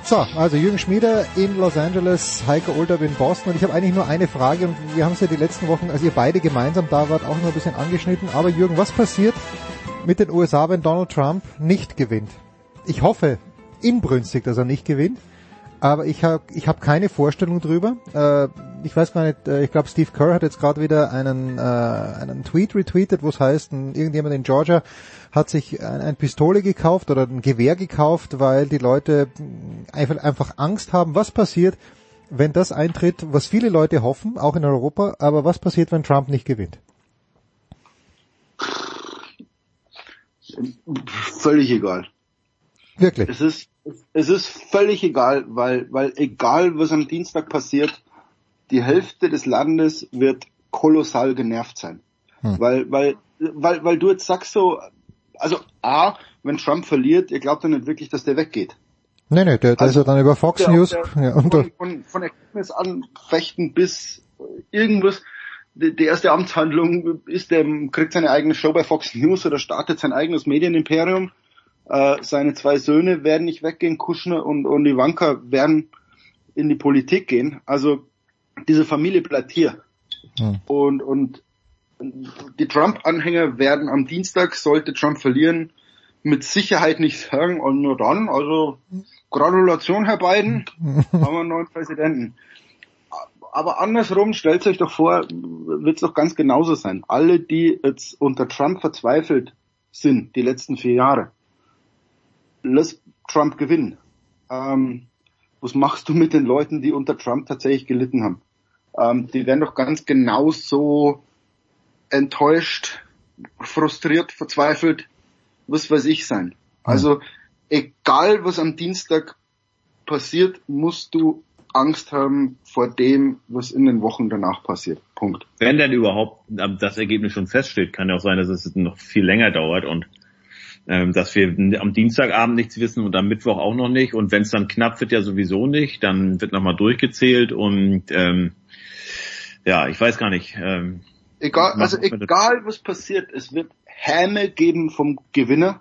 So, also Jürgen Schmieder in Los Angeles, Heiko Olderb in Boston und ich habe eigentlich nur eine Frage und wir haben es ja die letzten Wochen, als ihr beide gemeinsam da wart, auch nur ein bisschen angeschnitten. Aber Jürgen, was passiert mit den USA, wenn Donald Trump nicht gewinnt? Ich hoffe inbrünstig, dass er nicht gewinnt, aber ich habe ich hab keine Vorstellung drüber. Äh, ich weiß gar nicht, äh, ich glaube Steve Kerr hat jetzt gerade wieder einen, äh, einen Tweet retweetet, wo es heißt, irgendjemand in Georgia hat sich ein, ein Pistole gekauft oder ein Gewehr gekauft, weil die Leute mh, einfach, einfach Angst haben, was passiert, wenn das eintritt, was viele Leute hoffen, auch in Europa, aber was passiert, wenn Trump nicht gewinnt? Völlig egal. Wirklich? Es ist, es ist völlig egal, weil, weil egal was am Dienstag passiert, die Hälfte des Landes wird kolossal genervt sein. Hm. Weil, weil, weil, weil du jetzt sagst so, also A, wenn Trump verliert, ihr glaubt ja nicht wirklich, dass der weggeht. Nee, nee, der, der ist ja dann über Fox Der- News. der- ja, und, von, von, von Ergebnis anfechten bis irgendwas. Die, die erste Amtshandlung ist, der kriegt seine eigene Show bei Fox News oder startet sein eigenes Medienimperium. Äh, seine zwei Söhne werden nicht weggehen, Kushner und, und Ivanka werden in die Politik gehen. Also diese Familie bleibt hier. Hm. Und, und die Trump-Anhänger werden am Dienstag, sollte Trump verlieren, mit Sicherheit nicht sagen, und nur dann, also Gratulation, Herr Biden, haben wir einen neuen Präsidenten. Aber andersrum, stellt euch doch vor, wird es doch ganz genauso sein. Alle, die jetzt unter Trump verzweifelt sind, die letzten vier Jahre, lass Trump gewinnen. Ähm, was machst du mit den Leuten, die unter Trump tatsächlich gelitten haben? Ähm, die werden doch ganz genauso enttäuscht, frustriert, verzweifelt, was weiß ich sein. Also egal was am Dienstag passiert, musst du Angst haben vor dem, was in den Wochen danach passiert. Punkt. Wenn denn überhaupt das Ergebnis schon feststeht, kann ja auch sein, dass es noch viel länger dauert und ähm, dass wir am Dienstagabend nichts wissen und am Mittwoch auch noch nicht. Und wenn es dann knapp wird, ja sowieso nicht. Dann wird nochmal durchgezählt und ähm, ja, ich weiß gar nicht. Ähm, egal, also egal was passiert, es wird Häme geben vom Gewinner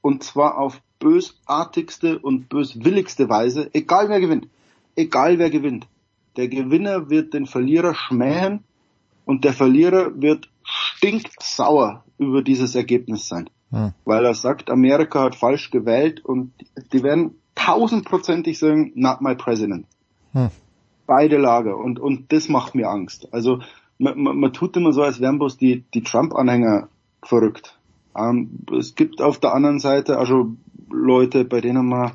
und zwar auf bösartigste und böswilligste Weise, egal wer gewinnt, egal wer gewinnt. Der Gewinner wird den Verlierer schmähen und der Verlierer wird stinksauer über dieses Ergebnis sein. Hm. Weil er sagt, Amerika hat falsch gewählt und die werden tausendprozentig sagen, not my president. Hm. Beide Lager und, und das macht mir Angst. Also man, man, man tut immer so, als wären bloß die, die Trump-Anhänger verrückt. Ähm, es gibt auf der anderen Seite also Leute, bei denen man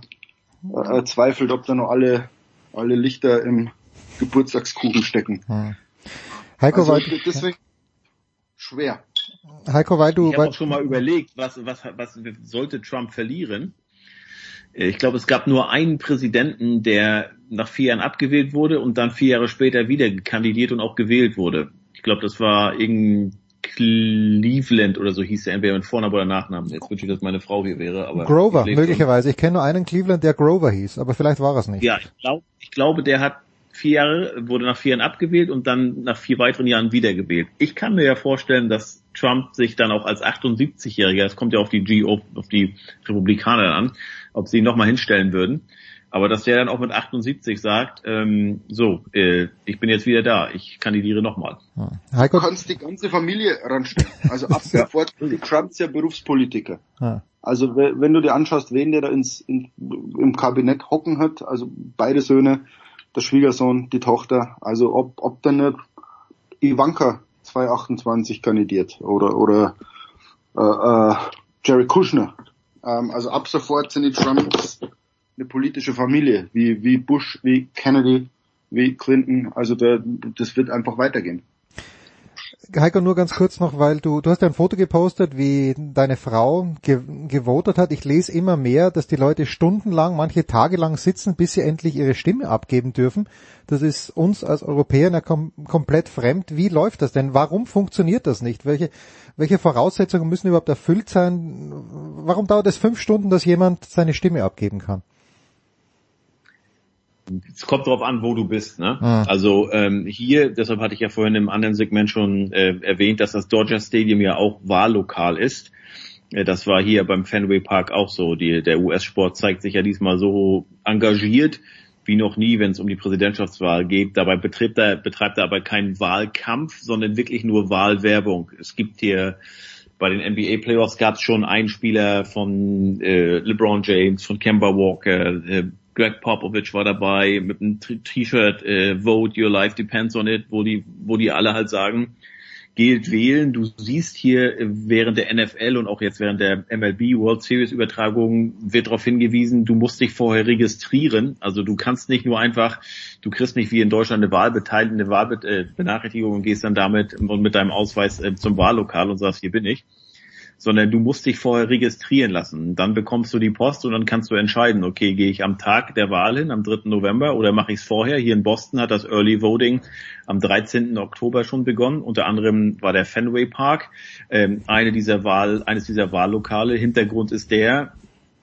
äh, zweifelt, ob da noch alle, alle Lichter im Geburtstagskuchen stecken. Hm. Heiko, also, deswegen schwer. Heiko, weil du, ich habe auch schon mal überlegt, was, was, was sollte Trump verlieren? Ich glaube, es gab nur einen Präsidenten, der nach vier Jahren abgewählt wurde und dann vier Jahre später wieder kandidiert und auch gewählt wurde. Ich glaube, das war irgendein Cleveland oder so hieß er entweder mit Vornamen oder Nachnamen. Jetzt wünsche ich, dass meine Frau hier wäre. Aber Grover, möglicherweise. Ich kenne nur einen Cleveland, der Grover hieß, aber vielleicht war es nicht. Ja, ich, glaub, ich glaube, der hat vier Jahre, wurde nach vier Jahren abgewählt und dann nach vier weiteren Jahren wiedergewählt. Ich kann mir ja vorstellen, dass Trump sich dann auch als 78-Jähriger, das kommt ja auf die GO, auf die Republikaner an, ob sie ihn nochmal hinstellen würden. Aber dass der dann auch mit 78 sagt, ähm, so, äh, ich bin jetzt wieder da, ich kandidiere nochmal. Ja. Du kannst die ganze Familie ranstellen. Also ab sofort, die Trumps ja Berufspolitiker. Ja. Also wenn du dir anschaust, wen der da ins, in, im Kabinett hocken hat, also beide Söhne, der Schwiegersohn, die Tochter, also ob, ob dann nicht Ivanka 228 kandidiert oder oder äh, äh, Jerry Kushner. Ähm, also ab sofort sind die Trumps eine politische Familie, wie, wie Bush, wie Kennedy, wie Clinton. Also da, das wird einfach weitergehen. Heiko, nur ganz kurz noch, weil du, du hast ein Foto gepostet, wie deine Frau ge gewotet hat. Ich lese immer mehr, dass die Leute stundenlang, manche Tage lang sitzen, bis sie endlich ihre Stimme abgeben dürfen. Das ist uns als Europäern ja kom komplett fremd. Wie läuft das denn? Warum funktioniert das nicht? Welche, welche Voraussetzungen müssen überhaupt erfüllt sein? Warum dauert es fünf Stunden, dass jemand seine Stimme abgeben kann? Es kommt darauf an, wo du bist. Ne? Ah. Also ähm, hier, deshalb hatte ich ja vorhin im anderen Segment schon äh, erwähnt, dass das Dodger Stadium ja auch Wahllokal ist. Äh, das war hier beim Fenway Park auch so. Die, der US-Sport zeigt sich ja diesmal so engagiert wie noch nie, wenn es um die Präsidentschaftswahl geht. Dabei betreibt er, betreibt er aber keinen Wahlkampf, sondern wirklich nur Wahlwerbung. Es gibt hier bei den NBA Playoffs gab es schon einen Spieler von äh, LeBron James, von Kemba Walker, äh, Greg Popovich war dabei mit einem T-Shirt äh, Vote Your Life Depends on It, wo die, wo die alle halt sagen, gilt wählen. Du siehst hier während der NFL und auch jetzt während der MLB World Series Übertragung wird darauf hingewiesen, du musst dich vorher registrieren. Also du kannst nicht nur einfach, du kriegst nicht wie in Deutschland eine Wahlbeteiligung, eine Wahlbenachrichtigung und gehst dann damit und mit deinem Ausweis äh, zum Wahllokal und sagst, hier bin ich sondern du musst dich vorher registrieren lassen. Dann bekommst du die Post und dann kannst du entscheiden, okay, gehe ich am Tag der Wahl hin, am 3. November, oder mache ich es vorher? Hier in Boston hat das Early Voting am 13. Oktober schon begonnen. Unter anderem war der Fenway Park ähm, eine dieser Wahl, eines dieser Wahllokale. Hintergrund ist der,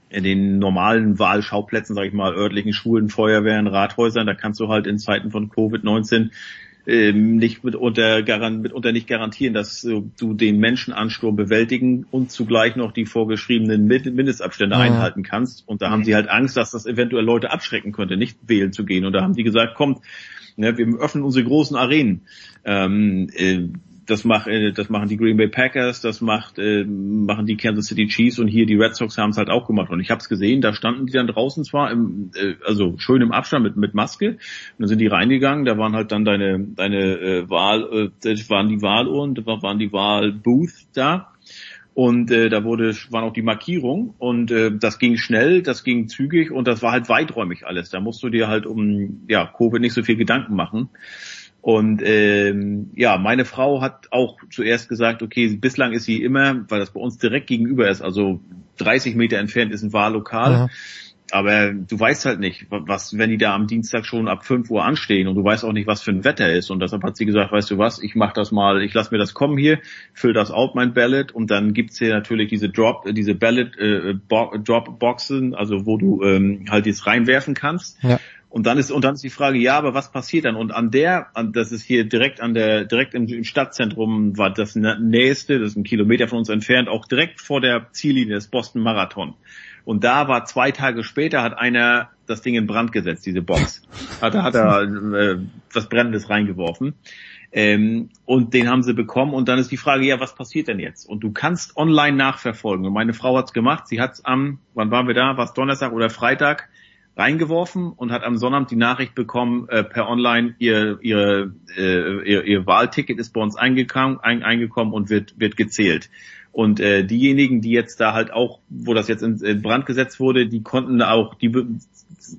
in den normalen Wahlschauplätzen, sage ich mal, örtlichen Schulen, Feuerwehren, Rathäusern, da kannst du halt in Zeiten von Covid-19 ähm, nicht mitunter, garan, mitunter nicht garantieren, dass äh, du den Menschenansturm bewältigen und zugleich noch die vorgeschriebenen Mindestabstände mhm. einhalten kannst. Und da haben sie halt Angst, dass das eventuell Leute abschrecken könnte, nicht wählen zu gehen. Und da haben die gesagt, kommt, ne, wir öffnen unsere großen Arenen. Ähm, äh, das, mach, äh, das machen die Green Bay Packers, das macht, äh, machen die Kansas City Chiefs und hier die Red Sox haben es halt auch gemacht. Und ich habe es gesehen, da standen die dann draußen zwar, im, äh, also schön im Abstand mit, mit Maske, und dann sind die reingegangen, da waren halt dann deine, deine äh, Wahl, äh, waren die Wahluhren, da waren die Wahlbooth da. Und äh, da wurde, waren auch die Markierungen und äh, das ging schnell, das ging zügig und das war halt weiträumig alles. Da musst du dir halt um ja, Covid nicht so viel Gedanken machen. Und ähm, ja, meine Frau hat auch zuerst gesagt, okay, bislang ist sie immer, weil das bei uns direkt gegenüber ist, also 30 Meter entfernt ist ein Wahllokal. Ja. Aber du weißt halt nicht, was, wenn die da am Dienstag schon ab 5 Uhr anstehen und du weißt auch nicht, was für ein Wetter ist. Und deshalb hat sie gesagt, weißt du was, ich mach das mal, ich lass mir das kommen hier, füll das out, mein Ballot. Und dann gibt's hier natürlich diese Drop, diese Ballot äh, Drop Boxen, also wo du ähm, halt jetzt reinwerfen kannst. Ja. Und dann ist und dann ist die Frage, ja, aber was passiert dann? Und an der, an, das ist hier direkt an der, direkt im, im Stadtzentrum war das nächste, das ist ein Kilometer von uns entfernt, auch direkt vor der Ziellinie des Boston Marathon. Und da war zwei Tage später hat einer das Ding in Brand gesetzt, diese Box. Hat, hat er äh, was Brennendes reingeworfen. Ähm, und den haben sie bekommen und dann ist die Frage, ja, was passiert denn jetzt? Und du kannst online nachverfolgen. Und meine Frau hat's gemacht. Sie hat's am, wann waren wir da? War Donnerstag oder Freitag? Reingeworfen und hat am Sonnabend die Nachricht bekommen äh, per Online, ihr, ihr, äh, ihr, ihr Wahlticket ist bei uns eingekommen, ein, eingekommen und wird, wird gezählt. Und äh, diejenigen, die jetzt da halt auch, wo das jetzt in, in Brand gesetzt wurde, die konnten auch, die,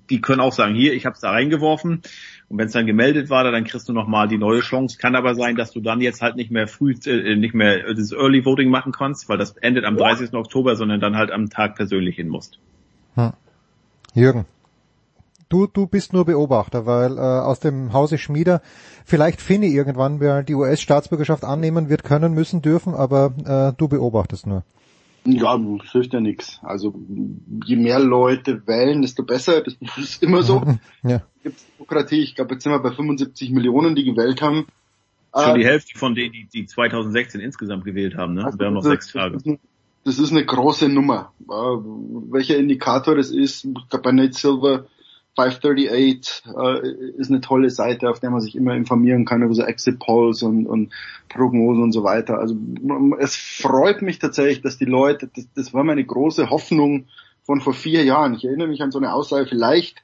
die können auch sagen, hier, ich habe es da reingeworfen. Und wenn es dann gemeldet war, dann kriegst du nochmal die neue Chance. Kann aber sein, dass du dann jetzt halt nicht mehr früh, äh, nicht mehr das Early Voting machen kannst, weil das endet am 30. Oktober, sondern dann halt am Tag persönlich hin musst. Hm. Jürgen. Du, du bist nur Beobachter, weil äh, aus dem Hause Schmieder vielleicht Finny irgendwann die US-Staatsbürgerschaft annehmen wird, können, müssen, dürfen, aber äh, du beobachtest nur. Ja, das hilft ja nichts. Also je mehr Leute wählen, desto besser. Das ist immer so. ja. Gibt Demokratie. Ich glaube, jetzt sind wir bei 75 Millionen, die gewählt haben. Schon die äh, Hälfte von denen, die, die 2016 insgesamt gewählt haben. Ne? Also wir haben noch sechs Tage. Das ist eine große Nummer. Äh, welcher Indikator das ist, ich glaube bei Nate Silver 538 äh, ist eine tolle Seite, auf der man sich immer informieren kann über so Exit Polls und, und Prognosen und so weiter. Also es freut mich tatsächlich, dass die Leute, das, das war meine große Hoffnung von vor vier Jahren. Ich erinnere mich an so eine Aussage, vielleicht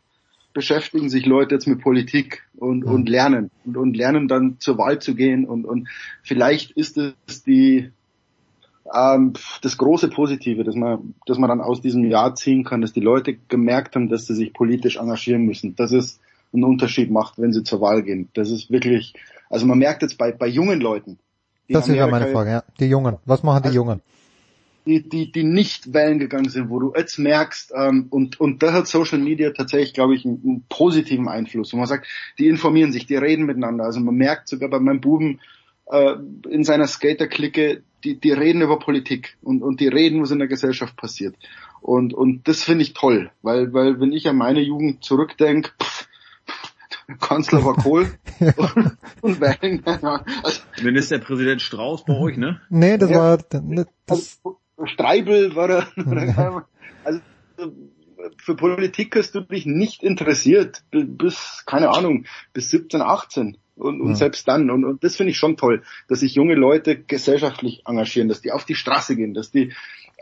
beschäftigen sich Leute jetzt mit Politik und, und lernen und, und lernen dann zur Wahl zu gehen und, und vielleicht ist es die ähm, das große Positive, dass man, dass man dann aus diesem Jahr ziehen kann, dass die Leute gemerkt haben, dass sie sich politisch engagieren müssen, dass es einen Unterschied macht, wenn sie zur Wahl gehen. Das ist wirklich, also man merkt jetzt bei, bei jungen Leuten. Das ist ja meine Frage, ja. Die Jungen. Was machen die also, Jungen? Die, die, die nicht wählen gegangen sind, wo du jetzt merkst, ähm, und, und da hat Social Media tatsächlich, glaube ich, einen, einen positiven Einfluss. Wo man sagt, die informieren sich, die reden miteinander. Also man merkt sogar bei meinem Buben äh, in seiner Skater-Clique, die, die reden über Politik und, und die reden, was in der Gesellschaft passiert. Und, und das finde ich toll, weil, weil wenn ich an meine Jugend zurückdenke, Kanzler war Kohl und, und wählen. Also, Ministerpräsident Strauß bei euch, ne? Nee, das ja, war das also, Streibel war er. Also für Politik hast du dich nicht interessiert bis, keine Ahnung, bis 17, 18. Und, und ja. selbst dann, und, und das finde ich schon toll, dass sich junge Leute gesellschaftlich engagieren, dass die auf die Straße gehen, dass die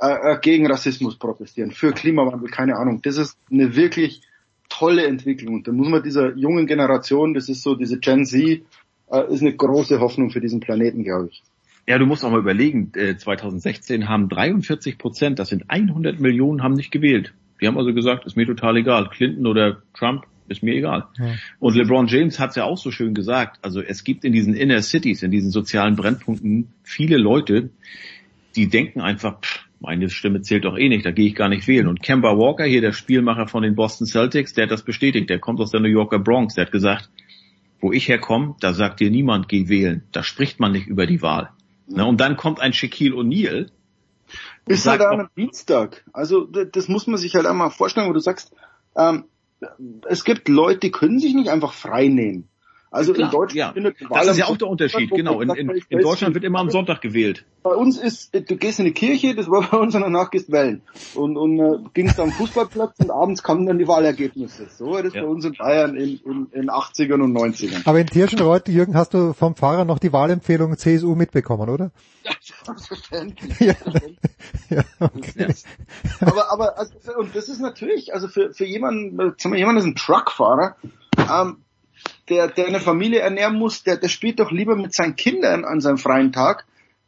äh, äh, gegen Rassismus protestieren, für Klimawandel, keine Ahnung. Das ist eine wirklich tolle Entwicklung. Und da muss man dieser jungen Generation, das ist so diese Gen Z, äh, ist eine große Hoffnung für diesen Planeten, glaube ich. Ja, du musst auch mal überlegen, äh, 2016 haben 43 Prozent, das sind 100 Millionen, haben nicht gewählt. Die haben also gesagt, ist mir total egal, Clinton oder Trump, ist mir egal. Ja. Und LeBron James hat es ja auch so schön gesagt. Also es gibt in diesen Inner Cities, in diesen sozialen Brennpunkten viele Leute, die denken einfach, pff, meine Stimme zählt doch eh nicht, da gehe ich gar nicht wählen. Und Kemba Walker, hier der Spielmacher von den Boston Celtics, der hat das bestätigt. Der kommt aus der New Yorker Bronx. Der hat gesagt, wo ich herkomme, da sagt dir niemand, geh wählen. Da spricht man nicht über die Wahl. Ne? Und dann kommt ein Shaquille O'Neal. Ist halt am Dienstag. Also das muss man sich halt einmal vorstellen, wo du sagst, ähm, es gibt Leute, die können sich nicht einfach frei nehmen. Also Klar, in Deutschland ja. Das ist ja auch der Unterschied, genau. In, in, in Deutschland wird immer am Sonntag gewählt. Bei uns ist, du gehst in die Kirche, das war bei uns, und danach gehst wählen. Und, und äh, gingst am Fußballplatz und abends kamen dann die Wahlergebnisse. So war das Ja. bei uns in Bayern in, in, in 80ern und 90ern. Aber in Tirschenreuth, Jürgen, hast du vom Pfarrer noch die Wahlempfehlung CSU mitbekommen, oder? Selbstverständlich. Ja, ja okay. aber aber also, für- und das ist natürlich also für für jemanden äh, sagen wir, jemand ist ein Truckfahrer ähm, der der eine Familie ernähren muss der der spielt doch lieber mit seinen Kindern an seinem freien Tag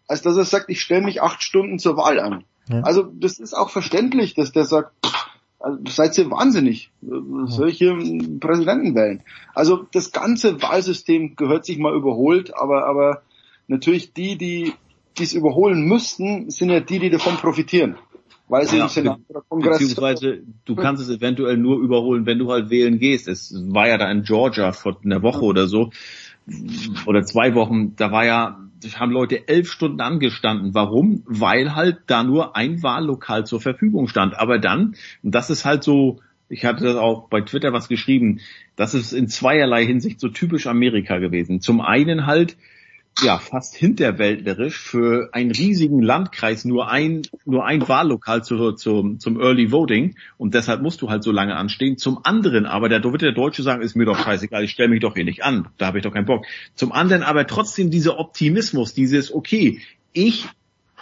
als dass er sagt ich stelle mich acht Stunden zur Wahl an Ja. also das ist auch verständlich dass der sagt pff, also seid ihr wahnsinnig? Einen Präsidenten wählen? Also das ganze Wahlsystem gehört sich mal überholt aber aber natürlich die die die es überholen müssten sind ja die die davon profitieren weil sie Ja, im Senat oder Kongress Beziehungsweise du kannst es eventuell nur überholen, wenn du halt wählen gehst. Es war ja da in Georgia vor einer Woche oder so oder zwei Wochen, da war ja, da haben Leute elf Stunden angestanden. Warum? Weil halt da nur ein Wahllokal zur Verfügung stand. Aber dann, und das ist halt so, ich hatte das auch bei Twitter was geschrieben, das ist in zweierlei Hinsicht so typisch Amerika gewesen. Zum einen halt, ja, fast hinterwäldlerisch für einen riesigen Landkreis nur ein, nur ein Wahllokal zu, zum, zum Early Voting und deshalb musst du halt so lange anstehen. Zum anderen aber, da wird der Deutsche sagen, ist mir doch scheißegal, ich stelle mich doch hier nicht an, da habe ich doch keinen Bock. Zum anderen aber trotzdem dieser Optimismus, dieses, okay, ich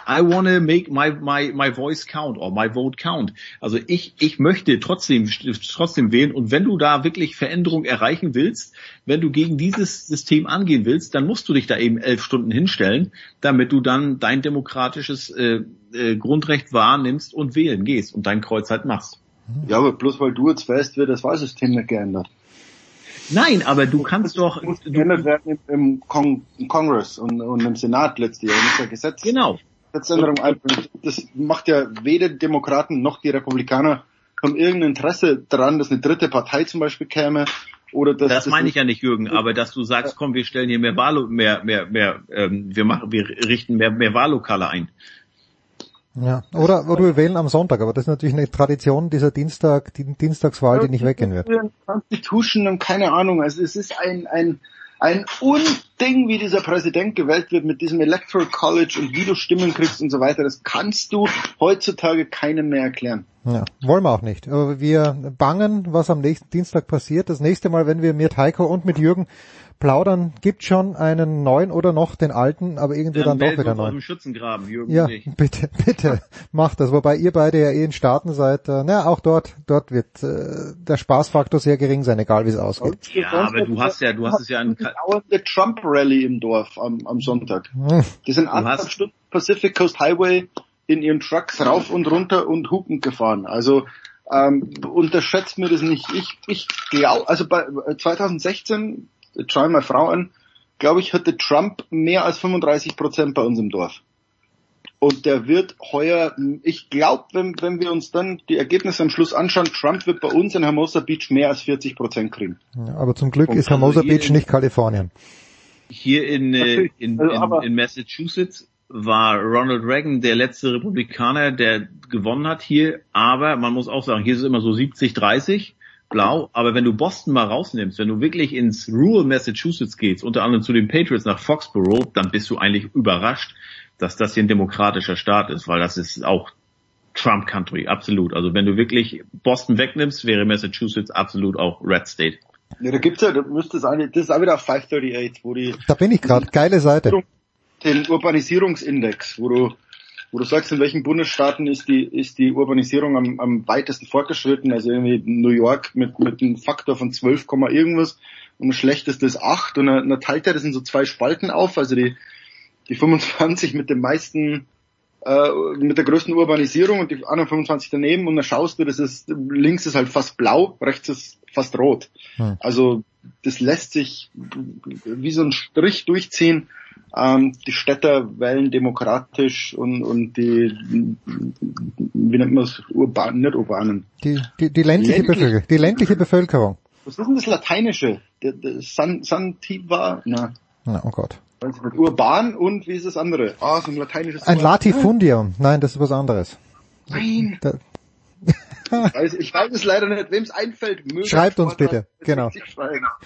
I wanna make my, my, my voice count or my vote count. Also ich, ich möchte trotzdem, trotzdem wählen und wenn du da wirklich Veränderung erreichen willst, wenn du gegen dieses System angehen willst, dann musst du dich da eben elf Stunden hinstellen, damit du dann dein demokratisches äh, äh, Grundrecht wahrnimmst und wählen gehst und dein Kreuz halt machst. Ja, aber bloß weil du jetzt weißt, wird das Wahlsystem nicht geändert. Nein, aber du kannst doch... muss geändert werden im, im, Kong, im Congress und, und im Senat letztes Jahr. Das Gesetz. Genau. Gesetzänderung einbringen. Das macht ja weder die Demokraten noch die Republikaner haben irgendein Interesse daran, dass eine dritte Partei zum Beispiel käme oder dass Das meine ich ja nicht, Jürgen, aber dass du sagst, komm, wir stellen hier mehr Wahl, mehr, mehr, mehr, ähm, wir machen, wir richten mehr, mehr Wahllokale ein. Ja. Oder, oder wir wählen am Sonntag, aber das ist natürlich eine Tradition dieser Dienstag, die Dienstagswahl, die nicht weggehen wird. Constitution und keine Ahnung. Also es ist ein, ein, ein Unding, wie dieser Präsident gewählt wird mit diesem Electoral College und wie du Stimmen kriegst und so weiter. Das kannst du heutzutage keinem mehr erklären. Ja, wollen wir auch nicht. Aber wir bangen, was am nächsten Dienstag passiert. Das nächste Mal, wenn wir mit Heiko und mit Jürgen plaudern, gibt schon einen neuen oder noch den alten, aber irgendwie dann, doch wieder aus neu. dem Schützengraben, Jürgen Ja, nicht. bitte, bitte, macht das. Wobei ihr beide ja eh in Staaten seid. Äh, na, auch dort, dort wird äh, der Spaßfaktor sehr gering sein, egal wie es ausgeht. Ja, aber du hast ja, du hast es ja an, dauernde Trump Rally im Dorf am, am Sonntag. Hm. Die sind anderthalb Stunden Pacific Coast Highway in ihren Trucks rauf und runter und hupend gefahren. Also ähm, unterschätzt mir das nicht. Ich, ich glaube, also bei äh, 2016, schau meine Frau an, glaube ich, hatte Trump mehr als 35 Prozent bei uns im Dorf. Und der wird heuer, ich glaube, wenn, wenn wir uns dann die Ergebnisse am Schluss anschauen, Trump wird bei uns in Hermosa Beach mehr als 40 Prozent kriegen. Ja, aber zum Glück Und ist also Hermosa hier Beach in- nicht Kalifornien. hier in, äh, in, Also, in, in Massachusetts war Ronald Reagan der letzte Republikaner, der gewonnen hat hier. Aber man muss auch sagen, hier ist es immer so 70, 30 blau. Aber wenn du Boston mal rausnimmst, wenn du wirklich ins Rural Massachusetts gehst, unter anderem zu den Patriots nach Foxborough, dann bist du eigentlich überrascht, dass das hier ein demokratischer Staat ist, weil das ist auch Trump Country, absolut. Also wenn du wirklich Boston wegnimmst, wäre Massachusetts absolut auch Red State. Ja, da gibt's ja, da müsste es eine, das ist auch wieder auf 538, wo die Da bin ich gerade. Geile Seite. den Urbanisierungsindex, wo du, wo du sagst, in welchen Bundesstaaten ist die, ist die Urbanisierung am, am weitesten fortgeschritten, also irgendwie New York mit, mit einem Faktor von 12, Komma irgendwas und das schlechteste ist 8 und dann, dann teilt er das in so zwei Spalten auf, also die, die 25 mit dem meisten, äh, mit der größten Urbanisierung und die anderen 25 daneben und dann schaust du, das ist, links ist halt fast blau, rechts ist fast rot. Hm. Also das lässt sich wie so ein Strich durchziehen. Ähm, die Städter wählen demokratisch und, und die, wie nennt man es, urban, nicht urbanen. Die, die, die ländliche Ländlich. Bevölkerung. Die ländliche Bevölkerung. Was ist denn das Lateinische? Der, der San, Santiva? Na, Na, oh Gott. Urban und wie ist das andere? Ah, so ein lateinisches Ein Wort. Latifundium. Nein, das ist was anderes. Nein. Da, Ich weiß, ich weiß es leider nicht, wem es einfällt. Schreibt uns bitte, genau.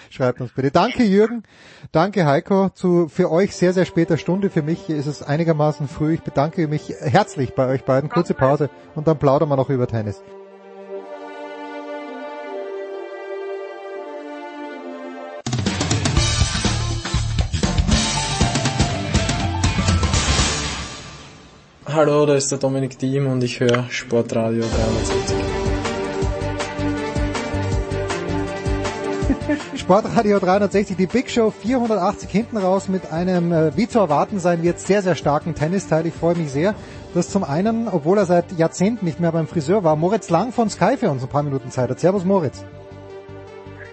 Schreibt uns bitte. Danke Jürgen, danke Heiko, zu für euch sehr, sehr später Stunde. Für mich ist es einigermaßen früh. Ich bedanke mich herzlich bei euch beiden. Kurze Pause und dann plaudern wir noch über Tennis. Hallo, da ist der Dominik Diem und ich höre Sportradio 360. Sportradio 360, die Big Show 480 hinten raus mit einem, äh, wie zu erwarten sein wird, sehr, sehr starken Tennisteil. Ich freue mich sehr, dass zum einen, obwohl er seit Jahrzehnten nicht mehr beim Friseur war, Moritz Lang von Sky für uns ein paar Minuten Zeit hat. Servus Moritz.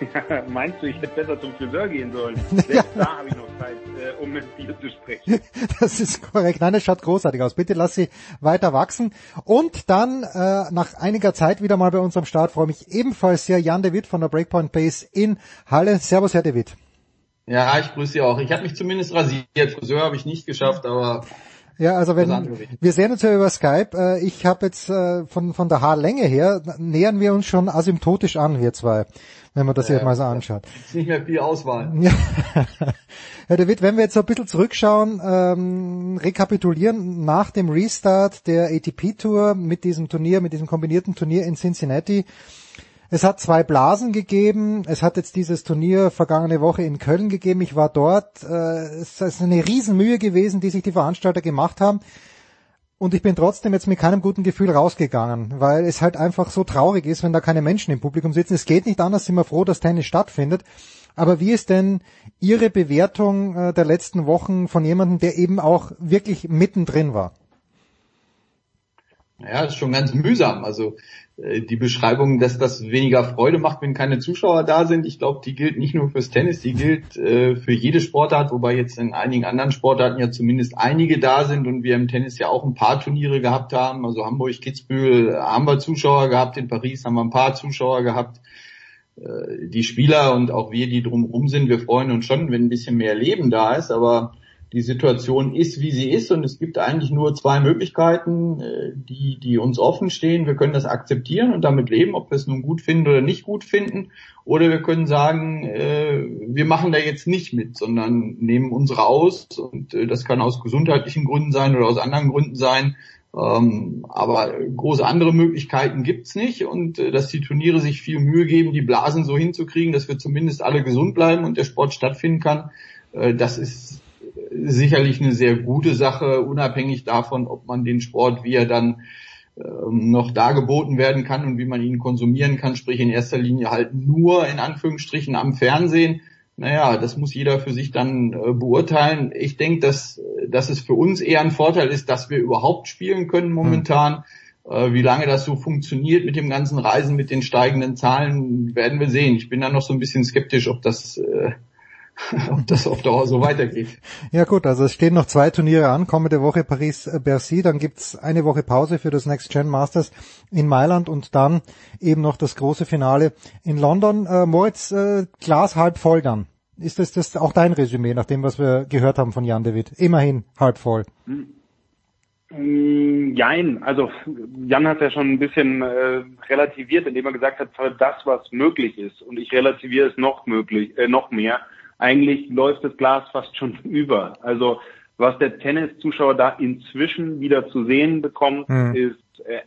Meinst du, ich hätte besser zum Friseur gehen sollen? Selbst ja. da habe ich noch Zeit, äh, um mit dir zu sprechen. Das ist korrekt. Nein, es schaut großartig aus. Bitte lass sie weiter wachsen. Und dann äh, nach einiger Zeit wieder mal bei uns am Start freue mich ebenfalls sehr Jan David von der Breakpoint Base in Halle. Servus, Herr David. Ja, ich grüße Sie auch. Ich habe mich zumindest rasiert. Friseur habe ich nicht geschafft, aber ja, also wenn wir sehen uns ja über Skype. Äh, ich habe jetzt äh, von von der Haarlänge her nähern wir uns schon asymptotisch an, wir zwei wenn man das ja, jetzt mal so anschaut. Ist nicht mehr viel Auswahl. Ja. Herr David, wenn wir jetzt so ein bisschen zurückschauen, ähm, rekapitulieren nach dem Restart der ATP Tour mit diesem Turnier, mit diesem kombinierten Turnier in Cincinnati. Es hat zwei Blasen gegeben. Es hat jetzt dieses Turnier vergangene Woche in Köln gegeben. Ich war dort. Äh, es ist eine Riesenmühe gewesen, die sich die Veranstalter gemacht haben. Und ich bin trotzdem jetzt mit keinem guten Gefühl rausgegangen, weil es halt einfach so traurig ist, wenn da keine Menschen im Publikum sitzen. Es geht nicht anders, sind wir froh, dass Tennis stattfindet. Aber wie ist denn Ihre Bewertung äh, der letzten Wochen von jemandem, der eben auch wirklich mittendrin war? Ja, ist schon ganz mühsam. Also äh, die Beschreibung, dass das weniger Freude macht, wenn keine Zuschauer da sind, ich glaube, die gilt nicht nur fürs Tennis, die gilt äh, für jede Sportart, wobei jetzt in einigen anderen Sportarten ja zumindest einige da sind und wir im Tennis ja auch ein paar Turniere gehabt haben. Also Hamburg, Kitzbühel haben wir Zuschauer gehabt, in Paris haben wir ein paar Zuschauer gehabt. Äh, die Spieler und auch wir, die drumherum sind, wir freuen uns schon, wenn ein bisschen mehr Leben da ist, aber die Situation ist, wie sie ist und es gibt eigentlich nur zwei Möglichkeiten, äh, die, die uns offen stehen. Wir können das akzeptieren und damit leben, ob wir es nun gut finden oder nicht gut finden. Oder wir können sagen, äh, wir machen da jetzt nicht mit, sondern nehmen unsere aus und äh, das kann aus gesundheitlichen Gründen sein oder aus anderen Gründen sein. Ähm, aber große andere Möglichkeiten gibt's nicht und dass die Turniere sich viel Mühe geben, die Blasen so hinzukriegen, dass wir zumindest alle gesund bleiben und der Sport stattfinden kann, das ist sicherlich eine sehr gute Sache, unabhängig davon, ob man den Sport, wie er dann ähm, noch dargeboten werden kann und wie man ihn konsumieren kann, sprich in erster Linie halt nur in Anführungsstrichen am Fernsehen. Naja, das muss jeder für sich dann äh, beurteilen. Ich denke, dass, dass es für uns eher ein Vorteil ist, dass wir überhaupt spielen können momentan. Hm. wie lange das so funktioniert mit dem ganzen Reisen, mit den steigenden Zahlen, werden wir sehen. Ich bin da noch so ein bisschen skeptisch, ob das äh, ob das auf Dauer so weitergeht. Ja gut, also es stehen noch zwei Turniere an, kommende Woche Paris-Bercy, dann gibt's eine Woche Pause für das Next Gen Masters in Mailand und dann eben noch das große Finale in London. Äh, Moritz, äh, Glas halb voll dann. Ist das, das auch dein Resümee, nach dem, was wir gehört haben von Jan David? Immerhin halb voll. Mm, jein, also Jan hat ja schon ein bisschen äh, relativiert, indem er gesagt hat, das, was möglich ist. Und ich relativiere es noch möglich, äh, noch mehr eigentlich läuft das Glas fast schon über. Also was der Tenniszuschauer da inzwischen wieder zu sehen bekommt, mhm. ist äh,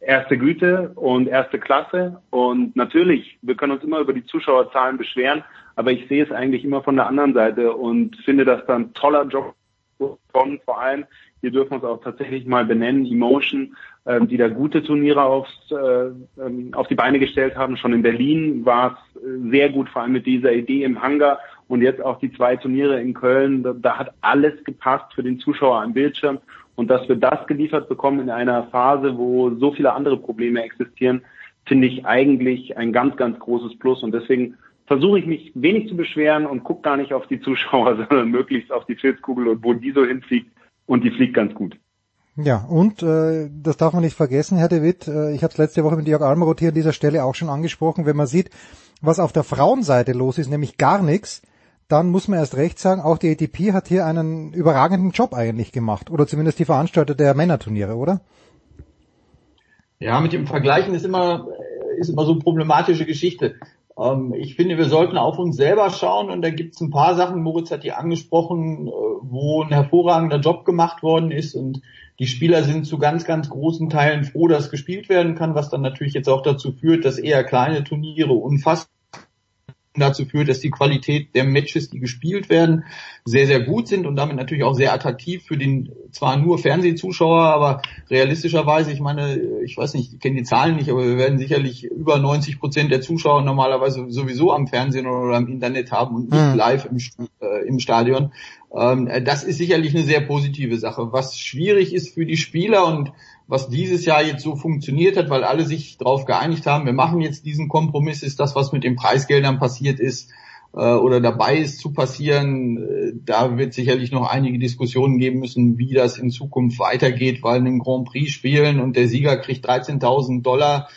erste Güte und erste Klasse. Und natürlich, wir können uns immer über die Zuschauerzahlen beschweren, aber ich sehe es eigentlich immer von der anderen Seite und finde das dann toller Job von vor allem, hier dürfen wir es auch tatsächlich mal benennen, Emotion, ähm, die da gute Turniere aufs, äh, ähm, auf die Beine gestellt haben. Schon in Berlin war es äh, sehr gut, vor allem mit dieser Idee im Hangar und jetzt auch die zwei Turniere in Köln, da, da hat alles gepasst für den Zuschauer am Bildschirm. Und dass wir das geliefert bekommen in einer Phase, wo so viele andere Probleme existieren, finde ich eigentlich ein ganz, ganz großes Plus. Und deswegen versuche ich mich wenig zu beschweren und gucke gar nicht auf die Zuschauer, sondern möglichst auf die Filzkugel und wo die so hinfliegt. Und die fliegt ganz gut. Ja, und äh, das darf man nicht vergessen, Herr De Witt, äh, ich habe es letzte Woche mit Jörg Almaroth hier an dieser Stelle auch schon angesprochen, wenn man sieht, was auf der Frauenseite los ist, nämlich gar nichts, dann muss man erst recht sagen, auch die ATP hat hier einen überragenden Job eigentlich gemacht. Oder zumindest die Veranstalter der Männerturniere, oder? Ja, mit dem Vergleichen ist immer, ist immer so eine problematische Geschichte. Ähm, ich finde, wir sollten auf uns selber schauen und da gibt es ein paar Sachen, Moritz hat die angesprochen, äh, wo ein hervorragender Job gemacht worden ist und die Spieler sind zu ganz, ganz großen Teilen froh, dass gespielt werden kann, was dann natürlich jetzt auch dazu führt, dass eher kleine Turniere unfassbar dazu führt, dass die Qualität der Matches, die gespielt werden, sehr, sehr gut sind und damit natürlich auch sehr attraktiv für den zwar nur Fernsehzuschauer, aber realistischerweise, ich meine, ich weiß nicht, ich kenne die Zahlen nicht, aber wir werden sicherlich über 90 Prozent der Zuschauer normalerweise sowieso am Fernsehen oder am Internet haben und nicht mhm. live im, äh, im Stadion. Ähm, das ist sicherlich eine sehr positive Sache. Was schwierig ist für die Spieler und was dieses Jahr jetzt so funktioniert hat, weil alle sich darauf geeinigt haben, wir machen jetzt diesen Kompromiss, ist das, was mit den Preisgeldern passiert ist äh, oder dabei ist zu passieren. Äh, da wird sicherlich noch einige Diskussionen geben müssen, wie das in Zukunft weitergeht, weil ein Grand Prix spielen und der Sieger kriegt 13.000 Dollar.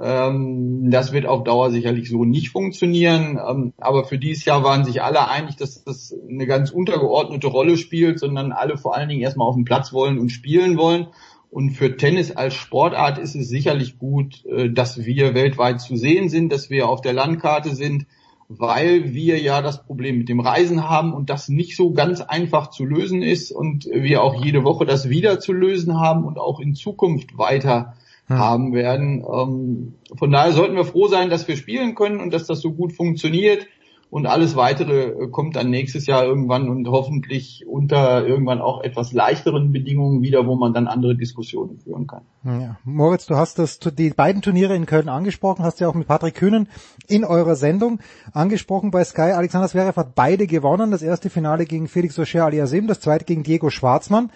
Ähm, das wird auf Dauer sicherlich so nicht funktionieren. Ähm, aber für dieses Jahr waren sich alle einig, dass das eine ganz untergeordnete Rolle spielt, sondern alle vor allen Dingen erstmal auf den Platz wollen und spielen wollen. Und für Tennis als Sportart ist es sicherlich gut, äh, dass wir weltweit zu sehen sind, dass wir auf der Landkarte sind, weil wir ja das Problem mit dem Reisen haben und das nicht so ganz einfach zu lösen ist und wir auch jede Woche das wieder zu lösen haben und auch in Zukunft weiter hm. haben werden. Ähm, von daher sollten wir froh sein, dass wir spielen können und dass das so gut funktioniert und alles weitere äh, kommt dann nächstes Jahr irgendwann und hoffentlich unter irgendwann auch etwas leichteren Bedingungen wieder, wo man dann andere Diskussionen führen kann. Ja. Moritz, du hast das, die beiden Turniere in Köln angesprochen, hast ja auch mit Patrick Kühnen in eurer Sendung angesprochen bei Sky. Alexander Zverev hat beide gewonnen. Das erste Finale gegen Felix Auger Aliasim, das zweite gegen Diego Schwarzmann.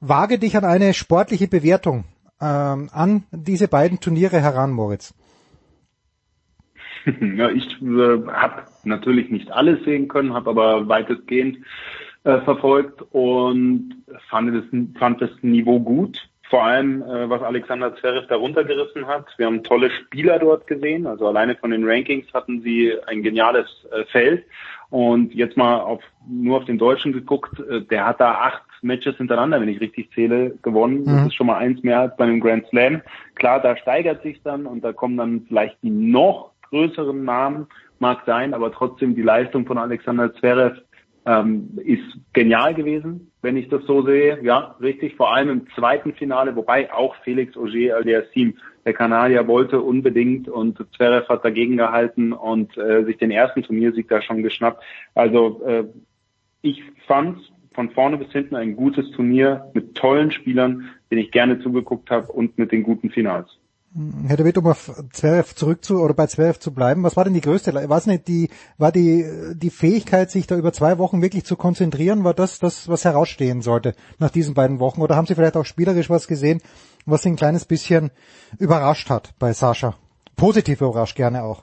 Wage dich an eine sportliche Bewertung ähm, an diese beiden Turniere heran, Moritz. ja, ich äh, habe natürlich nicht alles sehen können, habe aber weitestgehend äh, verfolgt und fand das, fand das Niveau gut. Vor allem, äh, was Alexander Zverev da runtergerissen hat. Wir haben tolle Spieler dort gesehen. Also alleine von den Rankings hatten sie ein geniales äh, Feld. Und jetzt mal auf, nur auf den Deutschen geguckt, äh, der hat da acht Matches hintereinander, wenn ich richtig zähle, gewonnen. Mhm. Das ist schon mal eins mehr als bei einem Grand Slam. Klar, da steigert sich dann und da kommen dann vielleicht die noch größeren Namen, mag sein, aber trotzdem die Leistung von Alexander Zverev ähm, ist genial gewesen, wenn ich das so sehe. Ja, richtig, vor allem im zweiten Finale, wobei auch Felix Auger aliassime der Kanadier wollte unbedingt und Zverev hat dagegen gehalten und äh, sich den ersten Turniersieg da schon geschnappt. Also äh, ich fand von vorne bis hinten ein gutes Turnier mit tollen Spielern, den ich gerne zugeguckt habe und mit den guten Finals. Herr David, um auf Zverev zurück zu, oder bei Zverev zu bleiben, was war denn die größte, was nicht die, war die, die Fähigkeit, sich da über zwei Wochen wirklich zu konzentrieren, war das, das, was herausstehen sollte nach diesen beiden Wochen? Oder haben Sie vielleicht auch spielerisch was gesehen, was Sie ein kleines bisschen überrascht hat bei Sascha? Positiv überrascht gerne auch.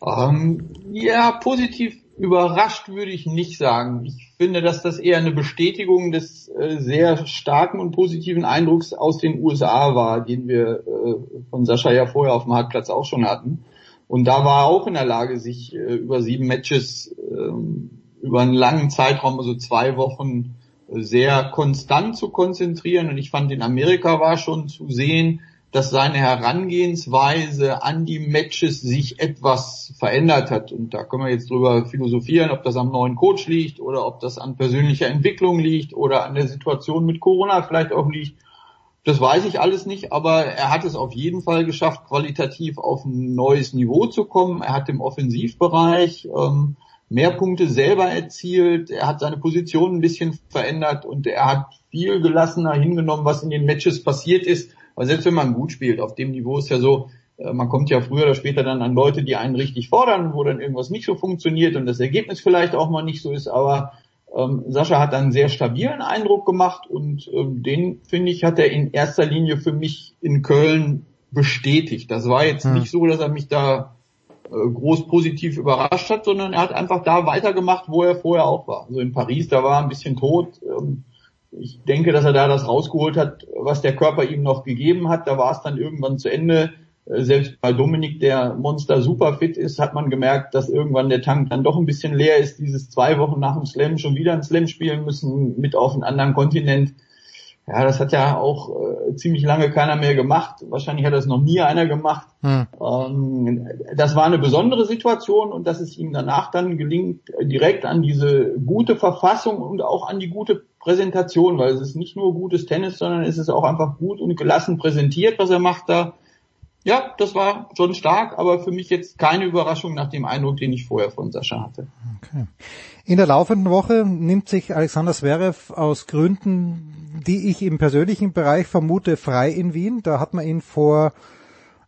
Um, ähm, ja, positiv überrascht würde ich nicht sagen. Ich finde, dass das eher eine Bestätigung des äh, sehr starken und positiven Eindrucks aus den USA war, den wir äh, von Sascha ja vorher auf dem Hartplatz auch schon hatten. Und da war er auch in der Lage, sich äh, über sieben Matches ähm, über einen langen Zeitraum, also zwei Wochen, sehr konstant zu konzentrieren. Und ich fand, in Amerika war schon zu sehen, dass seine Herangehensweise an die Matches sich etwas verändert hat. Und da können wir jetzt drüber philosophieren, ob das am neuen Coach liegt oder ob das an persönlicher Entwicklung liegt oder an der Situation mit Corona vielleicht auch liegt. Das weiß ich alles nicht, aber er hat es auf jeden Fall geschafft, qualitativ auf ein neues Niveau zu kommen. Er hat im Offensivbereich ähm, mehr Punkte selber erzielt. Er hat seine Position ein bisschen verändert und er hat viel gelassener hingenommen, was in den Matches passiert ist aber selbst wenn man gut spielt, auf dem Niveau ist ja so, äh, man kommt ja früher oder später dann an Leute, die einen richtig fordern, wo dann irgendwas nicht so funktioniert und das Ergebnis vielleicht auch mal nicht so ist, aber ähm, Sascha hat einen sehr stabilen Eindruck gemacht und ähm, den, finde ich, hat er in erster Linie für mich in Köln bestätigt. Das war jetzt hm. nicht so, dass er mich da äh, groß positiv überrascht hat, sondern er hat einfach da weitergemacht, wo er vorher auch war. Also in Paris, da war er ein bisschen tot. Ähm, ich denke, dass er da das rausgeholt hat, was der Körper ihm noch gegeben hat. Da war es dann irgendwann zu Ende. Äh, selbst bei Dominik, der Monster super fit ist, hat man gemerkt, dass irgendwann der Tank dann doch ein bisschen leer ist. Dieses zwei Wochen nach dem Slam schon wieder ein Slam spielen müssen mit auf einem anderen Kontinent. Ja, das hat ja auch äh, ziemlich lange keiner mehr gemacht. Wahrscheinlich hat das noch nie einer gemacht. Hm. Ähm, das war eine besondere Situation und dass es ihm danach dann gelingt, direkt an diese gute Verfassung und auch an die gute Präsentation, weil es ist nicht nur gutes Tennis, sondern es ist auch einfach gut und gelassen präsentiert, was er macht da. Ja, das war schon stark, aber für mich jetzt keine Überraschung nach dem Eindruck, den ich vorher von Sascha hatte. Okay. In der laufenden Woche nimmt sich Alexander Zverev aus Gründen, die ich im persönlichen Bereich vermute, frei in Wien. Da hat man ihn vor,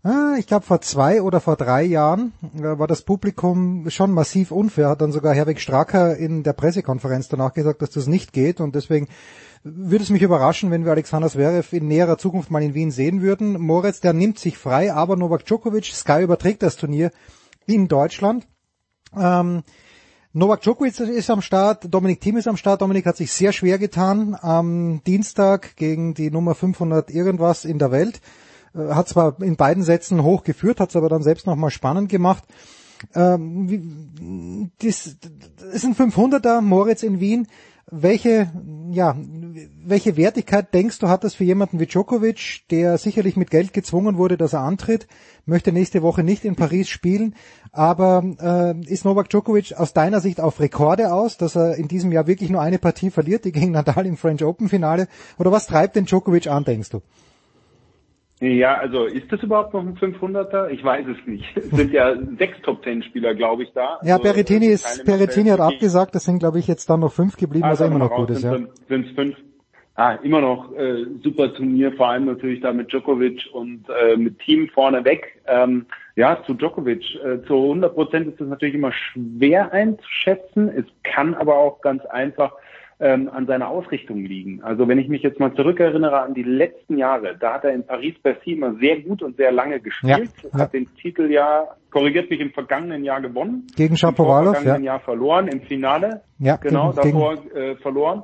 ah, ich glaube vor zwei oder vor drei Jahren, war das Publikum schon massiv unfair, hat dann sogar Herwig Stracker in der Pressekonferenz danach gesagt, dass das nicht geht und deswegen würde es mich überraschen, wenn wir Alexander Zverev in näherer Zukunft mal in Wien sehen würden. Moritz, der nimmt sich frei, aber Novak Djokovic, Sky überträgt das Turnier in Deutschland. Ähm, Novak Djokovic ist am Start, Dominik Thiem ist am Start. Dominik hat sich sehr schwer getan am Dienstag gegen die Nummer 500 irgendwas in der Welt. Äh, hat zwar in beiden Sätzen hoch geführt, hat es aber dann selbst nochmal spannend gemacht. Ähm, das, das ist ein 500er Moritz in Wien. Welche, ja, welche Wertigkeit denkst du hat das für jemanden wie Djokovic, der sicherlich mit Geld gezwungen wurde, dass er antritt, möchte nächste Woche nicht in Paris spielen, aber äh, ist Novak Djokovic aus deiner Sicht auf Rekorde aus, dass er in diesem Jahr wirklich nur eine Partie verliert, die gegen Nadal im French Open Finale, oder was treibt den Djokovic an, denkst du? Ja, also ist das überhaupt noch ein 500er? Ich weiß es nicht. Es sind ja sechs Top Ten Spieler, glaube ich, da. Ja, also, Berrettini ist, Berrettini hat abgesagt, das sind, glaube ich, jetzt dann noch fünf geblieben, also was immer noch gut ist, ja. Sind es fünf? Ah, immer noch äh, super Turnier, vor allem natürlich da mit Djokovic und äh, mit Team vorne weg. Ähm, ja, zu Djokovic. Äh, zu 100 Prozent ist es natürlich immer schwer einzuschätzen. Es kann aber auch ganz einfach ähm, an seiner Ausrichtung liegen. Also wenn ich mich jetzt mal zurückerinnere an die letzten Jahre, da hat er in Paris-Bercy immer sehr gut und sehr lange gespielt, ja, hat den Titel ja, korrigiert mich, im vergangenen Jahr gewonnen. Gegen Shapovalov, Im vergangenen ja. Jahr verloren, im Finale. Ja, genau, gegen, davor äh, verloren.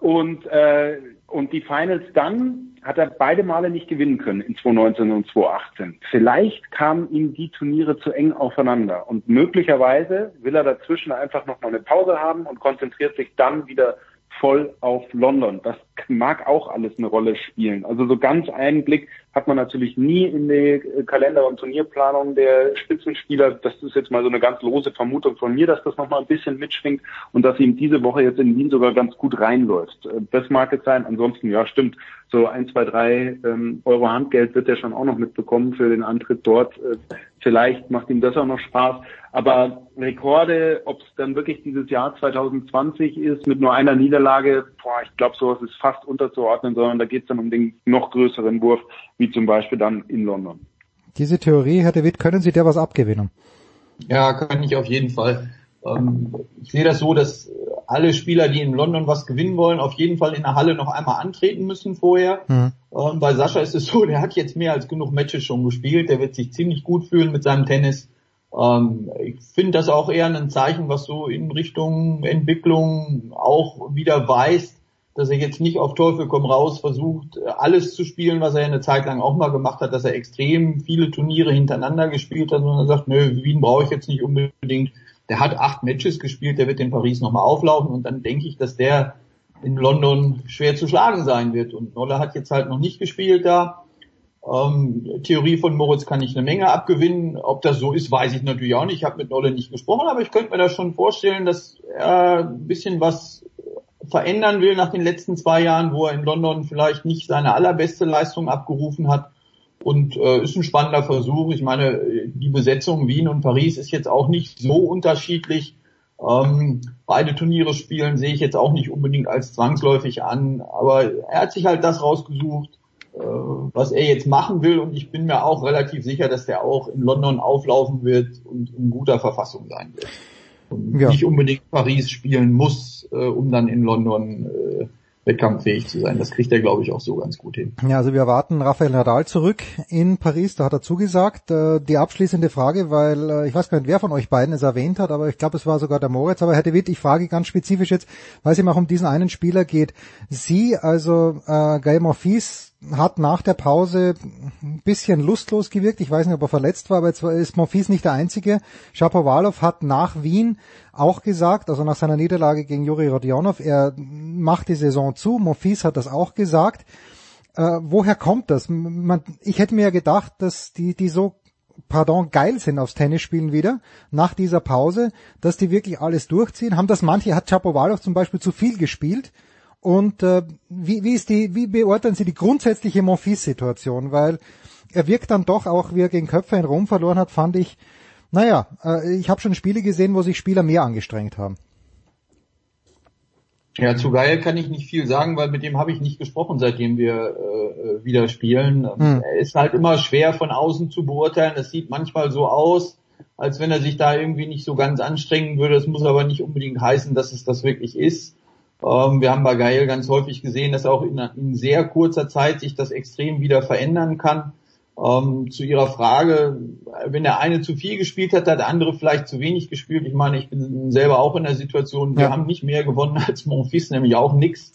Und, äh, und die Finals dann hat er beide Male nicht gewinnen können in 2019 und 2018. Vielleicht kamen ihm die Turniere zu eng aufeinander und möglicherweise will er dazwischen einfach noch mal eine Pause haben und konzentriert sich dann wieder voll auf London. Das mag auch alles eine Rolle spielen. Also so ganz einen Blick hat man natürlich nie in die Kalender- und Turnierplanung der Spitzenspieler. Das ist jetzt mal so eine ganz lose Vermutung von mir, dass das nochmal ein bisschen mitschwingt und dass ihm diese Woche jetzt in Wien sogar ganz gut reinläuft. Das mag es sein. Ansonsten, ja, stimmt. So ein, zwei, drei ähm, Euro Handgeld wird er schon auch noch mitbekommen für den Antritt dort. Vielleicht macht ihm das auch noch Spaß. Aber Rekorde, ob es dann wirklich dieses Jahr 2020 ist mit nur einer Niederlage, boah, ich glaube, sowas ist fast unterzuordnen, sondern da geht es dann um den noch größeren Wurf, wie zum Beispiel dann in London. Diese Theorie, Herr De Witt, können Sie der was abgewinnen? Ja, kann ich auf jeden Fall. Ähm, ich sehe das so, dass alle Spieler, die in London was gewinnen wollen, auf jeden Fall in der Halle noch einmal antreten müssen vorher. Mhm. Und bei Sascha ist es so, der hat jetzt mehr als genug Matches schon gespielt, der wird sich ziemlich gut fühlen mit seinem Tennis ähm, ich finde das auch eher ein Zeichen, was so in Richtung Entwicklung auch wieder weist, dass er jetzt nicht auf Teufel komm raus versucht, alles zu spielen, was er eine Zeit lang auch mal gemacht hat, dass er extrem viele Turniere hintereinander gespielt hat, sondern er sagt, nö, Wien brauche ich jetzt nicht unbedingt. Der hat acht Matches gespielt, der wird in Paris nochmal auflaufen und dann denke ich, dass der in London schwer zu schlagen sein wird. Und Nolle hat jetzt halt noch nicht gespielt da. Ähm, Theorie von Moritz kann ich eine Menge abgewinnen. Ob das so ist, weiß ich natürlich auch nicht. Ich habe mit Nolle nicht gesprochen, aber ich könnte mir da schon vorstellen, dass er ein bisschen was verändern will nach den letzten zwei Jahren, wo er in London vielleicht nicht seine allerbeste Leistung abgerufen hat. Und äh, ist ein spannender Versuch. Ich meine, die Besetzung Wien und Paris ist jetzt auch nicht so unterschiedlich. Ähm, beide Turniere spielen sehe ich jetzt auch nicht unbedingt als zwangsläufig an, aber er hat sich halt das rausgesucht, äh, was er jetzt machen will und ich bin mir auch relativ sicher, dass der auch in London auflaufen wird und in guter Verfassung sein wird. Und ja. nicht unbedingt Paris spielen muss, äh, um dann in London äh, wettkampffähig zu sein. Das kriegt er, glaube ich, auch so ganz gut hin. Ja, also wir erwarten Rafael Nadal zurück in Paris, da hat er zugesagt. Äh, die abschließende Frage, weil äh, ich weiß gar nicht, wer von euch beiden es erwähnt hat, aber ich glaube, es war sogar der Moritz. Aber Herr De Witt, ich frage ganz spezifisch jetzt, weil es ihm auch um diesen einen Spieler geht. Sie, also äh, Gael Monfils, hat nach der Pause ein bisschen lustlos gewirkt. Ich weiß nicht, ob er verletzt war, aber jetzt ist Monfils nicht der Einzige. Shapovalov hat nach Wien auch gesagt, also nach seiner Niederlage gegen Juri Rodionov, er macht die Saison zu. Monfils hat das auch gesagt. Äh, woher kommt das? Man, ich hätte mir ja gedacht, dass die, die so pardon, geil sind aufs Tennisspielen wieder, nach dieser Pause, dass die wirklich alles durchziehen. Haben das manche, hat Chapovalov zum Beispiel zu viel gespielt? Und äh, wie, wie, ist die, wie beurteilen Sie die grundsätzliche Monfils-Situation? Weil er wirkt dann doch auch, wie er gegen Köpfe in Rom verloren hat, fand ich, naja, äh, ich habe schon Spiele gesehen, wo sich Spieler mehr angestrengt haben. Ja, zu Geil kann ich nicht viel sagen, weil mit dem habe ich nicht gesprochen, seitdem wir äh, wieder spielen. Hm. Er ist halt immer schwer von außen zu beurteilen. Es sieht manchmal so aus, als wenn er sich da irgendwie nicht so ganz anstrengen würde. Das muss aber nicht unbedingt heißen, dass es das wirklich ist. Ähm, wir haben bei Geil ganz häufig gesehen, dass auch in, in sehr kurzer Zeit sich das extrem wieder verändern kann. Ähm, zu Ihrer Frage, wenn der eine zu viel gespielt hat, hat der andere vielleicht zu wenig gespielt. Ich meine, ich bin selber auch in der Situation, wir ja. haben nicht mehr gewonnen als Monfils, nämlich auch nix.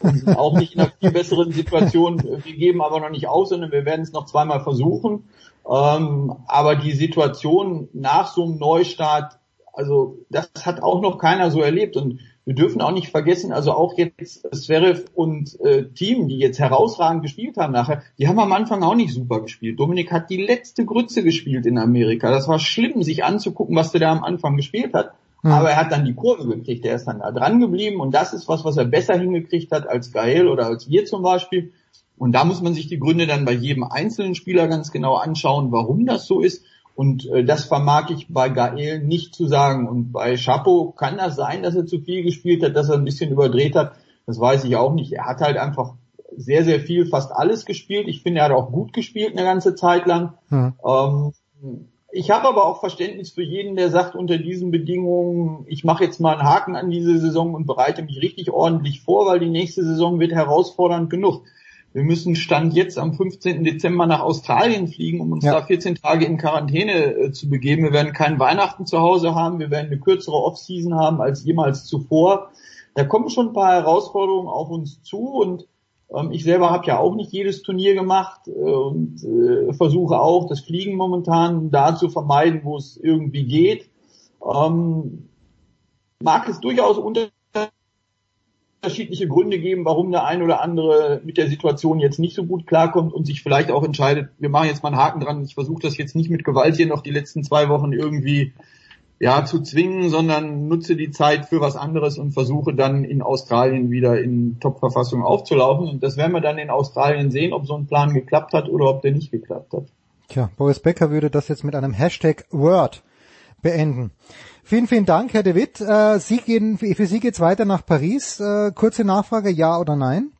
Und sind auch nicht in einer viel besseren Situation. Wir geben aber noch nicht aus, sondern wir werden es noch zweimal versuchen. Ähm, aber die Situation nach so einem Neustart, also das hat auch noch keiner so erlebt. Und wir dürfen auch nicht vergessen, also auch jetzt Zverev und äh, Team, die jetzt herausragend gespielt haben nachher, die haben am Anfang auch nicht super gespielt. Dominik hat die letzte Grütze gespielt in Amerika. Das war schlimm, sich anzugucken, was der da am Anfang gespielt hat. Mhm. Aber er hat dann die Kurve gekriegt, er ist dann da dran geblieben und das ist was, was er besser hingekriegt hat als Gael oder als wir zum Beispiel. Und da muss man sich die Gründe dann bei jedem einzelnen Spieler ganz genau anschauen, warum das so ist. Und äh, das vermag ich bei Gael nicht zu sagen. Und bei Chapo kann das sein, dass er zu viel gespielt hat, dass er ein bisschen überdreht hat. Das weiß ich auch nicht. Er hat halt einfach sehr, sehr viel, fast alles gespielt. Ich finde, er hat auch gut gespielt eine ganze Zeit lang. Hm. Ähm, ich habe aber auch Verständnis für jeden, der sagt, unter diesen Bedingungen, ich mache jetzt mal einen Haken an diese Saison und bereite mich richtig ordentlich vor, weil die nächste Saison wird herausfordernd genug. Wir müssen Stand jetzt am 15. Dezember nach Australien fliegen, um uns ja. da 14 Tage in Quarantäne äh, zu begeben. Wir werden kein Weihnachten zu Hause haben. Wir werden eine kürzere Offseason haben als jemals zuvor. Da kommen schon ein paar Herausforderungen auf uns zu und ähm, ich selber habe ja auch nicht jedes Turnier gemacht äh, und äh, versuche auch das Fliegen momentan da zu vermeiden, wo es irgendwie geht. Ähm, mag es durchaus unter unterschiedliche Gründe geben, warum der ein oder andere mit der Situation jetzt nicht so gut klarkommt und sich vielleicht auch entscheidet, wir machen jetzt mal einen Haken dran, ich versuche das jetzt nicht mit Gewalt hier noch die letzten zwei Wochen irgendwie ja, zu zwingen, sondern nutze die Zeit für was anderes und versuche dann in Australien wieder in Top-Verfassung aufzulaufen. Und das werden wir dann in Australien sehen, ob so ein Plan geklappt hat oder ob der nicht geklappt hat. Tja, Boris Becker würde das jetzt mit einem Hashtag Word beenden. Vielen, vielen Dank, Herr de Witt. Äh, Sie gehen, für Sie geht's weiter nach Paris. Äh, kurze Nachfrage, ja oder nein?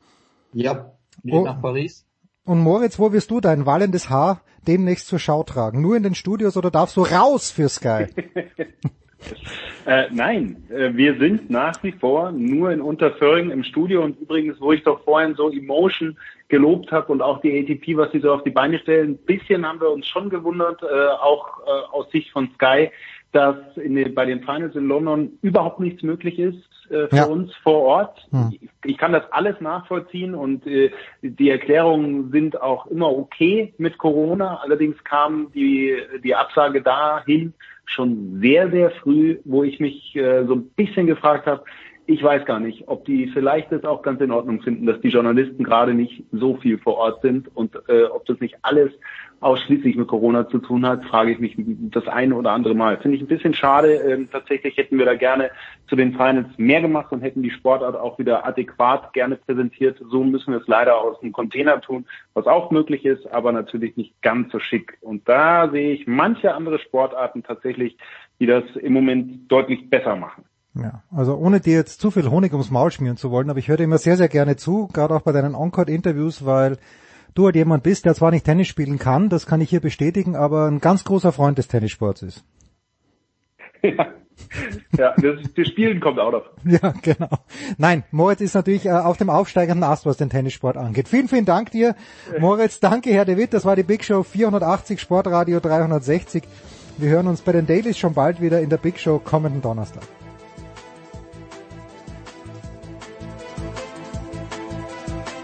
Ja, geht oh. nach Paris. Und Moritz, wo wirst du dein wallendes Haar demnächst zur Schau tragen? Nur in den Studios oder darfst du raus für Sky? äh, nein, äh, wir sind nach wie vor nur in Unterföhring im Studio und übrigens, wo ich doch vorhin so Emotion gelobt habe und auch die ATP, was sie so auf die Beine stellen, ein bisschen haben wir uns schon gewundert, äh, auch äh, aus Sicht von Sky, dass in den, bei den Finals in London überhaupt nichts möglich ist äh, für ja. uns vor Ort. Hm. Ich, ich, kann das alles nachvollziehen und äh, die Erklärungen sind auch immer okay mit Corona. Allerdings kam die, die Absage dahin schon sehr, sehr früh, wo ich mich äh, so ein bisschen gefragt habe, ich weiß gar nicht, ob die vielleicht das auch ganz in Ordnung finden, dass die Journalisten gerade nicht so viel vor Ort sind und äh, ob das nicht alles ausschließlich mit Corona zu tun hat, frage ich mich das eine oder andere Mal. Finde ich ein bisschen schade. Ähm, tatsächlich hätten wir da gerne zu den Finals mehr gemacht und hätten die Sportart auch wieder adäquat gerne präsentiert. So müssen wir es leider aus dem Container tun, was auch möglich ist, aber natürlich nicht ganz so schick. Und da sehe ich manche andere Sportarten tatsächlich, die das im Moment deutlich besser machen. Ja, also ohne dir jetzt zu viel Honig ums Maul schmieren zu wollen, aber ich höre immer sehr, sehr gerne zu, gerade auch bei deinen Encore-Interviews, weil du halt jemand bist, der zwar nicht Tennis spielen kann, das kann ich hier bestätigen, aber ein ganz großer Freund des Tennissports ist. Ja, ja das, das Spielen kommt auch noch. Ja, genau. Nein, Moritz ist natürlich äh, auf dem aufsteigenden Ast, was den Tennissport angeht. Vielen, vielen Dank dir, Moritz. Danke, Herr De Witt. Das war die Big Show 480, Sportradio 360. Wir hören uns bei den Dailies schon bald wieder in der Big Show kommenden Donnerstag.